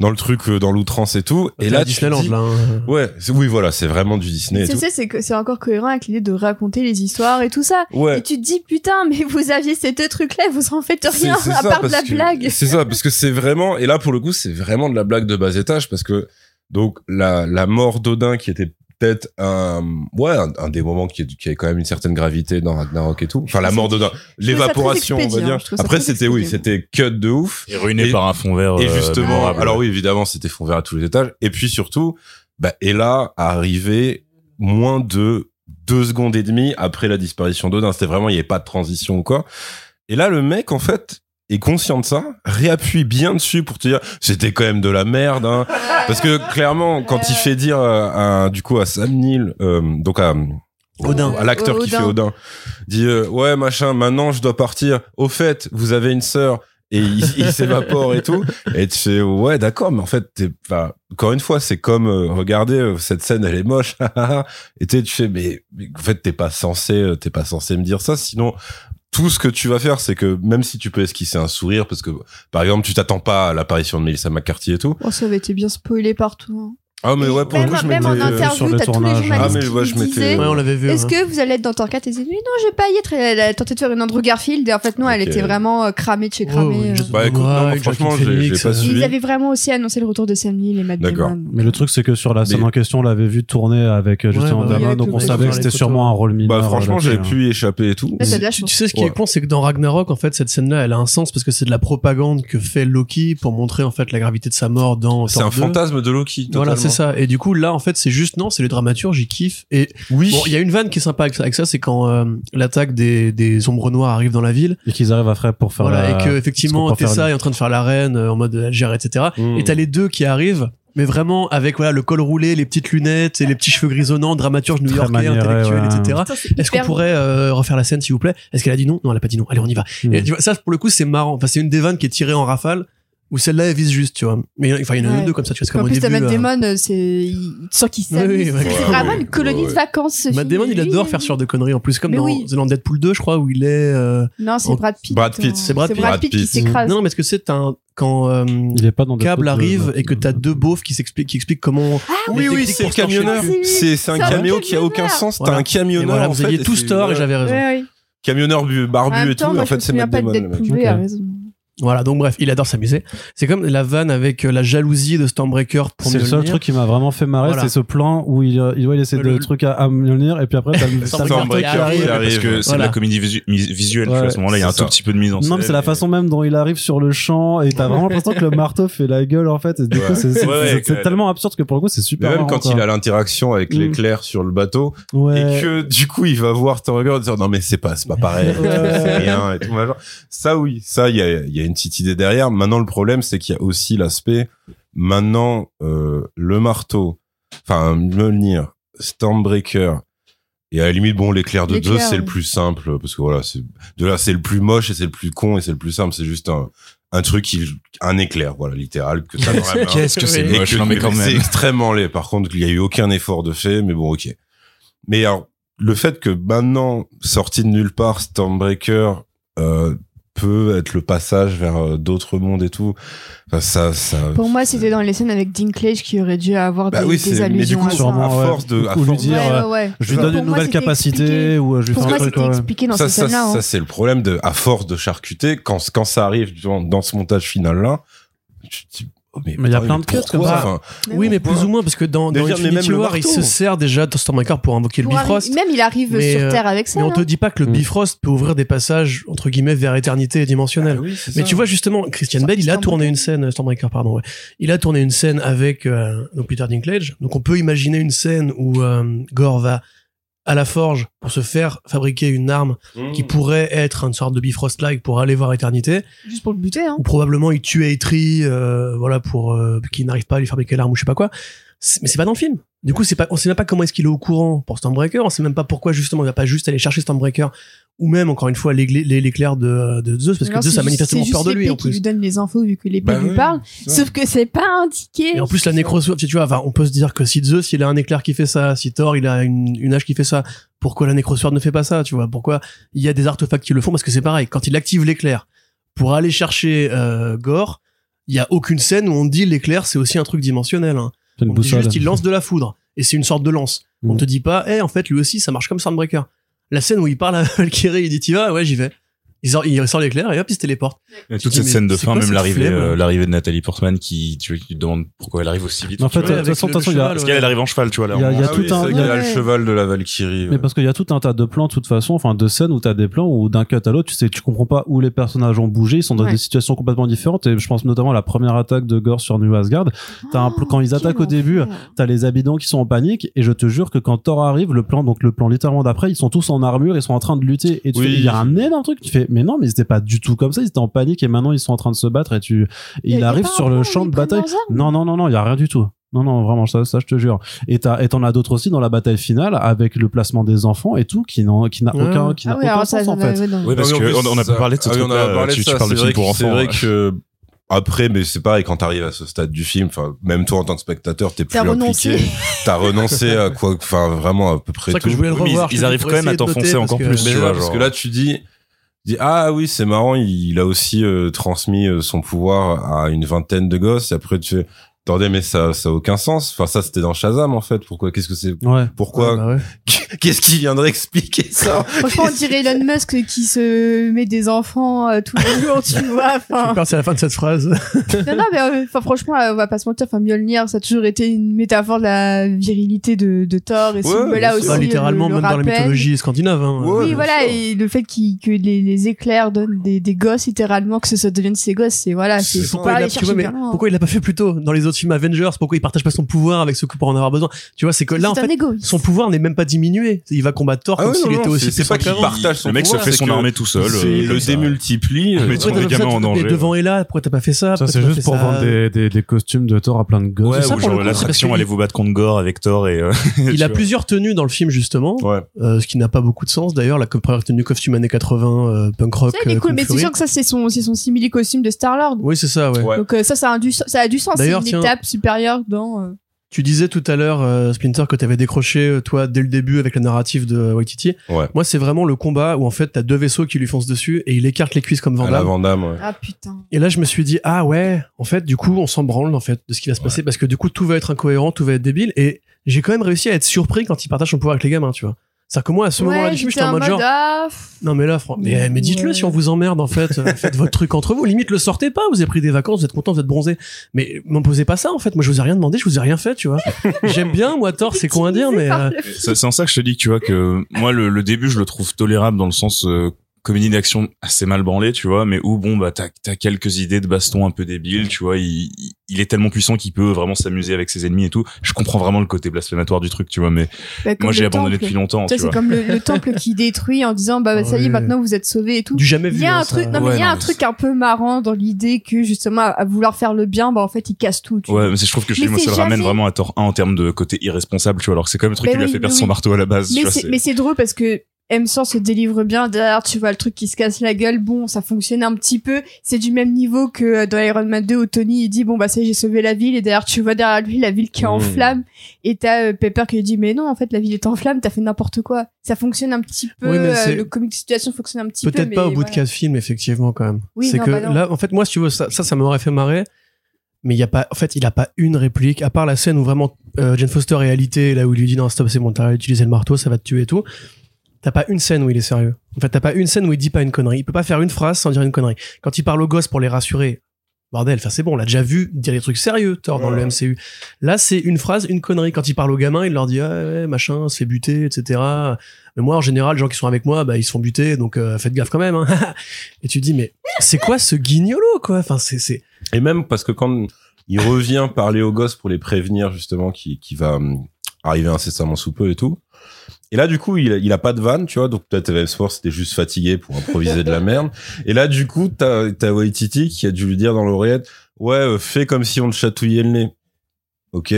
[SPEAKER 5] dans le truc euh, dans l'outrance et tout. Et là
[SPEAKER 4] Disneyland,
[SPEAKER 5] dis-
[SPEAKER 4] là. hein.
[SPEAKER 5] Ouais, c'est- oui voilà, c'est vraiment du Disney
[SPEAKER 3] C'est ça, c'est que c'est encore cohérent avec l'idée de raconter les histoires et tout ça.
[SPEAKER 5] Ouais.
[SPEAKER 3] Et tu te dis, putain, mais vous aviez ces deux trucs-là, vous en faites rien, à
[SPEAKER 5] ça,
[SPEAKER 3] part de la
[SPEAKER 5] que-
[SPEAKER 3] blague.
[SPEAKER 5] C'est ça, parce que c'est vraiment, et là pour le coup, c'est vraiment de la blague de bas étage, parce que donc la, la mort d'Odin qui était peut-être un, ouais, un, un des moments qui, est- qui avait quand même une certaine gravité dans Ragnarok et tout. Enfin, la mort d'Odin, l'évaporation, on va
[SPEAKER 3] hein,
[SPEAKER 5] dire. Après, c'était, oui, c'était cut de ouf.
[SPEAKER 2] est ruiné
[SPEAKER 5] Et-
[SPEAKER 2] par un fond vert
[SPEAKER 5] Et
[SPEAKER 2] euh,
[SPEAKER 5] justement, alors oui, évidemment, c'était fond vert à tous les étages. Et puis surtout, bah, Ella arrivé moins de deux secondes et demie après la disparition d'Odin. C'était vraiment, il n'y avait pas de transition ou quoi. Et là, le mec, en fait, est conscient de ça, réappuie bien dessus pour te dire, c'était quand même de la merde, hein. Parce que clairement, quand il fait dire à, à- du coup à Sam Neill, euh, donc à
[SPEAKER 4] Odin.
[SPEAKER 5] à l'acteur qui
[SPEAKER 3] Odin.
[SPEAKER 5] fait Odin, dit euh, ouais machin, maintenant je dois partir. Au fait, vous avez une sœur et il, il s'évapore et tout. Et tu fais, ouais, d'accord, mais en fait, t'es, encore une fois, c'est comme, euh, regardez, euh, cette scène, elle est moche. et tu fais, mais, mais en fait, t'es pas censé, euh, t'es pas censé me dire ça. Sinon, tout ce que tu vas faire, c'est que même si tu peux esquisser un sourire, parce que, par exemple, tu t'attends pas à l'apparition de Melissa McCarthy et tout.
[SPEAKER 3] Oh, ça avait été bien spoilé partout. hein.
[SPEAKER 5] Ah, mais ouais, pour le
[SPEAKER 3] même,
[SPEAKER 5] coup, je
[SPEAKER 3] même en
[SPEAKER 5] euh,
[SPEAKER 3] interview,
[SPEAKER 1] le
[SPEAKER 3] t'as tous les
[SPEAKER 1] tournage.
[SPEAKER 3] journalistes
[SPEAKER 5] Ah, mais
[SPEAKER 3] qui
[SPEAKER 5] ouais, je
[SPEAKER 3] lui
[SPEAKER 5] m'étais-
[SPEAKER 3] disaient,
[SPEAKER 4] Ouais, on l'avait vu.
[SPEAKER 3] Est-ce
[SPEAKER 4] hein.
[SPEAKER 3] que vous allez être dans Torquat Et elle dit oui, non, je vais pas y être. Elle a tenté de faire une Andrew Garfield et en fait, non, elle était vraiment euh, cramée de chez
[SPEAKER 4] Oh,
[SPEAKER 3] cramée. euh.
[SPEAKER 5] Bah, écoute, non, franchement, j'ai- pas suivi.
[SPEAKER 3] Ils avaient vraiment aussi annoncé le retour de Sam Neill et Matt
[SPEAKER 5] D'accord.
[SPEAKER 3] Damon.
[SPEAKER 1] Mais le truc, c'est que sur la scène
[SPEAKER 5] Mais-
[SPEAKER 1] en question, on l'avait vu tourner avec
[SPEAKER 4] oui,
[SPEAKER 1] Damon, donc
[SPEAKER 3] le
[SPEAKER 1] on savait que c'était sûrement un rôle mineur.
[SPEAKER 5] Bah, franchement, j'avais
[SPEAKER 1] hein.
[SPEAKER 5] pu y échapper et tout.
[SPEAKER 4] Tu, sais ce qui est con, c'est que dans Ragnarok, en fait, cette scène-là, elle a un sens parce que c'est de la propagande que fait Loki pour montrer en fait la gravité de sa mort dans.
[SPEAKER 5] C'est
[SPEAKER 4] Thor
[SPEAKER 5] un
[SPEAKER 4] 2.
[SPEAKER 5] fantasme de Loki.
[SPEAKER 4] Voilà, c'est
[SPEAKER 5] totalement.
[SPEAKER 4] Ça. Et du coup, là, en fait, c'est juste non, c'est les dramaturges, j'y kiffe. Et
[SPEAKER 5] Oui.
[SPEAKER 4] bon, il y a une vanne qui est sympa avec ça, avec ça c'est quand euh, l'attaque des, des ombres noires arrive dans la ville.
[SPEAKER 1] Et qu'ils arrivent à faire pour faire
[SPEAKER 4] voilà,
[SPEAKER 1] la-
[SPEAKER 4] et que effectivement,
[SPEAKER 1] faire
[SPEAKER 4] Tessa est en train de faire la reine euh, en mode elle gère, etc.
[SPEAKER 5] Mm.
[SPEAKER 4] Et t'as les deux qui arrivent. Mais vraiment avec voilà le col roulé, les petites lunettes et les petits cheveux grisonnants, dramaturge new-yorkais, intellectuel,
[SPEAKER 1] ouais.
[SPEAKER 4] etc. Est-ce qu'on pourrait euh, refaire la scène s'il vous plaît? Est-ce qu'elle a dit non? Non, elle a pas dit non. Allez, on y va.
[SPEAKER 1] Hmm.
[SPEAKER 4] Et tu vois, ça pour le coup c'est marrant. Enfin, c'est une des vannes qui est tirée en rafale. Où celle-là elle vise juste, tu vois. Mais enfin, il y en a
[SPEAKER 3] Ouais.
[SPEAKER 4] deux comme ça, tu vois. c'est comme
[SPEAKER 3] En
[SPEAKER 4] au
[SPEAKER 3] plus,
[SPEAKER 4] début.
[SPEAKER 3] Matt Damon, c'est, sens qu'il
[SPEAKER 4] Oui,
[SPEAKER 3] s'amuse.
[SPEAKER 4] oui, ouais.
[SPEAKER 3] c'est
[SPEAKER 5] Ouais,
[SPEAKER 3] vraiment
[SPEAKER 5] ouais.
[SPEAKER 3] une colonie
[SPEAKER 5] Ouais,
[SPEAKER 3] de vacances. ce
[SPEAKER 4] Matt
[SPEAKER 3] film.
[SPEAKER 4] Damon, il adore faire ce genre de conneries. En plus, comme
[SPEAKER 3] Mais
[SPEAKER 4] dans,
[SPEAKER 3] oui.
[SPEAKER 4] dans Deadpool 2, je crois, où il est. euh,
[SPEAKER 3] Non, c'est
[SPEAKER 4] Oh,
[SPEAKER 3] Brad Pitt.
[SPEAKER 5] Brad Pitt.
[SPEAKER 4] C'est Brad Pitt.
[SPEAKER 3] Brad Pitt qui s'écrase.
[SPEAKER 4] Non, non, parce que c'est un quand euh,
[SPEAKER 1] Il est pas dans
[SPEAKER 4] Cable
[SPEAKER 1] Deadpool,
[SPEAKER 4] arrive et que t'as deux beaufs qui s'expliquent, qui expliquent comment.
[SPEAKER 3] Ah
[SPEAKER 5] Oui, oui, c'est le camionneur. C'est c'est un
[SPEAKER 3] C'est
[SPEAKER 5] caméo qui a aucun sens. T'as un camionneur.
[SPEAKER 4] vous
[SPEAKER 5] fait,
[SPEAKER 4] aviez
[SPEAKER 5] et
[SPEAKER 4] tous
[SPEAKER 5] c'est-
[SPEAKER 4] tort et j'avais raison.
[SPEAKER 5] Camionneur barbu et tout. En fait, c'est Matt
[SPEAKER 3] pas de
[SPEAKER 5] Damon.
[SPEAKER 4] Voilà, donc bref, il adore s'amuser. C'est comme la vanne avec euh, la jalousie de Stormbreaker pour
[SPEAKER 1] C'est le seul truc qui m'a vraiment fait marrer,
[SPEAKER 4] Voilà.
[SPEAKER 1] c'est ce plan où il, il, ouais, il essaie de
[SPEAKER 4] Le-
[SPEAKER 1] trucs à, à Mjolnir et puis après t'as le t'as le
[SPEAKER 4] Stormbreaker
[SPEAKER 1] qui
[SPEAKER 4] qui
[SPEAKER 1] arrive.
[SPEAKER 2] parce que c'est
[SPEAKER 4] Voilà.
[SPEAKER 2] de la comédie visu- visuelle.
[SPEAKER 1] Ouais,
[SPEAKER 2] à ce moment-là, il y a un tout petit peu de mise en scène.
[SPEAKER 1] Non, mais c'est la façon même dont il arrive sur le champ et t'as vraiment l'impression que le marteau fait la gueule en fait. Et du
[SPEAKER 5] Ouais.
[SPEAKER 1] c'est c'est-
[SPEAKER 2] Ouais,
[SPEAKER 1] tellement absurde que pour le coup, c'est
[SPEAKER 5] Mais
[SPEAKER 1] super.
[SPEAKER 5] même
[SPEAKER 1] marrant,
[SPEAKER 5] quand
[SPEAKER 1] quoi.
[SPEAKER 5] il a l'interaction avec
[SPEAKER 1] Mm.
[SPEAKER 5] l'éclair sur le bateau
[SPEAKER 1] Ouais.
[SPEAKER 5] et que du coup il va voir regard et dire non mais c'est pas c'est pas pareil c'est rien et tout machin. ça oui ça il y a il y a une petite idée derrière maintenant le problème c'est qu'il y a aussi l'aspect maintenant euh, le marteau enfin Mjolnir Stormbreaker et à la limite bon l'éclair de Zeus c'est le plus simple parce que voilà c'est de là c'est le plus moche et c'est le plus con et c'est le plus simple c'est juste un un truc qui un éclair voilà littéral que ça.
[SPEAKER 2] Qu'est-ce que c'est moche,
[SPEAKER 5] que-
[SPEAKER 2] non mais quand
[SPEAKER 5] C'est extrêmement laid. Par contre, il y a eu aucun effort de fait, mais bon, ok. Mais alors, le fait que maintenant, sorti de nulle part, Stormbreaker euh, peut être le passage vers euh, d'autres mondes et tout, enfin, ça, ça.
[SPEAKER 3] Pour moi, c'était dans les scènes avec Dinklage qui aurait dû avoir
[SPEAKER 5] Bah
[SPEAKER 3] des,
[SPEAKER 5] oui,
[SPEAKER 3] des
[SPEAKER 5] c'est-
[SPEAKER 3] allusions
[SPEAKER 5] mais du coup,
[SPEAKER 3] à ça.
[SPEAKER 1] sûrement,
[SPEAKER 5] à
[SPEAKER 1] ouais.
[SPEAKER 5] force de, à force
[SPEAKER 1] dire,
[SPEAKER 3] ouais,
[SPEAKER 1] euh,
[SPEAKER 3] ouais, ouais.
[SPEAKER 1] Je lui
[SPEAKER 3] Pour
[SPEAKER 1] donne une nouvelle capacité
[SPEAKER 3] expliqué.
[SPEAKER 1] ou euh, je lui
[SPEAKER 3] Pour
[SPEAKER 1] fais
[SPEAKER 3] moi, c'était
[SPEAKER 1] ouais.
[SPEAKER 3] expliqué dans
[SPEAKER 5] ça,
[SPEAKER 3] ces
[SPEAKER 5] ça,
[SPEAKER 3] hein.
[SPEAKER 5] ça, c'est le problème de, à force de charcuter, quand, quand ça arrive dans, dans ce montage final là, tu te dis, oh, mais,
[SPEAKER 1] Mais il y a plein de
[SPEAKER 5] pourquoi
[SPEAKER 1] comme ça.
[SPEAKER 5] Enfin,
[SPEAKER 4] Oui, mais plus ou moins parce que dans, dans Infinity
[SPEAKER 5] même le
[SPEAKER 4] War, il se sert déjà de Stormbreaker pour invoquer le Bifrost.
[SPEAKER 3] arri- Même il arrive
[SPEAKER 4] Mais,
[SPEAKER 3] sur
[SPEAKER 4] euh,
[SPEAKER 3] Terre avec ça.
[SPEAKER 4] Mais on
[SPEAKER 3] là.
[SPEAKER 4] te dit pas que le
[SPEAKER 1] Mm.
[SPEAKER 4] Bifrost peut ouvrir des passages entre guillemets vers éternité et dimensionnel.
[SPEAKER 5] ah oui,
[SPEAKER 4] Mais
[SPEAKER 5] ça.
[SPEAKER 4] tu vois justement, Christian Bale, il a tourné une scène, Stormbreaker, pardon, ouais. Il a tourné une scène avec euh, donc Peter Dinklage. Donc on peut imaginer une scène où euh, Gore va à la forge pour se faire fabriquer une arme
[SPEAKER 5] Mmh.
[SPEAKER 4] qui pourrait être une sorte de Bifrost-like pour aller voir éternité.
[SPEAKER 3] Juste pour le buter. Hein.
[SPEAKER 4] Ou probablement il tue Eitri, euh, voilà, pour euh, qu'il n'arrive pas à lui fabriquer l'arme ou je sais pas quoi. Mais c'est pas dans le film. Du coup, c'est pas, on sait même pas comment est-ce qu'il est au courant pour Stormbreaker. On sait même pas pourquoi justement il va pas juste aller chercher Stormbreaker ou même encore une fois l'éclair de, de Zeus parce que Zeus a manifestement
[SPEAKER 3] c'est
[SPEAKER 4] peur de
[SPEAKER 3] juste
[SPEAKER 4] lui
[SPEAKER 3] l'épée
[SPEAKER 4] en
[SPEAKER 3] qui
[SPEAKER 4] plus.
[SPEAKER 3] lui donne les infos vu que l'épée
[SPEAKER 5] Bah
[SPEAKER 3] lui
[SPEAKER 5] oui,
[SPEAKER 3] parle. Sauf que c'est pas indiqué.
[SPEAKER 4] Et en plus, la nécrosword, tu vois, enfin, on peut se dire que si Zeus, il a un éclair qui fait ça, si Thor, il a une, une hache qui fait ça, pourquoi la nécrosword ne fait pas ça, tu vois? Pourquoi il y a des artefacts qui le font? Parce que c'est pareil, quand il active l'éclair pour aller chercher, euh, Gore, il y a aucune scène où on dit l'éclair, c'est aussi un truc dimensionnel, hein. On dit juste, il lance de la foudre. Et c'est une sorte de lance. On
[SPEAKER 1] Mm.
[SPEAKER 4] te dit pas, eh, en fait, lui aussi, ça marche comme Stormbreaker. La scène où il parle à Valkyrie, il dit, t'y vas? Ouais, j'y vais. Il sort, il sort l'éclair et hop, il se téléporte.
[SPEAKER 2] Et toute cette scène de fin,
[SPEAKER 4] quoi
[SPEAKER 2] même l'arrivée, euh, l'arrivée de Nathalie Portman qui, tu vois, qui te demande pourquoi elle arrive aussi vite.
[SPEAKER 1] En fait, de toute façon,
[SPEAKER 2] parce qu'elle arrive en cheval, tu vois. Là,
[SPEAKER 1] Il y a-
[SPEAKER 5] Ah
[SPEAKER 1] tout
[SPEAKER 5] oui,
[SPEAKER 1] un- il y
[SPEAKER 5] y
[SPEAKER 1] a-
[SPEAKER 5] le cheval de la Valkyrie.
[SPEAKER 1] Mais
[SPEAKER 5] ouais.
[SPEAKER 1] parce qu'il y a tout un tas de plans, de toute façon, enfin de scènes où t'as des plans où d'un cut à l'autre, tu sais, tu comprends pas où les personnages ont bougé, ils sont dans
[SPEAKER 3] Ouais.
[SPEAKER 1] des situations complètement différentes. Et je pense notamment à la première attaque de Gore sur New Asgard. T'as un pl- quand ils attaquent au début. T'as les habitants qui sont en panique et je te jure que quand Thor arrive, le plan, donc le plan littéralement d'après, ils sont tous en armure, ils sont en train de lutter et tu il y a un énorme truc, tu fais, mais non, mais c'était pas du tout comme ça, ils étaient en panique et maintenant ils sont en train de se battre et tu, et il arrive sur le champ
[SPEAKER 3] ils
[SPEAKER 1] de bataille. Non, non, non, non, il y a rien du tout. Non, non, vraiment, ça, ça, je te jure. Et t'as, et t'en as d'autres aussi dans la bataille finale avec le placement des enfants et tout, qui n'ont, qui n'a
[SPEAKER 4] Ouais.
[SPEAKER 1] aucun, qui n'a
[SPEAKER 3] Ah oui,
[SPEAKER 1] aucun
[SPEAKER 3] alors ça,
[SPEAKER 1] sens,
[SPEAKER 3] ça
[SPEAKER 1] en fait.
[SPEAKER 2] Oui, parce
[SPEAKER 5] oui,
[SPEAKER 2] qu'on on a parlé de ce
[SPEAKER 5] ah a parlé
[SPEAKER 2] tu,
[SPEAKER 5] de
[SPEAKER 2] tu
[SPEAKER 5] ça,
[SPEAKER 2] parles de film pour enfants.
[SPEAKER 5] C'est vrai que après, mais c'est pareil quand t'arrives à ce stade du film. Enfin, même toi en tant que spectateur, t'es plus impliqué. T'as renoncé à quoi Enfin, vraiment à peu près tout.
[SPEAKER 4] que je voulais le
[SPEAKER 2] Oui, mais
[SPEAKER 4] revoir.
[SPEAKER 2] ils- ils arrivent quand même à t'enfoncer encore plus,
[SPEAKER 5] Mais
[SPEAKER 2] tu
[SPEAKER 5] là,
[SPEAKER 2] vois,
[SPEAKER 5] parce que là, tu dis, ah oui, c'est marrant, il, il a aussi euh, transmis euh, son pouvoir à une vingtaine de gosses. Et après, tu fais, attendez, mais ça, ça a aucun sens. Enfin, ça, c'était dans Shazam en fait. Pourquoi? Qu'est-ce que c'est?
[SPEAKER 1] Ouais.
[SPEAKER 5] Pourquoi?
[SPEAKER 4] Ouais, bah ouais.
[SPEAKER 5] Qu'est-ce qui viendrait expliquer ça?
[SPEAKER 3] Franchement, on dirait Elon Musk qui se met des enfants euh, tous les jours, tu vois. Enfin,
[SPEAKER 4] c'est la fin de cette phrase.
[SPEAKER 3] non, non, mais euh, enfin, franchement, euh, on va pas se mentir. Enfin, Mjolnir, ça a toujours été une métaphore de la virilité de, de Thor et ce là aussi.
[SPEAKER 4] Bah, littéralement,
[SPEAKER 3] le
[SPEAKER 4] même dans la mythologie scandinave. Hein.
[SPEAKER 5] Ouais,
[SPEAKER 3] Oui, voilà,
[SPEAKER 5] sûr.
[SPEAKER 3] et le fait que les, les éclairs donnent des, des gosses, littéralement, que ça devienne ses gosses, c'est voilà, c'est
[SPEAKER 4] Pourquoi il, a, vois, mais pourquoi il l'a pas fait plus tôt dans les autres films Avengers Pourquoi il partage pas son pouvoir avec ceux qui pourraient en avoir besoin? Tu vois, c'est que là, en fait,
[SPEAKER 3] égoïste.
[SPEAKER 4] son pouvoir n'est même pas diminué. Il va combattre Thor
[SPEAKER 5] Ah
[SPEAKER 4] comme
[SPEAKER 5] oui,
[SPEAKER 4] s'il était aussi
[SPEAKER 5] c'est- pas qu'il partage son
[SPEAKER 2] Le mec se fait son armée tout seul.
[SPEAKER 5] c'est-
[SPEAKER 2] euh,
[SPEAKER 5] il le démultiplie.
[SPEAKER 2] Mais
[SPEAKER 5] euh,
[SPEAKER 4] t'as
[SPEAKER 2] les gamins en danger,
[SPEAKER 4] devant Ella, pourquoi t'as pas fait ça?
[SPEAKER 1] C'est juste pour vendre des, costumes de Thor à plein de gosses.
[SPEAKER 2] Ouais, genre
[SPEAKER 4] c'est
[SPEAKER 2] l'attraction, allez
[SPEAKER 4] il-
[SPEAKER 2] vous battre contre Gore avec Thor et. euh,
[SPEAKER 4] Il a plusieurs tenues dans le film justement, euh, ce qui n'a pas beaucoup de sens d'ailleurs. La première tenue costume années 80, euh, punk rock.
[SPEAKER 3] Ça, il est
[SPEAKER 4] euh,
[SPEAKER 3] cool,
[SPEAKER 4] Kung
[SPEAKER 3] mais c'est sûr que ça, c'est son, c'est son simili costume de Star-Lord.
[SPEAKER 4] Oui, c'est ça, ouais.
[SPEAKER 3] Donc, euh, ça, ça a du, ça a du sens.
[SPEAKER 4] D'ailleurs, tiens-
[SPEAKER 3] étape supérieure dans, euh,
[SPEAKER 4] Tu disais tout à l'heure, euh, Splinter, que t'avais décroché, euh, toi, dès le début avec la narrative de Waititi.
[SPEAKER 5] Ouais.
[SPEAKER 4] Moi, c'est vraiment le combat où, en fait, t'as deux vaisseaux qui lui foncent dessus et il écarte les cuisses comme Van
[SPEAKER 5] À la
[SPEAKER 4] Damme.
[SPEAKER 5] Vandame, ouais.
[SPEAKER 3] ah putain.
[SPEAKER 4] Et là, je me suis dit, ah ouais, en fait, du coup, on s'en branle, en fait, de ce qui va se passer, parce que du coup, tout va être incohérent, tout va être débile, et j'ai quand même réussi à être surpris quand il partage son pouvoir avec les gamins, tu vois. C'est-à-dire que moi, à ce moment-là
[SPEAKER 3] ouais,
[SPEAKER 4] du film,
[SPEAKER 3] j'étais
[SPEAKER 4] en mode genre,
[SPEAKER 3] ah,
[SPEAKER 4] non mais là, mais, mais dites-le
[SPEAKER 3] Ouais.
[SPEAKER 4] si on vous emmerde, en fait, faites votre truc entre vous, limite le sortez pas, vous avez pris des vacances, vous êtes content, vous êtes bronzé. Mais m'en posez pas ça, en fait, moi je vous ai rien demandé, je vous ai rien fait, tu vois. J'aime bien, moi, Thor, c'est con à dire, mais... euh,
[SPEAKER 2] C'est c'est en ça que je te dis, tu vois, que moi, le, le début, je le trouve tolérable dans le sens euh, comédie d'action assez mal branlée, tu vois, mais où, bon, bah, t'as as quelques idées de baston un peu débiles, tu vois, il, il- est tellement puissant qu'il peut vraiment s'amuser avec ses ennemis et tout. Je comprends vraiment le côté blasphématoire du truc, tu vois, mais
[SPEAKER 3] bah,
[SPEAKER 2] moi, j'ai abandonné
[SPEAKER 3] temple.
[SPEAKER 2] depuis longtemps,
[SPEAKER 3] Tu
[SPEAKER 2] vois.
[SPEAKER 3] c'est comme le, le temple qui détruit en disant, bah, ça y est, maintenant vous êtes sauvés et tout.
[SPEAKER 4] du jamais vu.
[SPEAKER 3] Il y a
[SPEAKER 4] hein,
[SPEAKER 3] un
[SPEAKER 4] ça.
[SPEAKER 3] truc, non, mais il y a
[SPEAKER 2] non,
[SPEAKER 3] un
[SPEAKER 2] mais
[SPEAKER 3] truc un peu marrant dans l'idée que, justement, à, vouloir faire le bien, bah, en fait, il casse tout, tu vois.
[SPEAKER 2] Ouais, mais c'est- je trouve que
[SPEAKER 3] Mais
[SPEAKER 2] moi, ça le ramène
[SPEAKER 3] jamais-
[SPEAKER 2] vraiment à tort 1 en termes de côté irresponsable, tu vois, alors que c'est quand même le truc
[SPEAKER 3] Mais
[SPEAKER 2] qui lui a
[SPEAKER 3] oui,
[SPEAKER 2] fait perdre
[SPEAKER 3] mais
[SPEAKER 2] son marteau à la base,
[SPEAKER 3] Mais
[SPEAKER 2] vois.
[SPEAKER 3] mais c'est drôle parce que M100 se délivre bien. Derrière, tu vois le truc qui se casse la gueule. Bon, ça fonctionne un petit peu. C'est du même niveau que euh, dans Iron Man 2 où Tony il dit bon bah ça y est, j'ai sauvé la ville et derrière tu vois derrière lui la ville qui est en
[SPEAKER 5] Mmh.
[SPEAKER 3] flammes et t'as euh, Pepper qui lui dit mais non en fait la ville est en flammes t'as fait n'importe quoi. Ça fonctionne un petit peu.
[SPEAKER 4] Oui, mais
[SPEAKER 3] euh, le comic de situation fonctionne un petit peu.
[SPEAKER 4] Peut-être
[SPEAKER 3] mais
[SPEAKER 4] pas au bout de quatre films, effectivement, quand même.
[SPEAKER 3] Oui,
[SPEAKER 4] c'est
[SPEAKER 3] non,
[SPEAKER 4] que
[SPEAKER 3] bah
[SPEAKER 4] là, en fait, moi, si tu veux, ça, ça, ça m'aurait fait marrer. Mais il y a pas, en fait, il a pas une réplique, à part la scène où vraiment euh, Jane Foster est alité, là où il lui dit non, stop, c'est bon, t'as utilisé le marteau, ça va te tuer et tout. T'as pas une scène où il est sérieux. En fait, t'as pas une scène où il dit pas une connerie. Il peut pas faire une phrase sans dire une connerie. Quand il parle aux gosses pour les rassurer, bordel, enfin c'est bon, on l'a déjà vu dire des trucs sérieux, Thor, dans le MCU. Là, c'est une phrase, une connerie. Quand il parle aux gamins, il leur dit, ah, ouais, machin, se fait buter, etc. Mais moi, en général, les gens qui sont avec moi, bah, ils se font buter, donc euh, faites gaffe quand même. Hein. et tu te dis, mais c'est quoi ce guignolo, quoi? Enfin, c'est, c'est...
[SPEAKER 5] Et même parce que quand il revient parler aux gosses pour les prévenir justement qui, qui va hum, arriver incessamment sous peu et tout. Et là, du coup, il a, il a pas de vanne, tu vois. Donc peut-être Evans Force était juste fatigué pour improviser de la merde. Et là, du coup, t'as t'as Waititi qui a dû lui dire dans l'oreillette, ouais, euh, fais comme si on te chatouillait le nez. Ok.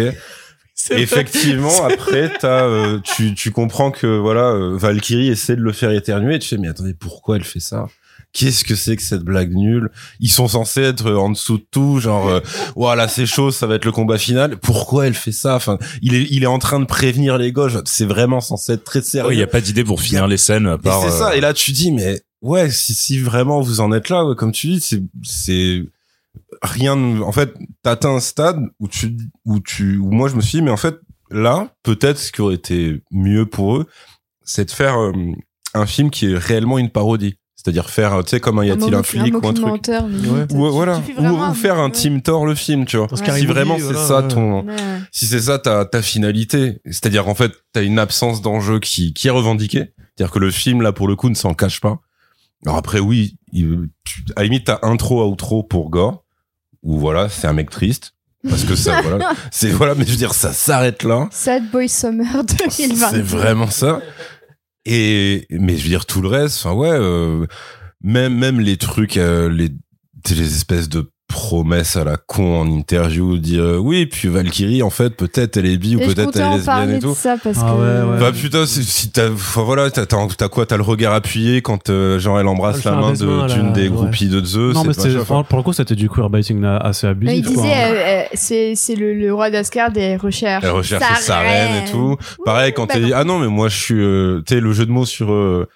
[SPEAKER 5] Effectivement, après, t'as, euh, tu, tu comprends que voilà, euh, Valkyrie essaie de le faire éternuer. Et tu fais, mais attendez, pourquoi elle fait ça? Qu'est-ce que c'est que cette blague nulle? Ils sont censés être en dessous de tout, genre, euh, voilà, c'est chaud, ça va être le combat final. Pourquoi elle fait ça? Enfin, il est, il est en train de prévenir les gauches. C'est vraiment censé être très sérieux.
[SPEAKER 2] Ouais, il y a pas d'idée pour finir les scènes part.
[SPEAKER 5] c'est ça.
[SPEAKER 2] euh,
[SPEAKER 5] Et là, tu dis, mais ouais, si, si vraiment vous en êtes là, ouais, comme tu dis, c'est, c'est rien. de- En fait, t'atteins un stade où tu, où tu, où moi je me suis dit, mais en fait, là, peut-être ce qui aurait été mieux pour eux, c'est de faire euh, un film qui est réellement une parodie. C'est-à-dire faire, tu sais, comme un y a-t-il un flic ou un truc.
[SPEAKER 4] Ouais.
[SPEAKER 5] Ou,
[SPEAKER 3] tu
[SPEAKER 5] voilà. Ou, ou
[SPEAKER 3] un-
[SPEAKER 5] faire un
[SPEAKER 3] ouais.
[SPEAKER 5] Team Thor le film, tu vois.
[SPEAKER 4] Dans
[SPEAKER 3] Scary
[SPEAKER 5] Si vraiment c'est
[SPEAKER 4] voilà,
[SPEAKER 5] ça
[SPEAKER 4] ouais.
[SPEAKER 5] ton,
[SPEAKER 3] Ouais.
[SPEAKER 5] si c'est ça ta, ta finalité, c'est-à-dire en fait t'as une absence d'enjeu qui, qui est revendiquée, c'est-à-dire que le film là pour le coup ne s'en cache pas. Alors après oui, il, tu, à la limite t'as intro outro pour Gore, où voilà c'est un mec triste parce que ça voilà c'est voilà mais je veux dire ça s'arrête là,
[SPEAKER 3] Sad Boy Summer 2020.
[SPEAKER 5] c'est vraiment ça. Et mais je veux dire tout le reste, enfin ouais, euh, même même les trucs, euh, les les espèces de promesse à la con en interview, dit euh, oui, puis Valkyrie, en fait, peut-être elle est bi ou peut-être elle est
[SPEAKER 3] en
[SPEAKER 5] lesbienne et tout.
[SPEAKER 3] ça parce
[SPEAKER 1] Ah
[SPEAKER 3] que.
[SPEAKER 1] ouais, ouais.
[SPEAKER 5] Bah putain, si t'as, enfin voilà, t'as, quoi, t'as le regard appuyé quand euh, genre elle embrasse
[SPEAKER 4] Elle
[SPEAKER 5] la main de, d'une des
[SPEAKER 4] ouais.
[SPEAKER 5] groupies de Zeus.
[SPEAKER 1] non, mais
[SPEAKER 5] c'est
[SPEAKER 1] c'était,
[SPEAKER 5] pas
[SPEAKER 1] pour, pour le coup, c'était du queerbaiting assez abusif.
[SPEAKER 3] il
[SPEAKER 1] quoi.
[SPEAKER 3] disait, euh, euh, c'est c'est le, le roi d'Asgard et elle recherche.
[SPEAKER 5] Elle recherche sa reine et tout. Pareil quand
[SPEAKER 3] bah
[SPEAKER 5] elle dit ah non mais moi je suis, euh, tu sais le jeu de mots sur euh,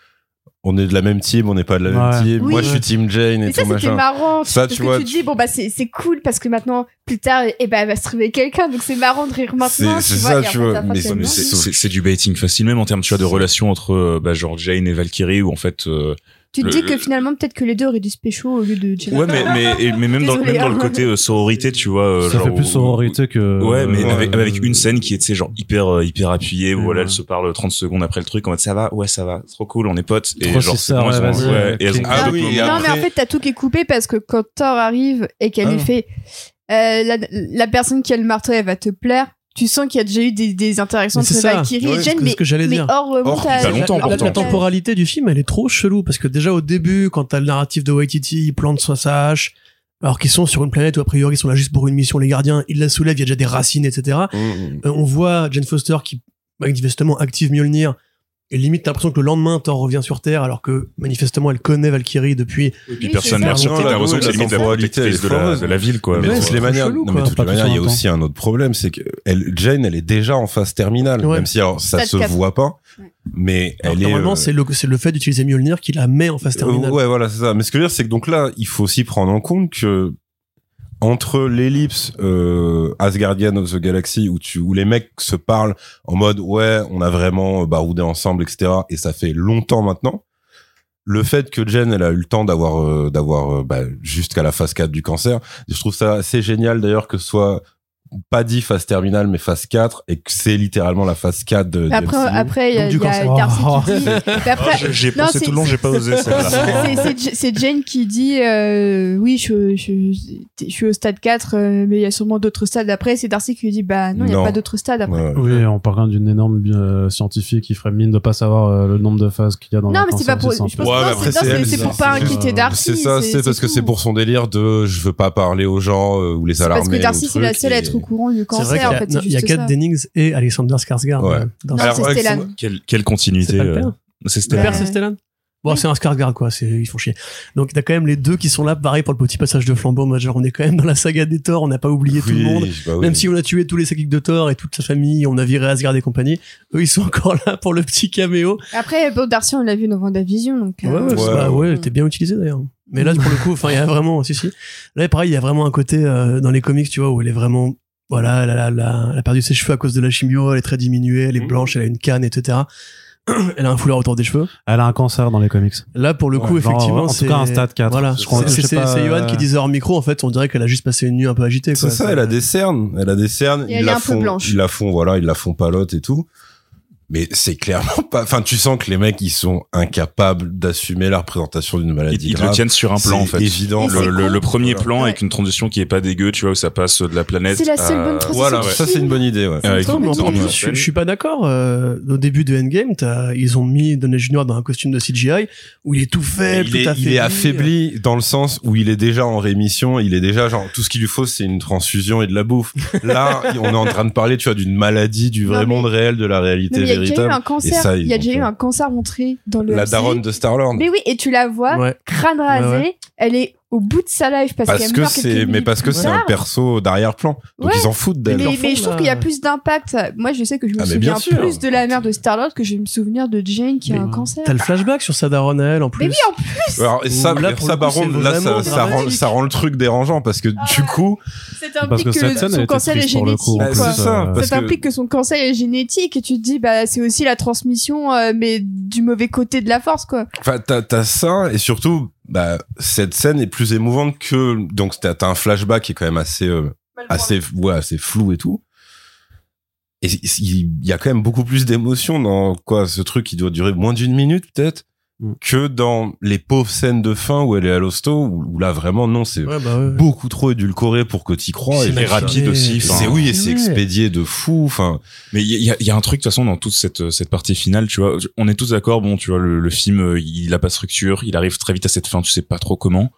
[SPEAKER 5] on est de la même team, on n'est pas de la même
[SPEAKER 1] Ouais.
[SPEAKER 5] team.
[SPEAKER 3] Oui.
[SPEAKER 5] Moi je suis team Jane et
[SPEAKER 3] ça,
[SPEAKER 5] tout
[SPEAKER 3] c'était
[SPEAKER 5] machin.
[SPEAKER 3] marrant.
[SPEAKER 5] Ça,
[SPEAKER 3] parce
[SPEAKER 5] tu
[SPEAKER 3] que
[SPEAKER 5] vois,
[SPEAKER 3] tu te
[SPEAKER 5] tu-
[SPEAKER 3] dis, bon, bah, c'est c'est cool parce que maintenant, plus tard, eh ben, elle va se trouver quelqu'un. Donc, c'est marrant de rire maintenant.
[SPEAKER 5] C'est-
[SPEAKER 3] tu
[SPEAKER 5] c'est
[SPEAKER 3] vois,
[SPEAKER 5] ça, tu vois, mais
[SPEAKER 3] c'est
[SPEAKER 2] du baiting facile même en termes tu vois de relations entre euh, bah, genre Jane et Valkyrie où en fait euh,
[SPEAKER 3] Tu te
[SPEAKER 2] le-
[SPEAKER 3] dis que finalement, peut-être que les deux auraient du spécial au lieu de
[SPEAKER 2] ouais mais mais mais même dans,
[SPEAKER 3] Désolée,
[SPEAKER 2] même dans le côté euh, sororité tu vois euh,
[SPEAKER 1] Ça
[SPEAKER 2] genre
[SPEAKER 1] fait plus sororité que.
[SPEAKER 2] Ouais, mais
[SPEAKER 1] euh,
[SPEAKER 2] avec, avec une scène qui est, tu sais, genre hyper, hyper appuyée, où
[SPEAKER 1] Ouais.
[SPEAKER 2] voilà, elle se parle 30 secondes après le truc, en mode ça va, ouais, ça va, trop cool, on est potes. Et
[SPEAKER 1] Trop
[SPEAKER 2] genre, c'est bon,
[SPEAKER 1] ouais,
[SPEAKER 2] elles ont-
[SPEAKER 1] vas-y,
[SPEAKER 2] ouais, et elles ont
[SPEAKER 1] clique.
[SPEAKER 5] Ah oui,
[SPEAKER 3] non,
[SPEAKER 5] après-
[SPEAKER 3] mais en fait, t'as tout qui est coupé parce que quand Thor arrive et qu'elle
[SPEAKER 5] Ah.
[SPEAKER 3] lui fait euh, la, la personne qui a le marteau, elle va te plaire. Tu sens qu'il y a déjà eu des, des interactions entre. Valkyrie
[SPEAKER 4] Ouais,
[SPEAKER 3] et
[SPEAKER 4] que-
[SPEAKER 3] mais,
[SPEAKER 4] ce que j'allais
[SPEAKER 3] mais
[SPEAKER 4] dire.
[SPEAKER 3] hors euh,
[SPEAKER 2] Hors,
[SPEAKER 3] montage.
[SPEAKER 2] pas longtemps,
[SPEAKER 4] la, la-
[SPEAKER 2] pourtant.
[SPEAKER 4] la temporalité du film, elle est trop chelou parce que déjà au début, quand t'as le narratif de Waititi, il plante sa hache, alors qu'ils sont sur une planète où a priori ils sont là juste pour une mission, les gardiens, il la soulève, il y a déjà des racines, etc.
[SPEAKER 5] Mm, mm.
[SPEAKER 4] Euh, on voit Jane Foster qui manifestement active Mjolnir et limite t'as l'impression que le lendemain Thor revient sur Terre alors que manifestement elle connaît Valkyrie depuis
[SPEAKER 2] Et puis personne n'a
[SPEAKER 5] Non,
[SPEAKER 2] t'as
[SPEAKER 5] la-
[SPEAKER 2] l'impression que c'est
[SPEAKER 5] la
[SPEAKER 2] limite la protectrice de la, de la ville, quoi.
[SPEAKER 5] Mais toutes les manières,
[SPEAKER 4] chelou,
[SPEAKER 5] non, mais de toutes les manières, il y a aussi un autre problème, c'est que elle, Jane, elle est déjà en phase terminale,
[SPEAKER 4] Ouais.
[SPEAKER 5] même si alors, ça se voit pas, mais
[SPEAKER 4] Alors,
[SPEAKER 5] elle est.
[SPEAKER 4] normalement
[SPEAKER 5] euh,
[SPEAKER 4] c'est le c'est le fait d'utiliser Mjolnir qui la met en phase terminale.
[SPEAKER 5] Euh, ouais, voilà, c'est ça. Mais ce que je veux dire, c'est que donc là, il faut aussi prendre en compte que entre l'ellipse euh, Asgardian of the Galaxy où tu où les mecs se parlent en mode ouais, on a vraiment euh, baroudé ensemble, etc. Et ça fait longtemps maintenant. Le fait que Jen, elle a eu le temps d'avoir euh, d'avoir euh, bah, jusqu'à la phase 4 du cancer, je trouve ça assez génial d'ailleurs que ce soit pas dit phase terminale mais phase 4 et que c'est littéralement la phase 4 de,
[SPEAKER 3] Après,
[SPEAKER 5] MCU.
[SPEAKER 3] après, il y a, y a. Darcy
[SPEAKER 1] Oh.
[SPEAKER 3] qui dit. Mais après,
[SPEAKER 2] J'ai- pensé
[SPEAKER 3] c'est-
[SPEAKER 2] tout le long, j'ai pas osé
[SPEAKER 3] c'est- Jane qui dit euh, oui je, je, je suis au stade 4 euh, mais il y a sûrement d'autres stades après c'est Darcy qui lui dit bah non il y a pas d'autres stades après
[SPEAKER 5] Ouais.
[SPEAKER 1] Oui, on parle quand même d'une énorme euh, scientifique qui ferait mine de pas savoir euh, le nombre de phases qu'il y a dans
[SPEAKER 3] non
[SPEAKER 1] le
[SPEAKER 3] mais c'est pas pour
[SPEAKER 1] du sein.
[SPEAKER 3] je pense
[SPEAKER 5] Ouais,
[SPEAKER 3] que
[SPEAKER 5] mais
[SPEAKER 3] non,
[SPEAKER 5] après,
[SPEAKER 3] c'est- pour pas inquiéter Darcy
[SPEAKER 5] C'est ça, c'est parce que c'est pour son délire de je veux pas parler aux gens ou les alarmer.
[SPEAKER 3] parce que Darcy
[SPEAKER 5] ou
[SPEAKER 3] c'est la seule à être au courant du
[SPEAKER 4] C'est
[SPEAKER 3] cancer
[SPEAKER 4] vrai qu'il y
[SPEAKER 3] en
[SPEAKER 4] a,
[SPEAKER 3] fait
[SPEAKER 4] non,
[SPEAKER 3] c'est
[SPEAKER 4] il y a
[SPEAKER 3] juste
[SPEAKER 4] Kat
[SPEAKER 3] ça.
[SPEAKER 4] Dennings et Alexander Skarsgård.
[SPEAKER 5] Ouais.
[SPEAKER 4] euh, dans
[SPEAKER 3] non
[SPEAKER 5] Alors,
[SPEAKER 3] c'est
[SPEAKER 5] ouais,
[SPEAKER 3] Stellan
[SPEAKER 2] Quelle, quelle
[SPEAKER 4] C'est
[SPEAKER 2] continuité.
[SPEAKER 4] le
[SPEAKER 2] euh,
[SPEAKER 4] père
[SPEAKER 2] C'est
[SPEAKER 4] Le
[SPEAKER 2] Stellan.
[SPEAKER 4] père, c'est Stellan Bon,
[SPEAKER 3] Oui.
[SPEAKER 4] c'est un Skarsgård, quoi. C'est, ils font chier. Donc, t'as quand même les deux qui sont là, pareil, pour le petit passage de flambeau. Genre, on est quand même dans la saga des Thor, on n'a pas oublié tout le monde.
[SPEAKER 5] bah oui.
[SPEAKER 4] Même si on a tué tous les psychiques de Thor et toute sa famille, on a viré Asgard et compagnie, eux, ils sont encore là pour le petit caméo.
[SPEAKER 3] après bon Darcy on l'a vu dans WandaVision donc
[SPEAKER 4] Ouais,
[SPEAKER 3] euh,
[SPEAKER 4] ouais, c'est-
[SPEAKER 5] Ouais,
[SPEAKER 4] bah,
[SPEAKER 5] ouais.
[SPEAKER 4] était bien utilisé d'ailleurs. Mais là, pour le coup, enfin, il y a vraiment, si, si. Là, pareil, il y a vraiment un côté, euh, dans les comics, tu vois, où elle est vraiment, voilà, elle a, elle a- elle a perdu ses cheveux à cause de la chimio, elle est très diminuée, elle est
[SPEAKER 2] Mhm.
[SPEAKER 4] blanche, elle a une canne, etc. elle a un foulard autour des cheveux.
[SPEAKER 1] Elle a un cancer dans les comics.
[SPEAKER 4] Là, pour le coup,
[SPEAKER 1] Ouais,
[SPEAKER 4] effectivement,
[SPEAKER 1] en tout
[SPEAKER 4] c'est
[SPEAKER 1] cas, un stade 4.
[SPEAKER 4] Voilà,
[SPEAKER 1] Je crois-
[SPEAKER 4] c'est
[SPEAKER 1] euh,
[SPEAKER 4] qui disait hors micro. En fait, on dirait qu'elle a juste passé une nuit un peu agitée.
[SPEAKER 5] C'est ça, elle a des cernes, elle a des cernes,
[SPEAKER 3] Et
[SPEAKER 5] ils
[SPEAKER 3] elle est
[SPEAKER 5] la
[SPEAKER 3] un peu blanche.
[SPEAKER 5] ils la font, voilà, ils la font palote et tout. Mais c'est clairement pas, enfin, tu sens que les mecs, ils sont incapables d'assumer la représentation d'une maladie
[SPEAKER 2] Ils, ils le tiennent sur un plan, en fait.
[SPEAKER 5] évident.
[SPEAKER 2] Le, le, le premier
[SPEAKER 5] Voilà.
[SPEAKER 2] plan
[SPEAKER 3] Ouais.
[SPEAKER 2] avec une transition qui est pas dégueu, tu vois, où ça passe de la planète.
[SPEAKER 3] C'est la seule
[SPEAKER 2] à-
[SPEAKER 3] bonne transition.
[SPEAKER 5] Voilà, ça c'est une bonne idée, ouais.
[SPEAKER 3] C'est
[SPEAKER 2] Avec
[SPEAKER 3] trop
[SPEAKER 4] Non, mais en
[SPEAKER 3] bonne
[SPEAKER 4] plus,
[SPEAKER 3] idée.
[SPEAKER 4] je, je suis pas d'accord. Euh, au début de Endgame, t'as- ils ont mis Downey Jr. dans un costume de CGI où il est tout faible,
[SPEAKER 5] il,
[SPEAKER 4] tout
[SPEAKER 5] est,
[SPEAKER 4] affaibli.
[SPEAKER 5] il est affaibli dans le sens où il est déjà en rémission, il est déjà genre tout ce qu'il lui faut c'est une transfusion et de la bouffe. Là, on est en train de parler tu vois d'une maladie du vrai monde réel de la réalité
[SPEAKER 3] il y a déjà eu un cancer
[SPEAKER 5] ça,
[SPEAKER 3] il y a
[SPEAKER 5] ils
[SPEAKER 3] déjà
[SPEAKER 5] ont
[SPEAKER 3] eu
[SPEAKER 5] fait.
[SPEAKER 3] un cancer montré dans le
[SPEAKER 5] La daronne de Star-Lord.
[SPEAKER 3] mais oui et tu la vois
[SPEAKER 4] Ouais.
[SPEAKER 3] crâne rasé elle est au bout de sa life parce,
[SPEAKER 5] Parce
[SPEAKER 3] qu'elle
[SPEAKER 5] que c'est mais parce que c'est un perso d'arrière-plan. Donc
[SPEAKER 3] Ouais.
[SPEAKER 5] ils s'en foutent d'elle.
[SPEAKER 3] mais, je trouve qu'il y a plus d'impact. Moi, je sais que je me
[SPEAKER 5] Ah,
[SPEAKER 3] souviens plus de la mère de Star-Lord que je vais me souvenir de Jane qui a un cancer.
[SPEAKER 4] T'as le flashback sur sa daronne à elle en plus.
[SPEAKER 3] Mais oui, en plus,
[SPEAKER 5] Alors, et ça,
[SPEAKER 4] Là,
[SPEAKER 5] ça
[SPEAKER 4] coup,
[SPEAKER 5] là, ça, ça rend,
[SPEAKER 3] dramatique.
[SPEAKER 5] ça rend le truc dérangeant parce que
[SPEAKER 3] Ah.
[SPEAKER 5] du coup,
[SPEAKER 3] ça
[SPEAKER 1] Parce
[SPEAKER 3] implique
[SPEAKER 1] que
[SPEAKER 3] que, son cancer est
[SPEAKER 1] coup,
[SPEAKER 3] génétique.
[SPEAKER 5] c'est ça,
[SPEAKER 1] euh,
[SPEAKER 5] parce
[SPEAKER 3] ça
[SPEAKER 5] que-
[SPEAKER 3] implique que son cancer est génétique et tu te dis bah c'est aussi la transmission euh, mais du mauvais côté de la force quoi.
[SPEAKER 5] Enfin, t'as, t'as ça, et surtout, bah, cette scène est plus émouvante que, donc, t'as, un flashback qui est quand même assez, euh, assez, ouais, assez flou et tout. Et il y a quand même beaucoup plus d'émotion dans, quoi, ce truc qui doit durer moins d'une minute, peut-être,
[SPEAKER 1] Mm.
[SPEAKER 5] que dans les pauvres scènes de fin où elle est à l'hosto, où, où là, vraiment, non, c'est
[SPEAKER 4] Ouais, bah ouais.
[SPEAKER 5] beaucoup trop édulcoré pour que t'y crois.
[SPEAKER 4] C'est
[SPEAKER 5] Et,
[SPEAKER 2] Et rapide aussi.
[SPEAKER 5] c'est, oui, et c'est expédié de fou, enfin,
[SPEAKER 2] Mais il y a, il y a un truc de toute façon dans toute cette cette partie finale, tu vois. On est tous d'accord, bon, tu vois, le, le film, euh, il a pas de structure, il arrive très vite à cette fin, tu sais pas trop comment.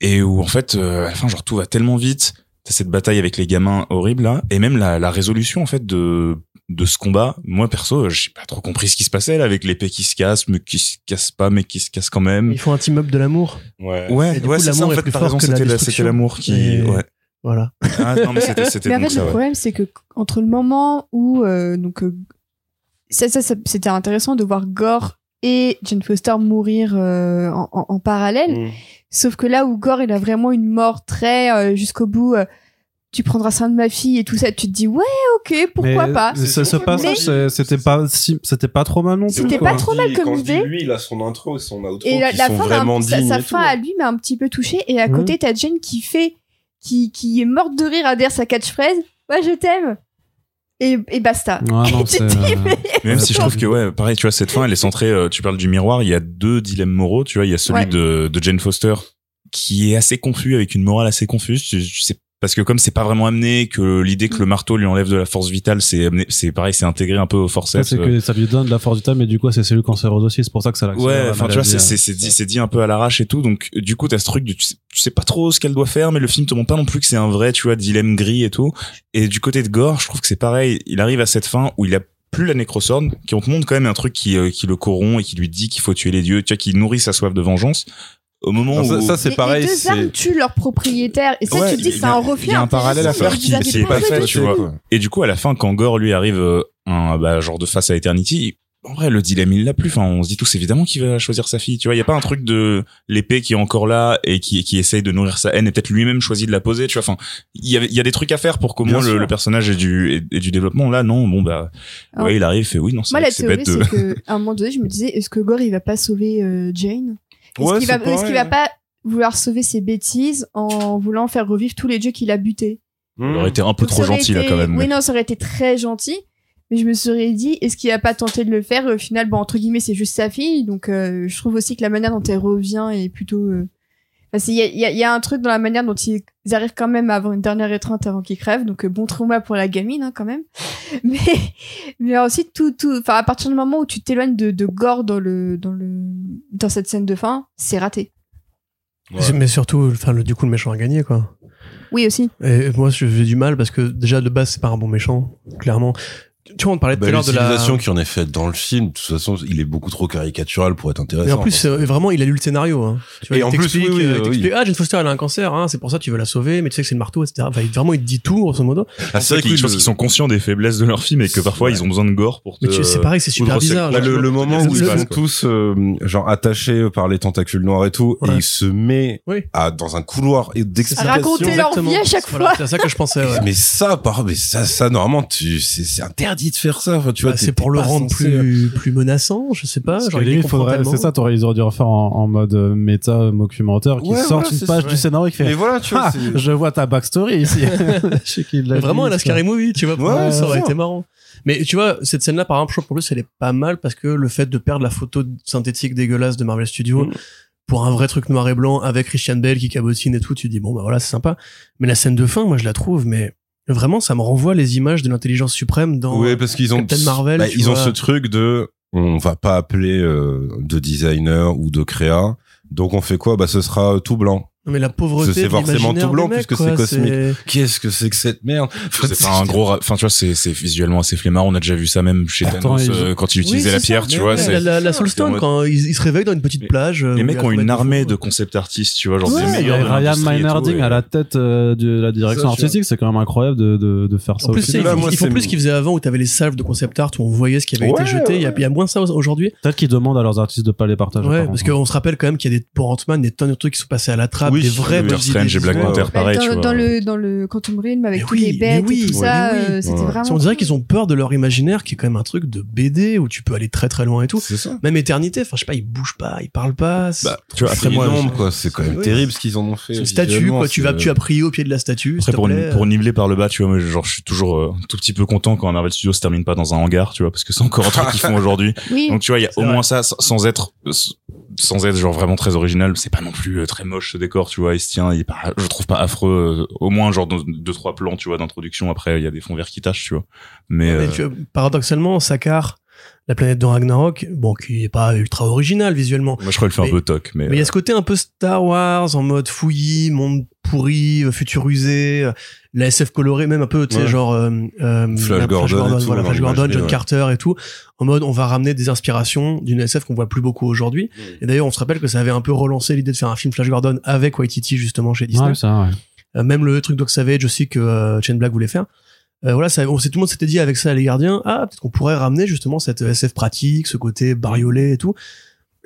[SPEAKER 2] et où en fait euh, à la fin genre tout va tellement vite t'as cette bataille avec les gamins horrible là et même la, la résolution en fait de de ce combat moi perso j'ai pas trop compris ce qui se passait là avec l'épée qui se casse mais qui se casse pas mais qui se casse quand même
[SPEAKER 4] Ils font un team up de l'amour.
[SPEAKER 2] ouais ouais
[SPEAKER 4] du
[SPEAKER 2] ouais
[SPEAKER 4] coup,
[SPEAKER 2] c'est ça en fait
[SPEAKER 4] fort
[SPEAKER 2] raison c'était l'amour qui
[SPEAKER 4] Et-
[SPEAKER 2] ouais
[SPEAKER 4] Voilà.
[SPEAKER 2] ah, non mais c'était c'était
[SPEAKER 3] Mais en fait,
[SPEAKER 2] ça
[SPEAKER 3] le
[SPEAKER 2] ouais.
[SPEAKER 3] problème, c'est que entre le moment où euh, donc euh, ça, ça, ça- c'était intéressant de voir Gore et Jane Foster mourir euh, en, en- en parallèle.
[SPEAKER 4] Mm.
[SPEAKER 3] Sauf que là où Gore, il a vraiment une mort très euh, jusqu'au bout. Tu prendras soin de ma fille et tout ça. Tu te dis ouais, ok, pourquoi
[SPEAKER 1] Mais
[SPEAKER 3] pas.
[SPEAKER 1] Ce, ce passage, c'est- c'était pas si, c'était pas trop mal non plus.
[SPEAKER 3] C'était pas trop mal comme idée.
[SPEAKER 5] Lui, il a son intro et son outro
[SPEAKER 3] Et la,
[SPEAKER 5] qui
[SPEAKER 3] la
[SPEAKER 5] sont
[SPEAKER 3] fin, un-
[SPEAKER 5] vraiment
[SPEAKER 3] sa, fin
[SPEAKER 5] tout.
[SPEAKER 3] à lui m'a un petit peu touché. Et à
[SPEAKER 1] Mhm.
[SPEAKER 3] côté, t'as Jane qui fait, qui, qui est morte de rire à dire sa catchphrase. Ouais, je t'aime. Et, et basta.
[SPEAKER 1] Ouais, non,
[SPEAKER 3] Et tu
[SPEAKER 1] c'est,
[SPEAKER 3] te dis,
[SPEAKER 1] euh,
[SPEAKER 3] mais-
[SPEAKER 2] Même si je trouve que ouais, pareil, tu vois, cette fin, elle est centrée. euh, tu parles du miroir, il y a deux dilemmes moraux. Tu vois, il y a celui
[SPEAKER 3] Ouais.
[SPEAKER 2] de, de Jane Foster qui est assez confus avec une morale assez confuse. Tu, tu sais parce que comme c'est pas vraiment amené, que l'idée que le marteau lui enlève de la force vitale, c'est c'est pareil, c'est intégré un peu au
[SPEAKER 1] Ouais,
[SPEAKER 2] forceps.
[SPEAKER 1] c'est que ça lui donne de la force temps, mais du coup, c'est cellules cancéreuses aussi. C'est pour ça que ça.
[SPEAKER 2] Ouais, enfin tu vois, c'est
[SPEAKER 1] hein.
[SPEAKER 2] c'est c'est dit c'est dit un peu à l'arrache et tout. Donc du coup, t'as ce truc de tu sais, tu sais pas trop ce qu'elle doit faire, mais le film te montre pas non plus que c'est un vrai, tu vois, dilemme gris et tout. Et du côté de Gore, je trouve que c'est pareil. Il arrive à cette fin où il a plus la nécrosorne, qui on te montre quand même un truc qui euh, qui le corrompt et qui lui dit qu'il faut tuer les dieux, tu vois, qui nourrit sa soif de vengeance. Au moment où
[SPEAKER 5] ça, ça, c'est pareil.
[SPEAKER 3] les deux
[SPEAKER 5] c'est-
[SPEAKER 3] armes tuent leur propriétaire. Et ça,
[SPEAKER 2] Ouais,
[SPEAKER 3] tu te dis que c'est
[SPEAKER 2] a-
[SPEAKER 3] un
[SPEAKER 2] il y a
[SPEAKER 3] reflet.
[SPEAKER 2] un parallèle à faire
[SPEAKER 3] mais
[SPEAKER 2] qui-
[SPEAKER 3] vous avez
[SPEAKER 2] qui est pas
[SPEAKER 3] fait
[SPEAKER 2] tu vois. Et du coup, à la fin, quand Gore lui arrive euh, un bah, genre de face à Eternity, en vrai, le dilemme il l'a plus. Enfin, on se dit tous évidemment qu'il va choisir sa fille. Tu vois, il y a pas un truc de l'épée qui est encore là et qui qui essaye de nourrir sa haine et peut-être lui-même choisit de la poser. Tu vois, enfin, il y a il y a des trucs à faire pour qu'au moins le, personnage ait du ait, ait du développement. Là, non, bon bah,
[SPEAKER 3] Alors,
[SPEAKER 2] ouais, il arrive, fait oui, non, c'est
[SPEAKER 3] Moi, la
[SPEAKER 2] c'est
[SPEAKER 3] théorie,
[SPEAKER 2] bête de.
[SPEAKER 3] c'est que à un moment donné, je me disais, est-ce que Gore, il va pas sauver euh, Jane? Est-ce
[SPEAKER 5] Ouais,
[SPEAKER 3] qu'il va, va pas vouloir sauver ses bêtises en voulant faire revivre tous les dieux qu'il a butés?
[SPEAKER 2] Il aurait été un peu
[SPEAKER 3] Donc,
[SPEAKER 2] trop gentil là quand même.
[SPEAKER 3] Oui, non, ça aurait été très gentil. Mais je me serais dit, est-ce qu'il a pas tenté de le faire? Au final, bon, entre guillemets, c'est juste sa fille. Donc, euh, je trouve aussi que la manière dont elle revient est plutôt... euh, enfin, c'est- il y a, il y a- il y a un truc dans la manière dont ils, ils arrivent quand même à avoir une dernière étreinte avant qu'il crève. Donc, euh, bon trauma pour la gamine, hein, quand même. Mais, mais ensuite, tout, tout, enfin, à partir du moment où tu t'éloignes de, de gore dans le, dans le, dans cette scène de fin, c'est raté.
[SPEAKER 4] Mais surtout, enfin, le, du coup, le méchant a gagné, quoi.
[SPEAKER 3] Oui, aussi.
[SPEAKER 4] Et moi, j'ai du mal parce que déjà, de base, c'est pas un bon méchant, clairement. Tu vois, on parlait tout
[SPEAKER 5] Bah,
[SPEAKER 4] à l'heure de la.
[SPEAKER 5] L'utilisation qui en est faite dans le film, de toute façon, il est beaucoup trop caricatural pour être intéressant.
[SPEAKER 4] Mais en plus, euh, vraiment, il a lu le scénario. Hein. Tu vois,
[SPEAKER 5] Et
[SPEAKER 4] il
[SPEAKER 5] en plus,
[SPEAKER 4] t'explique,
[SPEAKER 5] oui, oui,
[SPEAKER 4] euh, il
[SPEAKER 5] oui.
[SPEAKER 4] Ah, Jane Foster, elle a un cancer, hein, c'est pour ça que tu veux la sauver, mais tu sais que c'est le marteau, etc. Enfin, il- vraiment, il te dit tout, grosso modo.
[SPEAKER 5] Ah,
[SPEAKER 2] C'est vrai
[SPEAKER 5] que
[SPEAKER 2] je pense qu'ils sont conscients des faiblesses de leur film et que parfois ils ont besoin de gore pour te.
[SPEAKER 4] Mais tu- c'est pareil, c'est super bizarre.
[SPEAKER 5] Bah,
[SPEAKER 4] genre,
[SPEAKER 5] le, le moment où ils sont tous euh, genre attachés par les tentacules noirs et tout,
[SPEAKER 4] Ouais.
[SPEAKER 5] et il se met à dans un couloir et
[SPEAKER 3] À
[SPEAKER 5] d'explication.
[SPEAKER 3] raconter leur vie à chaque fois.
[SPEAKER 4] c'est à ça que je pensais, ouais.
[SPEAKER 5] Mais ça, par, mais ça, ça normalement, tu, c'est, c'est interdit de faire ça. Enfin, tu vois,
[SPEAKER 4] Bah, c'est pour le rendre
[SPEAKER 5] censé-
[SPEAKER 4] plus, plus menaçant, je sais pas.
[SPEAKER 1] C'est ça, t'aurais, ils auraient dû refaire en, en mode euh, méta euh, mockumentaire qui
[SPEAKER 5] Ouais,
[SPEAKER 1] sort
[SPEAKER 5] voilà,
[SPEAKER 1] une page
[SPEAKER 5] ça,
[SPEAKER 1] du scénario qui fait
[SPEAKER 5] Mais voilà, tu vois,
[SPEAKER 1] Ah, je vois ta backstory ici. L'a
[SPEAKER 4] Vraiment,
[SPEAKER 1] ça.
[SPEAKER 4] Scary Movie, tu vois. pour
[SPEAKER 5] Ouais,
[SPEAKER 4] moi, ça aurait été marrant. Mais tu vois, cette scène-là, par exemple, je trouve qu'en plus, elle est pas mal parce que le fait de perdre la photo synthétique dégueulasse de Marvel Studios
[SPEAKER 5] Mm.
[SPEAKER 4] pour un vrai truc noir et blanc avec Christian Bale qui cabotine et tout, tu te dis, bon, bah voilà, c'est sympa. Mais la scène de fin, moi, je la trouve, mais vraiment, ça me renvoie les images de l'intelligence suprême dans.
[SPEAKER 5] Ouais, parce qu'ils ont,
[SPEAKER 4] Captain Marvel,
[SPEAKER 5] bah, ils ont ce truc de, on va pas appeler euh, de designer ou de créa. Donc on fait quoi? Bah ce sera tout blanc.
[SPEAKER 4] Non, mais la pauvreté.
[SPEAKER 5] C'est forcément tout blanc
[SPEAKER 4] mecs,
[SPEAKER 5] puisque c'est cosmique. Qu'est-ce que c'est que cette merde
[SPEAKER 2] C'est pas un gros, enfin tu vois, c'est c'est visuellement assez flemmard. On a déjà vu ça même chez Thanos
[SPEAKER 1] ils-
[SPEAKER 2] euh, quand il utilisait la
[SPEAKER 4] ça.
[SPEAKER 2] pierre, tu
[SPEAKER 4] Mais
[SPEAKER 2] vois.
[SPEAKER 4] la, la, la Soulstone,
[SPEAKER 2] mode-
[SPEAKER 4] quand ils, ils se réveillent dans une petite
[SPEAKER 2] Les-
[SPEAKER 4] plage. euh,
[SPEAKER 2] Les mecs ont
[SPEAKER 4] un
[SPEAKER 2] une armée de concept artistes, tu vois, genre
[SPEAKER 1] Ouais,
[SPEAKER 2] des meilleurs de
[SPEAKER 1] Ryan
[SPEAKER 2] et-
[SPEAKER 1] à la tête euh, de la direction artistique, c'est quand même incroyable de, de, de faire ça
[SPEAKER 4] En plus, ils, font plus ce qu'ils faisaient avant où t'avais les salves de concept art où on voyait ce qui avait été jeté. Il y a- moins ça aujourd'hui.
[SPEAKER 1] Peut-être qu'ils demandent à leurs artistes de pas les partager.
[SPEAKER 4] Ouais,
[SPEAKER 1] par
[SPEAKER 4] parce qu'on se rappelle quand même qu'il y a des, pour Ant-Man des tonnes de trucs qui sont passés à la trappe,
[SPEAKER 5] Oui,
[SPEAKER 4] des vraies
[SPEAKER 2] Doctor
[SPEAKER 4] bonnes
[SPEAKER 2] Strange et Black. Panther, pareil,
[SPEAKER 3] dans,
[SPEAKER 2] tu vois.
[SPEAKER 3] dans le dans le Quantum Realm avec
[SPEAKER 4] Mais
[SPEAKER 3] tous
[SPEAKER 4] oui,
[SPEAKER 3] les bêtes
[SPEAKER 4] oui,
[SPEAKER 3] et tout
[SPEAKER 4] ouais,
[SPEAKER 3] ça, euh, c'était
[SPEAKER 5] Ouais.
[SPEAKER 3] vraiment.
[SPEAKER 4] On dirait qu'ils ont peur de leur imaginaire qui est quand même un truc de BD où tu peux aller très très loin et tout.
[SPEAKER 5] C'est ça.
[SPEAKER 4] Même éternité, enfin je sais pas, ils bougent pas, ils parlent pas.
[SPEAKER 2] Bah, tu vois,
[SPEAKER 5] C'est
[SPEAKER 2] après moi,
[SPEAKER 5] quoi. C'est quand même terrible ce qu'ils en ont fait.
[SPEAKER 4] c'est une statue quoi, tu vas tu as prié au pied de la statue,
[SPEAKER 2] Après pour, pour niveler par le bas, tu vois, moi, genre je suis toujours euh, un tout petit peu content quand un Marvel Studios se termine pas dans un hangar, tu vois, parce que c'est encore un truc qu'ils font aujourd'hui.
[SPEAKER 3] Oui.
[SPEAKER 2] Donc tu vois, il y a au moins ça sans- sans être sans être genre vraiment très original, c'est pas non plus euh, très moche ce décor, tu vois, il se tient, il est pas je trouve pas affreux euh, au moins genre dans deux trois plans, tu vois, d'introduction après il y a des fonds verts qui tâchent, tu vois. Mais,
[SPEAKER 4] Mais
[SPEAKER 2] euh,
[SPEAKER 4] tu vois, paradoxalement, Sakar, la planète dans Ragnarok, bon, qui est pas ultra original visuellement.
[SPEAKER 2] Moi, je crois qu'elle fait un peu toc, mais.
[SPEAKER 4] Mais il y a ce côté un peu Star Wars en mode fouillis, monde pourri, euh, futurisé, euh, la SF colorée, même un peu, tu sais,
[SPEAKER 5] Ouais.
[SPEAKER 4] genre euh, euh,
[SPEAKER 5] Flash
[SPEAKER 4] la-
[SPEAKER 5] Gordon et tout,
[SPEAKER 4] voilà, Flash Gordon, John
[SPEAKER 5] ouais.
[SPEAKER 4] Carter et tout, en mode on va ramener des inspirations d'une SF qu'on voit plus beaucoup aujourd'hui. Et d'ailleurs, on se rappelle que ça avait un peu relancé l'idée de faire un film Flash Gordon avec Waititi justement chez Disney.
[SPEAKER 1] Ouais, ça, ouais.
[SPEAKER 4] Euh, même le truc Doc Savage aussi que euh, Shane Black voulait faire. Euh, voilà, ça, on, tout le monde s'était dit avec ça, les gardiens, ah, peut-être qu'on pourrait ramener justement cette SF pratique, ce côté bariolé et tout.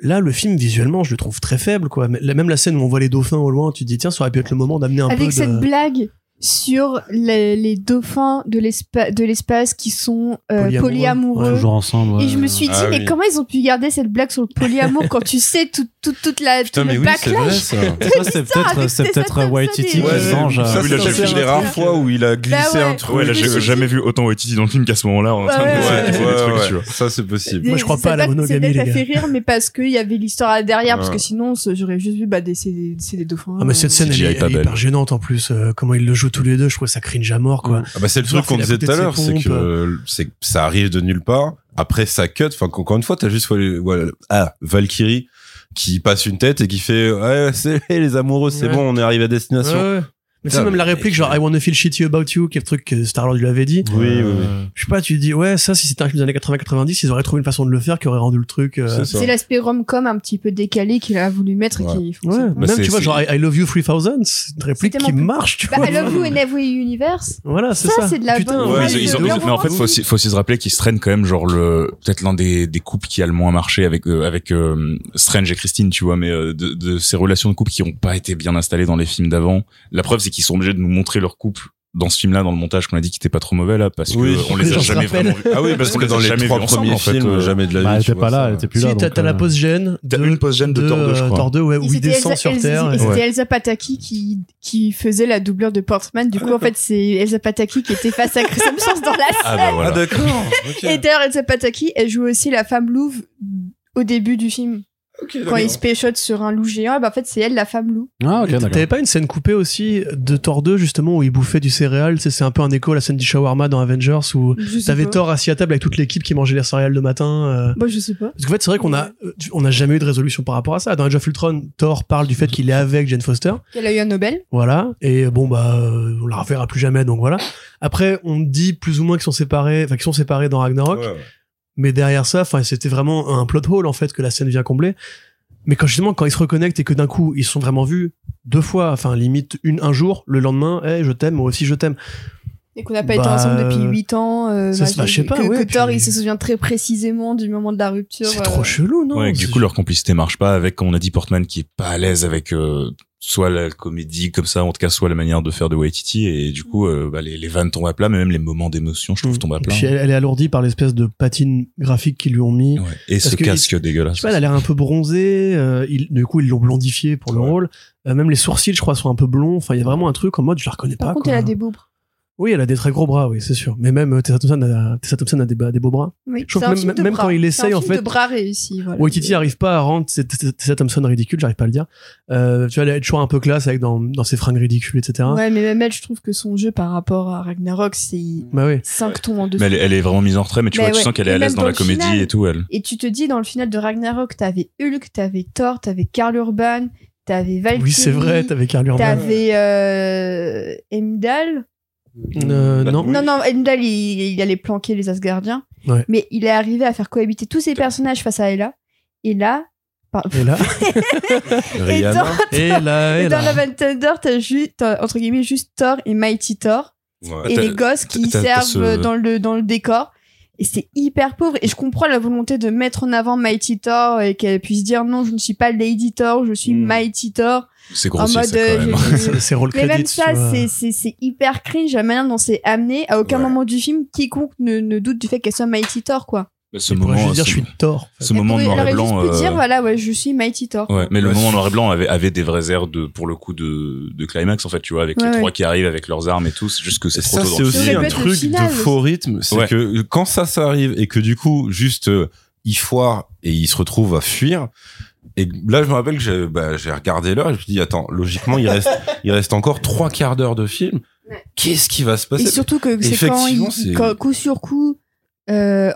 [SPEAKER 4] Là, le film, visuellement, je le trouve très faible, quoi. Même la scène où on voit les dauphins au loin, tu te dis, tiens, ça aurait pu être le moment d'amener un peu
[SPEAKER 3] Avec
[SPEAKER 4] de...
[SPEAKER 3] cette blague sur les, les dauphins de l'espace de l'espace qui sont euh,
[SPEAKER 4] Polyamoureux.
[SPEAKER 3] polyamoureux.
[SPEAKER 1] Toujours ensemble. ouais.
[SPEAKER 3] Et je me suis dit,
[SPEAKER 5] Ah
[SPEAKER 3] mais
[SPEAKER 5] oui.
[SPEAKER 3] comment ils ont pu garder cette blague sur le polyamour quand tu sais tout, tout, toute la,
[SPEAKER 5] Putain,
[SPEAKER 3] tout
[SPEAKER 5] mais
[SPEAKER 3] le
[SPEAKER 5] oui,
[SPEAKER 3] backlash.
[SPEAKER 5] Ça,
[SPEAKER 1] c'est peut-être, c'est
[SPEAKER 3] ces
[SPEAKER 1] peut-être Waititi qui
[SPEAKER 3] Ouais,
[SPEAKER 1] se venge.
[SPEAKER 5] ça,
[SPEAKER 1] euh,
[SPEAKER 5] c'est les rares fois où il a glissé
[SPEAKER 3] Bah ouais.
[SPEAKER 5] un truc.
[SPEAKER 2] Ouais, là, j'ai jamais vu autant Waititi dans le film qu'à ce moment-là. En train de
[SPEAKER 3] Ouais, ouais,
[SPEAKER 5] ouais, ouais.
[SPEAKER 2] vois.
[SPEAKER 5] Ça, c'est possible.
[SPEAKER 4] Moi, je crois pas à la monogamie,
[SPEAKER 3] ça fait rire, mais parce qu'il y avait l'histoire derrière, parce
[SPEAKER 5] Ouais.
[SPEAKER 3] que sinon, j'aurais juste vu, bah, des, c'est des, dauphins.
[SPEAKER 4] Ah, mais cette scène, elle, est, hyper gênante en plus. euh, comment ils le tous les deux, je trouve ça cringe à mort, quoi.
[SPEAKER 5] Ah bah c'est le truc qu'on disait tout à l'heure, c'est que c'est que ça arrive de nulle part. Après ça cut. Enfin encore une fois, t'as juste voilà, ah Valkyrie qui passe une tête et qui fait ouais c'est les amoureux, c'est
[SPEAKER 4] Ouais.
[SPEAKER 5] bon, on est arrivé à destination.
[SPEAKER 4] Ouais, ouais. Mais c'est même la réplique, genre I wanna feel shitty about you, qui est le truc que Star-Lord lui avait dit.
[SPEAKER 5] Oui, oui, oui.
[SPEAKER 4] Euh, Je sais pas, tu dis, ouais, ça, si c'était un film des années 80-90, ils auraient trouvé une façon de le faire qui aurait rendu le truc. euh,
[SPEAKER 5] C'est
[SPEAKER 3] l'aspect rom-com un petit peu décalé qu'il a voulu mettre
[SPEAKER 5] Ouais.
[SPEAKER 3] et qui
[SPEAKER 4] Ouais.
[SPEAKER 2] Bah,
[SPEAKER 4] même tu vois, genre I, I love you 3000, c'est une réplique qui marche, tu
[SPEAKER 3] Bah,
[SPEAKER 4] vois.
[SPEAKER 3] I love you in every universe.
[SPEAKER 4] Voilà, c'est
[SPEAKER 3] Ça,
[SPEAKER 4] ça.
[SPEAKER 3] c'est de la
[SPEAKER 4] Putain,
[SPEAKER 3] bonne-
[SPEAKER 2] Ouais, ils- ils ont-
[SPEAKER 3] de
[SPEAKER 2] mais en fait, faut aussi, faut aussi se rappeler qu'ils se traînent quand même, genre le, peut-être l'un des, des couples qui a le moins marché avec, euh, avec euh, Strange et Christine, tu vois, mais euh, de, de ces relations de couple qui ont pas été bien installées dans les films d'avant. La preuve, c'est qu'ils sont obligés de nous montrer leur couple dans ce film-là, dans le montage qu'on a dit qui était pas trop mauvais là, parce
[SPEAKER 5] Oui.
[SPEAKER 2] que on les a jamais
[SPEAKER 4] rappelle.
[SPEAKER 2] vraiment vus.
[SPEAKER 5] Ah oui, parce que dans les trois
[SPEAKER 2] vus ensemble,
[SPEAKER 5] premiers
[SPEAKER 2] en fait,
[SPEAKER 5] films,
[SPEAKER 2] euh,
[SPEAKER 5] jamais de la vie.
[SPEAKER 1] Bah, elle
[SPEAKER 5] tu
[SPEAKER 1] était
[SPEAKER 5] vois
[SPEAKER 1] pas là, elle était plus
[SPEAKER 4] Si,
[SPEAKER 1] là.
[SPEAKER 4] t'as
[SPEAKER 1] donc,
[SPEAKER 4] t'as la
[SPEAKER 1] euh,
[SPEAKER 4] post-gène
[SPEAKER 2] T'as
[SPEAKER 4] de,
[SPEAKER 2] une post-gène de Thor 2, je crois.
[SPEAKER 4] Thor 2, ouais, où il
[SPEAKER 3] c'était
[SPEAKER 4] descend
[SPEAKER 3] Elsa,
[SPEAKER 4] sur
[SPEAKER 3] Elsa-
[SPEAKER 4] Terre.
[SPEAKER 3] et c'était
[SPEAKER 4] Ouais.
[SPEAKER 3] Elsa Pataki qui, qui faisait la doublure de Portman. Du coup, en fait, c'est Elsa Pataki qui était face à Chris Hemsworth dans la scène.
[SPEAKER 2] Ah bah voilà.
[SPEAKER 5] Ah d'accord.
[SPEAKER 3] Et d'ailleurs, Elsa Pataki, elle joue aussi la femme louve au début du film. Quand il se péchote sur un loup géant, bah, en fait, c'est elle la femme loup.
[SPEAKER 1] Ah, ok, d'accord.
[SPEAKER 4] T'avais pas une scène coupée aussi de Thor 2 justement où il bouffait du céréal? Tu sais, C'est un peu un écho à la scène du shawarma dans Avengers où t'avais. Thor assis à table avec toute l'équipe qui mangeait les céréales le matin. euh.
[SPEAKER 3] Bah, je sais pas.
[SPEAKER 4] Parce qu'en fait, c'est vrai qu'on a, euh, on a jamais eu de résolution par rapport à ça. Dans Age of Ultron, Thor parle du fait qu'il est avec Jane Foster.
[SPEAKER 3] Elle a eu un Nobel.
[SPEAKER 4] Voilà. Et bon, bah, euh, on la reverra plus jamais, donc voilà. Après, on dit plus ou moins qu'ils sont séparés, enfin, qu'ils sont séparés dans Ragnarok.
[SPEAKER 5] Ouais, ouais.
[SPEAKER 4] Mais derrière ça, enfin, c'était vraiment un plot hole, en fait, que la scène vient combler. Mais quand justement, quand ils se reconnectent et que d'un coup, ils se sont vraiment vus deux fois, enfin, limite une, un jour, le lendemain, hey, je t'aime, moi aussi je t'aime.
[SPEAKER 3] Et qu'on n'a pas été
[SPEAKER 4] Bah,
[SPEAKER 3] ensemble depuis 8 ans. Euh,
[SPEAKER 4] ça, bah, je sais pas,
[SPEAKER 3] que,
[SPEAKER 4] ouais,
[SPEAKER 3] que Thor,
[SPEAKER 4] puis-
[SPEAKER 3] il se souvient très précisément du moment de la rupture.
[SPEAKER 4] C'est
[SPEAKER 3] euh,
[SPEAKER 4] trop chelou, non?
[SPEAKER 2] Ouais, du coup, leur complicité marche pas avec, comme on a dit, Portman qui est pas à l'aise avec euh, soit la comédie comme ça, en tout cas, soit la manière de faire de Waititi, et du coup, euh, bah, les, les vannes tombent à plat, mais même les moments d'émotion, je trouve, tombent à plat.
[SPEAKER 4] puis elle, elle est alourdie par l'espèce de patine graphique qu'ils lui ont mis.
[SPEAKER 2] Ouais. Et ce
[SPEAKER 4] que
[SPEAKER 2] casque
[SPEAKER 4] Je
[SPEAKER 2] dégueulasse.
[SPEAKER 4] sais pas, elle a l'air un peu bronzée. euh, il- du coup, ils l'ont blondifié pour le
[SPEAKER 2] Ouais.
[SPEAKER 4] rôle. Euh, même les sourcils, je crois, sont un peu blonds. Enfin, il y a vraiment un truc en mode, je la reconnais
[SPEAKER 3] Par
[SPEAKER 4] pas.
[SPEAKER 3] contre,
[SPEAKER 4] quoi.
[SPEAKER 3] elle a des.
[SPEAKER 4] Oui, elle a des très gros bras, oui, c'est sûr. Mais même euh, Tessa Thompson a, Tessa Thompson a des, beaux bras.
[SPEAKER 3] Oui,
[SPEAKER 4] Je trouve même- même quand il essaye,
[SPEAKER 3] un
[SPEAKER 4] en
[SPEAKER 3] film
[SPEAKER 4] fait,
[SPEAKER 3] de bras réussi. Voilà.
[SPEAKER 4] Waititi arrive pas à rendre Tessa Thompson ridicule, j'arrive pas à le dire. Euh, tu vois, elle est toujours un peu classe avec dans, dans ses fringues ridicules, etc.
[SPEAKER 3] Ouais, mais même elle, je trouve que son jeu par rapport à Ragnarok, c'est
[SPEAKER 4] Bah oui.
[SPEAKER 3] 5 tons en dessous.
[SPEAKER 2] Mais elle, elle est vraiment mise en retrait, mais tu
[SPEAKER 3] Mais
[SPEAKER 2] vois, tu sens qu'elle est à l'aise dans
[SPEAKER 3] dans
[SPEAKER 2] la comédie
[SPEAKER 3] final.
[SPEAKER 2] et tout, elle.
[SPEAKER 3] Et tu te dis, dans le final de Ragnarok, t'avais Hulk, t'avais Thor, t'avais Karl Urban, t'avais Valkyrie.
[SPEAKER 4] Oui, c'est vrai, t'avais Carl Urban.
[SPEAKER 3] T'avais euh.
[SPEAKER 4] Euh, non.
[SPEAKER 3] Non, non, Heimdall, il, il allait planquer les Asgardiens.
[SPEAKER 4] Ouais.
[SPEAKER 3] Mais il est arrivé à faire cohabiter tous ces personnages face à Ella. Et là, par-
[SPEAKER 4] Et là,
[SPEAKER 3] et dans,
[SPEAKER 4] et là,
[SPEAKER 3] et dans and Thunder, t'as juste, entre guillemets, juste Thor et Mighty Thor.
[SPEAKER 5] Ouais.
[SPEAKER 3] et les gosses qui servent
[SPEAKER 2] ce-
[SPEAKER 3] dans le dans le décor et c'est hyper pauvre et je comprends la volonté de mettre en avant Mighty Thor et qu'elle puisse dire non je ne suis pas Lady Thor je suis
[SPEAKER 2] Mm.
[SPEAKER 3] Mighty Thor
[SPEAKER 2] C'est
[SPEAKER 3] en
[SPEAKER 2] grossier,
[SPEAKER 3] mode
[SPEAKER 2] ça,
[SPEAKER 3] euh,
[SPEAKER 2] quand même.
[SPEAKER 3] je-
[SPEAKER 4] C'est- roll
[SPEAKER 3] mais même ça c'est c'est c'est hyper cringe la manière dont c'est amené à aucun
[SPEAKER 2] Ouais.
[SPEAKER 3] moment du film quiconque ne, ne doute du fait qu'elle soit Mighty Thor quoi
[SPEAKER 2] Ce moment,
[SPEAKER 4] juste dire
[SPEAKER 2] ce-
[SPEAKER 4] je suis Thor. en fait.
[SPEAKER 2] ce moment noir et
[SPEAKER 3] juste
[SPEAKER 2] blanc.
[SPEAKER 3] pu
[SPEAKER 2] euh,
[SPEAKER 3] dire voilà ouais je suis Mighty Thor
[SPEAKER 2] Ouais, mais le moment noir et blanc avait, avait des vrais airs de, pour le coup, de, de climax, en fait, tu vois, avec
[SPEAKER 3] Ouais,
[SPEAKER 2] les
[SPEAKER 3] ouais.
[SPEAKER 2] trois qui arrivent avec leurs armes et tout, c'est juste que c'est trop tôt
[SPEAKER 5] c'est aussi un truc
[SPEAKER 3] final
[SPEAKER 5] de faux rythme c'est que quand ça ça arrive et que du coup juste euh, il foire et il se retrouve à fuir et là je me rappelle que j'ai bah, j'ai regardé l'heure et je me suis dit attends logiquement il reste il reste encore trois quarts d'heure de film
[SPEAKER 3] Ouais.
[SPEAKER 5] qu'est-ce qui va se
[SPEAKER 3] et
[SPEAKER 5] passer
[SPEAKER 3] surtout que c'est quand, coup sur coup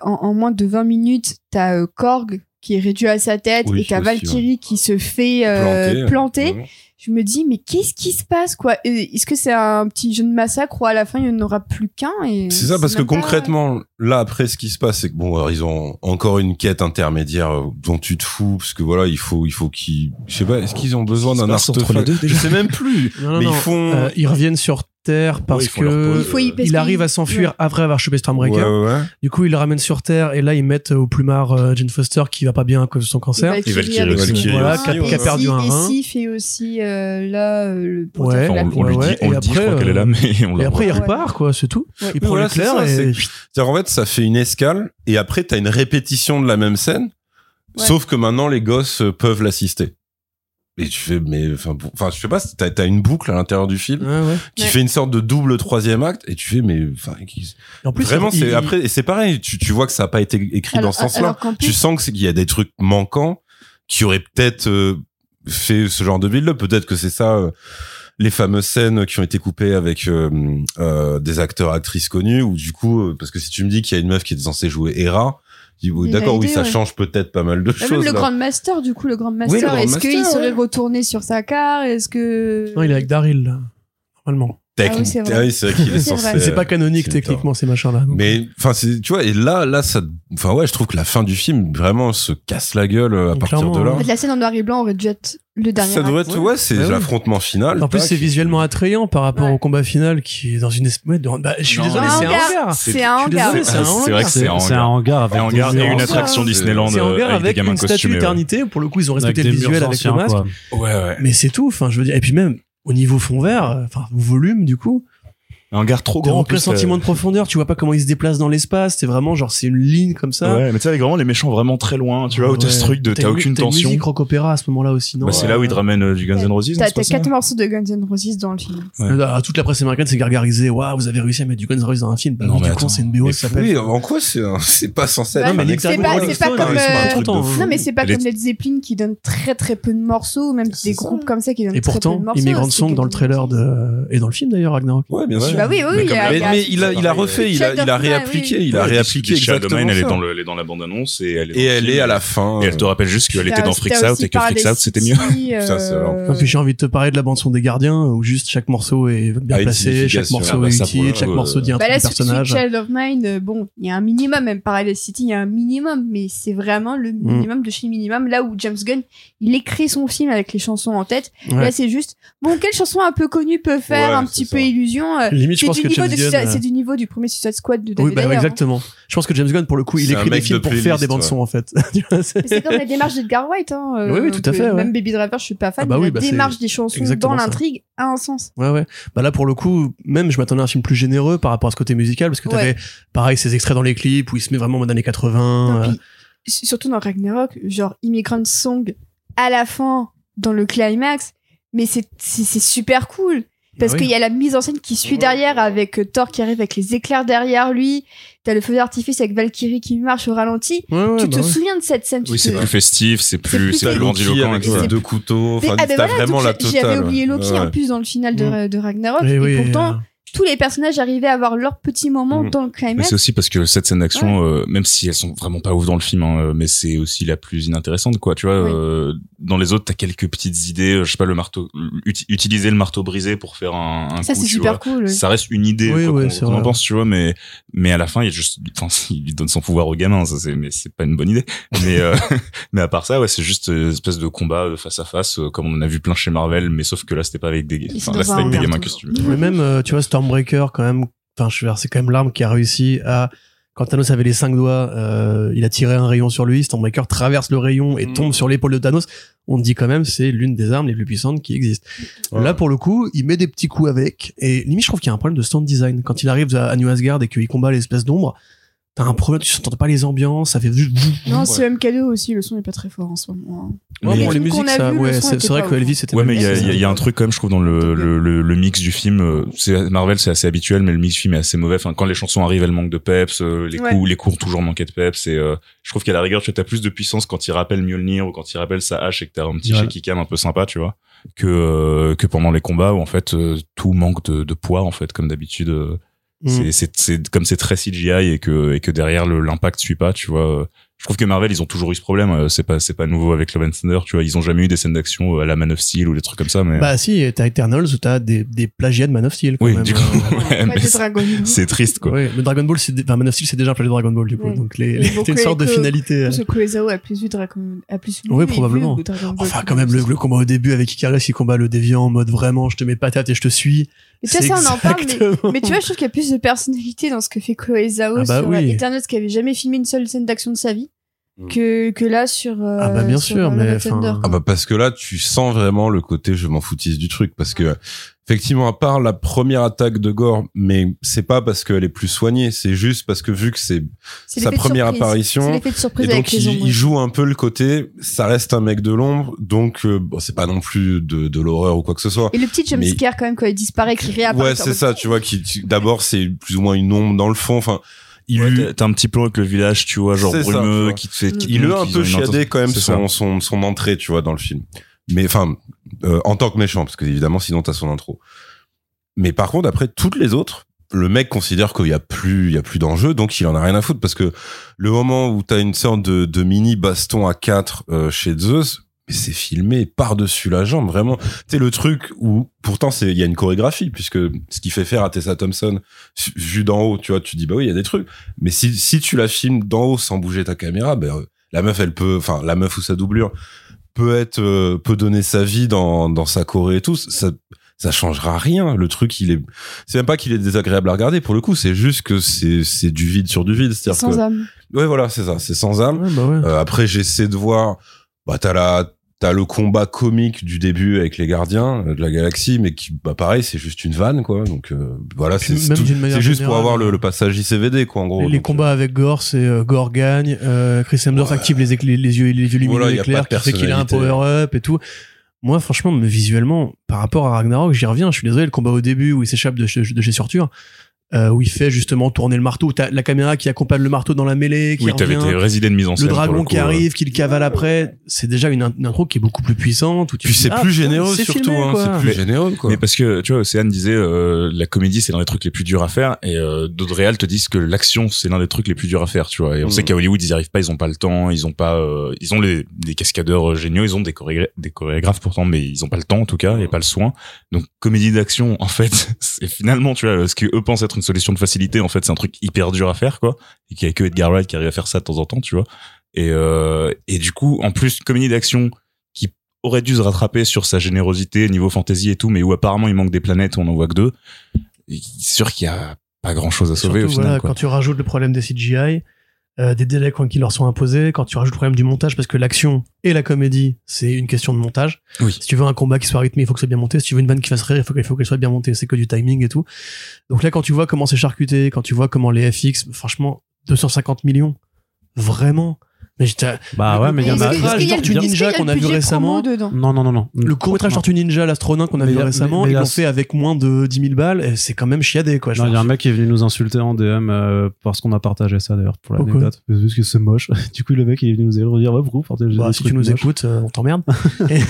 [SPEAKER 3] en, en moins de 20 minutes, t'as euh, Korg qui est réduit à sa tête
[SPEAKER 5] Oui,
[SPEAKER 3] et t'as Valkyrie qui se fait euh, planter.
[SPEAKER 5] Vraiment.
[SPEAKER 3] Je me dis, mais qu'est-ce qui se passe, quoi? Euh, Est-ce que c'est un petit jeu de massacre ou à la fin, il n'y en aura plus qu'un
[SPEAKER 5] C'est ça, parce que
[SPEAKER 3] pas-
[SPEAKER 5] concrètement, là, après, ce qui se passe, c'est que bon, alors, ils ont encore une quête intermédiaire euh, dont tu te fous, parce que voilà, il faut, il faut qu'ils, je sais pas, est-ce qu'ils ont besoin d'un artefact? Je sais même plus.
[SPEAKER 4] Non, non,
[SPEAKER 5] mais
[SPEAKER 4] non.
[SPEAKER 5] ils font.
[SPEAKER 4] Euh, ils reviennent sur Terre parce
[SPEAKER 5] leur
[SPEAKER 4] que.
[SPEAKER 3] Il faut y-
[SPEAKER 4] il arrive à s'enfuir
[SPEAKER 3] ouais.
[SPEAKER 4] après avoir chopé
[SPEAKER 5] ouais,
[SPEAKER 4] Stormbreaker.
[SPEAKER 5] ouais, ouais.
[SPEAKER 4] Du coup, ils le ramènent sur Terre et là, ils mettent au plumard euh, Jane Foster qui va pas bien à cause de son cancer.
[SPEAKER 2] Et Valkyrie aussi.
[SPEAKER 4] Voilà, qui a-
[SPEAKER 3] et
[SPEAKER 4] perdu un
[SPEAKER 3] Et
[SPEAKER 4] rein.
[SPEAKER 3] Sif est aussi euh, là, euh, le pour
[SPEAKER 4] Ouais,
[SPEAKER 2] on, on lui
[SPEAKER 4] ouais,
[SPEAKER 2] dit, on
[SPEAKER 4] et
[SPEAKER 2] le dit, je
[SPEAKER 4] après,
[SPEAKER 2] crois qu'elle est là, mais on
[SPEAKER 4] Et après, il
[SPEAKER 3] Ouais.
[SPEAKER 4] repart, quoi, c'est tout.
[SPEAKER 3] Ouais.
[SPEAKER 4] Il prend
[SPEAKER 5] Voilà,
[SPEAKER 4] l'éclair
[SPEAKER 5] c'est ça,
[SPEAKER 4] et...
[SPEAKER 5] en fait, ça fait une escale et après, t'as une répétition de la même scène,
[SPEAKER 3] Ouais.
[SPEAKER 5] sauf que maintenant, les gosses peuvent l'assister. Et tu fais, mais, enfin, bon, enfin, je sais pas, t'as, t'as une boucle à l'intérieur du film
[SPEAKER 4] Ouais, ouais.
[SPEAKER 5] qui
[SPEAKER 3] Ouais.
[SPEAKER 5] fait une sorte de double troisième acte et tu fais, mais, enfin,
[SPEAKER 4] en plus,
[SPEAKER 5] vraiment, c'est,
[SPEAKER 4] il-
[SPEAKER 5] après, et c'est pareil, tu, tu vois que ça a pas été écrit
[SPEAKER 3] Alors-
[SPEAKER 5] dans ce sens-là.
[SPEAKER 3] qu'en plus-
[SPEAKER 5] Tu sens qu'il y a des trucs manquants qui auraient peut-être euh, fait ce genre de build-up. Peut-être que c'est ça, euh, les fameuses scènes qui ont été coupées avec euh, euh, des acteurs, actrices connus, ou du coup, euh, parce que si tu me dis qu'il y a une meuf qui est censée jouer Hera, d'accord, oui, ça
[SPEAKER 3] ouais.
[SPEAKER 5] change peut-être pas mal de
[SPEAKER 3] Bah,
[SPEAKER 5] choses.
[SPEAKER 3] même le
[SPEAKER 5] là.
[SPEAKER 3] Grand Master, du coup, le Grand Master, est-ce qu'il serait
[SPEAKER 5] ouais.
[SPEAKER 3] retourné sur sa car Est-ce que.
[SPEAKER 4] Non, il est avec Daryl, là, normalement.
[SPEAKER 5] Technique-
[SPEAKER 3] Ah oui, c'est vrai.
[SPEAKER 5] Ah oui, c'est vrai qu'il est
[SPEAKER 3] C'est
[SPEAKER 5] censé.
[SPEAKER 4] c'est pas
[SPEAKER 5] euh,
[SPEAKER 4] canonique,
[SPEAKER 5] c'est
[SPEAKER 4] techniquement, ces machins-là.
[SPEAKER 5] Mais enfin, c'est tu vois, et là, là, ça, enfin ouais, je trouve que la fin du film vraiment se casse la gueule euh, à partir de là.
[SPEAKER 3] En fait, la scène en noir et blanc aurait dû être le dernier.
[SPEAKER 5] Ça devrait être, ouais, c'est
[SPEAKER 4] Ouais, ouais.
[SPEAKER 5] l'affrontement final.
[SPEAKER 4] En plus, c'est visuellement attrayant par rapport
[SPEAKER 3] Ouais.
[SPEAKER 4] au combat final qui est dans une espèce de... Bah, je suis
[SPEAKER 2] Non,
[SPEAKER 4] désolé, c'est un
[SPEAKER 3] hangar. C'est un hangar.
[SPEAKER 4] c'est un
[SPEAKER 2] C'est
[SPEAKER 4] hangar.
[SPEAKER 2] vrai que
[SPEAKER 1] C'est
[SPEAKER 2] c'est un
[SPEAKER 1] c'est un hangar avec
[SPEAKER 2] un hangar et une attraction
[SPEAKER 5] c'est-
[SPEAKER 2] Disneyland
[SPEAKER 4] C'est un
[SPEAKER 2] euh,
[SPEAKER 4] hangar
[SPEAKER 2] avec
[SPEAKER 4] une statue
[SPEAKER 2] costumés. ouais.
[SPEAKER 4] éternité. Pour le coup, ils ont respecté le visuel avec le masque.
[SPEAKER 2] Ouais, ouais.
[SPEAKER 4] Mais c'est tout. Enfin, je veux dire. Et puis même au niveau fond vert, euh, enfin volume du coup,
[SPEAKER 2] Un hangar trop grand. en
[SPEAKER 4] aucun
[SPEAKER 2] plus,
[SPEAKER 4] sentiment
[SPEAKER 2] euh,
[SPEAKER 4] de profondeur. Tu vois pas comment il se déplace dans l'espace. C'est vraiment genre c'est une ligne comme ça.
[SPEAKER 2] Ouais, mais tu sais, avec vraiment les méchants vraiment très loin, tu vois, où t'as ce
[SPEAKER 4] Ouais.
[SPEAKER 2] truc de
[SPEAKER 4] T'as
[SPEAKER 2] t'as
[SPEAKER 4] une-
[SPEAKER 2] aucune tension.
[SPEAKER 4] musique rock opéra à ce moment-là aussi, non?
[SPEAKER 2] Bah, c'est là où ils te ramènent euh, du Guns N' Roses, non,
[SPEAKER 3] T'as
[SPEAKER 2] ça
[SPEAKER 3] quatre morceaux de Guns N' Roses dans le film.
[SPEAKER 2] Ouais.
[SPEAKER 4] Euh, toute la presse américaine s'est gargarisée. Waouh, vous avez réussi à mettre du Guns N' Roses dans un film. Bah
[SPEAKER 2] Non, mais
[SPEAKER 4] du coup,
[SPEAKER 2] attends.
[SPEAKER 4] c'est une BO, ça s'appelle.
[SPEAKER 5] oui, en quoi c'est pas censé être
[SPEAKER 3] c'est pas- comme, euh,
[SPEAKER 4] hein.
[SPEAKER 3] Non, mais c'est pas comme Led Zeppelin qui donne très très peu de morceaux, même des groupes comme ça qui donnent
[SPEAKER 4] Et
[SPEAKER 3] très peu
[SPEAKER 4] pourtant,
[SPEAKER 3] de morceaux.
[SPEAKER 4] Immigrant
[SPEAKER 3] c'est
[SPEAKER 4] Song dans le trailer et dans le film d'ailleurs Ragnarok.
[SPEAKER 5] Ouais, bien
[SPEAKER 2] Ouais.
[SPEAKER 5] sûr.
[SPEAKER 3] Bah oui, oui,
[SPEAKER 2] Mais
[SPEAKER 3] a-
[SPEAKER 5] il a, il a refait, il a, il a réappliqué,
[SPEAKER 3] Mine,
[SPEAKER 5] il a réappliqué exactement
[SPEAKER 2] elle est dans le, elle est dans la bande-annonce et elle est, dans
[SPEAKER 5] Et
[SPEAKER 2] le
[SPEAKER 5] elle
[SPEAKER 2] film.
[SPEAKER 5] est à la fin.
[SPEAKER 2] Et elle te rappelle juste qu'elle était dans Freaks Out et que Freaks Out c'était mieux.
[SPEAKER 3] Euh,
[SPEAKER 4] puis j'ai envie de te parler de la bande son des gardiens où juste chaque morceau est bien
[SPEAKER 5] Ah,
[SPEAKER 4] placé, chaque morceau
[SPEAKER 5] Ah, bah,
[SPEAKER 4] est utile,
[SPEAKER 5] le
[SPEAKER 4] chaque
[SPEAKER 5] coup,
[SPEAKER 4] morceau dit un
[SPEAKER 3] Bah
[SPEAKER 4] personnage.
[SPEAKER 3] Child of Mine, euh, bon, il y a un minimum, même Paradise City, il y a un minimum, mais c'est vraiment le
[SPEAKER 4] Mm.
[SPEAKER 3] minimum de chez minimum. Là où James Gunn, il écrit son film avec les chansons en tête. Là, c'est juste, bon, quelle chanson un peu connue peut faire un petit peu illusion euh,
[SPEAKER 4] Limite, je
[SPEAKER 3] C'est
[SPEAKER 4] pense
[SPEAKER 3] du,
[SPEAKER 4] que
[SPEAKER 3] niveau
[SPEAKER 4] James
[SPEAKER 3] de
[SPEAKER 4] Gunn.
[SPEAKER 3] Suicide- c'est du niveau du premier Suicide Squad de
[SPEAKER 4] Oui,
[SPEAKER 3] David
[SPEAKER 4] bah
[SPEAKER 3] Ayer, hein.
[SPEAKER 4] exactement. Je pense que James Gunn, pour le coup, il écrit des films
[SPEAKER 5] de
[SPEAKER 4] pour faire des bandes
[SPEAKER 5] ouais.
[SPEAKER 4] son en fait. C'est-
[SPEAKER 3] comme la démarche d'Edgar White. Hein, euh,
[SPEAKER 4] Oui, oui, tout à fait, ouais.
[SPEAKER 3] Même Baby Driver, je suis pas fan.
[SPEAKER 4] Ah bah
[SPEAKER 3] mais
[SPEAKER 4] oui,
[SPEAKER 3] la
[SPEAKER 4] bah c'est
[SPEAKER 3] démarche des chansons dans l'intrigue a un sens.
[SPEAKER 4] Ouais, ouais. Bah là, pour le coup, même, je m'attendais à un film plus généreux par rapport à ce côté musical, parce que
[SPEAKER 3] Ouais.
[SPEAKER 4] t'avais, pareil, ces extraits dans les clips où il se met vraiment en mode années 80.
[SPEAKER 3] Non,
[SPEAKER 4] euh,
[SPEAKER 3] surtout dans Ragnarok, genre Immigrant Song à la fin, dans le climax, mais c'est super cool. Parce
[SPEAKER 4] bah oui.
[SPEAKER 3] qu'il y a la mise en scène qui suit derrière avec euh, Thor qui arrive avec les éclairs derrière lui. T'as le feu d'artifice avec Valkyrie qui marche au ralenti.
[SPEAKER 4] Ouais, ouais,
[SPEAKER 3] tu
[SPEAKER 4] bah
[SPEAKER 3] te
[SPEAKER 4] ouais.
[SPEAKER 3] souviens de cette scène
[SPEAKER 2] Oui, c'est
[SPEAKER 3] te-
[SPEAKER 2] plus festif, c'est plus, c'est plus grandiloquent
[SPEAKER 5] avec ses
[SPEAKER 3] C'est-
[SPEAKER 5] deux couteaux. Enfin,
[SPEAKER 3] ah ben
[SPEAKER 5] t'as
[SPEAKER 3] voilà,
[SPEAKER 5] vraiment
[SPEAKER 3] donc
[SPEAKER 5] la totale.
[SPEAKER 3] J'avais oublié Loki
[SPEAKER 5] Ouais.
[SPEAKER 3] en plus dans le final de, de Ragnarok.
[SPEAKER 4] Et
[SPEAKER 3] Et,
[SPEAKER 4] oui,
[SPEAKER 3] pourtant,
[SPEAKER 4] euh,
[SPEAKER 3] tous les personnages arrivaient à avoir leur petit moment
[SPEAKER 5] Mm.
[SPEAKER 3] dans le
[SPEAKER 2] Mais
[SPEAKER 3] climax.
[SPEAKER 2] c'est aussi parce que cette scène d'action, euh, même si elles sont vraiment pas ouf dans le film, hein, euh, mais c'est aussi la plus inintéressante, quoi. Tu vois,
[SPEAKER 3] Oui.
[SPEAKER 2] euh, dans les autres, t'as quelques petites idées. euh, Je sais pas, le marteau, uti- utiliser le marteau brisé pour faire un, un
[SPEAKER 3] Ça,
[SPEAKER 2] coup,
[SPEAKER 3] c'est
[SPEAKER 2] tu
[SPEAKER 3] super
[SPEAKER 2] vois.
[SPEAKER 3] cool. oui.
[SPEAKER 2] Ça reste une idée,
[SPEAKER 4] Oui,
[SPEAKER 2] quoi,
[SPEAKER 4] oui,
[SPEAKER 2] qu'on-
[SPEAKER 4] c'est
[SPEAKER 2] qu'on en pense, tu vois, mais mais à la fin, il juste, enfin, il lui donne son pouvoir au gamin, ça c'est, mais c'est pas une bonne idée. Mais euh, mais à part ça, ouais, c'est juste une espèce de combat face à face, comme on en a vu plein chez Marvel, mais sauf que là, c'était pas avec des,
[SPEAKER 3] c'est
[SPEAKER 2] enfin, là, c'était avec des gamins costumés.
[SPEAKER 4] Mais même, euh, tu vois, Stormbreaker, quand même, enfin, je c'est quand même l'arme qui a réussi à, quand Thanos avait les cinq doigts, euh, il a tiré un rayon sur lui, Stormbreaker traverse le rayon et
[SPEAKER 5] Mm.
[SPEAKER 4] tombe sur l'épaule de Thanos. On dit quand même, c'est l'une des armes les plus puissantes qui existent.
[SPEAKER 5] Ouais.
[SPEAKER 4] Là, pour le coup, il met des petits coups avec, et limite, je trouve qu'il y a un problème de sound design. Quand il arrive à à New Asgard et qu'il combat l'espèce d'ombre, t'as un problème, tu n'entends pas les ambiances, ça fait juste...
[SPEAKER 3] Non, c'est MK2 aussi, le son est pas très fort en ce moment. hein.
[SPEAKER 4] Ouais,
[SPEAKER 2] Mais-
[SPEAKER 4] bon, les musiques, ça, ouais, c'est vrai que. Elvis était
[SPEAKER 2] Ouais,
[SPEAKER 4] pas
[SPEAKER 2] mais il y y a- il y a un truc quand même, je trouve, dans le, le, le, le mix du film. euh, C'est Marvel, c'est assez habituel, mais le mix du film est assez mauvais. Enfin, quand les chansons arrivent, elles manquent de peps. euh, les
[SPEAKER 3] Ouais.
[SPEAKER 2] coups, les coups ont toujours manqué de peps. Et euh, je trouve qu'à la rigueur, tu as plus de puissance quand il rappelle Mjolnir ou quand il rappelle sa hache et que t'as un petit
[SPEAKER 1] Ouais.
[SPEAKER 2] shaky cam un peu sympa, tu vois, que euh, que pendant les combats où en fait euh, tout manque de, de poids en fait, comme d'habitude. Euh,
[SPEAKER 4] Mm.
[SPEAKER 2] C'est, comme c'est très CGI et que et que derrière le l'impact suit pas, tu vois. Je trouve que Marvel, ils ont toujours eu ce problème. euh, C'est pas c'est pas nouveau avec Love and Thunder, tu vois. Ils ont jamais eu des scènes d'action euh, à la Man of Steel ou des trucs comme ça, mais
[SPEAKER 4] Bah si, t'as Eternals où t'as des, des plagiats de Man of Steel. Quand
[SPEAKER 2] oui,
[SPEAKER 4] même.
[SPEAKER 2] du coup, ouais, mais c'est-
[SPEAKER 3] Dragon Ball.
[SPEAKER 2] c'est triste quoi.
[SPEAKER 4] Ouais, le Dragon Ball, c'est, enfin, Man of Steel, c'est déjà un plagiat de Dragon Ball, du coup.
[SPEAKER 3] Ouais.
[SPEAKER 4] Donc, les, les- c'est une sorte de finalité. euh.
[SPEAKER 3] Que Kurosawa a plus vu Dragon, a plus vu
[SPEAKER 4] Oui,
[SPEAKER 3] vu
[SPEAKER 4] probablement.
[SPEAKER 3] Ball
[SPEAKER 4] Enfin, quand même, le, le combat au début avec Icarus, il combat le déviant en mode vraiment, je te mets patate et je te suis.
[SPEAKER 3] Mais tu vois,
[SPEAKER 4] C'est
[SPEAKER 3] ça, on en parle, mais, mais tu vois, je trouve qu'il y a plus de personnalité dans ce que fait Chloé Zhao
[SPEAKER 4] Ah bah
[SPEAKER 3] sur
[SPEAKER 4] oui.
[SPEAKER 3] Eternals, qui avait jamais filmé une seule scène d'action de sa vie. Que, que là, sur, euh,
[SPEAKER 4] Ah bah, bien
[SPEAKER 3] sur,
[SPEAKER 4] sûr,
[SPEAKER 3] euh,
[SPEAKER 4] mais
[SPEAKER 5] Ah bah parce que là, tu sens vraiment le côté je m'en foutise du truc parce que effectivement, à part la première attaque de Gore, mais c'est pas parce qu'elle est plus soignée, c'est juste parce que vu que c'est sa première
[SPEAKER 3] surprise.
[SPEAKER 5] apparition, et donc il, joue un peu le côté, ça reste un mec de l'ombre, donc euh, bon, c'est pas non plus de, de l'horreur ou quoi que ce soit.
[SPEAKER 3] Et le petit
[SPEAKER 5] Mais-
[SPEAKER 3] jumpscare quand même quand il disparaît, qui réapparaît.
[SPEAKER 5] Ouais, c'est ça, tu vois, qui- d'abord c'est plus ou moins une ombre dans le fond, enfin il
[SPEAKER 2] Ouais, t'as- un petit plan avec le village, tu vois, genre
[SPEAKER 5] ça,
[SPEAKER 2] brumeux, qui te fait, qui te
[SPEAKER 5] il a un peu chiadé quand même son, son, son entrée, tu vois, dans le film. Mais enfin, euh, en tant que méchant, parce que évidemment, sinon t'as son intro. Mais par contre, après toutes les autres, le mec considère qu'il y a plus, il y a plus d'enjeu, donc il en a rien à foutre parce que le moment où t'as une sorte de, de mini baston à 4 euh, chez Zeus, mais c'est filmé par-dessus la jambe, vraiment. Tu sais, le truc où, pourtant, c'est, il y a une chorégraphie, puisque ce qu'il fait faire à Tessa Thompson, vu d'en haut, tu vois, tu dis, bah oui, il y a des trucs. Mais si, si tu la filmes d'en haut sans bouger ta caméra, ben, la meuf, elle peut, enfin, la meuf ou sa doublure peut être, euh, peut donner sa vie dans, dans sa choré et tout. Ça, ça changera rien. Le truc, il est, c'est même pas qu'il est désagréable à regarder pour le coup, c'est juste que c'est, c'est du vide sur du vide. C'est-à-dire
[SPEAKER 3] Sans
[SPEAKER 5] que,
[SPEAKER 3] âme.
[SPEAKER 5] ouais, voilà, c'est ça, c'est sans âme.
[SPEAKER 4] Ouais, bah ouais.
[SPEAKER 5] Euh, après, j'essaie de voir. Bah, t'as la, t'as le combat comique du début avec les gardiens euh, de la galaxie, mais qui, bah, pareil, c'est juste une vanne, quoi. Donc, euh, voilà, c'est c'est juste pour avoir le, le passage ICVD, quoi, en gros.
[SPEAKER 4] les, combats avec Gore, c'est euh, Gore gagne, euh, Chris Hemsworth
[SPEAKER 5] Ouais.
[SPEAKER 4] active les, les, les yeux, les yeux lumineux
[SPEAKER 5] Voilà,
[SPEAKER 4] éclairs,
[SPEAKER 5] de
[SPEAKER 4] qui fait qu'il a un
[SPEAKER 5] personnalité.
[SPEAKER 4] power-up et tout. Moi, franchement, mais visuellement, par rapport à Ragnarok, j'y reviens. Je suis désolé, le combat au début où il s'échappe de, chez- de chez Surtur, euh, où il fait justement tourner le marteau, t'as la caméra qui accompagne le marteau dans la mêlée, qui
[SPEAKER 2] Oui, t'avais résidés de mise en scène.
[SPEAKER 4] le dragon
[SPEAKER 2] coup,
[SPEAKER 4] qui arrive, qui le cavale après. C'est déjà une, in- une intro qui est beaucoup plus puissante. Où tu
[SPEAKER 5] Puis
[SPEAKER 4] te dis,
[SPEAKER 5] c'est
[SPEAKER 4] ah,
[SPEAKER 5] plus généreux,
[SPEAKER 4] c'est
[SPEAKER 5] surtout,
[SPEAKER 4] filmé,
[SPEAKER 5] hein,
[SPEAKER 4] quoi.
[SPEAKER 5] c'est plus
[SPEAKER 2] Mais-
[SPEAKER 5] généreux, quoi.
[SPEAKER 2] Mais parce que, tu vois, Océane disait, euh, la comédie, c'est l'un des trucs les plus durs à faire, et euh, d'autres réals te disent que l'action, c'est l'un des trucs les plus durs à faire, tu vois. Et on
[SPEAKER 5] Mm.
[SPEAKER 2] sait qu'à Hollywood, ils y arrivent pas, ils ont pas le temps, ils ont pas, euh, ils ont les, des cascadeurs euh, géniaux, ils ont des, chorégra- des chorégraphes pourtant, mais ils ont pas le temps, en tout cas, et pas le soin. Donc, comédie d'action, en fait, c'est finalement, tu vois, ce que eux pensent être une solution de facilité, en fait, c'est un truc hyper dur à faire, quoi. Et qu'il y a que Edgar Wright qui arrive à faire ça de temps en temps, tu vois. Et, euh, et du coup, en plus, comédie d'action qui aurait dû se rattraper sur sa générosité niveau fantasy et tout, mais où apparemment il manque des planètes, on en voit que deux. C'est sûr qu'il y a pas grand chose à sauver
[SPEAKER 4] Surtout,
[SPEAKER 2] au final.
[SPEAKER 4] voilà,
[SPEAKER 2] quoi.
[SPEAKER 4] quand tu rajoutes le problème des CGI, euh, des délais quand- qui leur sont imposés, quand tu rajoutes le problème du montage, parce que l'action et la comédie, c'est une question de montage.
[SPEAKER 2] Oui.
[SPEAKER 4] Si tu veux un combat qui soit rythmé, il faut que ce soit bien monté. Si tu veux une vanne qui fasse rire, il faut faut qu'elle soit bien montée. C'est que du timing et tout. Donc là, quand tu vois comment c'est charcuté, quand tu vois comment les FX, franchement, 250 millions, vraiment. Mais j'étais-
[SPEAKER 1] Bah ouais, mais il y en a.
[SPEAKER 3] le
[SPEAKER 4] Tortue
[SPEAKER 3] budget-
[SPEAKER 4] Ninja qu'on
[SPEAKER 3] a
[SPEAKER 4] vu récemment
[SPEAKER 1] Non, non, non, non.
[SPEAKER 4] le court métrage
[SPEAKER 1] Non.
[SPEAKER 4] Tortue Ninja, l'astronaute qu'on a vu récemment, ils l'ont fait avec moins de 10 000 balles, et c'est quand même chiadé, quoi.
[SPEAKER 1] Il y a un mec qui est venu nous insulter en DM euh, parce qu'on a partagé ça d'ailleurs pour l'anecdote. Parce que c'est moche. Du coup, le mec il est venu nous dire ouais, pourquoi vous partagez
[SPEAKER 4] Bah, si tu nous écoutes, euh, on t'emmerde.
[SPEAKER 1] Mais ce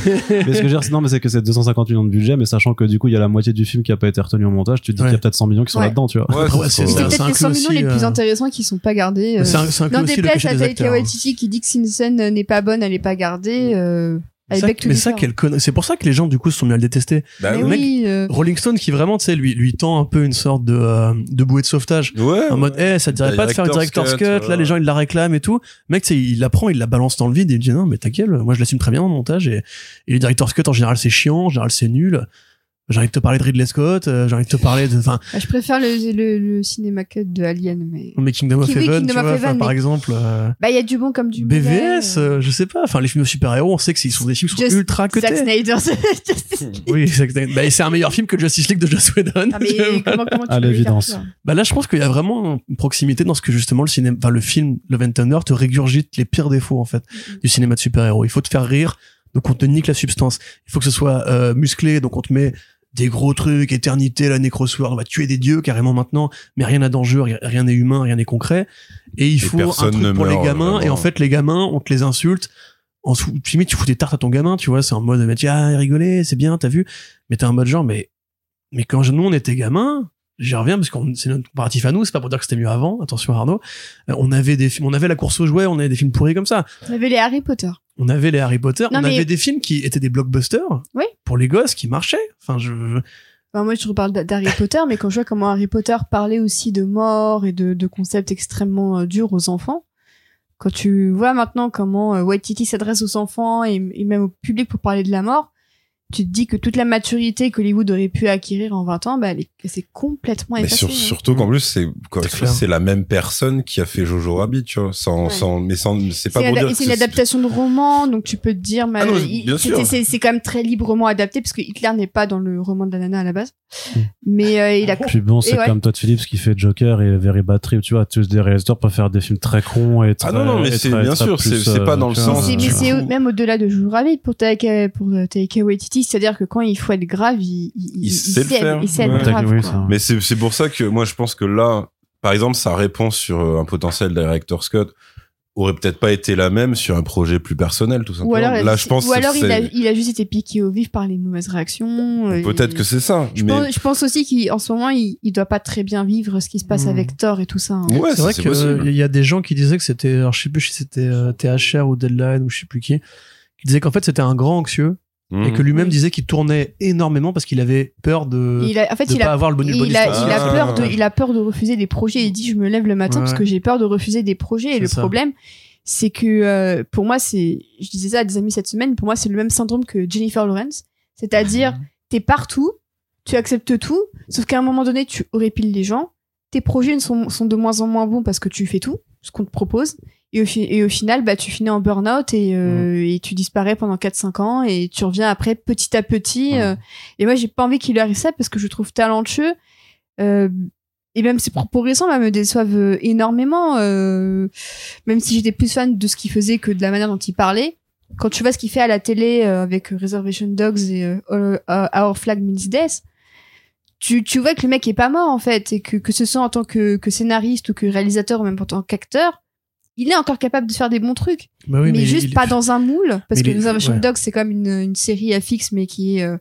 [SPEAKER 1] que je veux dire, c'est- non, mais c'est que c'est 250 millions de budget, mais sachant que du coup, il y a la moitié du film qui a pas été retenu au montage, tu te dis qu'il y a peut-être 100 millions qui sont là-dedans, tu vois.
[SPEAKER 4] C'est
[SPEAKER 3] peut-être les
[SPEAKER 4] inclut
[SPEAKER 3] 100 millions les plus
[SPEAKER 4] euh,
[SPEAKER 3] intéressants qui sont pas gardés. euh.
[SPEAKER 4] C'est un- le
[SPEAKER 3] qui dit que si une scène n'est pas bonne, elle est pas gardée. Euh,
[SPEAKER 4] ça- mais ça, quelle C'est pour ça que les gens, du coup, se sont mis à le détester.
[SPEAKER 5] Bah
[SPEAKER 3] Mais
[SPEAKER 5] oui.
[SPEAKER 3] oui, euh,
[SPEAKER 4] Rolling Stone, qui vraiment, tu sais, lui, lui tend un peu une sorte de, euh, de bouée de sauvetage.
[SPEAKER 5] Ouais.
[SPEAKER 4] En mode, eh, ça te dirait pas de faire une
[SPEAKER 5] Director's
[SPEAKER 4] cut,
[SPEAKER 5] cut,
[SPEAKER 4] là, les gens, ils la réclament et tout. Le Mec, tu sais, il la prend, il la balance dans le vide et il dit, non, mais ta gueule, moi, je l'assume très bien dans le montage et, et les director's cut, en général, c'est chiant, en général, c'est nul. J'ai envie de te parler de Ridley Scott, euh, j'ai envie de te parler de, enfin,
[SPEAKER 3] bah, je préfère le, le, le cinéma cut de Alien, mais.
[SPEAKER 4] mais Kingdom of Heaven,
[SPEAKER 3] Kingdom
[SPEAKER 4] tu
[SPEAKER 3] of
[SPEAKER 4] vois, enfin,
[SPEAKER 3] Heaven,
[SPEAKER 4] par exemple, euh,
[SPEAKER 3] Bah, il y a du bon comme du mauvais.
[SPEAKER 4] BVS,
[SPEAKER 3] euh.
[SPEAKER 4] euh, je sais pas, enfin, les films de super-héros, on sait que ce sont des films qui sont
[SPEAKER 3] Just-
[SPEAKER 4] ultra
[SPEAKER 3] Zack
[SPEAKER 4] cutés.
[SPEAKER 3] Snyder.
[SPEAKER 4] Oui, c'est bah, c'est un meilleur film que Justice League de Joss Whedon.
[SPEAKER 3] Ah, mais comment, comment tu
[SPEAKER 1] À l'évidence.
[SPEAKER 4] Bah là, je pense qu'il y a vraiment une proximité dans ce que justement le cinéma, enfin le film Love and Thunder te régurgite les pires défauts en fait du cinéma de super-héros. Il faut te faire rire, donc on te nique la substance. Il faut que ce soit euh, musclé, donc on te met des gros trucs, éternité, la nécrosword, on va tuer des dieux carrément maintenant, mais rien n'a d'enjeu, rien- n'est humain, rien n'est concret. Et il faut un truc pour les gamins,
[SPEAKER 5] vraiment.
[SPEAKER 4] et en fait les gamins, on te les insulte. En sous, limite, tu fous des tartes à ton gamin, tu vois, c'est en mode, mais tiens, rigoler, c'est bien, t'as vu. Mais t'es en mode genre, mais, mais quand nous on était gamins, j'y reviens parce que c'est notre comparatif à nous, c'est pas pour dire que c'était mieux avant, attention Arnaud. Euh, on avait des films, on avait la course aux jouets, on avait des films pourris comme ça.
[SPEAKER 3] On avait les Harry Potter.
[SPEAKER 4] On avait les Harry Potter,
[SPEAKER 3] Non,
[SPEAKER 4] on
[SPEAKER 3] mais-
[SPEAKER 4] avait des films qui étaient des blockbusters
[SPEAKER 3] Oui.
[SPEAKER 4] pour les gosses qui marchaient. Enfin, je,
[SPEAKER 3] Enfin, moi, je reparle d'Harry Potter, mais quand je vois comment Harry Potter parlait aussi de mort et de, de concepts extrêmement euh, durs aux enfants, quand tu vois maintenant comment euh, Waititi s'adresse aux enfants et, et même au public pour parler de la mort, tu te dis que toute la maturité qu'Hollywood aurait pu acquérir en 20 ans, bah, c'est complètement
[SPEAKER 5] Mais
[SPEAKER 3] effacée.
[SPEAKER 5] sur-
[SPEAKER 3] hein.
[SPEAKER 5] surtout qu'en plus, c'est la même personne qui a fait Jojo Rabbit, tu vois, sans,
[SPEAKER 3] Ouais.
[SPEAKER 5] sans, mais sans, c'est pas dire que
[SPEAKER 3] c'est une adaptation de roman, donc tu peux te dire,
[SPEAKER 5] Ah
[SPEAKER 3] c'est c'est quand même très librement adapté parce que Hitler n'est pas dans le roman de la nana à la base. Mais euh, il a
[SPEAKER 1] Puis bon, c'est
[SPEAKER 3] Et ouais.
[SPEAKER 1] comme Todd Phillips qui fait Joker et Very Bad Trip, tu vois, tous des réalisateurs peuvent faire des films très cons et très,
[SPEAKER 5] Ah non, non, mais c'est- bien sûr, c'est- c'est pas dans le sens-
[SPEAKER 3] C'est- mais
[SPEAKER 5] euh,
[SPEAKER 3] c'est même au-delà de Jojo Rabbit pour Taika, pour euh, c'est-à-dire que quand il faut être grave, il, il,
[SPEAKER 5] Il sait le faire.
[SPEAKER 3] il sait être
[SPEAKER 5] Ouais.
[SPEAKER 3] grave.
[SPEAKER 1] Oui,
[SPEAKER 3] quoi.
[SPEAKER 1] ça-
[SPEAKER 5] Mais c'est c'est pour ça que moi je pense que là, par exemple, sa réponse sur euh, un potentiel director Scott aurait peut-être pas été la même sur un projet plus personnel, tout simplement.
[SPEAKER 3] Ou alors,
[SPEAKER 5] là, je pense
[SPEAKER 3] ou alors il, a,
[SPEAKER 5] c'est-
[SPEAKER 3] il a juste été piqué au vif par les mauvaises réactions. euh,
[SPEAKER 5] peut-être que c'est ça.
[SPEAKER 3] Je,
[SPEAKER 5] mais
[SPEAKER 3] pense, je pense aussi qu'en ce moment, il, il doit pas très bien vivre ce qui se passe
[SPEAKER 4] Hmm.
[SPEAKER 3] avec Thor et tout ça. hein.
[SPEAKER 5] ouais,
[SPEAKER 4] c'est vrai qu'il
[SPEAKER 5] possible.
[SPEAKER 4] y a des gens qui disaient que c'était, alors je sais plus si c'était euh, THR ou Deadline ou je sais plus qui, qui disaient qu'en fait c'était un grand anxieux et
[SPEAKER 5] Mhm.
[SPEAKER 4] que lui-même
[SPEAKER 3] Oui.
[SPEAKER 4] disait qu'il tournait énormément parce qu'il avait peur de
[SPEAKER 3] Il a, en fait,
[SPEAKER 4] de
[SPEAKER 3] il
[SPEAKER 4] pas
[SPEAKER 3] a,
[SPEAKER 4] avoir le bonus
[SPEAKER 3] il
[SPEAKER 4] bonus
[SPEAKER 3] a,
[SPEAKER 4] track.
[SPEAKER 3] il a
[SPEAKER 5] Ah.
[SPEAKER 3] peur de, il a peur de refuser des projets. Il dit, je me lève le matin
[SPEAKER 4] Ouais.
[SPEAKER 3] parce que j'ai peur de refuser des projets. Et le
[SPEAKER 4] ça.
[SPEAKER 3] problème, c'est que euh, pour moi, c'est, je disais ça à des amis cette semaine, pour moi, c'est le même syndrome que Jennifer Lawrence. C'est-à-dire, t'es partout, tu acceptes tout, sauf qu'à un moment donné, tu répiles les gens. Tes projets sont de moins en moins bons parce que tu fais tout, ce qu'on te propose. Et au, fi- et au final, bah, tu finis en burn-out et, euh, et tu disparais pendant 4-5 ans et tu reviens après petit à petit.
[SPEAKER 5] Mhm.
[SPEAKER 3] euh, et moi, j'ai pas envie qu'il lui arrive ça parce que je le trouve talentueux. Euh, et même ses propos récents là, me déçoivent euh, énormément. euh, même si j'étais plus fan de ce qu'il faisait que de la manière dont il parlait. Quand tu vois ce qu'il fait à la télé euh, avec Reservation Dogs et Our Flag Means Death, tu, tu vois que le mec est pas mort en fait et que, que ce soit en tant que, que scénariste ou que réalisateur ou même en tant qu'acteur, il est encore capable de faire des bons trucs
[SPEAKER 4] Bah oui,
[SPEAKER 3] mais, juste
[SPEAKER 4] il-
[SPEAKER 3] pas dans un moule parce
[SPEAKER 4] Mais
[SPEAKER 3] que
[SPEAKER 4] il est-
[SPEAKER 3] Reservation
[SPEAKER 4] ouais.
[SPEAKER 3] Dogs c'est comme une, une série à fixe mais qui est euh,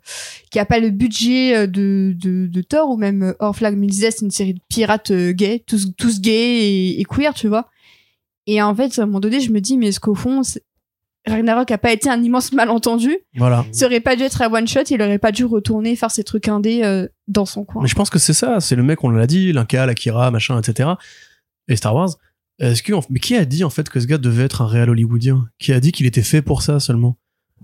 [SPEAKER 3] qui a pas le budget euh, de de, de Thor ou même euh, Our Flag c'est une série de pirates euh, gays tous tous gays et, et queer tu vois et en fait à un moment donné je me dis mais est-ce qu'au fond Ragnarok a pas été un immense malentendu?
[SPEAKER 4] Voilà.
[SPEAKER 3] ça aurait pas dû être un one shot il aurait pas dû retourner faire ses trucs indés euh, dans son coin
[SPEAKER 4] Mais je pense que c'est ça, c'est le mec, on l'a dit, l'Inca, l'Akira, machin, etc. Et Star Wars. Est-ce que, mais qui a dit en fait que ce gars devait être un réel hollywoodien? Qui a dit qu'il était fait pour ça seulement?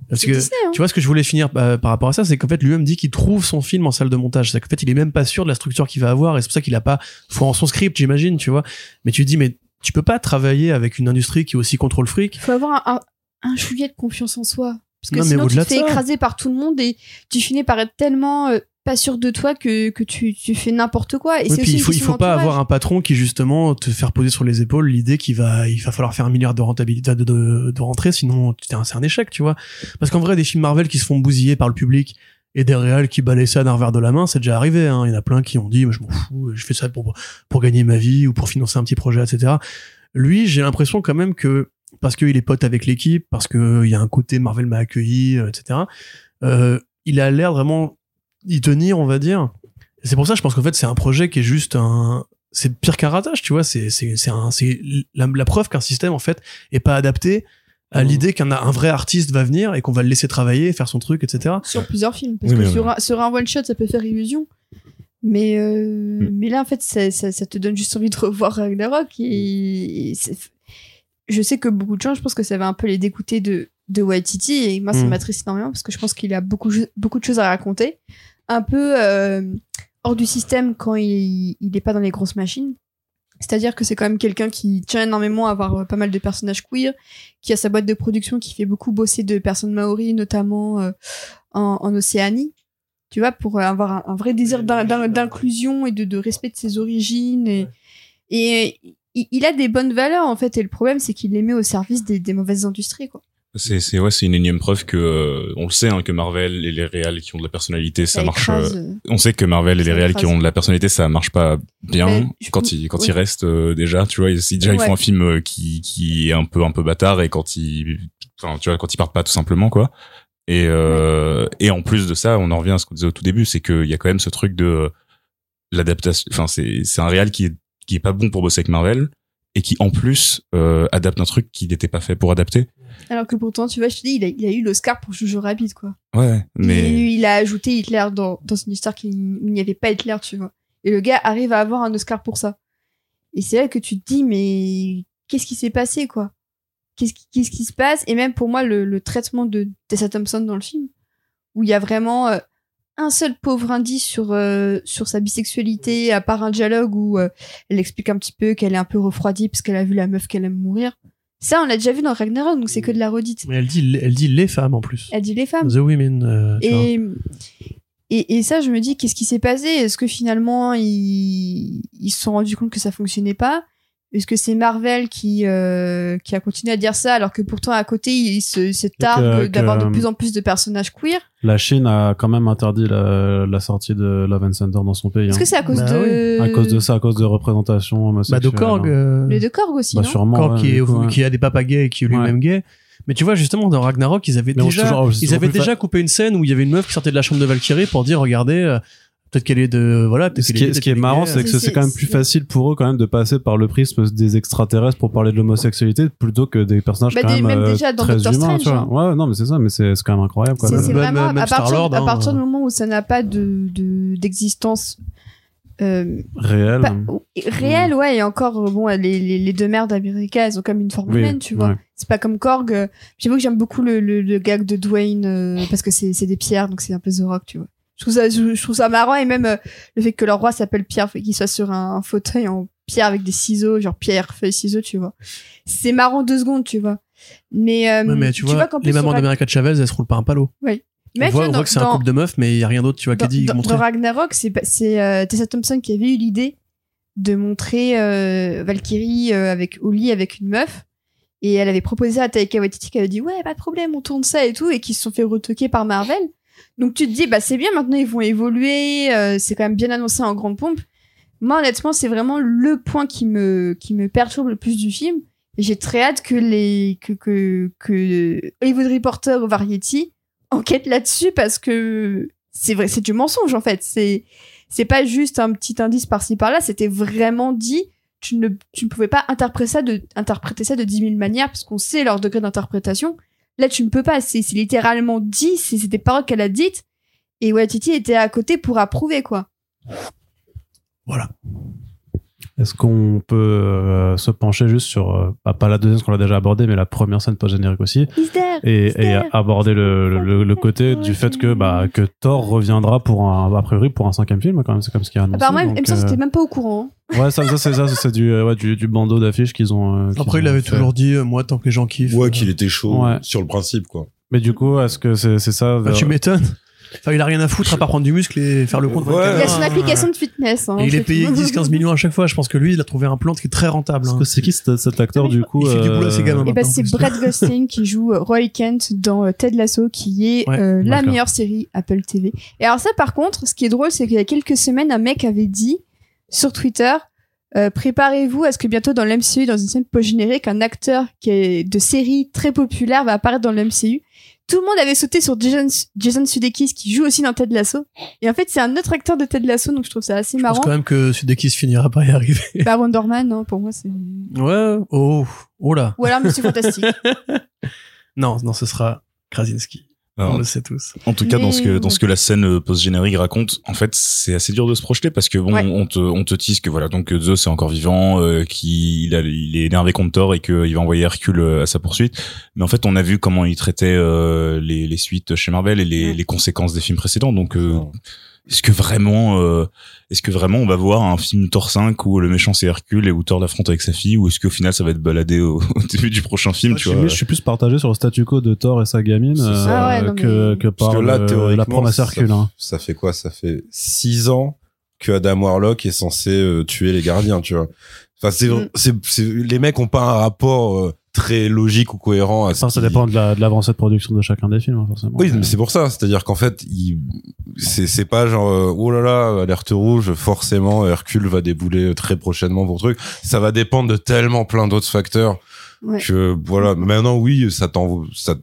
[SPEAKER 4] Parce que
[SPEAKER 3] Disney, hein.
[SPEAKER 4] tu vois ce que je voulais finir bah, par rapport à ça, c'est qu'en fait lui-même dit qu'il trouve son film en salle de montage. C'est qu'en fait il est même pas sûr de la structure qu'il va avoir et c'est pour ça qu'il a pas foi en son script, j'imagine, tu vois. Mais tu dis mais tu peux pas travailler avec une industrie qui est aussi contrôle fric.
[SPEAKER 3] Il faut avoir un, un, un de confiance en soi. Parce que
[SPEAKER 4] Non, mais
[SPEAKER 3] sinon, tu te fais écraser par tout le monde et tu finis par être tellement euh, pas sûr de toi que, que tu, tu fais n'importe quoi. Et
[SPEAKER 4] Oui, puis il faut il faut pas avoir un patron qui justement te faire poser sur les épaules l'idée qu'il va il va falloir faire un milliard de rentabilité de, de, de rentrée sinon c'est un, échec tu vois parce qu'en vrai des films Marvel qui se font bousiller par le public et des réals qui balaient ça d'un revers de la main c'est déjà arrivé hein. il y en a plein qui ont dit je m'en fous je fais ça pour pour gagner ma vie ou pour financer un petit projet etc lui j'ai l'impression quand même que parce qu'il est pote avec l'équipe parce que il y a un côté Marvel m'a accueilli euh, etc euh, il a l'air vraiment y tenir on va dire c'est pour ça, je pense qu'en fait, c'est un projet qui est juste un, c'est pire qu'un ratage, tu vois. C'est, c'est, c'est un, c'est la, la preuve qu'un système, en fait, est pas adapté à
[SPEAKER 1] Mhm.
[SPEAKER 4] l'idée qu'un un vrai artiste va venir et qu'on va le laisser travailler, faire son truc, etc.
[SPEAKER 3] Sur plusieurs films. Parce
[SPEAKER 2] Oui,
[SPEAKER 3] que sur,
[SPEAKER 2] ouais.
[SPEAKER 3] un, sur un one shot, ça peut faire illusion. Mais, euh,
[SPEAKER 2] Mm.
[SPEAKER 3] mais là, en fait, ça, ça, ça te donne juste envie de revoir Ragnarok. Et, et je sais que beaucoup de gens, je pense que ça va un peu les dégoûter de, de Waititi. Et moi, ça
[SPEAKER 4] Mm.
[SPEAKER 3] m'attriste énormément parce que je pense qu'il a beaucoup, beaucoup de choses à raconter. Un peu euh, hors du système quand il il est pas dans les grosses machines. C'est-à-dire que c'est quand même quelqu'un qui tient énormément à avoir euh, pas mal de personnages queer, qui a sa boîte de production qui fait beaucoup bosser de personnes maoris, notamment euh, en, en Océanie. Tu vois, pour avoir un, un vrai désir d'in- d'in- d'inclusion et de, de respect de ses origines. Et, et il, il a des bonnes valeurs, en fait. Et le problème, c'est qu'il les met au service des, des mauvaises industries, quoi.
[SPEAKER 2] C'est c'est ouais, c'est une énième preuve que euh, on le sait hein, que Marvel et les réals qui ont de la personnalité, ça, marche.
[SPEAKER 3] écrase,
[SPEAKER 2] euh,
[SPEAKER 3] euh,
[SPEAKER 2] on sait que Marvel et les
[SPEAKER 3] Ça
[SPEAKER 2] réals qui ont de la personnalité, ça marche pas bien
[SPEAKER 3] Mais
[SPEAKER 2] quand ils quand
[SPEAKER 3] ouais.
[SPEAKER 2] ils restent euh, déjà, tu vois, si déjà ils
[SPEAKER 3] Ouais.
[SPEAKER 2] font un film euh, qui qui est un peu un peu bâtard et quand ils enfin tu vois quand ils partent pas tout simplement quoi. Et euh, et en plus de ça, on en revient à ce qu'on disait au tout début, c'est qu'il y a quand même ce truc de l'adaptation. Enfin, c'est c'est un réal qui est qui est pas bon pour bosser avec Marvel et qui en plus euh, adapte un truc qui n'était pas fait pour adapter.
[SPEAKER 3] Alors que pourtant, tu vois, je te dis, il a, il a eu l'Oscar pour Jojo Rabbit, quoi.
[SPEAKER 2] Ouais, mais
[SPEAKER 3] il a ajouté Hitler dans, dans une histoire qui, où il n'y avait pas Hitler, tu vois. Et le gars arrive à avoir un Oscar pour ça. Et c'est là que tu te dis, mais qu'est-ce qui s'est passé, quoi? Qu'est-ce qui, qu'est-ce qui se passe? Et même pour moi, le, le traitement de Tessa Thompson dans le film, où il y a vraiment euh, un seul pauvre indice sur, euh, sur sa bisexualité, à part un dialogue où euh, elle explique un petit peu qu'elle est un peu refroidie parce qu'elle a vu la meuf qu'elle aime mourir. Ça, on l'a déjà vu dans Ragnarok, donc c'est que de la redite.
[SPEAKER 4] Mais elle dit, elle dit les femmes en plus.
[SPEAKER 3] Elle dit les femmes.
[SPEAKER 4] The women. euh.
[SPEAKER 3] Et, et, et ça, je me dis, qu'est-ce qui s'est passé? Est-ce que finalement, ils, ils se sont rendus compte que ça fonctionnait pas? Est-ce que c'est Marvel qui, euh, qui a continué à dire ça alors que pourtant à côté, ils se, se targuent
[SPEAKER 1] que-
[SPEAKER 3] d'avoir de
[SPEAKER 1] que-
[SPEAKER 3] plus en plus de personnages queer?
[SPEAKER 1] La Chine a quand même interdit la, la sortie de Love and Thunder dans son pays.
[SPEAKER 3] Est-ce
[SPEAKER 1] hein.
[SPEAKER 3] que c'est à cause
[SPEAKER 4] Bah
[SPEAKER 3] de...
[SPEAKER 1] À cause de ça, à cause de représentation
[SPEAKER 4] Bah, de Korg.
[SPEAKER 1] hein.
[SPEAKER 4] euh,
[SPEAKER 3] Les deux Korg aussi,
[SPEAKER 1] Bah,
[SPEAKER 3] non?
[SPEAKER 1] sûrement.
[SPEAKER 4] Korg
[SPEAKER 1] ouais,
[SPEAKER 4] qui, est,
[SPEAKER 1] du coup, ouais.
[SPEAKER 4] qui a des papas gays et qui est lui-même gay. Mais tu vois, justement, dans Ragnarok, ils avaient
[SPEAKER 1] Mais
[SPEAKER 4] déjà,
[SPEAKER 1] toujours-
[SPEAKER 4] ils avaient déjà
[SPEAKER 1] fa-
[SPEAKER 4] coupé une scène où il y avait une meuf qui sortait de la chambre de Valkyrie pour dire, regardez, euh, peut-être qu'elle est de, voilà, peut-être
[SPEAKER 1] Ce
[SPEAKER 4] qu'elle
[SPEAKER 1] qui est, ce qui est marrant, c'est que
[SPEAKER 3] C'est-
[SPEAKER 1] c'est quand même plus facile pour eux quand même de passer par le prisme des extraterrestres pour parler de l'homosexualité plutôt que des personnages
[SPEAKER 3] Bah,
[SPEAKER 1] quand
[SPEAKER 3] des-
[SPEAKER 1] même,
[SPEAKER 3] même
[SPEAKER 1] euh,
[SPEAKER 3] déjà dans
[SPEAKER 1] très
[SPEAKER 3] Doctor
[SPEAKER 1] humains.
[SPEAKER 3] Strange,
[SPEAKER 1] tu vois. Ouais, non, mais c'est ça, mais c'est quand même incroyable. Quoi,
[SPEAKER 3] C'est
[SPEAKER 1] même.
[SPEAKER 3] c'est
[SPEAKER 4] Même-
[SPEAKER 3] vraiment
[SPEAKER 4] même
[SPEAKER 3] à partir, à partir
[SPEAKER 4] hein.
[SPEAKER 3] du moment où ça n'a pas de de- d'existence euh,
[SPEAKER 1] réel.
[SPEAKER 3] pas- réelle, ouais, et encore euh, bon, les, les, les deux mères d'América, elles ont comme une forme
[SPEAKER 1] Oui,
[SPEAKER 3] humaine, tu vois.
[SPEAKER 1] ouais.
[SPEAKER 3] C'est pas comme Korg. J'avoue que j'aime beaucoup le, le, le gag de Dwayne euh, parce que c'est c'est des pierres, donc c'est un peu The Rock, tu vois. Je trouve ça, je, je trouve ça marrant et même euh, le fait que leur roi s'appelle Pierre, qu'il soit sur un, fauteuil en pierre avec des ciseaux, genre pierre, feuille, ciseaux, tu vois. C'est marrant deux secondes, tu vois. Mais, euh,
[SPEAKER 4] Ouais, mais tu, vois, les mamans d'America de Chavez, elles se roulent pas un palo.
[SPEAKER 3] Mais
[SPEAKER 4] on voit, on que c'est un couple de meufs, mais il y a rien d'autre, tu vois, qui dit,
[SPEAKER 3] dans- dans Ragnarok, c'est euh, Tessa Thompson qui avait eu l'idée de montrer euh, Valkyrie avec lit avec une meuf et elle avait proposé à Taika Waititi qui avait dit ouais pas de problème on tourne ça et tout et qui se sont fait retoquer par Marvel donc tu te dis bah c'est bien maintenant ils vont évoluer euh, c'est quand même bien annoncé en grande pompe. Moi honnêtement c'est vraiment le point qui me qui me perturbe le plus du film. J'ai très hâte que les que que que Hollywood Reporter ou Variety enquête là-dessus parce que c'est vrai c'est du mensonge en fait. C'est c'est pas juste un petit indice par-ci par-là. C'était vraiment dit. Tu ne tu ne pouvais pas interpréter ça de interpréter ça de 10 000 manières parce qu'on sait leur degré d'interprétation là tu ne peux pas. C'est littéralement dit. C'est des paroles qu'elle a dites. Et Waititi était à côté pour approuver quoi.
[SPEAKER 4] Voilà.
[SPEAKER 1] Est-ce qu'on peut euh, se pencher juste sur, euh, pas- pas la deuxième, parce qu'on l'a déjà abordé, mais la première scène post-générique aussi, et, et aborder le, le, le côté du fait que, bah, que Thor reviendra pour un, a priori, pour un cinquième film, quand même, c'est comme ce qui est annoncé.
[SPEAKER 3] apparemment il me
[SPEAKER 1] donc,
[SPEAKER 3] semble que
[SPEAKER 1] euh,
[SPEAKER 3] c'était même pas au courant hein.
[SPEAKER 1] Ouais, ça, ça c'est ça, c'est du, ouais, du, du bandeau d'affiches qu'ils ont. euh, qu'ils
[SPEAKER 4] Après, il
[SPEAKER 1] ont
[SPEAKER 4] avait
[SPEAKER 1] fait.
[SPEAKER 4] toujours dit, euh, moi, tant que les gens kiffent.
[SPEAKER 5] Ouais,
[SPEAKER 4] euh,
[SPEAKER 5] qu'il était chaud
[SPEAKER 1] Ouais.
[SPEAKER 5] sur le principe, quoi.
[SPEAKER 1] Mais du coup, est-ce que c'est c'est ça
[SPEAKER 4] bah, tu m'étonnes. Enfin, il a rien à foutre à part prendre du muscle et faire le compte.
[SPEAKER 5] Ouais.
[SPEAKER 4] devant la
[SPEAKER 3] il a son application de fitness hein,
[SPEAKER 4] Et il est payé
[SPEAKER 3] tout.
[SPEAKER 4] 10-15 millions à chaque fois. Je pense que lui, il a trouvé un plan qui est très rentable. Hein.
[SPEAKER 1] que c'est qui cet, cet acteur du coup
[SPEAKER 4] Il fait du boulot à ses gamins.
[SPEAKER 3] Et bah
[SPEAKER 4] maintenant,
[SPEAKER 3] c'est. Brett Gosling qui joue euh, Roy Kent dans euh, Ted Lasso, qui est
[SPEAKER 4] Ouais,
[SPEAKER 3] euh, la meilleure série Apple TV. Et alors ça, par contre, ce qui est drôle, c'est qu'il y a quelques semaines, un mec avait dit sur Twitter, euh, préparez-vous à ce que bientôt dans l'MCU, dans une scène post-générique, un acteur qui est de série très populaire va apparaître dans l'MCU. Tout le monde avait sauté sur Jason, Jason Sudeikis qui joue aussi dans Ted Lasso. Et en fait, c'est un autre acteur de Ted Lasso, donc je trouve ça assez
[SPEAKER 4] Je pense
[SPEAKER 3] marrant.
[SPEAKER 4] quand même que Sudeikis finira par y arriver.
[SPEAKER 3] Bah Wonder Man, hein, pour moi, c'est...
[SPEAKER 4] Ouais. Oh. Oh là.
[SPEAKER 3] Ou alors Monsieur Fantastique.
[SPEAKER 4] Non, non, ce sera Krasinski.
[SPEAKER 2] Alors,
[SPEAKER 4] On le sait tous.
[SPEAKER 2] En tout cas, dans ce que dans ce que la scène euh, post-générique raconte, en fait, c'est assez dur de se projeter parce que bon,
[SPEAKER 3] Ouais.
[SPEAKER 2] on te on te tease que voilà, donc Zeus est encore vivant, euh, qu'il a il est énervé contre Thor et qu'il va envoyer Hercule euh, à sa poursuite. Mais en fait, on a vu comment il traitait euh, les les suites chez Marvel et les
[SPEAKER 3] Ouais.
[SPEAKER 2] les conséquences des films précédents. Donc euh, est-ce que vraiment euh, est-ce que vraiment on va voir un film Thor 5 où le méchant c'est Hercule et où Thor l'affronte avec sa fille ou est-ce qu'au final ça va être baladé au, au début du prochain film, tu
[SPEAKER 1] je, suis,
[SPEAKER 2] vois
[SPEAKER 1] je suis plus partagé sur le statu quo de Thor et sa gamine euh,
[SPEAKER 3] Ah ouais,
[SPEAKER 1] que,
[SPEAKER 3] mais-
[SPEAKER 1] que
[SPEAKER 5] Parce
[SPEAKER 1] par
[SPEAKER 5] que là,
[SPEAKER 1] le- la promesse
[SPEAKER 5] ça-
[SPEAKER 1] Hercule. Hein.
[SPEAKER 5] Ça fait quoi? Ça fait six ans que Adam Warlock est censé euh, tuer les gardiens, tu vois. Enfin, c'est,
[SPEAKER 3] Mm.
[SPEAKER 5] c'est, c'est- les mecs ont pas un rapport euh, très logique ou cohérent à
[SPEAKER 1] Enfin, ça dépend de la- de l'avancée de, production de chacun des films, hein, forcément.
[SPEAKER 5] Oui, mais c'est pour ça. C'est-à-dire qu'en fait, il, c'est, c'est pas genre, euh, oh là là, alerte rouge, forcément, Hercule va débouler très prochainement pour truc. Ça va dépendre de tellement plein d'autres facteurs
[SPEAKER 3] Ouais.
[SPEAKER 5] que voilà. Maintenant, oui, ça t'en, ça,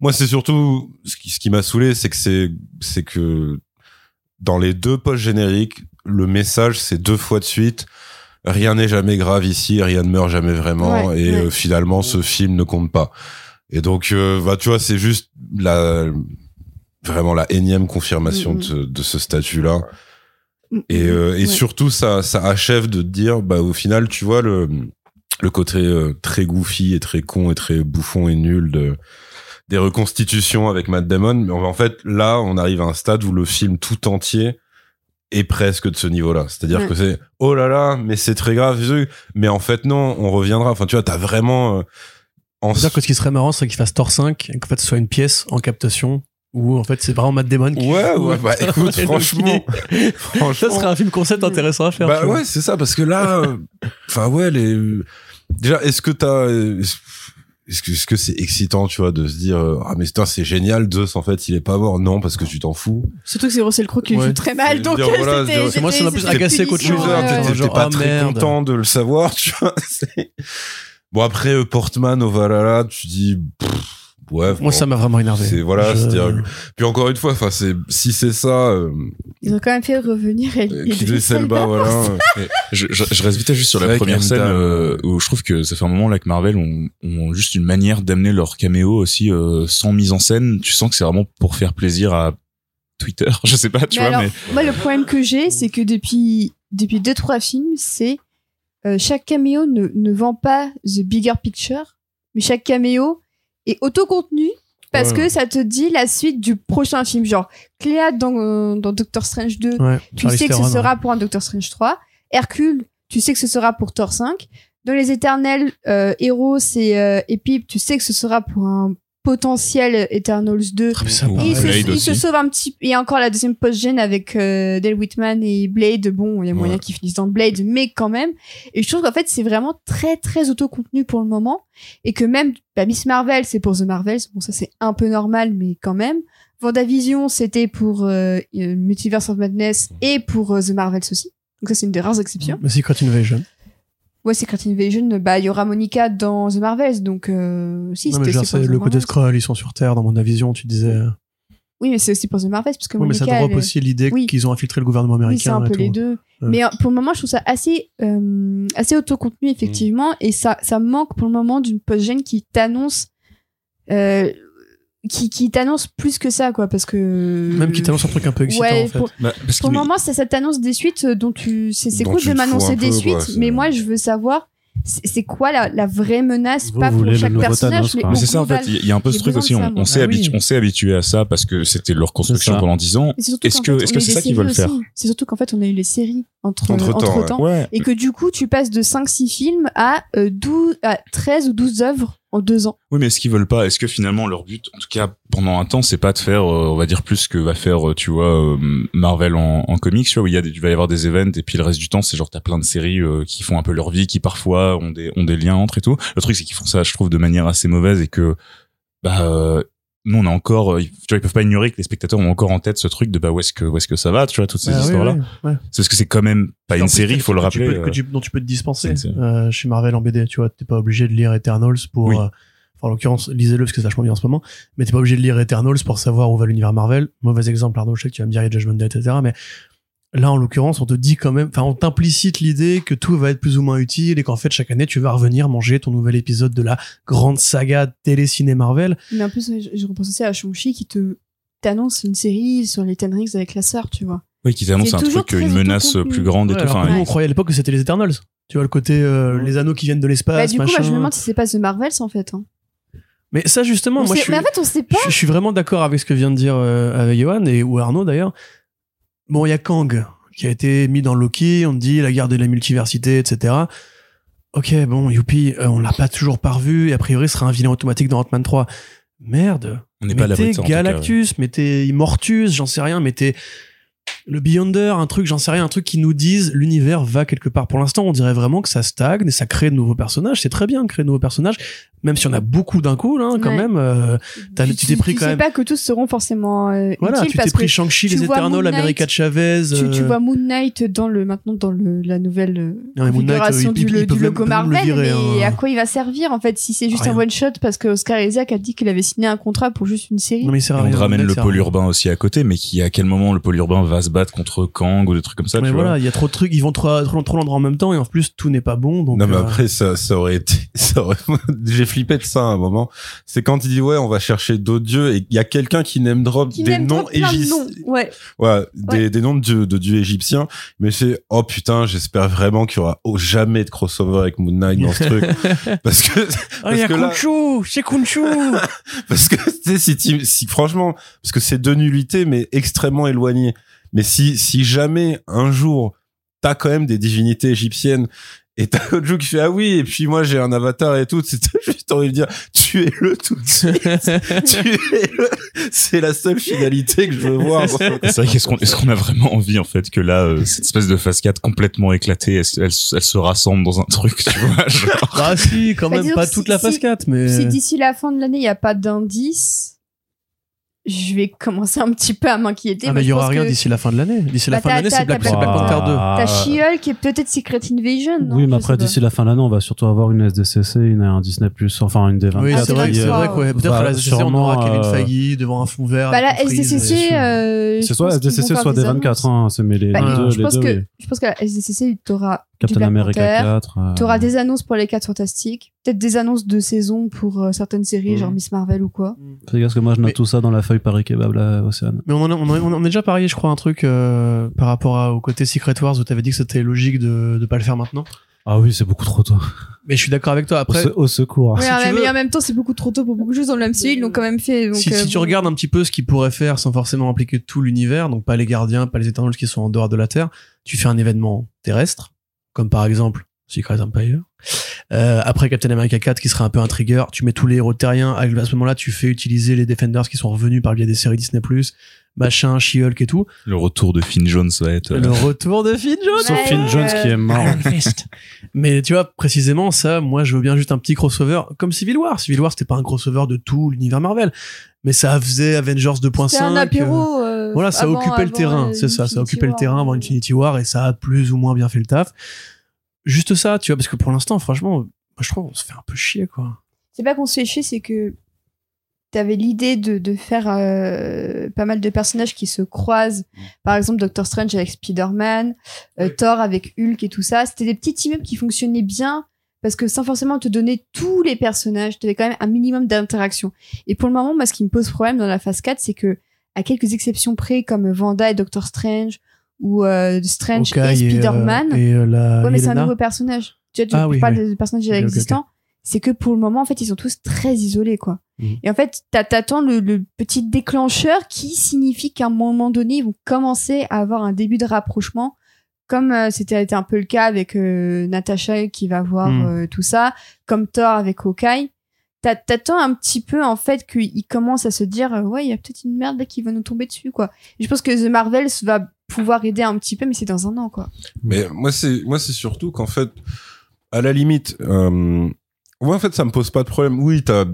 [SPEAKER 5] moi, c'est surtout, ce qui, ce qui m'a saoulé, c'est que c'est, c'est que dans les deux posts génériques, le message, c'est deux fois de suite. Rien n'est jamais grave ici, rien ne meurt jamais vraiment,
[SPEAKER 3] Ouais,
[SPEAKER 5] et
[SPEAKER 3] ouais.
[SPEAKER 5] euh, finalement, ce film ne compte pas. Et donc, euh, bah, tu vois, c'est juste la vraiment la énième confirmation de, ce- de ce statut-là.
[SPEAKER 3] Mm,
[SPEAKER 5] Et,
[SPEAKER 3] mm,
[SPEAKER 5] euh, et
[SPEAKER 3] ouais.
[SPEAKER 5] surtout, ça, ça achève de te dire, bah, au final, tu vois, le, le côté euh, très goofy et très con et très bouffon et nul de, des reconstitutions avec Matt Damon. Mais en fait, là, on arrive à un stade où le film tout entier est presque de ce niveau-là. C'est-à-dire
[SPEAKER 3] Ouais.
[SPEAKER 5] que c'est, oh là là, mais c'est très grave, mais en fait, non, on reviendra. Enfin, tu vois, t'as vraiment, euh, en
[SPEAKER 4] C'est-à-dire que ce qui serait marrant, c'est qu'il fasse Thor 5 et qu'en fait ce soit une pièce en captation où en fait c'est vraiment Matt Damon qui.
[SPEAKER 5] Ouais, ouais, bah écoute, franchement, franchement,
[SPEAKER 4] Ça serait un film concept intéressant à faire.
[SPEAKER 5] Bah ouais, c'est ça, parce que là, euh, enfin ouais, les. Déjà, est-ce que t'as, euh, est-ce que est-ce que c'est excitant, tu vois, de se dire euh, ah mais putain c'est génial, Zeus en fait il est pas mort, non parce que tu t'en fous.
[SPEAKER 3] Surtout que c'est Russell Crowe qui le
[SPEAKER 4] Ouais.
[SPEAKER 3] joue très mal, donc
[SPEAKER 5] dire,
[SPEAKER 3] euh,
[SPEAKER 5] voilà,
[SPEAKER 3] c'était-
[SPEAKER 5] c'est-
[SPEAKER 4] c'est moi, ça m'a plus agacé qu'autre chose, hein.
[SPEAKER 5] T'étais
[SPEAKER 4] genre,
[SPEAKER 5] pas
[SPEAKER 4] ah,
[SPEAKER 5] très
[SPEAKER 4] merde.
[SPEAKER 5] content de le savoir, tu vois. c'est- Bon après euh, Portman au Valhalla, tu dis pff, ouais.
[SPEAKER 4] Moi
[SPEAKER 5] bon,
[SPEAKER 4] ça m'a vraiment énervé.
[SPEAKER 5] C'est voilà,
[SPEAKER 4] Je-
[SPEAKER 5] c'est-à-dire- Puis encore une fois, enfin c'est si c'est ça, euh,
[SPEAKER 3] Ils ont quand même fait revenir
[SPEAKER 5] euh, Idris Elba, voilà.
[SPEAKER 2] Je, je, je reste vite juste sur la première scène euh, où je trouve que ça fait un moment là que Marvel ont, ont juste une manière d'amener leur caméo aussi euh, sans mise en scène. Tu sens que c'est vraiment pour faire plaisir à Twitter. Je sais pas, tu
[SPEAKER 3] Mais
[SPEAKER 2] vois,
[SPEAKER 3] alors,
[SPEAKER 2] mais
[SPEAKER 3] moi, le problème que j'ai, c'est que depuis, depuis deux, trois films, c'est euh, chaque caméo ne, ne vend pas the bigger picture, mais chaque caméo est autocontenu parce
[SPEAKER 4] Ouais.
[SPEAKER 3] que ça te dit la suite du prochain film. Genre, Cléa dans, euh, dans Doctor Strange 2,
[SPEAKER 4] Ouais,
[SPEAKER 3] tu sais que ce sera pour un Doctor Strange 3. Hercule, tu sais que ce sera pour Thor 5. Dans les Éternels, euh, Héros et, euh, et Pip, tu sais que ce sera pour un potentiel Eternals 2.
[SPEAKER 4] Ah, ça,
[SPEAKER 3] Et il, se, il se sauve un petit Il y a encore la deuxième post-gen avec euh, Dale Whitman et Blade. Bon, il y a moyen
[SPEAKER 5] Ouais.
[SPEAKER 3] qu'ils finissent dans Blade, mais quand même. Et je trouve qu'en fait, c'est vraiment très, très autocontenu pour le moment. Et que même, bah, Miss Marvel, c'est pour The Marvels. Bon, ça, c'est un peu normal, mais quand même. Vendavision, c'était pour euh, euh, Multiverse of Madness et pour euh, The Marvels aussi. Donc ça, c'est une des rares exceptions.
[SPEAKER 4] Mais Secret Invasion.
[SPEAKER 3] Ouais, Secret Invasion, bah, il y aura Monica dans The Marvels, donc euh, si,
[SPEAKER 4] Non, mais
[SPEAKER 3] c'était
[SPEAKER 4] le côté scroll, ils sont sur Terre dans mon vision, tu disais.
[SPEAKER 3] Oui, mais c'est aussi pour The Marvels, parce que
[SPEAKER 4] Oui, mais ça drop
[SPEAKER 3] elle-
[SPEAKER 4] aussi l'idée
[SPEAKER 3] Oui.
[SPEAKER 4] qu'ils ont infiltré le gouvernement américain.
[SPEAKER 3] Oui, c'est un
[SPEAKER 4] et
[SPEAKER 3] peu
[SPEAKER 4] tout.
[SPEAKER 3] les deux.
[SPEAKER 4] Ouais.
[SPEAKER 3] Mais euh, pour le moment, je trouve ça assez, euh, assez autocontenu, effectivement. Et ça, ça manque pour le moment d'une post-gène qui t'annonce, euh, qui, qui t'annonce plus que ça, quoi. Parce que.
[SPEAKER 4] Même qui t'annonce un truc un peu excitant,
[SPEAKER 3] Ouais,
[SPEAKER 4] en fait.
[SPEAKER 3] pour,
[SPEAKER 2] bah, parce
[SPEAKER 3] pour
[SPEAKER 2] qu'il
[SPEAKER 3] le moment, ça, ça t'annonce des suites euh, dont tu. C'est c'est
[SPEAKER 5] Dont
[SPEAKER 3] cool
[SPEAKER 5] tu
[SPEAKER 3] de m'annoncer des
[SPEAKER 5] peu,
[SPEAKER 3] suites,
[SPEAKER 5] quoi, c'est-
[SPEAKER 3] mais moi, je veux savoir. C'est c'est quoi la, la vraie menace,
[SPEAKER 1] Vous
[SPEAKER 3] pas pour chaque personnage,
[SPEAKER 1] Thanos,
[SPEAKER 3] mais
[SPEAKER 2] Mais c'est ça en fait, il y a un peu ce truc aussi, on, s'est
[SPEAKER 4] Ah
[SPEAKER 2] habitué,
[SPEAKER 4] oui.
[SPEAKER 2] on s'est habitué à ça parce que c'était leur construction
[SPEAKER 1] C'est
[SPEAKER 2] pendant 10 ans.
[SPEAKER 3] C'est
[SPEAKER 2] Est-ce que-
[SPEAKER 3] fait,
[SPEAKER 2] est-ce que c'est ça qu'ils veulent faire.
[SPEAKER 3] C'est surtout qu'en fait, on a eu les séries entre, entre
[SPEAKER 5] ouais.
[SPEAKER 3] temps.
[SPEAKER 2] Ouais.
[SPEAKER 3] Et que du coup, tu passes de 5-6 films à, euh, 12, à 13 ou 12 œuvres deux ans.
[SPEAKER 2] Oui, mais est-ce qu'ils veulent pas Est-ce que finalement leur but, en tout cas pendant un temps, c'est pas de faire, euh, on va dire plus que va faire, euh, tu vois, euh, Marvel en, en comics, tu vois, où il y a, des- il va y avoir des events et puis le reste du temps, c'est genre t'as plein de séries euh, qui font un peu leur vie, qui parfois ont des ont des liens entre et tout. Le truc, c'est qu'ils font ça, je trouve, de manière assez mauvaise et que bah euh, nous on a encore, euh, tu vois, ils peuvent pas ignorer que les spectateurs ont encore en tête ce truc de bah où est-ce que où est-ce que ça va, tu vois, toutes ces
[SPEAKER 4] Ah, oui,
[SPEAKER 2] histoires-là.
[SPEAKER 4] oui, ouais.
[SPEAKER 2] C'est parce que c'est quand même pas une série, il faut le
[SPEAKER 4] que tu
[SPEAKER 2] rappeler.
[SPEAKER 4] peux- que
[SPEAKER 2] euh,
[SPEAKER 4] tu- dont tu peux te dispenser euh, chez Marvel en BD. Tu vois, t'es pas obligé de lire Eternals pour.
[SPEAKER 2] Oui.
[SPEAKER 4] euh, enfin, en l'occurrence, lisez-le parce que c'est vachement bien en ce moment. Mais t'es pas obligé de lire Eternals pour savoir où va l'univers Marvel. Mauvais exemple, Arnaud, je sais que tu vas me dire il y a Judgment Day, etc. Mais là, en l'occurrence, on te dit quand même, enfin, on t'implicite l'idée que tout va être plus ou moins utile et qu'en fait, chaque année, tu vas revenir manger ton nouvel épisode de la grande saga télé-ciné Marvel.
[SPEAKER 3] Mais en plus, je, je repense aussi à Shang-Chi qui te t'annonce une série sur les Ten Rings avec la sœur, tu vois.
[SPEAKER 2] Oui, qui t'annonce un truc, une menace plus grande et
[SPEAKER 4] Ouais,
[SPEAKER 2] tout. Enfin,
[SPEAKER 3] ouais.
[SPEAKER 4] on croyait à l'époque que c'était les Eternals. Tu vois, le côté, euh,
[SPEAKER 1] Ouais.
[SPEAKER 4] les anneaux qui viennent de l'espace,
[SPEAKER 3] bah, du coup, moi, je me demande si c'est pas The Marvels en fait. Hein.
[SPEAKER 4] Mais ça, justement,
[SPEAKER 3] On
[SPEAKER 4] moi,
[SPEAKER 3] sait-
[SPEAKER 4] je suis...
[SPEAKER 3] Mais en fait, on sait pas.
[SPEAKER 4] Je, je suis vraiment d'accord avec ce que vient de dire euh, avec Johan et ou Arnaud d'ailleurs. Bon, il y a Kang qui a été mis dans Loki, on te dit la guerre de la multiversité, etc. Ok, bon, youpi, euh, on l'a pas toujours pas revu et a priori ce sera un vilain automatique dans Ant-Man 3. Merde.
[SPEAKER 2] on n'est pas à l'abri
[SPEAKER 4] Mettez. Galactus, mettez Immortus, j'en sais rien, mettez le Beyonder, un truc, j'en sais rien, un truc qui nous dise l'univers va quelque part. Pour l'instant, on dirait vraiment que ça stagne et ça crée de nouveaux personnages. C'est très bien de créer de nouveaux personnages, même si on a beaucoup d'un coup, là, quand
[SPEAKER 3] Ouais.
[SPEAKER 4] même. euh, tu t'es pris
[SPEAKER 3] tu
[SPEAKER 4] quand
[SPEAKER 3] sais
[SPEAKER 4] même-
[SPEAKER 3] pas que tous seront forcément euh,
[SPEAKER 4] voilà,
[SPEAKER 3] utiles
[SPEAKER 4] tu t'es pris Shang-Chi, les Eternals,
[SPEAKER 3] Knight,
[SPEAKER 4] America Chavez.
[SPEAKER 3] tu, tu
[SPEAKER 4] euh,
[SPEAKER 3] vois Moon Knight dans le maintenant dans le la nouvelle euh,
[SPEAKER 4] Non, Knight,
[SPEAKER 3] configuration
[SPEAKER 4] euh, ils-
[SPEAKER 3] du, le-
[SPEAKER 4] peuvent
[SPEAKER 3] du logo
[SPEAKER 4] même
[SPEAKER 3] Marvel
[SPEAKER 4] virer,
[SPEAKER 3] mais
[SPEAKER 4] hein.
[SPEAKER 3] à quoi il va servir en fait si c'est juste
[SPEAKER 4] Rien.
[SPEAKER 3] un one shot parce que Oscar Isaac a dit qu'il avait signé un contrat pour juste une série
[SPEAKER 4] Non, mais il sert à
[SPEAKER 2] Et on ramène le
[SPEAKER 4] Knight,
[SPEAKER 2] pôle urbain aussi à côté, mais qui à quel moment le pôle urbain va se battre contre Kang ou des trucs comme ça.
[SPEAKER 4] mais
[SPEAKER 2] tu
[SPEAKER 4] voilà, il y a trop de trucs, ils vont trop, trop, trop en même temps et en plus tout n'est pas bon. Donc
[SPEAKER 5] non, mais
[SPEAKER 4] euh,
[SPEAKER 5] après, ça, ça aurait été, ça aurait, j'ai flippé de ça à un moment. C'est quand il dit, ouais, on va chercher d'autres dieux et il y a quelqu'un qui name drop
[SPEAKER 3] Qui
[SPEAKER 5] des noms
[SPEAKER 3] de
[SPEAKER 5] égyptiens.
[SPEAKER 3] Ouais.
[SPEAKER 5] Ouais, des, noms de dieux, de dieux égyptiens. Mais c'est, oh putain, j'espère vraiment qu'il y aura oh, jamais de crossover avec Moon Knight dans ce truc. Parce que,
[SPEAKER 4] Ah, il y a
[SPEAKER 5] parce que là-
[SPEAKER 4] c'est Khonshu.
[SPEAKER 5] parce que, si, si, franchement, parce que c'est deux nullités, mais extrêmement éloignées. Mais si, si jamais un jour, t'as quand même des divinités égyptiennes et t'as Gojo qui fait ah oui et puis moi j'ai un avatar et tout c'est juste envie de dire tuez-le tout de suite tuez-le c'est la seule finalité que je veux voir
[SPEAKER 2] C'est vrai, est-ce qu'on est-ce qu'on a vraiment envie en fait que là euh, cette espèce de phase 4 complètement éclatée, elle, elle, elle se rassemble dans un truc, tu vois genre.
[SPEAKER 4] bah si, quand même pas toute
[SPEAKER 3] si-
[SPEAKER 4] la phase
[SPEAKER 3] si-
[SPEAKER 4] 4, mais
[SPEAKER 3] Si d'ici la fin de l'année, il n'y a pas d'indice, je vais commencer un petit peu à m'inquiéter.
[SPEAKER 4] ah, mais il y aura rien
[SPEAKER 3] que
[SPEAKER 4] d'ici la fin de l'année. D'ici la
[SPEAKER 3] Bah,
[SPEAKER 4] fin de l'année, c'est Black, Black Panther 2.
[SPEAKER 1] Ah,
[SPEAKER 3] T'as She-Hulk et peut-être Secret Invasion. non?
[SPEAKER 1] Oui, mais après, d'ici la fin de l'année, on va surtout avoir une SDCC, une, un Disney+, enfin une D24.
[SPEAKER 4] Oui,
[SPEAKER 3] Ah,
[SPEAKER 4] c'est vrai, c'est vrai ouais, peut-être à la SDCC, on aura Kevin
[SPEAKER 1] euh,
[SPEAKER 4] Feige devant un fond vert.
[SPEAKER 3] Bah
[SPEAKER 4] frise,
[SPEAKER 3] SDCC,
[SPEAKER 4] euh,
[SPEAKER 1] C'est soit SDCC, soit
[SPEAKER 3] faire des
[SPEAKER 1] D24,
[SPEAKER 3] annonces.
[SPEAKER 1] hein, c'est mais les,
[SPEAKER 3] Bah,
[SPEAKER 1] deux,
[SPEAKER 3] je pense que la SDCC, t'auras
[SPEAKER 1] Captain
[SPEAKER 3] Black
[SPEAKER 1] America
[SPEAKER 3] Panther,
[SPEAKER 1] 4. euh,
[SPEAKER 3] T'auras des annonces pour les 4 fantastiques, peut-être des annonces de saison pour euh, certaines séries, genre Miss Marvel ou quoi.
[SPEAKER 1] Fais gaffe, parce que moi, je note
[SPEAKER 4] Mais-
[SPEAKER 1] tout ça dans la feuille Paris Kebab, là, Océane.
[SPEAKER 4] Mais on, en a, on, a, on a déjà parié, je crois, un truc euh, par rapport à- au côté Secret Wars où t'avais dit que c'était logique de ne pas le faire maintenant.
[SPEAKER 1] Ah oui, c'est beaucoup trop tôt.
[SPEAKER 4] Mais je suis d'accord avec toi.
[SPEAKER 1] Au,
[SPEAKER 4] Après,
[SPEAKER 1] se- au secours.
[SPEAKER 3] Ouais,
[SPEAKER 4] si
[SPEAKER 3] mais en même temps, c'est beaucoup trop tôt pour beaucoup de choses dans le MCU, ils l'ont quand même fait. Donc,
[SPEAKER 4] si,
[SPEAKER 3] euh,
[SPEAKER 4] si tu regardes un petit peu ce qu'ils pourraient faire sans forcément impliquer tout l'univers, donc pas les gardiens, pas les éternels qui sont en dehors de la Terre, tu fais un événement terrestre, comme par exemple Secret Empire. Euh, après Captain America 4 qui serait un peu un trigger, tu mets tous les héros terriens, à ce moment-là tu fais utiliser les Defenders qui sont revenus par le biais des séries Disney+, machin, She-Hulk et tout.
[SPEAKER 2] Le retour de Finn Jones va être. euh,
[SPEAKER 4] Le retour de Finn Jones
[SPEAKER 1] Sauf Finn Jones
[SPEAKER 3] euh,
[SPEAKER 1] qui est mort.
[SPEAKER 4] Mais tu vois, précisément, ça, moi, je veux bien juste un petit crossover, comme Civil War. Civil War, c'était pas un crossover de tout l'univers Marvel. Mais ça faisait Avengers 2.5.
[SPEAKER 3] C'était un
[SPEAKER 4] euh,
[SPEAKER 3] apéro. euh,
[SPEAKER 4] voilà, ça
[SPEAKER 3] avant-
[SPEAKER 4] occupait le terrain,
[SPEAKER 3] euh,
[SPEAKER 4] c'est ça, ça
[SPEAKER 3] Infinity
[SPEAKER 4] occupait le
[SPEAKER 3] War.
[SPEAKER 4] terrain avant Infinity War et ça a plus ou moins bien fait le taf. Juste ça, tu vois, parce que pour l'instant, franchement, moi, je trouve qu'on se fait un peu chier, quoi.
[SPEAKER 3] C'est pas qu'on se fait chier, c'est que t'avais l'idée de, de faire euh, pas mal de personnages qui se croisent. Par exemple, Doctor Strange avec Spider-Man, euh, Thor avec Hulk et tout ça. C'était des petits team-up qui fonctionnaient bien parce que sans forcément te donner tous les personnages, t'avais quand même un minimum d'interaction. Et pour le moment, moi, ce qui me pose problème dans la phase 4, c'est que, à quelques exceptions près, comme Vanda et Doctor Strange, ou euh, Strange et Spider-Man, Ouais, mais c'est un nouveau personnage. Tu vois, tu
[SPEAKER 4] Ah oui,
[SPEAKER 3] parles
[SPEAKER 4] oui.
[SPEAKER 3] des personnages déjà
[SPEAKER 4] ok.
[SPEAKER 3] C'est que pour le moment, en fait, ils sont tous très isolés, quoi.
[SPEAKER 4] Mhm.
[SPEAKER 3] Et en fait, t'a- t'attends le, le petit déclencheur qui signifie qu'à un moment donné, ils vont commencer à avoir un début de rapprochement, comme euh, c'était un peu le cas avec euh, Natasha qui va voir
[SPEAKER 4] Mhm.
[SPEAKER 3] euh, tout ça, comme Thor avec Hawkeye. T'a- T'attends un petit peu, en fait, qu'ils commencent à se dire, ouais, il y a peut-être une merde là qui va nous tomber dessus, quoi. Et je pense que The Marvels va pouvoir aider un petit peu, mais c'est dans un an, quoi.
[SPEAKER 5] Mais moi, c'est moi, c'est surtout qu'en fait, à la limite, moi, en fait, ça me pose pas de problème. Oui, t'as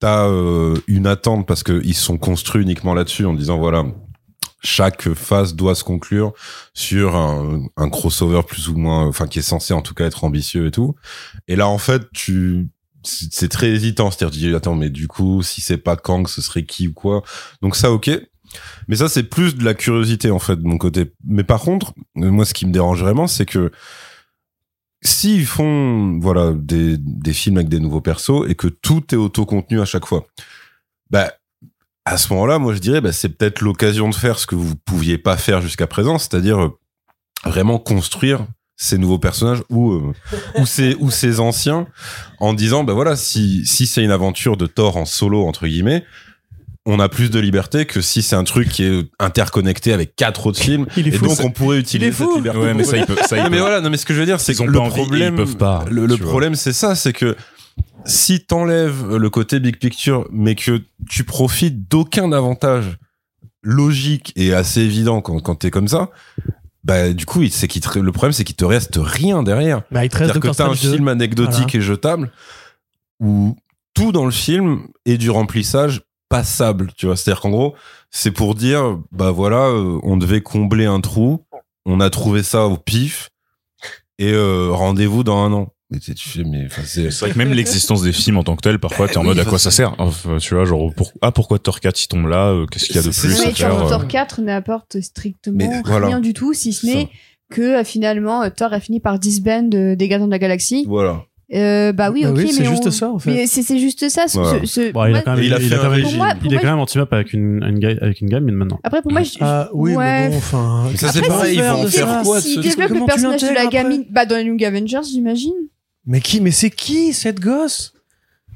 [SPEAKER 5] t'as euh, une attente parce que ils sont construits uniquement là-dessus en disant voilà. Chaque phase doit se conclure sur un, un crossover plus ou moins, enfin qui est censé en tout cas être ambitieux et tout. Et là en fait, tu c'est très hésitant, c'est-à-dire attends mais du coup si c'est pas Kang, ce serait qui ou quoi? Donc ça ok. Mais ça, c'est plus de la curiosité, en fait, de mon côté. Mais par contre, moi, ce qui me dérange vraiment, c'est que s'ils font, voilà, des, des films avec des nouveaux persos et que tout est autocontenu à chaque fois, bah, à ce moment-là, moi, je dirais, bah, c'est peut-être l'occasion de faire ce que vous pouviez pas faire jusqu'à présent, c'est-à-dire euh, vraiment construire ces nouveaux personnages ou euh, ou ces ou ces anciens en disant bah voilà si si c'est une aventure de Thor en solo entre guillemets on a plus de liberté que si c'est un truc qui est interconnecté avec quatre autres films
[SPEAKER 4] Il est
[SPEAKER 5] et
[SPEAKER 4] fou.
[SPEAKER 5] donc on pourrait utiliser cette liberté.
[SPEAKER 2] Ouais, mais ça,
[SPEAKER 5] mais voilà non mais ce que je veux dire c'est que le
[SPEAKER 2] envie ils
[SPEAKER 5] problème
[SPEAKER 2] peuvent pas,
[SPEAKER 5] le, problème c'est ça c'est que si t'enlèves le côté big picture mais que tu profites d'aucun avantage logique et assez évident quand, quand t'es comme ça bah du coup c'est qu'il te- le problème c'est qu'il te reste rien derrière.
[SPEAKER 4] Bah, il te reste
[SPEAKER 5] que t'as un
[SPEAKER 4] Strange 2.
[SPEAKER 5] film anecdotique et jetable où tout dans le film est du remplissage passable, tu vois. C'est-à-dire qu'en gros, c'est pour dire, bah voilà, euh, on devait combler un trou, on a trouvé ça au pif, et euh, rendez-vous dans un an. Mais tu sais, mais enfin, c'est.
[SPEAKER 2] Vrai que même l'existence des films en tant que tel, parfois, t'es en
[SPEAKER 5] Oui,
[SPEAKER 2] mode à quoi ça sert? Enfin, Tu vois, genre, pour... ah, pourquoi Thor 4 il tombe là? Euh, Qu'est-ce qu'il y a de plus
[SPEAKER 5] c'est
[SPEAKER 2] à faire
[SPEAKER 3] Thor,
[SPEAKER 2] euh,
[SPEAKER 3] Thor 4 n'apporte strictement
[SPEAKER 5] Mais voilà.
[SPEAKER 3] rien du tout, si ce n'est que finalement Thor a fini par disband euh, des Gardiens de la Galaxie.
[SPEAKER 5] Voilà.
[SPEAKER 3] Euh, bah oui,
[SPEAKER 4] Bah
[SPEAKER 3] ok,
[SPEAKER 4] oui, c'est
[SPEAKER 3] mais
[SPEAKER 4] juste
[SPEAKER 3] on-
[SPEAKER 4] ça, en fait.
[SPEAKER 3] Mais c'est c'est juste ça. ce-
[SPEAKER 5] Voilà.
[SPEAKER 3] ce- ce-
[SPEAKER 1] Bon, il a
[SPEAKER 3] moi-
[SPEAKER 1] quand même,
[SPEAKER 5] Et il a fait
[SPEAKER 1] quand
[SPEAKER 5] un
[SPEAKER 1] même-
[SPEAKER 5] régime.
[SPEAKER 3] Pour moi- pour
[SPEAKER 1] il est quand même up avec une, une, ga- avec une gamine maintenant.
[SPEAKER 3] Après, pour moi, je,
[SPEAKER 4] Ah oui,
[SPEAKER 3] ouais.
[SPEAKER 4] mais bon, enfin.
[SPEAKER 5] Ça, c'est
[SPEAKER 3] Après,
[SPEAKER 5] pareil, ils vont faire quoi de
[SPEAKER 3] s'il
[SPEAKER 5] ce
[SPEAKER 3] développe
[SPEAKER 4] Comment
[SPEAKER 3] le personnage de la gamine, bah dans les Young Avengers, j'imagine.
[SPEAKER 4] Mais qui, mais c'est qui cette gosse?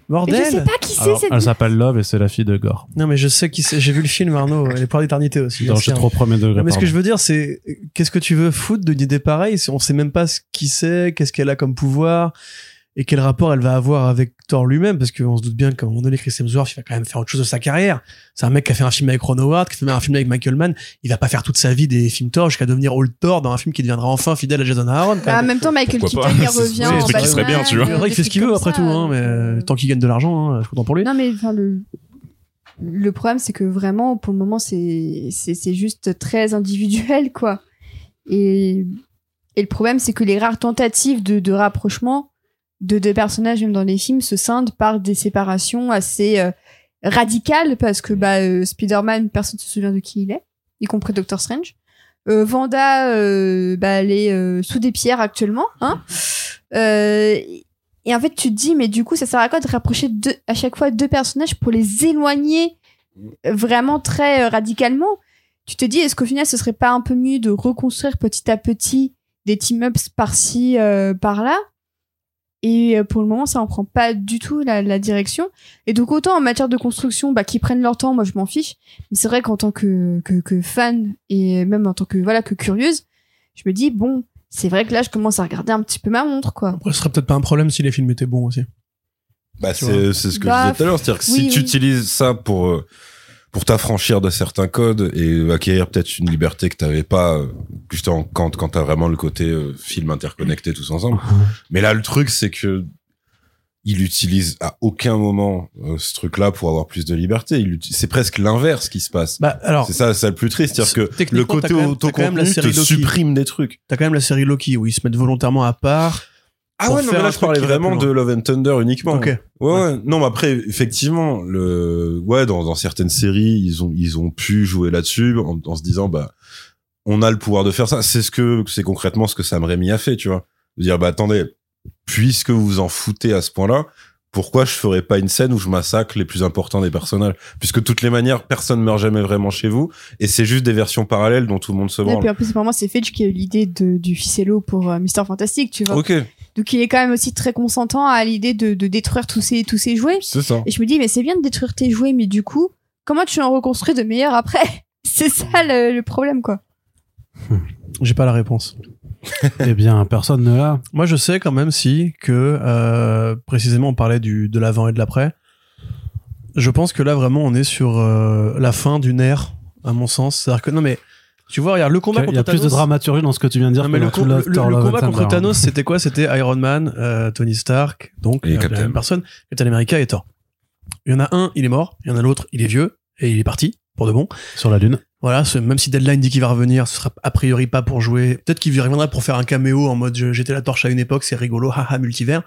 [SPEAKER 4] Bordel
[SPEAKER 3] Mais je sais pas qui c'est
[SPEAKER 1] Alors,
[SPEAKER 3] cette.
[SPEAKER 1] elle s'appelle Love et c'est la fille de Gore.
[SPEAKER 4] Non, mais je sais qui c'est. J'ai vu le film Arnaud, Les Poires d'éternité aussi.
[SPEAKER 1] Non,
[SPEAKER 4] Arnaud.
[SPEAKER 1] trop premier degré.
[SPEAKER 4] Mais ce que je veux dire, c'est qu'est-ce que tu veux foutre d'une idée pareille? Si on sait même pas ce qui c'est, qu'est-ce qu'elle a comme pouvoir et quel rapport elle va avoir avec Thor lui-même? Parce qu'on se doute bien qu'à un moment donné, Chris Hemsworth, il va quand même faire autre chose de sa carrière. C'est un mec qui a fait un film avec Ron Howard, qui a fait un film avec Michael Mann. Il va pas faire toute sa vie des films Thor jusqu'à devenir Old Thor dans un film qui deviendra enfin fidèle à Jason Aaron. quand
[SPEAKER 3] Bah, en
[SPEAKER 4] même.
[SPEAKER 3] temps, Michael Keaton, il revient
[SPEAKER 2] c'est truc qui serait bien, tu vois.
[SPEAKER 4] C'est vrai
[SPEAKER 3] euh,
[SPEAKER 4] qu'il fait ce qu'il veut après tout, hein, mais euh,
[SPEAKER 3] donc,
[SPEAKER 4] tant qu'il gagne de l'argent, hein, je suis content pour lui.
[SPEAKER 3] Non, mais enfin, le, le problème, c'est que vraiment, pour le moment, c'est, c'est, c'est juste très individuel, quoi. Et, et le problème, c'est que les rares tentatives de, de rapprochement de deux personnages, même dans les films, se scindent par des séparations assez euh, radicales, parce que bah, euh, Spider-Man, personne ne se souvient de qui il est, y compris Doctor Strange. Euh, Vanda, euh, bah, elle est euh, sous des pierres actuellement. Hein euh, et en fait, tu te dis, mais du coup, ça sert à quoi de rapprocher deux, à chaque fois deux personnages pour les éloigner vraiment très radicalement? Tu te dis, est-ce qu'au final, ce serait pas un peu mieux de reconstruire petit à petit des team-ups par-ci, euh, par-là? Et euh, pour le moment, ça en prend pas du tout la, la direction. Et donc, autant en matière de construction, bah, qu'ils prennent leur temps, moi, je m'en fiche. Mais c'est vrai qu'en tant que, que, que fan et même en tant que, voilà, que curieuse, je me dis, bon, c'est vrai que là, je commence à regarder un petit peu ma montre, quoi.
[SPEAKER 4] Après, ce serait peut-être pas un problème si les films étaient bons aussi.
[SPEAKER 5] Bah, c'est c'est ce que
[SPEAKER 3] Bah,
[SPEAKER 5] je disais tout à l'heure. C'est-à-dire que
[SPEAKER 3] oui,
[SPEAKER 5] si tu
[SPEAKER 3] oui.
[SPEAKER 5] utilises ça pour, euh, pour t'affranchir de certains codes et acquérir peut-être une liberté que t'avais pas, euh, justement, quand, quand t'as vraiment le côté euh, film interconnecté tous ensemble. Mais là, le truc, c'est que il utilise à aucun moment euh, ce truc-là pour avoir plus de liberté. C'est presque l'inverse qui se passe.
[SPEAKER 4] Bah, alors,
[SPEAKER 5] c'est ça, c'est le plus triste. C'est-à-dire que le côté autocontenu te
[SPEAKER 4] Loki.
[SPEAKER 5] supprime des trucs.
[SPEAKER 4] t'as quand même la série Loki où ils se mettent volontairement à part.
[SPEAKER 5] Ah
[SPEAKER 4] Pour
[SPEAKER 5] ouais, non,
[SPEAKER 4] faire
[SPEAKER 5] mais là, je parlais vraiment de Love and Thunder uniquement.
[SPEAKER 4] Ok.
[SPEAKER 5] Ouais, ouais. Non, mais après, effectivement, le, ouais, dans, dans certaines séries, ils ont, ils ont pu jouer là-dessus en, en se disant, bah, on a le pouvoir de faire ça. C'est ce que, c'est concrètement ce que Sam Raimi a fait, tu vois. De dire, bah, attendez, puisque vous vous en foutez à ce point-là, pourquoi je ferais pas une scène où je massacre les plus importants des personnages? Puisque de toutes les manières, personne meurt jamais vraiment chez vous, et c'est juste des versions parallèles dont tout le monde se
[SPEAKER 3] Et
[SPEAKER 5] branle.
[SPEAKER 3] puis en plus, pour moi, c'est Fedge qui a eu l'idée de, du ficello pour euh, Mister Fantastic, tu vois.
[SPEAKER 5] Ok,
[SPEAKER 3] Donc il est quand même aussi très consentant à l'idée de, de détruire tous ces, tous ces jouets.
[SPEAKER 5] c'est ça.
[SPEAKER 3] Et je me dis, mais c'est bien de détruire tes jouets, mais du coup, comment tu en reconstruis de meilleurs après? C'est ça le, le problème, quoi.
[SPEAKER 4] J'ai pas la réponse.
[SPEAKER 1] eh bien, personne ne l'a.
[SPEAKER 4] Moi, je sais quand même si que euh, précisément on parlait du de l'avant et de l'après. Je pense que là vraiment on est sur euh, la fin d'une ère, à mon sens. C'est-à-dire que non mais tu vois, regarde le combat
[SPEAKER 1] Il
[SPEAKER 4] contre
[SPEAKER 1] y a plus de
[SPEAKER 4] Thanos.
[SPEAKER 1] dramaturgie dans ce que tu viens de dire.
[SPEAKER 4] Non, mais le, com- combat contre. Thanos, c'était quoi? C'était Iron Man, euh, Tony Stark, donc
[SPEAKER 5] Et
[SPEAKER 4] la, la
[SPEAKER 5] Captain.
[SPEAKER 4] même personne, Captain America et Thor. Il y en a un, il est mort. Il y en a l'autre, il est vieux et il est parti pour de bon.
[SPEAKER 1] Sur la Lune.
[SPEAKER 4] Voilà, ce- même si Deadline dit qu'il va revenir, ce sera a priori pas pour jouer. Peut-être qu'il reviendra pour faire un caméo en mode j'étais la torche à une époque, c'est rigolo, haha, multivers.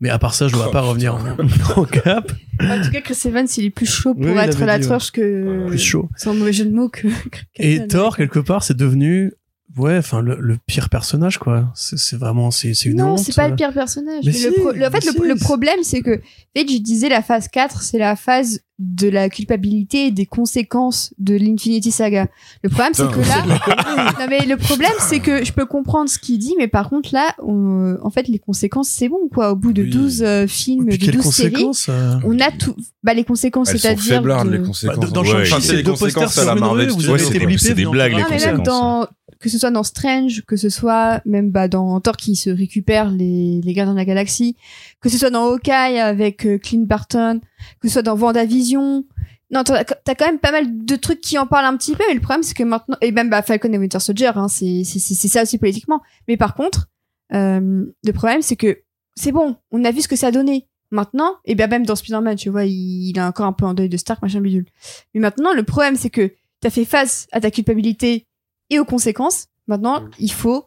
[SPEAKER 4] Mais à part ça, je ne vois
[SPEAKER 5] Oh,
[SPEAKER 4] pas revenir en, en cap.
[SPEAKER 3] En tout cas, Chris Evans, il est plus chaud pour
[SPEAKER 4] Oui,
[SPEAKER 3] être la torche que.
[SPEAKER 4] Plus chaud.
[SPEAKER 3] C'est un mauvais jeu de mots que.
[SPEAKER 4] Et Thor, quelque part, c'est devenu, ouais, enfin, le, le pire personnage, quoi. C'est vraiment, c'est c'est une
[SPEAKER 3] non, c'est pas le pire personnage.
[SPEAKER 4] Mais
[SPEAKER 3] Mais le
[SPEAKER 4] si,
[SPEAKER 3] pro- le- en fait,
[SPEAKER 4] mais
[SPEAKER 3] le,
[SPEAKER 4] si.
[SPEAKER 3] le problème, c'est que, Fedge je disais la phase 4, c'est la phase de la culpabilité et des conséquences de l'Infinity Saga. Le problème, c'est que là, non, mais le problème, c'est que je peux comprendre ce qu'il dit, mais par contre, là, on- en fait, les conséquences, c'est bon, quoi. Au bout de
[SPEAKER 5] Oui.
[SPEAKER 3] 12 euh, films,
[SPEAKER 4] puis
[SPEAKER 3] de
[SPEAKER 4] quelles
[SPEAKER 3] 12 séries,
[SPEAKER 4] conséquences euh,
[SPEAKER 3] on a tout, bah, les conséquences, c'est-à-dire. de-
[SPEAKER 5] les conséquences.
[SPEAKER 4] Bah, dans-
[SPEAKER 5] Ouais,
[SPEAKER 4] c'est
[SPEAKER 5] les
[SPEAKER 4] deux posters
[SPEAKER 5] conséquences à la Marvel
[SPEAKER 2] Ouais,
[SPEAKER 4] été
[SPEAKER 2] c'est- des
[SPEAKER 4] venant
[SPEAKER 2] blagues, les
[SPEAKER 3] Non, mais même dans, que ce soit dans Strange, que ce soit même bah, dans Thor qui se récupère les, les gardiens de la galaxie, que ce soit dans Hawkeye avec euh, Clint Barton, que ce soit dans WandaVision. Non, t'as t'as quand même pas mal de trucs qui en parlent un petit peu, mais le problème c'est que maintenant, et même bah, Falcon et Winter Soldier, hein, c'est c'est- c'est- c'est ça aussi politiquement. Mais par contre, euh, le problème c'est que c'est bon, on a vu ce que ça a donné. Maintenant, et bien même dans Spider-Man, tu vois, il, il est encore un peu en deuil de Stark, machin bidule. Mais maintenant, le problème c'est que t'as fait face à ta culpabilité et aux conséquences. Maintenant, il faut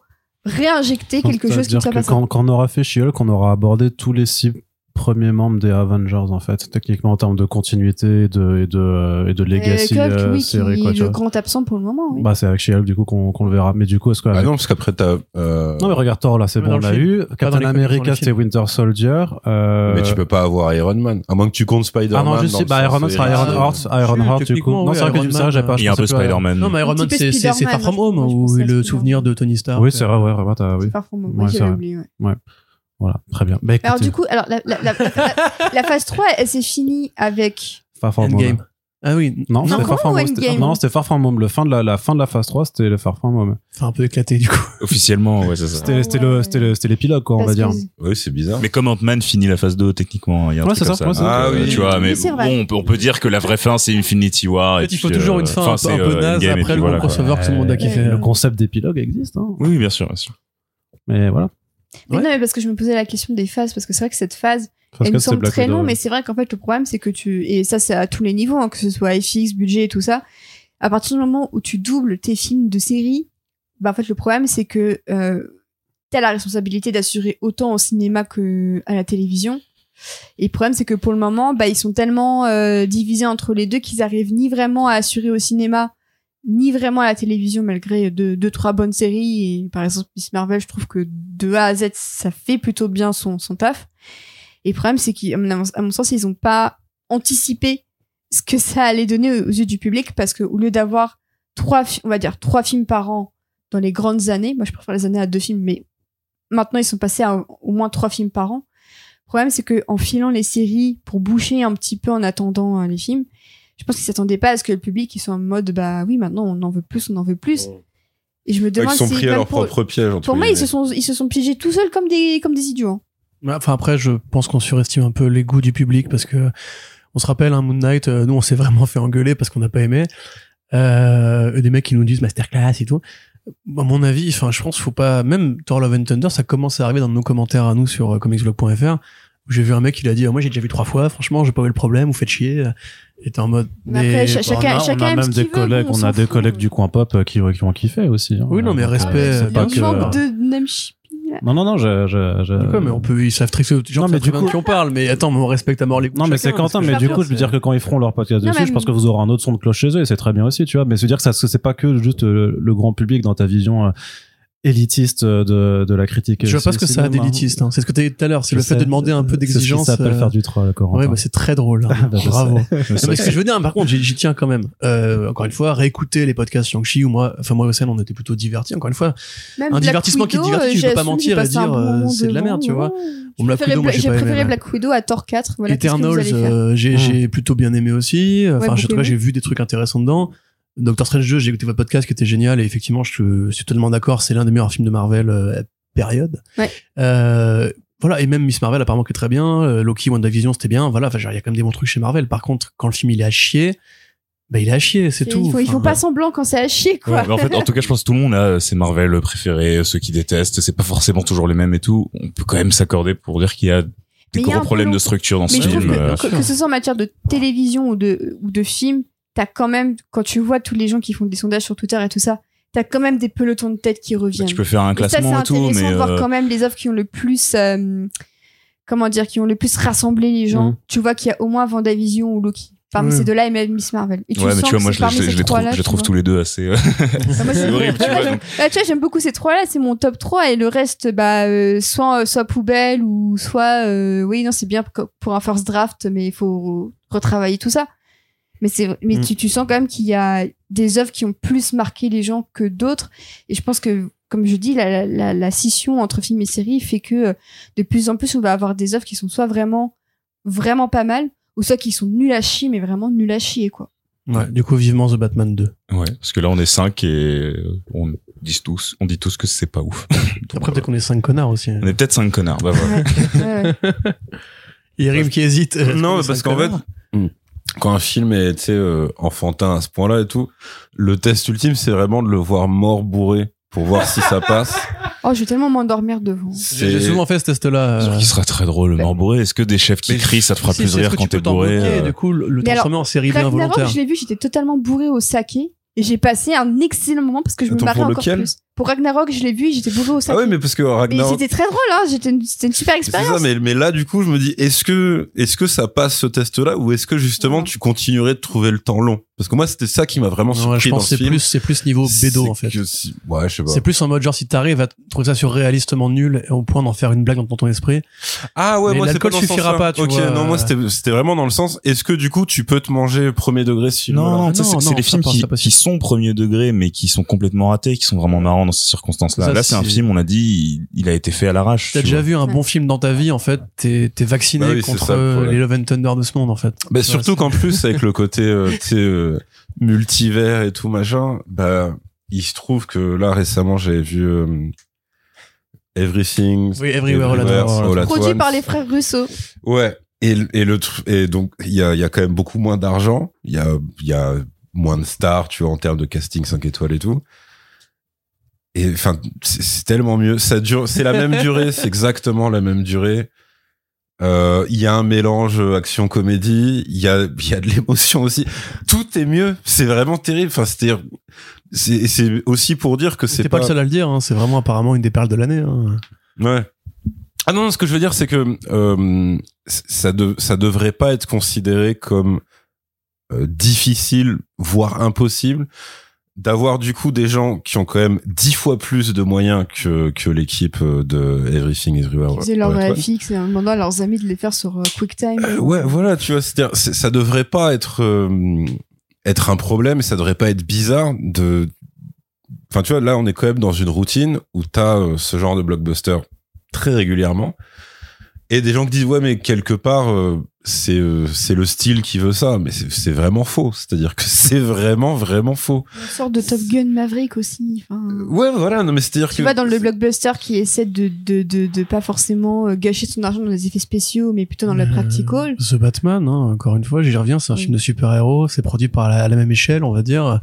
[SPEAKER 3] réinjecter quelque chose qui soit
[SPEAKER 1] que quand, quand on aura fait She-Hulk, on aura abordé tous les six premiers membres des Avengers, en fait, techniquement en termes de continuité et de, et de, et de legacy
[SPEAKER 3] Et Hulk,
[SPEAKER 1] euh,
[SPEAKER 3] oui, qui
[SPEAKER 1] série, quoi,
[SPEAKER 3] est
[SPEAKER 1] tu
[SPEAKER 3] le grand absent pour le moment. Oui.
[SPEAKER 1] Bah, c'est avec She-Hulk, du coup, qu'on qu'on le verra. Mais du coup, est-ce que.
[SPEAKER 5] Ah non, parce qu'après, t'as. euh,
[SPEAKER 1] Non, mais regarde Thor, là, c'est bon, on l'a eu. Captain America, c'était. Winter Soldier. Euh...
[SPEAKER 5] Mais tu peux pas avoir Iron Man. À moins que tu comptes Spider-Man.
[SPEAKER 1] Ah non, je sais, bah, Iron Man sera Iron Heart, Iron Heart, du coup. Non, c'est vrai que tu ça, j'ai pas,
[SPEAKER 2] Il y a un peu Spider-Man.
[SPEAKER 4] Non, mais Iron Man, c'est Far From Home, il le souvenir de Tony Stark.
[SPEAKER 1] Oui, c'est vrai, ouais, t'as- oui.
[SPEAKER 3] Far From Home.
[SPEAKER 1] Vrai.
[SPEAKER 3] oublié. ouais.
[SPEAKER 1] Voilà, très bien. Bah,
[SPEAKER 3] Alors du coup, alors la, la, la, la- la phase 3, elle s'est finie avec.
[SPEAKER 1] Far From Home.
[SPEAKER 4] Ah oui,
[SPEAKER 1] Non,
[SPEAKER 3] Non,
[SPEAKER 1] c'était Far From Home. Non, c'était Far From Home. Le fin de la, la fin de la phase 3, c'était le Far From Home.
[SPEAKER 4] c'est un peu éclaté du coup.
[SPEAKER 2] Officiellement, ouais, c'est ça.
[SPEAKER 1] C'était c'était le,
[SPEAKER 3] ouais.
[SPEAKER 1] l'épilogue, quoi, on va dire.
[SPEAKER 3] que-
[SPEAKER 5] Oui, c'est bizarre.
[SPEAKER 2] Mais comme Ant-Man finit la phase 2, techniquement, il y a un
[SPEAKER 1] Ouais,
[SPEAKER 2] truc
[SPEAKER 1] c'est
[SPEAKER 2] comme
[SPEAKER 1] ça,
[SPEAKER 2] ça. euh,
[SPEAKER 5] Ah oui.
[SPEAKER 2] tu vois, mais bon, on peut, on peut dire que la vraie fin, c'est Infinity War.
[SPEAKER 4] En
[SPEAKER 2] et
[SPEAKER 4] il faut
[SPEAKER 2] puis,
[SPEAKER 4] toujours
[SPEAKER 2] euh,
[SPEAKER 4] une fin un peu,
[SPEAKER 2] c'est,
[SPEAKER 4] un peu
[SPEAKER 2] euh,
[SPEAKER 4] naze après le gros crossover que tout le monde a kiffé.
[SPEAKER 1] Le concept d'épilogue existe, hein.
[SPEAKER 2] Oui, bien sûr, bien sûr.
[SPEAKER 1] Mais voilà.
[SPEAKER 3] Mais
[SPEAKER 4] Ouais.
[SPEAKER 3] non, mais parce que je me posais la question des phases, parce que c'est vrai que cette phase,
[SPEAKER 1] Parce
[SPEAKER 3] elle me semble très
[SPEAKER 1] Widow,
[SPEAKER 3] long,
[SPEAKER 1] ouais.
[SPEAKER 3] mais c'est vrai qu'en fait, le problème, c'est que tu, et ça, c'est à tous les niveaux, hein, que ce soit FX, budget et tout ça, à partir du moment où tu doubles tes films de série, bah, en fait, le problème, c'est que, euh, t'as la responsabilité d'assurer autant au cinéma que à la télévision. Et le problème, c'est que pour le moment, bah, ils sont tellement euh, divisés entre les deux qu'ils arrivent ni vraiment à assurer au cinéma, ni vraiment à la télévision, malgré deux, trois bonnes séries. Par exemple, Miss Marvel, je trouve que de A à Z, ça fait plutôt bien son, son taf. Et le problème, c'est qu'à mon, sens, ils ont pas anticipé ce que ça allait donner aux, yeux du public, parce que au lieu d'avoir trois, on va dire trois films par an dans les grandes années, moi je préfère les années à deux films, mais maintenant ils sont passés à au moins trois films par an. Le problème, c'est que en filant les séries pour boucher un petit peu en attendant euh, les films, je pense qu'ils s'attendaient pas à ce que le public ils soit en mode bah oui maintenant on en veut plus, on en veut plus. Et je me
[SPEAKER 5] Ouais,
[SPEAKER 3] demande
[SPEAKER 5] Ils sont
[SPEAKER 3] si
[SPEAKER 5] pris à leur
[SPEAKER 3] pour,
[SPEAKER 5] propre piège.
[SPEAKER 3] pour moi ils se sont ils se sont piégés tout seuls comme des comme des idiots. hein.
[SPEAKER 4] Ouais, Enfin après, je pense qu'on surestime un peu les goûts du public parce que on se rappelle un Moon Knight, euh, nous on s'est vraiment fait engueuler parce qu'on n'a pas aimé. Euh, des mecs qui nous disent masterclass et tout. À mon avis, enfin je pense qu'il faut pas même Thor Love and Thunder, ça commence à arriver dans nos commentaires à nous sur euh, comicsblog.fr. où J'ai vu un mec il a dit Ah, moi j'ai déjà vu trois fois, franchement j'ai pas vu le problème, vous faites chier. Et t'es en mode.
[SPEAKER 3] Mais après,
[SPEAKER 1] On a,
[SPEAKER 3] chacun
[SPEAKER 1] on a
[SPEAKER 3] aime
[SPEAKER 1] même des
[SPEAKER 3] veut,
[SPEAKER 1] collègues, on, a des
[SPEAKER 3] fout.
[SPEAKER 1] collègues du coin pop euh, qui, qui ont kiffé aussi. hein.
[SPEAKER 4] Oui, non, mais
[SPEAKER 1] Donc,
[SPEAKER 4] respect,
[SPEAKER 1] euh, pas que.
[SPEAKER 3] de là.
[SPEAKER 1] Non, non, non, je, je, je...
[SPEAKER 4] Quoi, mais on peut, ils savent très bien
[SPEAKER 1] Non, mais du coup-
[SPEAKER 4] qui on parle, mais attends, mais on respecte à mort les.
[SPEAKER 1] Non, mais c'est Quentin, mais du coup, je veux dire que quand ils feront leur podcast
[SPEAKER 3] Non,
[SPEAKER 1] dessus,
[SPEAKER 3] mais-
[SPEAKER 1] je pense que vous aurez un autre son de cloche chez eux et c'est très bien aussi, tu vois. Mais se dire que ça, c'est pas que juste euh, le grand public dans ta vision euh, élitiste euh, de, de la critique.
[SPEAKER 4] Je vois pas
[SPEAKER 1] euh,
[SPEAKER 4] ce que ça a d'élitiste. Hein. C'est ce que tu as dit tout à l'heure. C'est le fait de demander un peu d'exigence.
[SPEAKER 1] Qui s'appelle
[SPEAKER 4] euh,
[SPEAKER 1] faire du troll, Corentin.
[SPEAKER 4] Ouais, bah c'est très drôle. hein.
[SPEAKER 1] Ah, bah,
[SPEAKER 4] Bravo.
[SPEAKER 1] sais.
[SPEAKER 4] Non, mais ce que je veux dire, par contre, j'y tiens quand même. Euh, encore une fois, réécouter les podcasts Shang-Chi ou moi, enfin moi et Océane, on était plutôt divertis. Encore une fois,
[SPEAKER 3] Même
[SPEAKER 4] Un
[SPEAKER 3] Black
[SPEAKER 4] divertissement qui te
[SPEAKER 3] Widow,
[SPEAKER 4] divertit, tu
[SPEAKER 3] euh,
[SPEAKER 4] peux pas mentir et dire, euh, c'est de la merde, tu vois.
[SPEAKER 3] J'ai
[SPEAKER 4] Widow,
[SPEAKER 3] préféré,
[SPEAKER 4] j'ai pas
[SPEAKER 3] préféré
[SPEAKER 4] aimé,
[SPEAKER 3] Black Widow à Thor 4. Voilà, qu'est-ce que vous
[SPEAKER 4] Eternals, euh, j'ai j'ai plutôt bien aimé aussi. Enfin, je- en tout cas, j'ai vu des trucs intéressants dedans. Doctor Strange 2, j'ai écouté votre podcast qui était génial et effectivement, je suis totalement d'accord, c'est l'un des meilleurs films de Marvel euh, période.
[SPEAKER 3] Ouais.
[SPEAKER 4] Euh, voilà, et même Miss Marvel apparemment qui est très bien, euh, Loki, WandaVision, c'était bien. Voilà, enfin, genre, il y a quand même des bons trucs chez Marvel. Par contre, quand le film il est à chier, bah il est à chier, c'est tout.
[SPEAKER 3] Ils font, ils font pas semblant quand c'est à chier, quoi.
[SPEAKER 2] Ouais, mais en fait, en tout cas, je pense que tout le monde a ses Marvel préférés, ceux qui détestent. C'est pas forcément toujours les mêmes et tout. On peut quand même s'accorder pour dire qu'il y a des
[SPEAKER 3] il
[SPEAKER 2] gros problèmes de structure dans
[SPEAKER 3] Mais
[SPEAKER 2] ce film.
[SPEAKER 3] que,
[SPEAKER 2] euh,
[SPEAKER 3] que, que ce soit en matière de télévision ou de, ou de film, t'as quand même, quand tu vois tous les gens qui font des sondages sur Twitter et tout ça, t'as quand même des pelotons de tête qui
[SPEAKER 2] bah,
[SPEAKER 3] reviennent.
[SPEAKER 2] tu peux faire un
[SPEAKER 3] Et ça, c'est
[SPEAKER 2] classement et tout,
[SPEAKER 3] intéressant
[SPEAKER 2] mais
[SPEAKER 3] de voir
[SPEAKER 2] euh,
[SPEAKER 3] quand même les offres qui ont le plus, euh, comment dire, qui ont le plus rassemblé les gens.
[SPEAKER 1] Mhm.
[SPEAKER 3] Tu vois qu'il y a au moins Vendavision ou Loki. Parmi
[SPEAKER 4] Ouais.
[SPEAKER 3] ces deux-là et même Miss Marvel. Et tu
[SPEAKER 2] ouais, mais
[SPEAKER 3] sens
[SPEAKER 2] tu vois,
[SPEAKER 3] que
[SPEAKER 2] moi,
[SPEAKER 3] c'est
[SPEAKER 2] je, les trouve,
[SPEAKER 3] trois-là,
[SPEAKER 2] je trouve tous les deux assez. euh,
[SPEAKER 3] moi,
[SPEAKER 2] c'est horrible, tu vois. Donc-
[SPEAKER 3] Bah, tu vois, j'aime beaucoup ces trois-là, c'est mon top 3 et le reste, bah, euh, soit, soit poubelle ou soit, euh, oui, non, c'est bien pour- pour un first draft, mais il faut retravailler tout ça. Mais c'est, mais
[SPEAKER 4] Mm.
[SPEAKER 3] tu, tu sens quand même qu'il y a des œuvres qui ont plus marqué les gens que d'autres. Et je pense que, comme je dis, la, la, la, la scission entre film et série fait que euh, de plus en plus, on va avoir des œuvres qui sont soit vraiment, vraiment pas mal, ou soit qui sont nulles à chier, mais vraiment nulles à chier, quoi.
[SPEAKER 4] Ouais, du coup, vivement The Batman 2.
[SPEAKER 2] Ouais, parce que là, on est cinq et euh, on dit tous, on dit tous que c'est pas ouf. Donc,
[SPEAKER 4] Après, peut-être qu'on est cinq connards aussi.
[SPEAKER 2] on est peut-être cinq connards. Bah voilà.
[SPEAKER 3] Ouais, ouais, ouais.
[SPEAKER 4] Il y a Rim qui hésite.
[SPEAKER 5] Non, parce qu'en fait, quand un film est, tu sais, euh, enfantin à ce point-là et tout, le test ultime, c'est vraiment de le voir mort bourré pour voir si ça passe.
[SPEAKER 3] Oh, je vais tellement m'endormir devant.
[SPEAKER 4] J'ai souvent fait ce test-là. Euh,
[SPEAKER 2] qu'il sera très drôle, le mort bourré. Est-ce que des chefs qui
[SPEAKER 5] Mais
[SPEAKER 2] crient, ça te fera plus rire quand t'es bourré
[SPEAKER 4] moquer,
[SPEAKER 2] euh,
[SPEAKER 4] Du coup, le le
[SPEAKER 3] Mais alors,
[SPEAKER 4] transformer en série bien volontaire.
[SPEAKER 3] je l'ai vu, j'étais totalement bourré au saké. Et j'ai passé un excellent moment parce que je me marrais encore
[SPEAKER 5] lequel
[SPEAKER 3] plus. Pour Ragnarok, je l'ai vu, j'étais bourré au
[SPEAKER 5] Ah
[SPEAKER 3] sac.
[SPEAKER 5] ouais, mais parce que
[SPEAKER 3] mais
[SPEAKER 5] Ragnarok.
[SPEAKER 3] c'était très drôle, hein. Une- c'était une super
[SPEAKER 5] C'est ça,
[SPEAKER 3] expérience.
[SPEAKER 5] mais, mais là, du coup, je me dis, est-ce que, est-ce que ça passe ce test-là ou est-ce que justement tu continuerais de trouver le temps long? Parce que moi, c'était ça qui m'a vraiment
[SPEAKER 4] Ouais,
[SPEAKER 5] surpris
[SPEAKER 4] je
[SPEAKER 5] dans
[SPEAKER 4] pense que
[SPEAKER 5] ce
[SPEAKER 4] c'est
[SPEAKER 5] film.
[SPEAKER 4] plus, c'est plus niveau bédo, en fait.
[SPEAKER 5] si- Ouais, je sais pas.
[SPEAKER 4] C'est plus en mode genre si t'arrives à trouver ça surréalistement nul et au point d'en faire une blague dans ton esprit.
[SPEAKER 5] Ah ouais,
[SPEAKER 4] Mais
[SPEAKER 5] moi c'est pas dans
[SPEAKER 4] suffira pas, tu
[SPEAKER 5] Ok,
[SPEAKER 4] vois.
[SPEAKER 5] non, moi c'était c'était vraiment dans le sens. Est-ce que du coup tu peux te manger premier degré film
[SPEAKER 2] Non, non,
[SPEAKER 4] Ah
[SPEAKER 2] tu sais,
[SPEAKER 4] non,
[SPEAKER 2] c'est les films qui sont premier degré, mais qui sont complètement ratés, qui sont vraiment marrants dans ces circonstances-là. Là, c'est un film, on a dit, il, il a été fait à l'arrache.
[SPEAKER 4] T'as déjà
[SPEAKER 2] vois.
[SPEAKER 4] vu un bon film dans ta vie, en fait, t'es t'es vacciné
[SPEAKER 5] Bah oui, c'est
[SPEAKER 4] contre
[SPEAKER 5] ça, le
[SPEAKER 4] les Love and Thunder de ce monde, en fait.
[SPEAKER 5] Bah,
[SPEAKER 4] Ouais,
[SPEAKER 5] surtout qu'en plus avec le côté euh, euh, multivers et tout machin, bah il se trouve que là récemment j'avais vu euh, Everything
[SPEAKER 4] Oui, Everywhere
[SPEAKER 5] Everywhere. All
[SPEAKER 3] Produit par les frères Russo.
[SPEAKER 5] Ouais. Et, le- et le et donc il y a, il y a quand même beaucoup moins d'argent. Il y a, il y a moins de stars, tu vois, en termes de casting 5 étoiles et tout. Et enfin, c'est tellement mieux. Ça dure, c'est la même durée, c'est exactement la même durée. Euh, Il y a un mélange action comédie. Il y a, il y a de l'émotion aussi. Tout est mieux. C'est vraiment terrible. Enfin, c'est c'est c'est aussi pour dire que c'est
[SPEAKER 4] C'est pas, le seul à le dire, hein, c'est vraiment apparemment une des perles de l'année. Hein.
[SPEAKER 5] Ouais. Ah non, ce que je veux dire, c'est que euh, ça, de, ça devrait pas être considéré comme euh, difficile, voire impossible, d'avoir du coup des gens qui ont quand même dix fois plus de moyens que, que l'équipe euh, de Everything Everywhere.
[SPEAKER 3] Ils faisaient leur
[SPEAKER 5] Once.
[SPEAKER 3] FX et en demandant à leurs amis de les faire sur euh, QuickTime.
[SPEAKER 5] Euh, ouais, voilà, tu vois, c'est-à-dire, c'est- ça devrait pas être euh, être un problème, et ça devrait pas être bizarre de. Enfin, tu vois, là, on est quand même dans une routine où t'as euh, ce genre de blockbuster très régulièrement, et des gens qui disent ouais, mais quelque part, euh, c'est euh, c'est le style qui veut ça, mais c'est vraiment faux. C'est-à-dire que c'est vraiment vraiment faux.
[SPEAKER 3] Une sorte de Top Gun Maverick aussi. Enfin,
[SPEAKER 5] Ouais, voilà, non, mais c'est-à-dire
[SPEAKER 3] tu
[SPEAKER 5] que
[SPEAKER 3] vois, dans le blockbuster qui essaie de, de, de, de pas forcément euh, gâcher son argent dans les effets spéciaux, mais plutôt dans le
[SPEAKER 4] Euh,
[SPEAKER 3] practical.
[SPEAKER 4] The Batman, hein, encore une fois, j'y reviens, c'est un
[SPEAKER 3] Oui.
[SPEAKER 4] film de super-héros, c'est produit par la, à la même échelle, on va dire.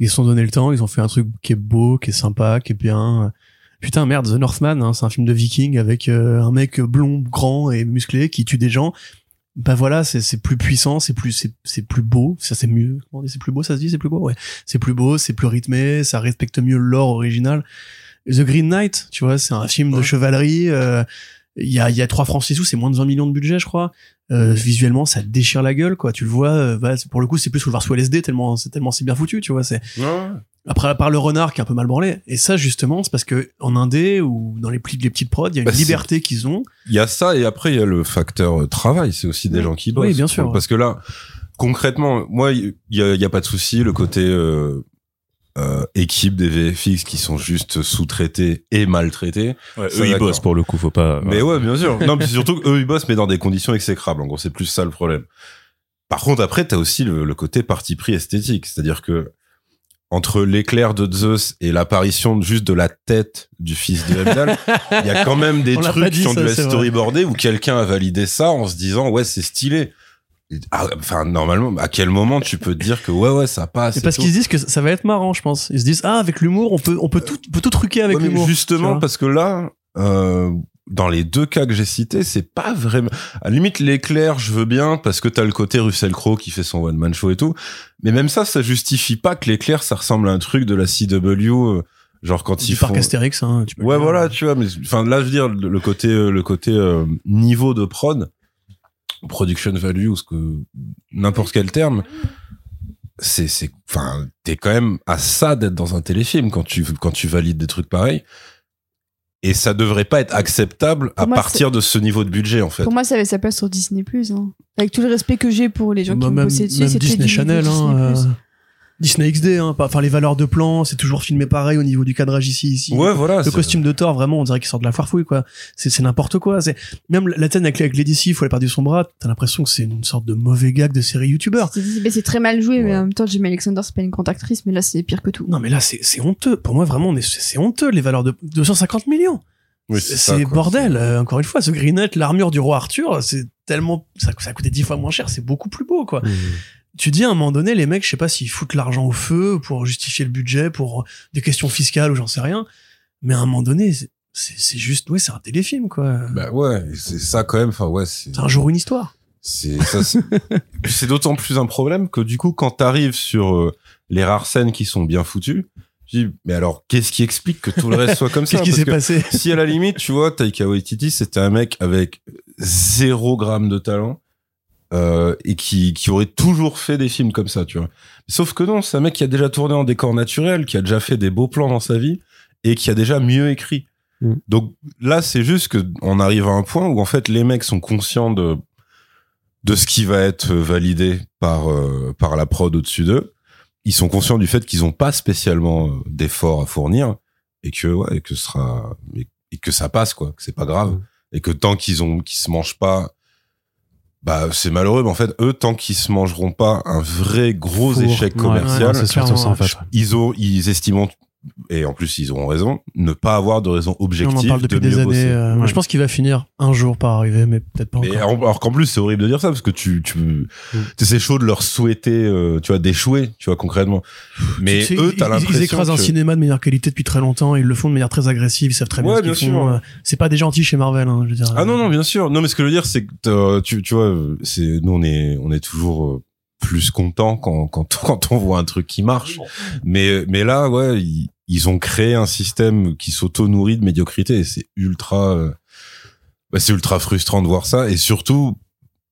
[SPEAKER 4] Ils se sont donné le temps, ils ont fait un truc qui est beau, qui est sympa, qui est bien. Putain, merde, The Northman, hein, c'est un film de viking avec euh, un mec blond, grand et musclé qui tue des gens. Bah voilà, c'est c'est plus puissant, c'est plus c'est c'est plus beau, ça c'est mieux. Comment c'est plus beau, ça se dit, c'est plus beau, ouais. C'est plus beau, c'est plus rythmé, ça respecte mieux l'or original. The Green Knight, tu vois, c'est un film de chevalerie. euh, Il y a y a 3 francs 6 sous, c'est moins de 20 millions de budget, je crois. Euh, visuellement, ça te déchire la gueule, quoi. Tu le vois, euh, bah, pour le coup, c'est plus voir sous LSD tellement c'est tellement c'est bien foutu, tu vois. C'est après à part le renard qui est un peu mal branlé. Et ça, justement, c'est parce que en indé ou dans les, les petites prods, il y a une
[SPEAKER 5] Bah,
[SPEAKER 4] liberté qu'ils ont.
[SPEAKER 5] Il y a ça et après il y a le facteur euh, travail. C'est aussi des gens qui bossent.
[SPEAKER 4] Oui, bien sûr.
[SPEAKER 5] Parce que là, concrètement, moi, il y a, y a pas de souci. Le côté euh, euh, équipe des VFX qui sont juste sous-traités et maltraités.
[SPEAKER 2] Ouais, eux, ils bossent pour le coup, faut pas.
[SPEAKER 5] Mais ouais, bien sûr. Non, mais surtout eux ils bossent mais dans des conditions exécrables. En gros, c'est plus ça le problème. Par contre, après, t'as aussi le, le côté parti pris esthétique, c'est-à-dire que entre l'éclair de Zeus et l'apparition juste de la tête du fils de Heimdall, il y a quand même des
[SPEAKER 4] On
[SPEAKER 5] trucs qui ont dû être storyboardés où quelqu'un a validé ça en se disant ouais c'est stylé. Ah, Enfin normalement, à quel moment tu peux te dire que ouais ouais ça passe
[SPEAKER 4] C'est parce qu'ils se disent que ça va être marrant, je pense. Ils se disent ah avec l'humour, on peut on peut tout on peut tout truquer avec
[SPEAKER 5] Ouais,
[SPEAKER 4] l'humour.
[SPEAKER 5] Justement, parce que là, euh, dans les deux cas que j'ai cités, c'est pas vraiment. À la limite, l'éclair, je veux bien parce que t'as le côté Russell Crowe qui fait son one man show et tout. Mais même ça, ça justifie pas que l'éclair, ça ressemble à un truc de la CW, euh, genre quand
[SPEAKER 4] du
[SPEAKER 5] ils
[SPEAKER 4] parc
[SPEAKER 5] font.
[SPEAKER 4] Astérix, hein, tu peux
[SPEAKER 5] Ouais, voilà, tu vois. Mais enfin, là, je veux dire le le côté, euh, le côté euh, niveau de prod, production value, ou ce que n'importe quel terme. C'est, c'est, enfin, t'es quand même à ça d'être dans un téléfilm quand tu, quand tu valides des trucs pareils. Et ça devrait pas être acceptable à
[SPEAKER 3] moi,
[SPEAKER 5] partir de ce niveau de budget, en fait.
[SPEAKER 3] Pour moi, ça avait sa place sur Disney+. Hein. Avec tout le respect que j'ai pour les gens
[SPEAKER 4] Bah,
[SPEAKER 3] qui ont bossé dessus, c'était
[SPEAKER 4] Disney Channel, hein,
[SPEAKER 3] Disney+.
[SPEAKER 4] Disney XD, hein, pas- enfin les valeurs de plan, c'est toujours filmé pareil au niveau du cadrage ici, ici.
[SPEAKER 5] Ouais, voilà.
[SPEAKER 4] le costume de Thor, vraiment, on dirait qu'il sort de la foire fouille, quoi. C'est, c'est n'importe quoi. C'est même la scène avec, avec Lady Sif où elle a perdu son bras. T'as l'impression que c'est une sorte de mauvais gag de série youtubeur.
[SPEAKER 3] C'est- mais c'est très mal joué, mais en même temps, Jimmy Alexander, c'est pas une grande actrice, mais là, c'est pire que tout.
[SPEAKER 4] Non, mais là, c'est, c'est honteux. Pour moi, vraiment, on est, c'est, c'est honteux les valeurs de 250 millions.
[SPEAKER 5] Oui,
[SPEAKER 4] c'est,
[SPEAKER 5] ça, quoi.
[SPEAKER 4] bordel. Euh, encore une fois, ce Greenet, l'armure du roi Arthur, c'est tellement, ça, ça a coûté 10 fois moins cher. C'est beaucoup plus beau, quoi. Tu dis à un moment donné, les mecs, je sais pas s'ils foutent l'argent au feu pour justifier le budget, pour des questions fiscales ou j'en sais rien. Mais à un moment donné, c'est- juste, ouais, c'est un téléfilm, quoi.
[SPEAKER 5] Bah ouais, c'est ça quand même. Enfin ouais, c'est.
[SPEAKER 4] c'est un jour une histoire.
[SPEAKER 5] C'est ça. C'est Puis c'est d'autant plus un problème que du coup, quand t'arrives sur euh, les rares scènes qui sont bien foutues, Je dis, mais alors, qu'est-ce qui explique que tout le reste soit comme ça
[SPEAKER 4] Qu'est-ce qui s'est passé
[SPEAKER 5] Si à la limite, tu vois, Taika Waititi, c'était un mec avec zéro gramme de talent euh, et qui, qui aurait toujours fait des films comme ça, tu vois. Sauf que non, c'est un mec qui a déjà tourné en décor naturel, qui a déjà fait des beaux plans dans sa vie et qui a déjà mieux écrit.
[SPEAKER 1] Mm.
[SPEAKER 5] Donc là, c'est juste que on arrive à un point où en fait les mecs sont conscients de de ce qui va être validé par euh, par la prod au-dessus d'eux. Ils sont conscients du fait qu'ils ont pas spécialement euh, d'efforts à fournir et que ouais, et que ce sera et, et que ça passe quoi, que c'est pas grave
[SPEAKER 1] Mm.
[SPEAKER 5] et que tant qu'ils ont qu'ils se mangent pas bah c'est malheureux mais en fait eux tant qu'ils se mangeront pas un vrai gros
[SPEAKER 1] Four.
[SPEAKER 5] échec
[SPEAKER 1] Ouais,
[SPEAKER 5] commercial
[SPEAKER 1] ouais, c'est surtout ça en fait.
[SPEAKER 5] ils ont ils estiment et en plus ils auront raison ne pas avoir de raison
[SPEAKER 4] On
[SPEAKER 5] objective
[SPEAKER 4] en parle depuis
[SPEAKER 5] de mieux
[SPEAKER 4] des années.
[SPEAKER 5] bosser.
[SPEAKER 4] euh,
[SPEAKER 1] Ouais.
[SPEAKER 4] Je pense qu'il va finir un jour par arriver, mais peut-être pas
[SPEAKER 5] Mais
[SPEAKER 4] encore.
[SPEAKER 5] alors, alors qu'en plus c'est horrible de dire ça parce que tu tu
[SPEAKER 1] Mm.
[SPEAKER 5] tu sais, c'est chaud de leur souhaiter euh, tu vois d'échouer tu vois concrètement mais
[SPEAKER 4] Tu sais,
[SPEAKER 5] eux
[SPEAKER 4] ils-
[SPEAKER 5] t'as l'impression
[SPEAKER 4] ils écrasent un cinéma de meilleure qualité depuis très longtemps. Ils le font de manière très agressive. Ils savent très bien
[SPEAKER 5] Ouais,
[SPEAKER 4] ce qu'ils
[SPEAKER 5] bien
[SPEAKER 4] font.
[SPEAKER 5] sûr.
[SPEAKER 4] euh, C'est pas des gentils chez Marvel. Hein, je veux dire.
[SPEAKER 5] Ah non non bien sûr non mais ce que je veux dire c'est que euh, tu tu vois c'est nous on est on est toujours euh, plus content quand quand quand on voit un truc qui marche. Mais mais là ouais ils, ils ont créé un système qui s'auto-nourrit de médiocrité et c'est ultra euh, bah, c'est ultra frustrant de voir ça. Et surtout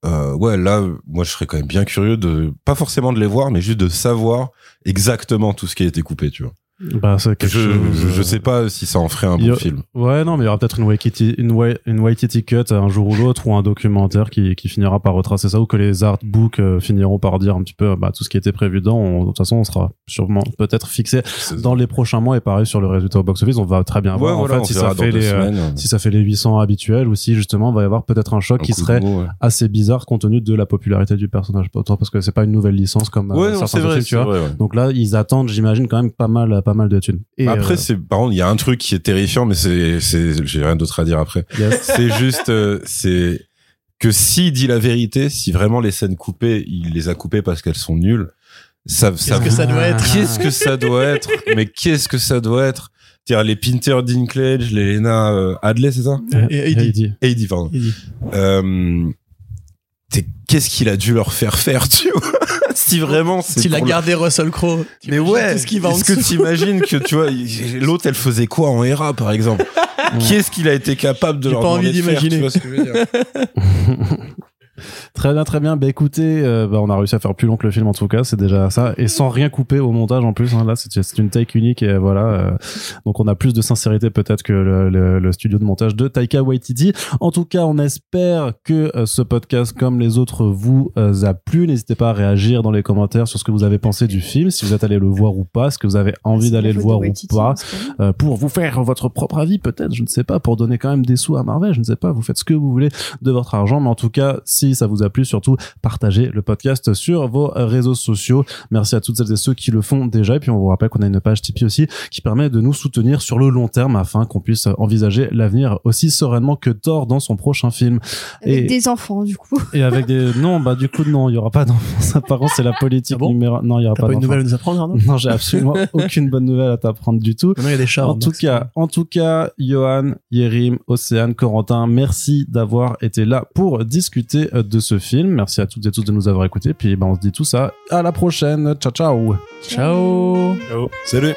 [SPEAKER 5] euh, ouais là moi je serais quand même bien curieux de pas forcément de les voir mais juste de savoir exactement tout ce qui a été coupé tu vois
[SPEAKER 1] Bah, c'est quelque
[SPEAKER 5] je,
[SPEAKER 1] chose,
[SPEAKER 5] je,
[SPEAKER 1] euh,
[SPEAKER 5] sais pas si ça en ferait un bon
[SPEAKER 1] a-
[SPEAKER 5] film
[SPEAKER 1] Ouais, non, mais il y aura peut-être une Waititi, une, Wai- une Waititi cut un jour ou l'autre, ou un documentaire qui, qui finira par retracer ça, ou que les artbooks euh, finiront par dire un petit peu bah, tout ce qui était prévu dedans. On- de toute façon, on sera sûrement peut-être fixé dans les prochains mois. Et pareil sur le résultat au box-office, on va très bien
[SPEAKER 5] Ouais,
[SPEAKER 1] voir
[SPEAKER 5] voilà,
[SPEAKER 1] en
[SPEAKER 5] on
[SPEAKER 1] fait si ça fait les euh,
[SPEAKER 5] semaines.
[SPEAKER 1] si ça fait les 800 habituels ou si justement il va y avoir peut-être un choc
[SPEAKER 5] Un
[SPEAKER 1] qui serait
[SPEAKER 5] ouais.
[SPEAKER 1] assez bizarre compte tenu de la popularité du personnage. Parce que c'est pas une nouvelle licence comme euh,
[SPEAKER 5] Ouais,
[SPEAKER 1] certains
[SPEAKER 5] vrai,
[SPEAKER 1] tu vois.
[SPEAKER 5] vrai.
[SPEAKER 1] Donc là, ils attendent, j'imagine, quand même pas mal, pas mal de thunes. Et
[SPEAKER 5] Après,
[SPEAKER 1] euh,
[SPEAKER 5] c'est par contre, il y a un truc qui est terrifiant, mais c'est, c'est, j'ai rien d'autre à dire après.
[SPEAKER 1] yes.
[SPEAKER 5] C'est juste, euh, c'est que s'il dit la vérité, si vraiment les scènes coupées, il les a coupées parce qu'elles sont nulles, ça, ça,
[SPEAKER 4] Qu'est-ce que ça doit être
[SPEAKER 5] qu'est-ce que ça doit être? Mais qu'est-ce que ça doit être? Tiens, les Pinter Dinklage, les Lena euh, Hadley, c'est ça?
[SPEAKER 4] Et Heidi.
[SPEAKER 1] Heidi.
[SPEAKER 5] Pardon. Euh, t'es- qu'est-ce qu'il a dû leur faire faire, tu vois? Si vraiment c'est
[SPEAKER 4] S'il a
[SPEAKER 5] le-
[SPEAKER 4] gardé Russell Crowe.
[SPEAKER 5] mais ouais,
[SPEAKER 4] qui
[SPEAKER 5] est-ce que t'imagines que tu vois, l'autre elle faisait quoi en ERA par exemple? Qu'est-ce qu'il a été capable de leur
[SPEAKER 4] pas envie d'imaginer.
[SPEAKER 5] Ce
[SPEAKER 1] Très bien, très bien. Bah écoutez, euh, bah, on a réussi à faire plus long que le film en tout cas, c'est déjà ça. Et sans rien couper au montage en plus. Hein, là, c'est une take unique et voilà. euh, donc on a plus de sincérité peut-être que le, le- le studio de montage de Taika Waititi. En tout cas, on espère que euh, ce podcast, comme les autres, vous euh, a plu. N'hésitez pas à réagir dans les commentaires sur ce que vous avez pensé du film, si vous êtes allé le voir ou pas, est-ce que vous avez envie d'aller le voir ou
[SPEAKER 3] Waititi,
[SPEAKER 1] pas. Euh, pour vous faire votre propre avis peut-être, je ne sais pas, pour donner quand même des sous à Marvel, je ne sais pas, vous faites ce que vous voulez de votre argent, mais en tout cas, si ça vous a plu, surtout partagez le podcast sur vos réseaux sociaux. Merci à toutes celles et ceux qui le font déjà, et puis on vous rappelle qu'on a une page Tipeee aussi qui permet de nous soutenir sur le long terme afin qu'on puisse envisager l'avenir aussi sereinement que Thor dans son prochain film.
[SPEAKER 3] Avec
[SPEAKER 1] Et-
[SPEAKER 3] des enfants, du coup.
[SPEAKER 1] Et avec des... Non, bah du coup, non, il y aura pas d'enfants. Ça, par contre, c'est la politique
[SPEAKER 4] Ah bon
[SPEAKER 1] numéro... Non, il y aura pas
[SPEAKER 4] pas une nouvelle à nous apprendre, Arnaud?
[SPEAKER 1] Non, j'ai absolument aucune bonne nouvelle à t'apprendre du tout.
[SPEAKER 4] Maintenant, il y a des chars.
[SPEAKER 1] En tout
[SPEAKER 4] donc c'est-
[SPEAKER 1] cas, en tout cas, Johan, Yerim, Océane, Corentin, merci d'avoir été là pour discuter euh, de ce film. Merci à toutes et tous de nous avoir écoutés. Puis ben, on se dit tout ça à la prochaine. Ciao, ciao.
[SPEAKER 4] Ciao.
[SPEAKER 5] Salut